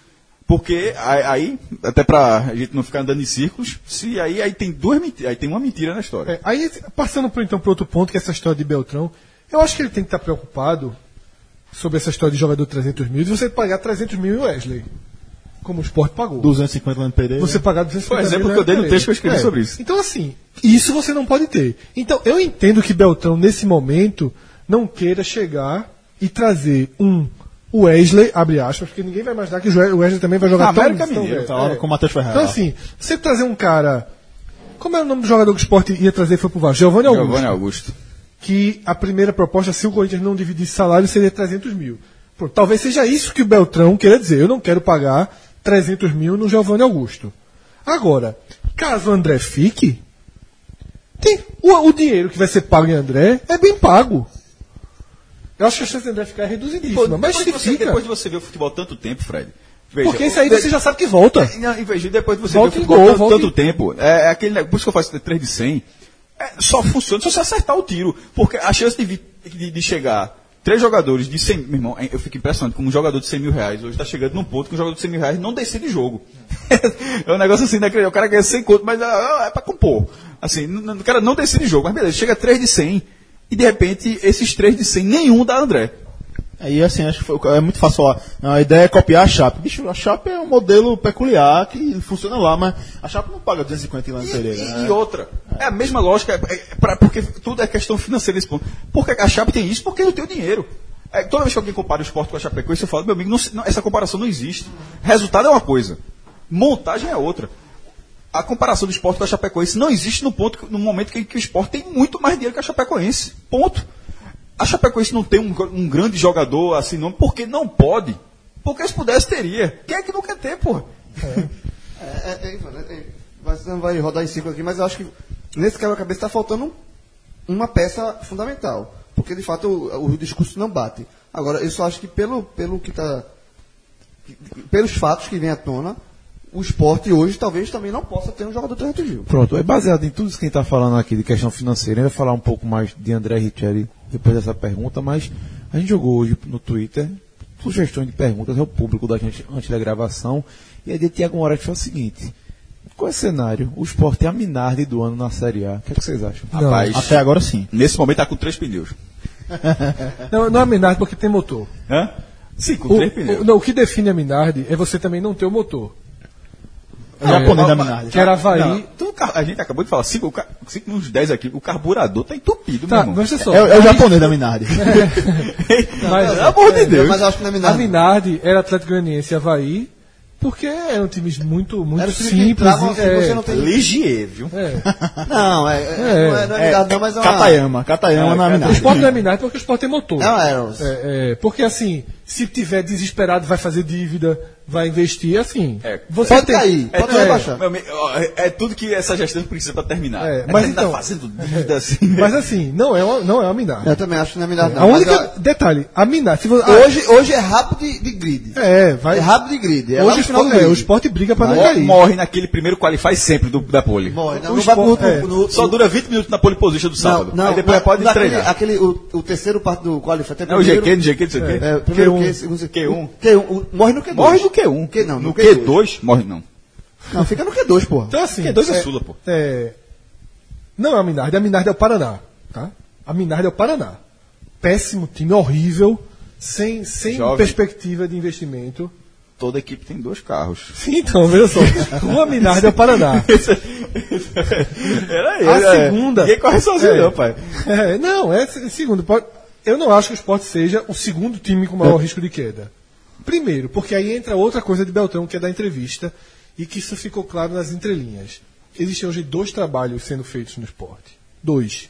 [SPEAKER 7] Porque aí, até para a gente não ficar andando em círculos, se aí, aí tem duas aí tem uma mentira na história.
[SPEAKER 5] É, aí, passando por, então para outro ponto, que é essa história de Beltrão, eu acho que ele tem que estar preocupado sobre essa história de jogador de 300 mil, de você pagar 300 mil em Wesley, como o Sport pagou.
[SPEAKER 3] 250 lá no Pereira.
[SPEAKER 5] Você pagar 250
[SPEAKER 7] Foi o exemplo que eu dei no texto que eu escrevi sobre isso.
[SPEAKER 5] Então, assim, isso você não pode ter. Então, eu entendo que Beltrão, nesse momento, não queira chegar e trazer um Wesley, abre aspas, porque ninguém vai imaginar que o Wesley também vai jogar tão,
[SPEAKER 7] América
[SPEAKER 5] tão
[SPEAKER 7] Mineiro.
[SPEAKER 3] Tá hora
[SPEAKER 5] É.
[SPEAKER 3] com o Matheus Ferreira.
[SPEAKER 5] Então, assim, você trazer um cara. Como é o nome do jogador que o Sport ia trazer e foi pro Vasco? Giovanni Augusto.
[SPEAKER 7] Giovanni Augusto.
[SPEAKER 5] Que a primeira proposta, se o Corinthians não dividisse salário, seria 300 mil. Pronto, talvez seja isso que o Beltrão queira dizer. Eu não quero pagar 300 mil no Giovanni Augusto. Agora, caso o André fique, tem, o, o dinheiro que vai ser pago em André é bem pago. Eu acho que a chance de André ficar é reduzidíssima. mas
[SPEAKER 7] depois,
[SPEAKER 5] se
[SPEAKER 7] de você,
[SPEAKER 5] fica.
[SPEAKER 7] depois de você ver o futebol tanto tempo, Fred. veja,
[SPEAKER 5] Porque isso aí você já sabe que volta.
[SPEAKER 7] Não, em vez de depois de você
[SPEAKER 5] Volta
[SPEAKER 7] ver o futebol
[SPEAKER 5] gol,
[SPEAKER 7] tanto, tempo, é, é aquele, negócio- por isso que eu faço 3 de 100, é, só funciona se você acertar o tiro. Porque a chance de, de, de chegar três jogadores de 100 meu irmão, eu fico impressionado como um jogador de 100 mil reais hoje está chegando num ponto que um jogador de 100 mil reais não decide jogo. <laughs> é um negócio assim, né, o cara ganha 100 conto, mas ah, é para compor. Assim, o cara não decide jogo, mas beleza, chega 3 de 100 e de repente esses 3 de 100 nenhum dá André.
[SPEAKER 3] Aí, assim, acho que foi- é muito fácil falar. Não, a ideia é copiar a Chape. Bicho, a Chape é um modelo peculiar que funciona lá, mas a Chape não paga 250 lá
[SPEAKER 7] E,
[SPEAKER 3] Pereira.
[SPEAKER 7] e-
[SPEAKER 3] né?
[SPEAKER 7] e outra, é a mesma lógica, é, é pra- porque tudo é questão financeira nesse ponto. Porque a Chape tem isso porque não tem o dinheiro. É, toda vez que alguém compara o esporte com a Chapecoense, eu falo, meu amigo, não não, essa comparação não existe. Resultado é uma coisa, montagem é outra. A comparação do esporte com a Chapecoense não existe no, ponto, que- no momento que, que o esporte tem muito mais dinheiro que a Chapecoense. Ponto. A Chapecoense não tem um, um grande jogador assim, não, porque não pode. Porque se pudesse, teria. Quem é que não quer ter, porra?
[SPEAKER 6] É, é, é, é, é, não vai rodar em ciclo aqui, mas eu acho que nesse quebra-cabeça está faltando uma peça fundamental. Porque de fato o, o discurso não bate. Agora, eu só acho que pelo, pelo que está. Pelos fatos que vem à tona, o esporte hoje talvez também não possa ter um jogador de 300 mil.
[SPEAKER 2] Pronto, é baseado em tudo isso que a gente está falando aqui de questão financeira. A gente vai falar um pouco mais de André Richelli depois dessa pergunta, mas a gente jogou hoje no Twitter sugestões de perguntas ao público da gente antes da gravação. E a de Tiago Moraes foi o seguinte: qual é o cenário? O esporte é a Minardi do ano na Série A. O que, é que vocês acham?
[SPEAKER 7] Rapaz,
[SPEAKER 3] Até agora sim.
[SPEAKER 7] nesse momento tá com três pneus. <laughs>
[SPEAKER 5] Não, não é a Minardi porque tem motor.
[SPEAKER 7] Hã? Sim, com
[SPEAKER 5] O,
[SPEAKER 7] três pneus.
[SPEAKER 5] o- não, o que define a Minardi é você também não ter o motor.
[SPEAKER 3] O japonês da Minardi.
[SPEAKER 5] Que era Havaí.
[SPEAKER 7] Não, então, o a gente acabou de falar 5 cinco, cinco nos 10 aqui, o carburador tá entupido,
[SPEAKER 5] Tá,
[SPEAKER 7] meu irmão.
[SPEAKER 3] É, é o japonês da Minardi.
[SPEAKER 5] Mas-
[SPEAKER 7] Pelo amor de Deus.
[SPEAKER 6] Mas eu acho que na
[SPEAKER 5] A
[SPEAKER 6] Minardi.
[SPEAKER 5] Minardi era Atlético Goianiense e Havaí porque eram times muito, muito
[SPEAKER 6] Era o
[SPEAKER 5] simples.
[SPEAKER 6] entravam
[SPEAKER 5] é,
[SPEAKER 6] você não tem.
[SPEAKER 7] Ligier, viu?
[SPEAKER 5] é. <laughs>
[SPEAKER 6] Não, é, é, não é, não é Minardi, não, mas é uma.
[SPEAKER 3] Katayama. Katayama na
[SPEAKER 5] O
[SPEAKER 3] Minardi.
[SPEAKER 5] esporte não é Minardi porque o esporte tem motor.
[SPEAKER 6] Não, é.
[SPEAKER 5] É, é, porque assim, se tiver desesperado, vai fazer dívida, vai investir, assim.
[SPEAKER 7] É.
[SPEAKER 5] Você
[SPEAKER 6] Pode
[SPEAKER 5] tem-
[SPEAKER 6] cair,
[SPEAKER 7] É,
[SPEAKER 6] pode
[SPEAKER 7] tudo-
[SPEAKER 6] rebaixar.
[SPEAKER 7] é- é tudo que essa gestão precisa pra terminar.
[SPEAKER 5] É,
[SPEAKER 7] É,
[SPEAKER 5] mas
[SPEAKER 7] tá
[SPEAKER 5] então-
[SPEAKER 7] fazendo <laughs> dívida assim.
[SPEAKER 5] Mas assim, não é uma, não é uma.
[SPEAKER 6] Eu também acho que não é Minardi, não.
[SPEAKER 5] a única. Detalhe, a Minardi. Se você,
[SPEAKER 6] hoje, hoje é rápido de, de grid.
[SPEAKER 5] é, vai.
[SPEAKER 6] É rápido de grid. É
[SPEAKER 5] hoje
[SPEAKER 6] no
[SPEAKER 5] o
[SPEAKER 6] final
[SPEAKER 5] é, o esporte briga pra não
[SPEAKER 7] Morre,
[SPEAKER 5] cair.
[SPEAKER 7] morre naquele primeiro qualify sempre do, da pole.
[SPEAKER 6] Morre, não,
[SPEAKER 5] O
[SPEAKER 6] não vai pro,
[SPEAKER 5] esporte-
[SPEAKER 6] pro-
[SPEAKER 5] é.
[SPEAKER 6] no-
[SPEAKER 7] Só dura 20 minutos na pole position do sábado.
[SPEAKER 6] Não, não,
[SPEAKER 7] Aí depois
[SPEAKER 6] mas
[SPEAKER 7] pode
[SPEAKER 6] naquele-
[SPEAKER 7] treinar.
[SPEAKER 6] Aquele, o, o terceiro parte do qualify. até
[SPEAKER 7] É o GQ, no GQ, não sei o quê.
[SPEAKER 6] É, primeiro
[SPEAKER 5] Q1.
[SPEAKER 6] Q, segundo
[SPEAKER 7] Q1.
[SPEAKER 6] Q1. o- morre no Q2.
[SPEAKER 7] Morre no Q1.
[SPEAKER 6] Q não,
[SPEAKER 7] no,
[SPEAKER 6] no
[SPEAKER 7] Q2, morre não.
[SPEAKER 6] Não, fica no Q2, porra.
[SPEAKER 5] Então, assim.
[SPEAKER 7] Q2 é
[SPEAKER 5] é,
[SPEAKER 7] Sula, pô.
[SPEAKER 5] é, não é a Minardi, a Minardi é o Paraná. Tá? A Minardi é o Paraná. Péssimo time, horrível, sem, sem
[SPEAKER 7] Jovem.
[SPEAKER 5] perspectiva de investimento.
[SPEAKER 7] Toda equipe tem dois carros.
[SPEAKER 5] Sim, então, veja só. <laughs> Uma Minardi é o Paraná.
[SPEAKER 7] Era ele.
[SPEAKER 5] A
[SPEAKER 7] é.
[SPEAKER 5] segunda-
[SPEAKER 7] Ninguém corre sozinho,
[SPEAKER 5] É.
[SPEAKER 7] não, pai.
[SPEAKER 5] É, não, é se- segundo. Eu não acho que o esporte seja o segundo time com maior risco de queda. Primeiro, porque aí entra outra coisa de Beltrão, que é da entrevista, e que isso ficou claro nas entrelinhas. Existem hoje dois trabalhos sendo feitos no esporte. Dois.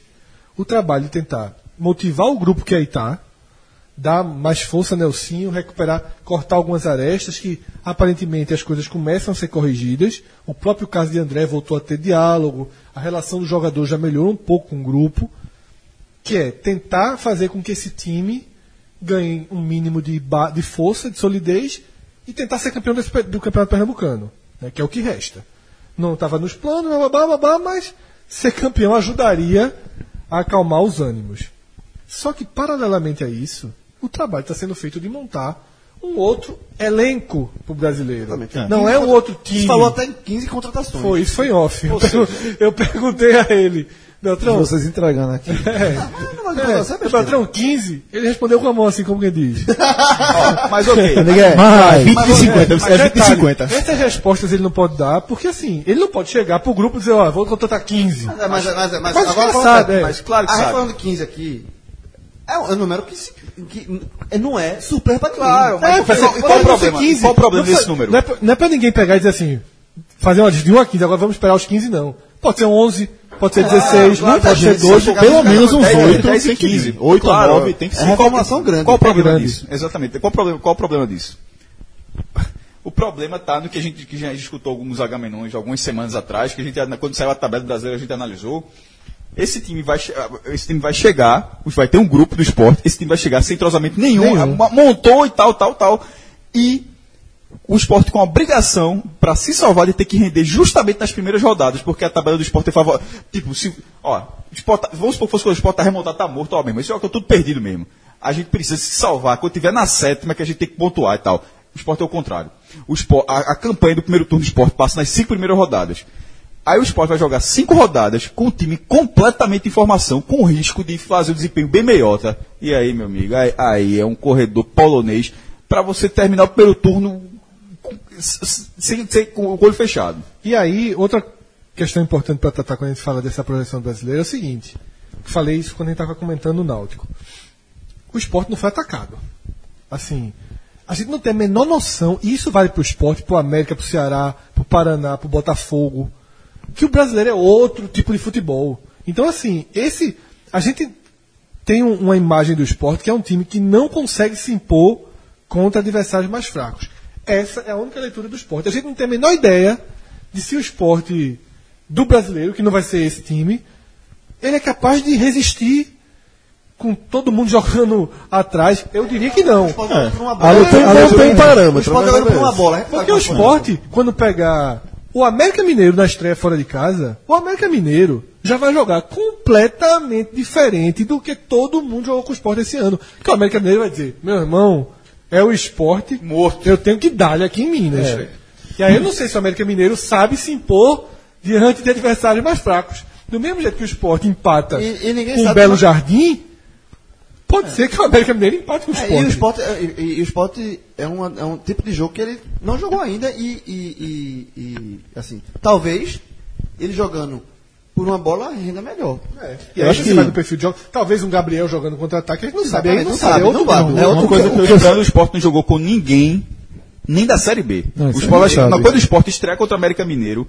[SPEAKER 5] O trabalho de tentar motivar o grupo que aí está, dar mais força a Nelsinho, recuperar, cortar algumas arestas que aparentemente as coisas começam a ser corrigidas. O próprio caso de André voltou a ter diálogo, a relação do jogador já melhorou um pouco com o grupo, que é tentar fazer com que esse time ganhe um mínimo de, de força, de solidez e tentar ser campeão desse do Campeonato Pernambucano, né, que é o que resta. Não estava nos planos, blá, blá, blá, blá, mas ser campeão ajudaria a acalmar os ânimos. Só que, paralelamente a isso, o trabalho está sendo feito de montar um outro elenco para o brasileiro.
[SPEAKER 6] Exatamente.
[SPEAKER 5] Não é um outro time.
[SPEAKER 6] Você falou até em 15 contratações.
[SPEAKER 5] Foi, isso foi off. Eu, eu perguntei a ele, Beltrão,
[SPEAKER 2] Vocês entregando aqui.
[SPEAKER 6] Não, mas <laughs>
[SPEAKER 5] é,
[SPEAKER 6] você é besteira.
[SPEAKER 5] Beltrão, 15? Ele respondeu com a mão assim, como quem diz. <laughs>
[SPEAKER 7] Ó, mas ok. <laughs>
[SPEAKER 3] Mas, 20
[SPEAKER 5] Mas,
[SPEAKER 3] e 50,
[SPEAKER 5] mas
[SPEAKER 3] é 20 e
[SPEAKER 5] detalhe,
[SPEAKER 3] 50.
[SPEAKER 5] Essas respostas ele não pode dar, porque assim, ele não pode chegar pro grupo e dizer, ó, vou contratar 15.
[SPEAKER 6] Mas, mas, mas, mas,
[SPEAKER 5] Mas
[SPEAKER 6] agora
[SPEAKER 5] sabe, é.
[SPEAKER 6] mas
[SPEAKER 7] Claro que
[SPEAKER 6] a
[SPEAKER 7] sabe.
[SPEAKER 6] reforma de 15 aqui é um, é um número que, se- que não é ninguém.
[SPEAKER 7] Claro, mas
[SPEAKER 5] É,
[SPEAKER 7] qual-
[SPEAKER 5] vai ser-
[SPEAKER 7] qual
[SPEAKER 5] pode
[SPEAKER 7] o problema?
[SPEAKER 5] ser 15.
[SPEAKER 7] Qual o problema
[SPEAKER 5] Não
[SPEAKER 7] desse número?
[SPEAKER 5] Não é, pra- não é pra ninguém pegar e dizer assim, fazer uma de 1 a 15, agora vamos esperar os 15, não. Pode ser 11, pode ser 16,
[SPEAKER 6] claro,
[SPEAKER 5] pode ser
[SPEAKER 6] gente,
[SPEAKER 5] 12.
[SPEAKER 6] se chegar
[SPEAKER 3] Pelo
[SPEAKER 6] nos caras
[SPEAKER 3] menos uns
[SPEAKER 6] com 10,
[SPEAKER 3] 8
[SPEAKER 7] 10 e
[SPEAKER 3] tem que
[SPEAKER 7] 15.
[SPEAKER 3] vir. 8 a
[SPEAKER 7] Claro.
[SPEAKER 3] 9 tem que
[SPEAKER 6] É
[SPEAKER 3] ser.
[SPEAKER 6] reformação grande.
[SPEAKER 7] Qual o problema disso? Exatamente. Qual o problema, qual o problema disso? <laughs> O problema está no que a gente que já escutou alguns agamenões algumas semanas atrás, que a gente quando saiu a tabela do brasileiro a gente analisou. Esse time vai esse time vai chegar, vai ter um grupo do esporte, esse time vai chegar sem entrosamento nenhum,
[SPEAKER 5] Nenhum.
[SPEAKER 7] montou e tal, tal, tal. E o esporte com a obrigação para se salvar de ter que render justamente nas primeiras rodadas, porque a tabela do esporte é favorável. Tipo, se, ó, o esporte, tá- vamos supor que fosse o esporte tá remontado, tá morto, ó, mesmo, isso é tudo perdido mesmo. A gente precisa se salvar quando tiver na sétima que a gente tem que pontuar e tal. O esporte é o contrário. O esporte, a, a campanha do primeiro turno do esporte passa nas cinco primeiras rodadas. Aí o esporte vai jogar cinco rodadas com o time completamente em formação, com risco de fazer o desempenho bem meiota. E aí, meu amigo, aí, aí é um corredor polonês para você terminar o primeiro turno sem, sem- com o olho fechado.
[SPEAKER 5] E aí, outra questão importante para tratar quando a gente fala dessa projeção brasileira é o seguinte: falei isso quando a gente estava comentando o Náutico. O esporte não foi atacado. Assim, a gente não tem a menor noção, e isso vale para o esporte, para o América, para o Ceará, para o Paraná, para o Botafogo, que o brasileiro é outro tipo de futebol. Então, assim, esse. A gente tem um- uma imagem do esporte que é um time que não consegue se impor contra adversários mais fracos. Essa é a única leitura do esporte. A gente não tem a menor ideia de se o esporte do brasileiro, que não vai ser esse time, ele é capaz de resistir com todo mundo <laughs> jogando atrás. Eu diria que não.
[SPEAKER 6] Por uma
[SPEAKER 4] A
[SPEAKER 6] bola.
[SPEAKER 4] luta tem- luta tem
[SPEAKER 6] O
[SPEAKER 4] parâmetro.
[SPEAKER 6] esporte
[SPEAKER 4] né,
[SPEAKER 6] né?
[SPEAKER 5] Porque o esporte, quando pegar o América Mineiro na estreia fora de casa, o América Mineiro já vai jogar completamente diferente do que todo mundo jogou com o esporte esse ano. Porque o América Mineiro vai dizer, meu irmão, é o esporte,
[SPEAKER 7] Morto.
[SPEAKER 5] eu tenho que dar-lhe aqui em Minas. E aí eu não sei se o América Mineiro sabe se impor diante de adversários mais fracos. Do mesmo jeito que o esporte empata
[SPEAKER 6] E- e ninguém
[SPEAKER 5] com o Belo Jardim, pode ser que o América Mineiro empate com o
[SPEAKER 6] É,
[SPEAKER 5] esporte.
[SPEAKER 6] e o esporte, é, e, e- e o esporte é, uma- é um tipo de jogo que ele não jogou ainda e, e- e- e, assim, talvez ele jogando por uma bola renda melhor.
[SPEAKER 5] É. E aí você vai do perfil de jogo. Talvez um Gabriel jogando contra-ataque, a gente não sabe. Aí não,
[SPEAKER 6] não
[SPEAKER 5] sabe,
[SPEAKER 6] sabe,
[SPEAKER 5] é outro
[SPEAKER 6] não
[SPEAKER 5] jogo.
[SPEAKER 6] É
[SPEAKER 7] Uma
[SPEAKER 6] outro
[SPEAKER 7] coisa que eu espero, o Sport não jogou com ninguém, nem da Série B.
[SPEAKER 2] Não,
[SPEAKER 7] o
[SPEAKER 2] isso
[SPEAKER 7] Sport,
[SPEAKER 2] a gente
[SPEAKER 7] vai-
[SPEAKER 2] sabe.
[SPEAKER 7] uma coisa do Sport estreia contra o América Mineiro.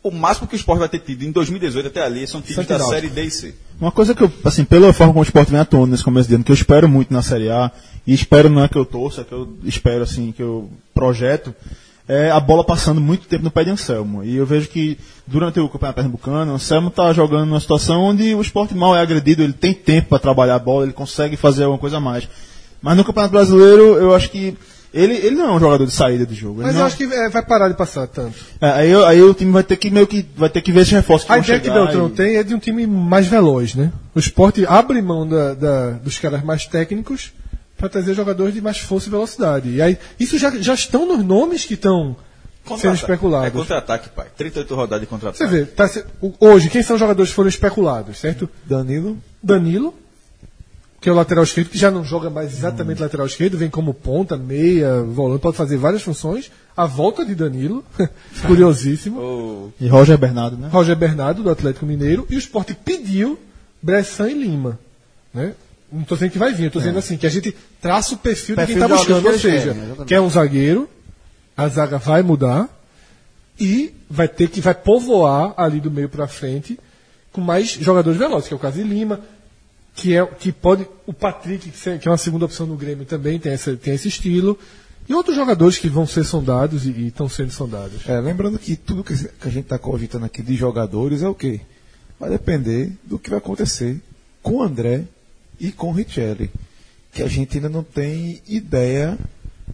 [SPEAKER 7] O máximo que o Sport vai ter tido em 2018 até ali são
[SPEAKER 5] Santa
[SPEAKER 7] da
[SPEAKER 5] Náutico.
[SPEAKER 7] Série D e C.
[SPEAKER 3] Uma coisa que eu, assim, pela forma como o esporte vem atuando nesse começo de ano, que eu espero muito na Série A, e espero não é que eu torça, é que eu espero, assim, que eu projeto, é a bola passando muito tempo no pé de Anselmo. E eu vejo que, durante o Campeonato Pernambucano, Anselmo está jogando numa situação onde o esporte mal é agredido, ele tem tempo para trabalhar a bola, ele consegue fazer alguma coisa a mais. Mas no Campeonato Brasileiro, eu acho que ele, ele não é um jogador de saída do jogo.
[SPEAKER 5] Mas
[SPEAKER 3] não-
[SPEAKER 5] eu acho que é, vai parar de passar tanto.
[SPEAKER 3] É, aí, aí o time vai ter que meio que vai ter que ver esses reforços que
[SPEAKER 5] A ideia que Beltrão
[SPEAKER 3] e-
[SPEAKER 5] tem é de um time mais veloz, né? O esporte abre mão da- da- dos caras mais técnicos para trazer jogadores de mais força e velocidade. E aí, isso já, já estão nos nomes que estão sendo especulados.
[SPEAKER 7] É contra-ataque, pai. 38 rodadas de
[SPEAKER 5] Você
[SPEAKER 7] contra-ataque.
[SPEAKER 5] vê, tá hoje, quem são os jogadores que foram especulados, certo?
[SPEAKER 2] Danilo.
[SPEAKER 5] Danilo, que é o lateral esquerdo, que já não joga mais exatamente lateral esquerdo, vem como ponta, meia, volante, pode fazer várias funções. A volta de Danilo, <laughs> curiosíssimo.
[SPEAKER 7] O-
[SPEAKER 3] E Roger Bernardo, né?
[SPEAKER 5] Roger Bernardo, do Atlético Mineiro, e o Sport pediu Bressan e Lima. Né? Não estou dizendo que vai vir, estou dizendo assim, que a gente traça o perfil,
[SPEAKER 6] Perfil
[SPEAKER 5] de quem está buscando. Ou seja,
[SPEAKER 6] querem, exatamente.
[SPEAKER 5] quer um zagueiro, a zaga vai mudar e vai ter que vai povoar ali do meio para frente com mais jogadores velozes, que é o caso de Lima, que é que pode o Patrick, que é- é uma segunda opção no Grêmio também tem esse, tem esse estilo. E outros jogadores que vão ser sondados e e estão sendo sondados.
[SPEAKER 2] É, lembrando que tudo que que a gente está cogitando aqui de jogadores é o quê? Vai depender do que vai acontecer com o André e com o Richelli. Que a gente ainda não tem ideia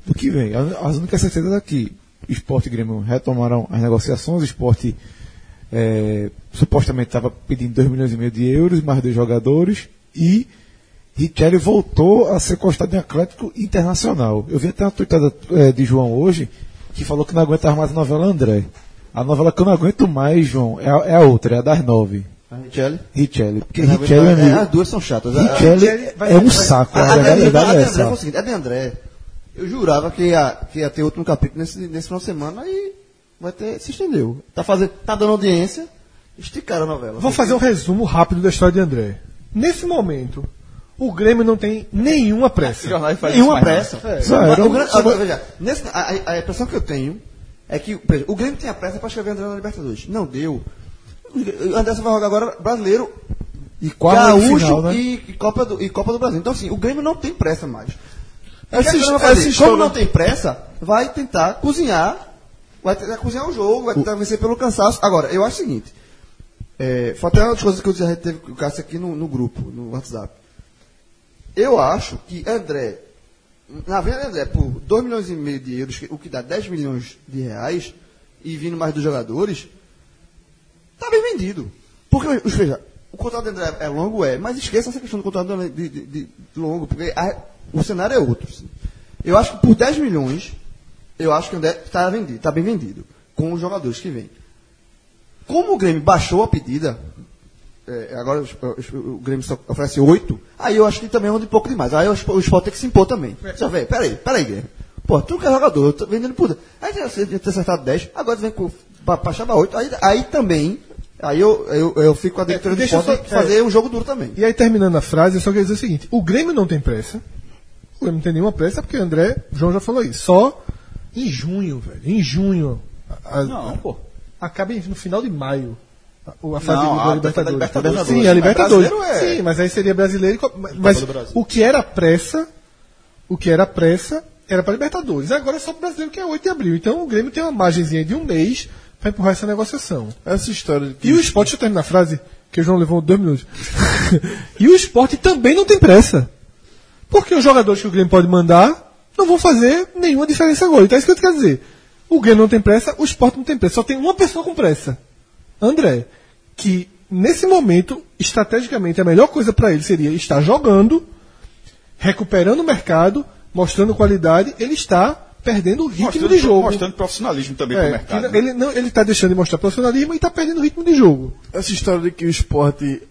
[SPEAKER 2] do que vem. As únicas certezas aqui, Esporte e Grêmio retomaram as negociações, o Esporte é, supostamente estava pedindo 2 milhões e meio de euros, mais dois jogadores, e Richelli voltou a ser costado em Atlético Internacional. Eu vi até uma tweetada eh, de João hoje que falou que não aguenta mais a novela André. A novela que eu não aguento mais, João, é a, é a outra, é a das nove.
[SPEAKER 6] A Richelli.
[SPEAKER 2] Richelli. Porque meu
[SPEAKER 6] É,
[SPEAKER 2] amigo,
[SPEAKER 6] as duas são chatas.
[SPEAKER 2] Richelli é um saco.
[SPEAKER 6] A,
[SPEAKER 2] A verdade, é
[SPEAKER 6] o
[SPEAKER 2] essa.
[SPEAKER 6] a de André, eu jurava que ia, que ia ter outro capítulo nesse, nesse final de semana e vai ter, se estendeu. Tá, fazendo, tá dando audiência, esticaram a novela.
[SPEAKER 5] Vou fazer um resumo rápido da história de André. Nesse momento, o Grêmio não tem nenhuma pressa.
[SPEAKER 6] Nenhuma pressa.
[SPEAKER 2] Só
[SPEAKER 6] o veja, nesse- a, a- a impressão que eu tenho é que exemplo, o Grêmio tem a pressa para escrever André na Libertadores. Não deu. Só vai jogar agora brasileiro,
[SPEAKER 2] E
[SPEAKER 6] gaúcho
[SPEAKER 2] final, né?
[SPEAKER 6] e, e Copa do, e Copa do Brasil. Então, assim, o Grêmio não tem pressa mais. Fazer?
[SPEAKER 4] essa história-
[SPEAKER 6] Como não tem pressa, vai tentar cozinhar, vai tentar cozinhar o jogo, vai tentar vencer pelo cansaço. Agora, eu acho o seguinte, é, foi até uma das coisas que eu já teve o Cássio aqui no, no grupo, no WhatsApp. Eu acho que André, na venda André, por 2 milhões e meio de euros, o que dá 10 milhões de reais, e vindo mais dos jogadores, tá bem vendido. Porque, veja, o contrato de André é longo, é, mas esqueça essa questão do contrato de, de- de- longo, porque a- o cenário é outro. assim. Eu acho que por 10 milhões, eu acho que o André está tá bem vendido, com os jogadores que vêm. Como o Grêmio baixou a pedida, é, agora os- o Grêmio só oferece 8, aí eu acho que também é um de pouco demais. Aí o o Sport tem que se impor também. Só vê, peraí, peraí, Grêmio. Pô, tu que é jogador, eu tô vendendo por. Aí devia ter acertado 10, agora vem com pra chamar 8. Aí, aí também, aí eu, eu, eu fico com a diretoria do
[SPEAKER 5] deixa eu
[SPEAKER 6] Sport
[SPEAKER 5] só-
[SPEAKER 6] de fazer um jogo duro também.
[SPEAKER 5] E aí, terminando a frase, eu só queria dizer o seguinte: o Grêmio não tem pressa. O Grêmio não tem nenhuma pressa, porque o André, o João já falou isso. Só em junho, velho. Em junho. A- a-
[SPEAKER 7] Não, pô.
[SPEAKER 5] Acaba em- no final de maio. A, a fase
[SPEAKER 7] Não,
[SPEAKER 5] de-
[SPEAKER 7] a
[SPEAKER 5] Libertadores.
[SPEAKER 7] Libertadores.
[SPEAKER 5] Sim, a Libertadores.
[SPEAKER 7] é-
[SPEAKER 5] Sim, mas aí seria brasileiro. e Mas
[SPEAKER 3] do
[SPEAKER 5] o que era pressa, o que era pressa, era para Libertadores. Agora é só pro brasileiro que é 8 de abril. Então o Grêmio tem uma margenzinha de um mês para empurrar essa negociação.
[SPEAKER 4] Essa história de que
[SPEAKER 5] E o esporte, deixa eu terminar a frase, que o João levou dois minutos. <laughs> e o esporte também não tem pressa. Porque os jogadores que o Grêmio pode mandar não vão fazer nenhuma diferença agora. Então é isso que eu quero dizer. O Grêmio não tem pressa, o esporte não tem pressa. Só tem uma pessoa com pressa. André. Que nesse momento, estrategicamente, a melhor coisa para ele seria estar jogando, recuperando o mercado, mostrando qualidade, ele está perdendo o ritmo
[SPEAKER 7] Mostrando,
[SPEAKER 5] de jogo.
[SPEAKER 7] mostrando profissionalismo também pro
[SPEAKER 5] É,
[SPEAKER 7] mercado.
[SPEAKER 5] que ele não, ele está deixando de mostrar profissionalismo e está perdendo o ritmo de jogo.
[SPEAKER 4] Essa história de que o esporte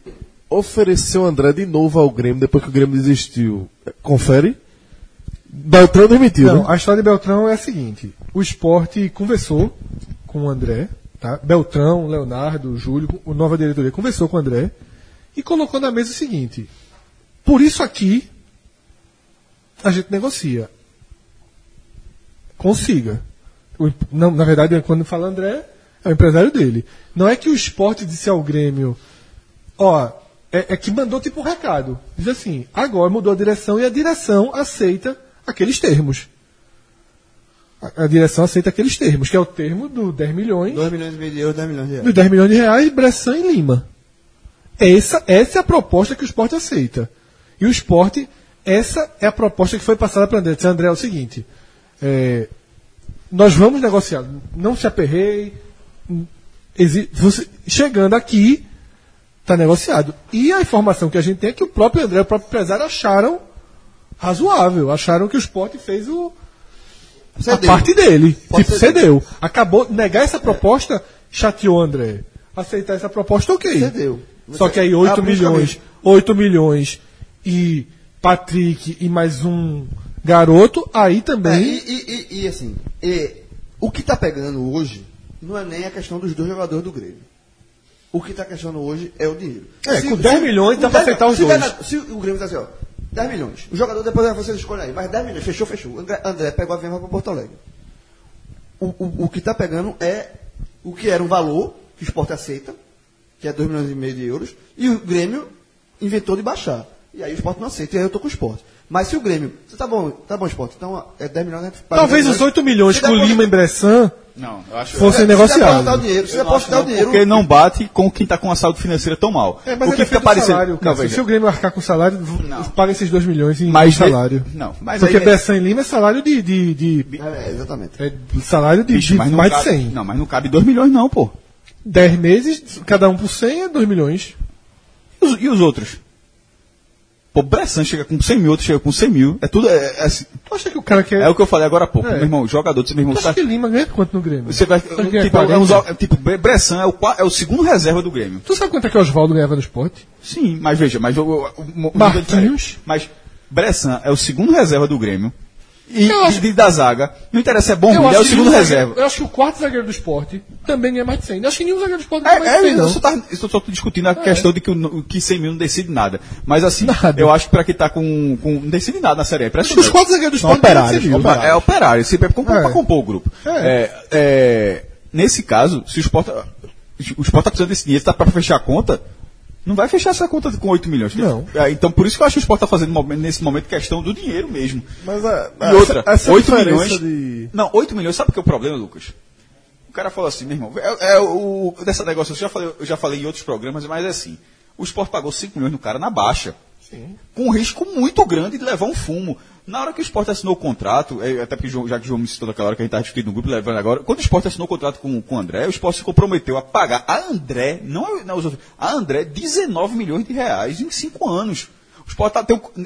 [SPEAKER 4] ofereceu o André de novo ao Grêmio depois que o Grêmio desistiu. Confere? Beltrão demitiu,
[SPEAKER 5] Não,
[SPEAKER 4] né?
[SPEAKER 5] a história de Beltrão é a seguinte: o esporte conversou com o André, tá? Beltrão, Leonardo, Júlio, a nova diretoria conversou com o André e colocou na mesa o seguinte: por isso aqui a gente negocia. Consiga. O não, na verdade, quando fala André, é o empresário dele. Não é que o esporte disse ao Grêmio, ó, é, é que mandou tipo um recado. Diz assim, agora mudou a direção e a direção aceita aqueles termos. A, a direção aceita aqueles termos, que é o termo do 10 milhões,
[SPEAKER 6] 2 milhões e meio de euros, 10 milhões de reais.
[SPEAKER 5] dos 10 milhões de reais, Bressan e Lima. Essa, essa é a proposta que o esporte aceita. E o esporte, essa é a proposta que foi passada para André. André, é o seguinte: é, nós vamos negociar, não se aperrei. você- chegando aqui, está negociado. E a informação que a gente tem é que o próprio André, o próprio empresário, acharam razoável, acharam que o esporte fez o, a
[SPEAKER 6] Cedeu.
[SPEAKER 5] parte dele.
[SPEAKER 6] Pode
[SPEAKER 5] tipo,
[SPEAKER 6] ceder.
[SPEAKER 5] cedeu. Acabou, negar essa proposta chateou o André. Aceitar essa proposta, ok.
[SPEAKER 6] Cedeu.
[SPEAKER 5] Só que aí 8
[SPEAKER 6] Abre os
[SPEAKER 5] milhões, 8 milhões e Patrick e mais um garoto, aí
[SPEAKER 6] É,
[SPEAKER 5] também.
[SPEAKER 6] e, e- e- e, assim, e, o que está pegando hoje não é nem a questão dos dois jogadores do Grêmio. O que está questionando hoje é o dinheiro.
[SPEAKER 5] É, com 10 milhões dá
[SPEAKER 6] 10
[SPEAKER 5] aceitar os
[SPEAKER 6] se
[SPEAKER 5] dois.
[SPEAKER 6] der se o Grêmio está assim, ó, 10 milhões. O jogador depois vai vocês escolhem aí, mas 10 milhões, fechou, fechou. André, André pegou a avião para Porto Alegre. O, o, o que está pegando é o que era um valor que o esporte aceita, que é 2 milhões e meio de euros, e o Grêmio inventou de baixar. E aí o esporte não aceita, e aí eu tô com o esporte. Mas se o Grêmio. Tá bom, tá bom, esporte. Então é 10 milhões. paga
[SPEAKER 5] Talvez
[SPEAKER 6] 10
[SPEAKER 5] os 8 milhões com Lima e Bressan
[SPEAKER 7] Não, eu acho
[SPEAKER 5] fossem
[SPEAKER 6] Se der pra dar o
[SPEAKER 5] negociados.
[SPEAKER 6] dinheiro,
[SPEAKER 7] acho
[SPEAKER 6] dar o dinheiro.
[SPEAKER 7] porque não bate com quem está com a saúde financeira tão mal.
[SPEAKER 5] É, mas
[SPEAKER 7] o
[SPEAKER 5] é
[SPEAKER 7] que fica parecendo.
[SPEAKER 5] salário,
[SPEAKER 7] não,
[SPEAKER 5] Se o Grêmio arcar com salário,
[SPEAKER 7] Não.
[SPEAKER 5] paga esses 2 milhões em
[SPEAKER 7] Mas
[SPEAKER 5] salário.
[SPEAKER 7] não, mas
[SPEAKER 5] Porque
[SPEAKER 7] aí-
[SPEAKER 5] Bressan e Lima é salário de. de, de-
[SPEAKER 6] É, exatamente.
[SPEAKER 5] é salário de,
[SPEAKER 7] Bicho,
[SPEAKER 5] de mais de
[SPEAKER 7] cabe,
[SPEAKER 5] 100.
[SPEAKER 7] Não, mas não cabe 2 milhões, não, pô.
[SPEAKER 5] 10 meses, cada um por 100 é 2 milhões.
[SPEAKER 7] E os, e os outros? Pô, Bressan chega com 100 mil, outro chega com 100 mil. É tudo. É, é assim,
[SPEAKER 5] Tu acha que o cara quer.
[SPEAKER 7] é o que eu falei agora há pouco.
[SPEAKER 5] É.
[SPEAKER 7] Meu irmão, jogador, meu irmão,
[SPEAKER 5] Tu acha que Lima ganha quanto no Grêmio?
[SPEAKER 7] você vai.
[SPEAKER 5] Ganha
[SPEAKER 7] Tipo, é
[SPEAKER 5] 40?
[SPEAKER 7] uns- é tipo, Bressan é o, é o segundo reserva do Grêmio.
[SPEAKER 5] Tu sabe quanto é que o Oswaldo ganhava no esporte?
[SPEAKER 7] Sim, mas veja, mas o- o-
[SPEAKER 5] Marquinhos.
[SPEAKER 7] Mas Bressan é o segundo reserva do Grêmio. E,
[SPEAKER 5] Eu acho-
[SPEAKER 7] e da zaga. Não interessa se é bom ou ele é o segundo reserva.
[SPEAKER 5] Eu acho que o quarto zagueiro do esporte também ganha mais de 100. Eu acho que nenhum zagueiro do esporte
[SPEAKER 7] É,
[SPEAKER 5] ganha mais de
[SPEAKER 7] é,
[SPEAKER 5] 100,
[SPEAKER 7] eu
[SPEAKER 5] não.
[SPEAKER 7] só, tá, eu só discutindo a questão de que o, que 100 mil não decide nada. Mas assim,
[SPEAKER 5] Nada.
[SPEAKER 7] eu acho que pra quem tá com, com. Não decide nada na série. É
[SPEAKER 5] Os quatro zagueiros do esporte
[SPEAKER 3] operários,
[SPEAKER 5] 100 mil.
[SPEAKER 3] operários.
[SPEAKER 7] É operário, se, é
[SPEAKER 5] É.
[SPEAKER 7] compor o grupo.
[SPEAKER 5] É.
[SPEAKER 7] É, é, nesse caso, se o Sport, o Sport tá precisando desse dinheiro, tá pra fechar a conta, não vai fechar essa conta com 8 milhões.
[SPEAKER 5] Não.
[SPEAKER 7] É, então, por isso que eu acho que o Sport tá fazendo nesse momento questão do dinheiro mesmo.
[SPEAKER 4] Mas a,
[SPEAKER 7] E
[SPEAKER 4] essa-
[SPEAKER 7] outra,
[SPEAKER 4] essa
[SPEAKER 7] 8
[SPEAKER 4] diferença
[SPEAKER 7] milhões.
[SPEAKER 4] de.
[SPEAKER 7] Não, 8 milhões, sabe o que é o problema, Lucas? O cara falou assim, meu irmão, é, é o. Dessa negócio, eu já, falei, eu já falei em outros programas, mas é assim. O Sport pagou 5 milhões no cara na baixa. Com um risco muito grande de levar um fumo. Na hora que o Sport assinou o contrato, é, até porque já que o João me citou naquela hora que a gente estava discutindo no grupo, levando agora, quando o Sport assinou o contrato com, com o André, o Sport se comprometeu a pagar a André, não, a- não os outros, a André 19 milhões de reais em 5 anos. O Sport tá, tem um-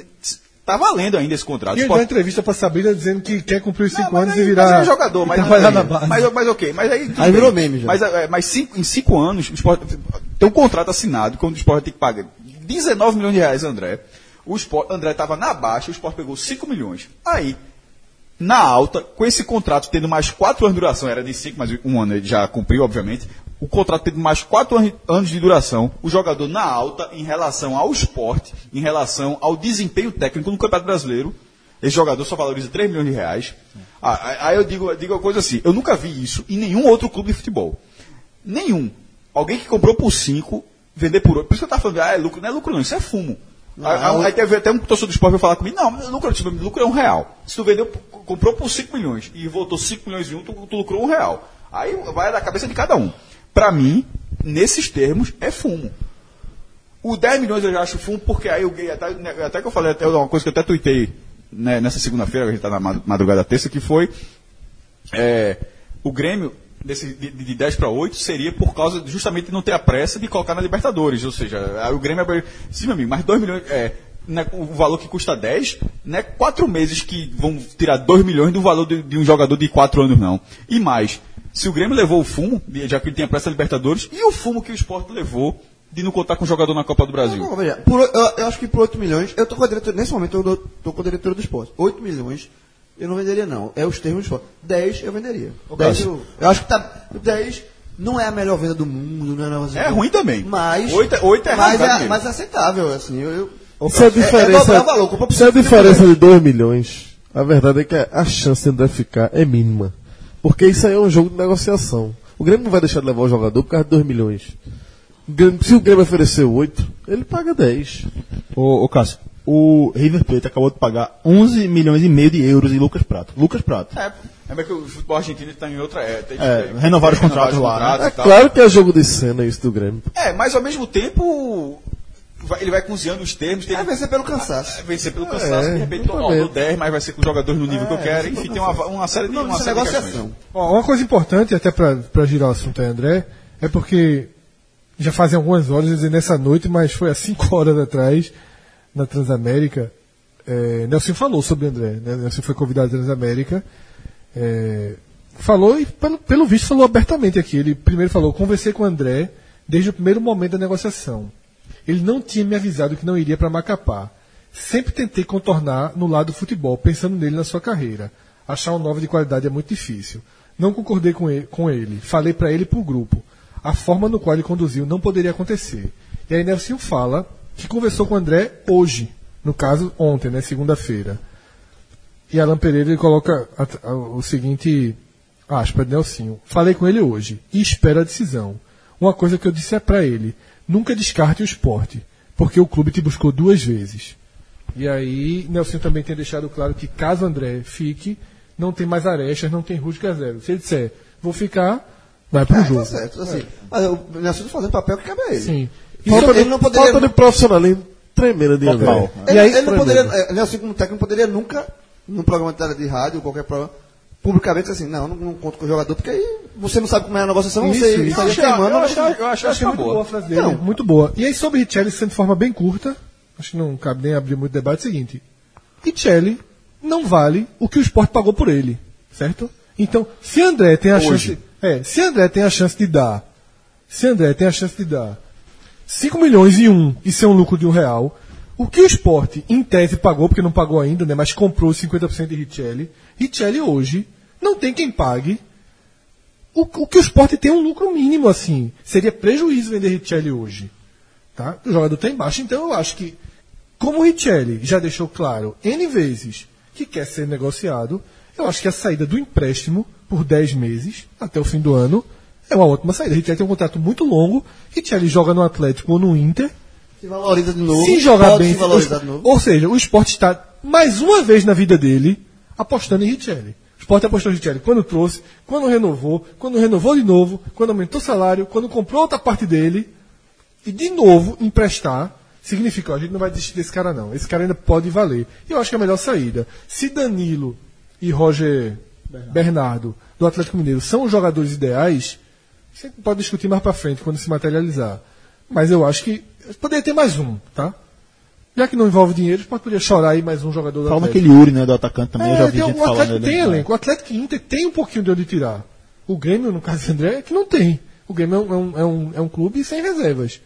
[SPEAKER 7] tá valendo ainda esse contrato.
[SPEAKER 5] E ele deu entrevista pra Sabrina dizendo que quer cumprir os 5
[SPEAKER 7] não,
[SPEAKER 5] anos
[SPEAKER 7] mas
[SPEAKER 5] e
[SPEAKER 7] aí-
[SPEAKER 5] virar.
[SPEAKER 7] Mas é jogador, mas,
[SPEAKER 5] trabalhar na
[SPEAKER 7] mas,
[SPEAKER 5] base.
[SPEAKER 7] mas, mas ok, mas aí.
[SPEAKER 6] Aí virou meme já.
[SPEAKER 7] Mas, é, mas cinco- em cinco anos, o Sport tem um contrato assinado, quando o Sport tem que pagar 19 milhões de reais, André. O Sport, André estava na baixa, o Sport pegou 5 milhões. Aí, na alta, com esse contrato tendo mais 4 anos de duração, era de 5, mas um ano ele já cumpriu, obviamente. O contrato tendo mais 4 anos de duração, o jogador na alta em relação ao esporte, em relação ao desempenho técnico no Campeonato Brasileiro. Esse jogador só valoriza 3 milhões de reais. Ah, aí- eu digo, digo uma coisa assim, eu nunca vi isso em nenhum outro clube de futebol. Nenhum. Alguém que comprou por 5, vender por 8. Por isso que eu tava falando, ah, é lucro. Não é lucro não, isso é fumo. Aí, aí- teve até um torcedor do esporte veio falar comigo, não, lucro, tipo, lucro é um real. Se tu vendeu, comprou por 5 milhões e voltou 5 milhões e um, tu, tu lucrou um real. Aí vai da cabeça de cada um. Pra mim, nesses termos, é fumo. O 10 milhões eu já acho fumo, porque aí eu até, né, até que eu falei, até uma coisa que eu até tuitei né, nessa segunda-feira, a gente tá na ma- madrugada terça, que foi é, o Grêmio, desse, de, de 10 para 8, seria por causa de justamente não ter a pressa de colocar na Libertadores. Ou seja, o Grêmio abriu. Sim, meu amigo, mas 2 milhões. É, né, o valor que custa 10, não é 4 meses que vão tirar 2 milhões do valor de, de um jogador de 4 anos, não. E mais, se o Grêmio levou o fumo, já que ele tem a pressa Libertadores, e o fumo que o Sport levou de não contar com o jogador na Copa do Brasil?
[SPEAKER 6] Não, veja, por, eu, eu acho que por 8 milhões, eu tô com a diretora, nesse momento eu tô com a diretora do esporte. 8 milhões, eu não venderia não. É os termos esporte. 10 eu venderia. 10 eu, eu acho que tá. 10 não é a melhor venda do mundo, não é, não,
[SPEAKER 7] É ruim também.
[SPEAKER 6] Mas.
[SPEAKER 7] Oito é- oito é
[SPEAKER 6] mas, é, mas é aceitável, assim. Eu, eu,
[SPEAKER 4] Se a diferença,
[SPEAKER 6] é, é, o valor,
[SPEAKER 4] se a
[SPEAKER 6] 5
[SPEAKER 4] diferença de 2 milhões, a verdade é que a chance de André ficar é mínima. Porque isso aí é um jogo de negociação. O Grêmio não vai deixar de levar o jogador por causa de 2 milhões. Se o Grêmio oferecer 8, ele paga 10.
[SPEAKER 3] Ô, ô Cássio, o River Plate acabou de pagar 11 milhões e meio de euros em Lucas Prato. Lucas Prato.
[SPEAKER 7] É, é que o futebol argentino está em outra era. Tem-
[SPEAKER 3] É, renovaram os contratos lá,
[SPEAKER 7] contratos
[SPEAKER 4] É
[SPEAKER 7] e tal.
[SPEAKER 4] claro que é jogo de cena isso do Grêmio.
[SPEAKER 7] É, mas ao mesmo tempo vai- ele vai cozinhando os termos. Tem,
[SPEAKER 6] É vencer pelo cansaço.
[SPEAKER 7] É, vencer pelo cansaço,
[SPEAKER 4] É,
[SPEAKER 7] de repente toma
[SPEAKER 4] exatamente.
[SPEAKER 7] o 10, mas vai ser com jogadores no nível que eu quero. Enfim, tem uma, uma série de,
[SPEAKER 6] Não,
[SPEAKER 7] uma
[SPEAKER 6] é
[SPEAKER 7] série de
[SPEAKER 6] negociação.
[SPEAKER 5] Ó, uma coisa importante, até para girar o assunto aí, André, é porque já fazem algumas horas, eu dizer nessa noite, mas foi há cinco horas atrás, na Transamérica, é, Nelson falou sobre André. Né? Nelson foi convidado à Transamérica, é, falou e, pelo, pelo visto, falou abertamente aqui. Ele primeiro falou: conversei com o André desde o primeiro momento da negociação. Ele não tinha me avisado que não iria para Macapá. Sempre tentei contornar no lado do futebol, pensando nele na sua carreira. Achar um novo de qualidade é muito difícil. Não concordei com ele. Com ele. Falei para ele e para o grupo. A forma no qual ele conduziu não poderia acontecer. E aí Nelson fala que conversou com o André hoje. No caso, ontem, né? Segunda-feira. E Alan Pereira ele coloca a- a- o seguinte aspa de Nelsinho. Falei com ele hoje e espero a decisão. Uma coisa que eu disse é para ele: nunca descarte o esporte, porque o clube te buscou duas vezes. E aí, Nelson também tem deixado claro que caso André fique, não tem mais arestas, não tem rústica zero. Se ele disser, vou ficar, vai pro
[SPEAKER 6] É,
[SPEAKER 5] jogo.
[SPEAKER 6] tá certo. Assim, Mas o Nelson tá fazendo papel que cabe a ele.
[SPEAKER 5] Sim.
[SPEAKER 6] Falta, ele não poderia.
[SPEAKER 4] Falta de profissionalismo tremenda de
[SPEAKER 3] Total.
[SPEAKER 4] André.
[SPEAKER 6] Ele,
[SPEAKER 5] E aí-
[SPEAKER 6] ele não
[SPEAKER 4] Tremendo.
[SPEAKER 6] poderia, é, Nelson como técnico não poderia nunca, num programa de, de rádio, qualquer programa, publicamente dizer assim, não, não, não conto com o jogador, porque aí você não sabe como é a negociação,
[SPEAKER 5] Isso,
[SPEAKER 6] você
[SPEAKER 5] isso.
[SPEAKER 6] estaria queimando.
[SPEAKER 7] eu acho- eu acho-
[SPEAKER 5] Eu achei
[SPEAKER 7] tá
[SPEAKER 5] muito
[SPEAKER 7] boa.
[SPEAKER 5] boa a frase dele.
[SPEAKER 6] Não.
[SPEAKER 5] Muito boa. E aí sobre Richelli, sendo de forma bem curta, acho que não cabe nem abrir muito debate, é o seguinte. Richelli não vale o que o esporte pagou por ele. Certo? Então, se André tem a
[SPEAKER 7] Hoje.
[SPEAKER 5] chance. É, se André tem a chance de dar. Se André tem a chance de dar 5 milhões e um e ser um lucro de um real. O que o esporte, em tese, pagou, porque não pagou ainda, né? Mas comprou 50% de Richelli. Richelli hoje não tem quem pague o, o que o esporte tem é um lucro mínimo, assim. Seria prejuízo vender Richelli hoje. Tá? O jogador está embaixo, então eu acho que, como o Richelli já deixou claro N vezes que quer ser negociado, eu acho que a saída do empréstimo por 10 meses, até o fim do ano, é uma ótima saída. Richelli tem um contrato muito longo, Richelli joga no Atlético ou no Inter,
[SPEAKER 6] Se valoriza de novo.
[SPEAKER 5] se
[SPEAKER 6] pode
[SPEAKER 5] bem,
[SPEAKER 6] se novo.
[SPEAKER 5] ou seja, o esporte está mais uma vez na vida dele apostando em Richelli. O esporte apostou em Richelli quando trouxe, quando renovou, quando renovou de novo, quando aumentou o salário, quando comprou outra parte dele e de novo emprestar. Significa, ó, a gente não vai desistir desse cara não. Esse cara ainda pode valer. E eu acho que é a melhor saída. Se Danilo e Roger Bernardo, do Atlético Mineiro são os jogadores ideais, você pode discutir mais pra frente quando se materializar. Mas eu acho que poderia ter mais um, tá? Já que não envolve dinheiro, pode poder chorar aí mais um jogador do
[SPEAKER 3] Fala
[SPEAKER 5] Atlético.
[SPEAKER 3] naquele Yuri, né, do atacante também, eu já
[SPEAKER 5] É,
[SPEAKER 3] vi
[SPEAKER 5] tem,
[SPEAKER 3] gente
[SPEAKER 5] o
[SPEAKER 3] falando
[SPEAKER 5] Atlético
[SPEAKER 3] nele.
[SPEAKER 5] tem elenco. O Atlético Inter tem um pouquinho de onde tirar. O Grêmio, no caso do André, é que não tem. O Grêmio é um, é um, é um, é um clube sem reservas.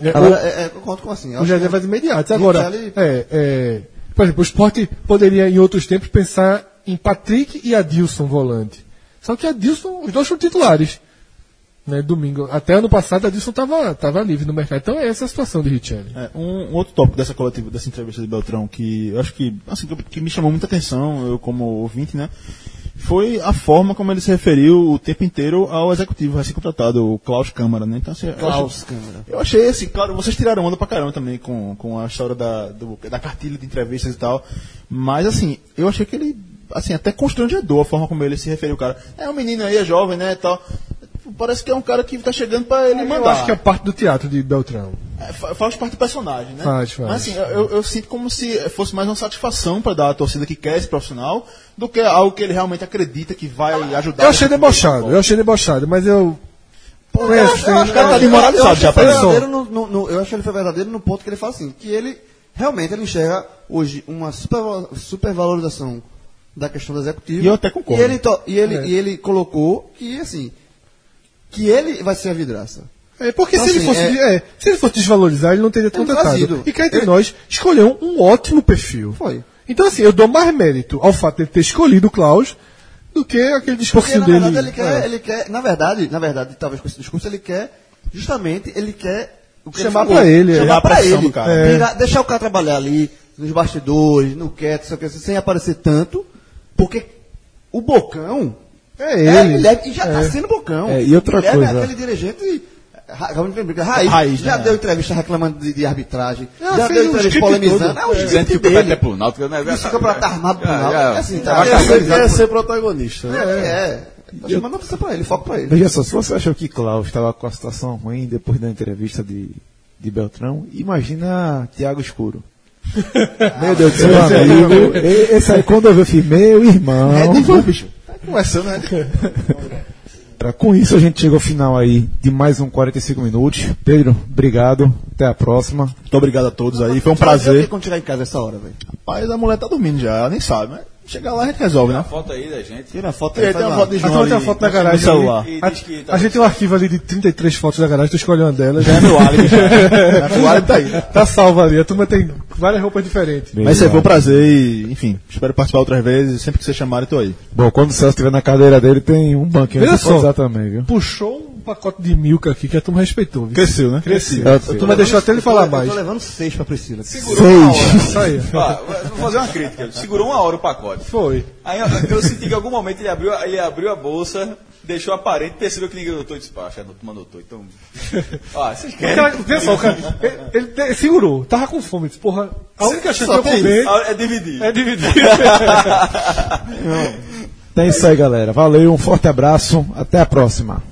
[SPEAKER 5] É,
[SPEAKER 6] Agora,
[SPEAKER 5] o-
[SPEAKER 6] é, é, eu conto com assim.
[SPEAKER 5] os reservas imediatas. Agora, é, é, por exemplo, o Sport poderia, em outros tempos, pensar em Patrick e Adilson volante. Só que Adilson, os dois foram titulares. Né, domingo. Até ano passado, Adilson estava tava livre no mercado. Então, essa é a situação de Richelli.
[SPEAKER 3] É, um, um outro tópico dessa coletiva, dessa entrevista de Beltrão, que eu acho que, assim, que, que me chamou muita atenção, eu como ouvinte, né? Foi a forma como ele se referiu o tempo inteiro ao executivo recém-contratado, o Klaus Câmara, né? Então, assim,
[SPEAKER 6] Klaus Câmara.
[SPEAKER 3] Eu achei, assim, claro, vocês tiraram onda pra caramba também com, com a história da, do- da cartilha de entrevistas e tal, mas, assim, eu achei que ele, assim, até constrangedor a forma como ele se referiu ao cara. É um menino aí, é jovem, né, e tal. Parece que é um cara que tá chegando pra ele mandar.
[SPEAKER 5] Eu acho que é parte do teatro de Beltrão.
[SPEAKER 3] É, fa- faz parte do personagem, né?
[SPEAKER 5] Faz, faz.
[SPEAKER 3] Mas assim, eu, eu sinto como se fosse mais uma satisfação para dar à torcida que quer esse profissional do que algo que ele realmente acredita que vai ajudar.
[SPEAKER 5] Eu achei debochado, eu achei debochado, mas eu.
[SPEAKER 6] Eu acho- eu acho-
[SPEAKER 3] O cara tá
[SPEAKER 6] eu acho
[SPEAKER 3] já,
[SPEAKER 6] que verdadeiro no- no- no- Eu acho que ele foi verdadeiro no ponto que ele fala assim, que ele realmente ele enxerga hoje uma superva- supervalorização da questão do executivo.
[SPEAKER 3] E eu até concordo.
[SPEAKER 6] E ele, to- e ele,
[SPEAKER 5] É.
[SPEAKER 6] e ele colocou que, assim, que ele vai ser a vidraça.
[SPEAKER 5] É, porque
[SPEAKER 6] Então,
[SPEAKER 5] se, ele
[SPEAKER 6] assim,
[SPEAKER 5] fosse,
[SPEAKER 6] é-
[SPEAKER 5] é, se ele fosse desvalorizar, ele não teria
[SPEAKER 6] Ele
[SPEAKER 5] contratado.
[SPEAKER 6] trazido.
[SPEAKER 5] E cá entre
[SPEAKER 6] Ele-
[SPEAKER 5] nós, escolheu um ótimo perfil.
[SPEAKER 6] Foi.
[SPEAKER 5] Então, assim, eu dou mais mérito ao fato de ele ter escolhido o Klaus do que aquele
[SPEAKER 6] Porque,
[SPEAKER 5] discursinho
[SPEAKER 6] na
[SPEAKER 5] dele.
[SPEAKER 6] verdade, ele quer,
[SPEAKER 5] É.
[SPEAKER 6] ele quer, na verdade, na verdade, talvez com esse discurso, ele quer, justamente, ele quer o que
[SPEAKER 5] Chamar
[SPEAKER 6] ele
[SPEAKER 5] pra ele, é.
[SPEAKER 6] chamar
[SPEAKER 3] Tirar a
[SPEAKER 6] pra
[SPEAKER 3] pressão
[SPEAKER 6] ele.
[SPEAKER 5] É.
[SPEAKER 6] Virar- deixar o cara trabalhar ali, nos bastidores, no quieto, sei o que, sem aparecer tanto, porque o Bocão,
[SPEAKER 5] É
[SPEAKER 6] é,
[SPEAKER 5] ele.
[SPEAKER 6] Guilherme, e já está
[SPEAKER 5] É.
[SPEAKER 6] sendo Bocão.
[SPEAKER 2] É, e outra
[SPEAKER 6] Guilherme
[SPEAKER 2] coisa-
[SPEAKER 6] é aquele dirigente lembrar, raiz,
[SPEAKER 3] Raiz,
[SPEAKER 6] já
[SPEAKER 3] né?
[SPEAKER 6] deu entrevista reclamando de, de arbitragem, já
[SPEAKER 5] fez
[SPEAKER 6] deu
[SPEAKER 5] um
[SPEAKER 6] entrevista polemizando, é o
[SPEAKER 7] Dizendo
[SPEAKER 6] script
[SPEAKER 7] que o é
[SPEAKER 6] dele.
[SPEAKER 7] pro Náutico, né?
[SPEAKER 6] Isso fica pra estar armado pro
[SPEAKER 7] Já,
[SPEAKER 6] Náutico.
[SPEAKER 7] já.
[SPEAKER 6] É assim,
[SPEAKER 7] Já
[SPEAKER 6] tá
[SPEAKER 7] vai
[SPEAKER 4] Quer ser, quer ser protagonista. né?
[SPEAKER 6] É, é. Tá chamando a pra ele, foco pra ele.
[SPEAKER 2] Veja só, se você achou que Klaus estava com a situação ruim depois da entrevista de, de Beltrão, imagina Tiago Escuro. <laughs> Meu Deus do céu, meu amigo. Esse aí, quando eu vi, meu irmão.
[SPEAKER 6] É de bicho.
[SPEAKER 3] Começando, né?
[SPEAKER 2] Pra- <laughs> Com isso, a gente chega ao final aí de mais um 45 minutos. Pedro, obrigado. Até a próxima.
[SPEAKER 3] Muito obrigado a todos aí, foi um prazer.
[SPEAKER 6] quando chegar em casa essa hora, velho?
[SPEAKER 3] Rapaz, a mulher tá dormindo já, ela nem sabe, mas chegar lá a gente resolve, né?
[SPEAKER 7] Foto aí da gente.
[SPEAKER 6] Tira a foto
[SPEAKER 3] aí tem uma foto de
[SPEAKER 5] A
[SPEAKER 3] João
[SPEAKER 5] tem
[SPEAKER 3] ali,
[SPEAKER 5] a foto
[SPEAKER 3] no
[SPEAKER 5] garagem.
[SPEAKER 3] celular.
[SPEAKER 5] ali.
[SPEAKER 7] E
[SPEAKER 5] A,
[SPEAKER 7] tá-
[SPEAKER 5] a gente tem um arquivo ali de 33 fotos da garagem, tu escolheu uma delas.
[SPEAKER 3] Já é meu álibi, já. <laughs> o álibi tá aí.
[SPEAKER 5] Tá salvo ali. A turma tem várias roupas diferentes.
[SPEAKER 3] Mas isso aí foi um prazer e, enfim, espero participar outras vezes. Sempre que vocês chamarem, eu tô aí.
[SPEAKER 2] Bom, quando o Celso estiver na cadeira dele, tem um banquinho
[SPEAKER 5] Veja só.
[SPEAKER 2] usar também, viu?
[SPEAKER 5] Puxou um pacote de milka aqui que a turma respeitou. Viu?
[SPEAKER 3] Cresceu, né?
[SPEAKER 5] Cresceu.
[SPEAKER 2] É,
[SPEAKER 5] A turma deixou até ele falar
[SPEAKER 6] Eu
[SPEAKER 5] mais.
[SPEAKER 6] tô levando seis pra Priscila.
[SPEAKER 5] Isso aí. <laughs>
[SPEAKER 7] Ó, vou fazer uma crítica. Segurou uma hora o pacote.
[SPEAKER 5] Foi.
[SPEAKER 7] Aí eu, eu senti que em algum momento ele abriu, ele abriu a bolsa, deixou aparente, percebeu que ninguém notou e disse, pá, que a turma notou. Então. Ó, <laughs> vocês
[SPEAKER 5] O
[SPEAKER 7] querem.
[SPEAKER 5] cara, só, cara, ele, ele segurou, tava com fome. Disse, porra, a única chance de eu comer
[SPEAKER 7] Ah, É dividir.
[SPEAKER 5] é dividir. <laughs>
[SPEAKER 2] Então é isso aí, galera. Valeu, um forte abraço. Até a próxima.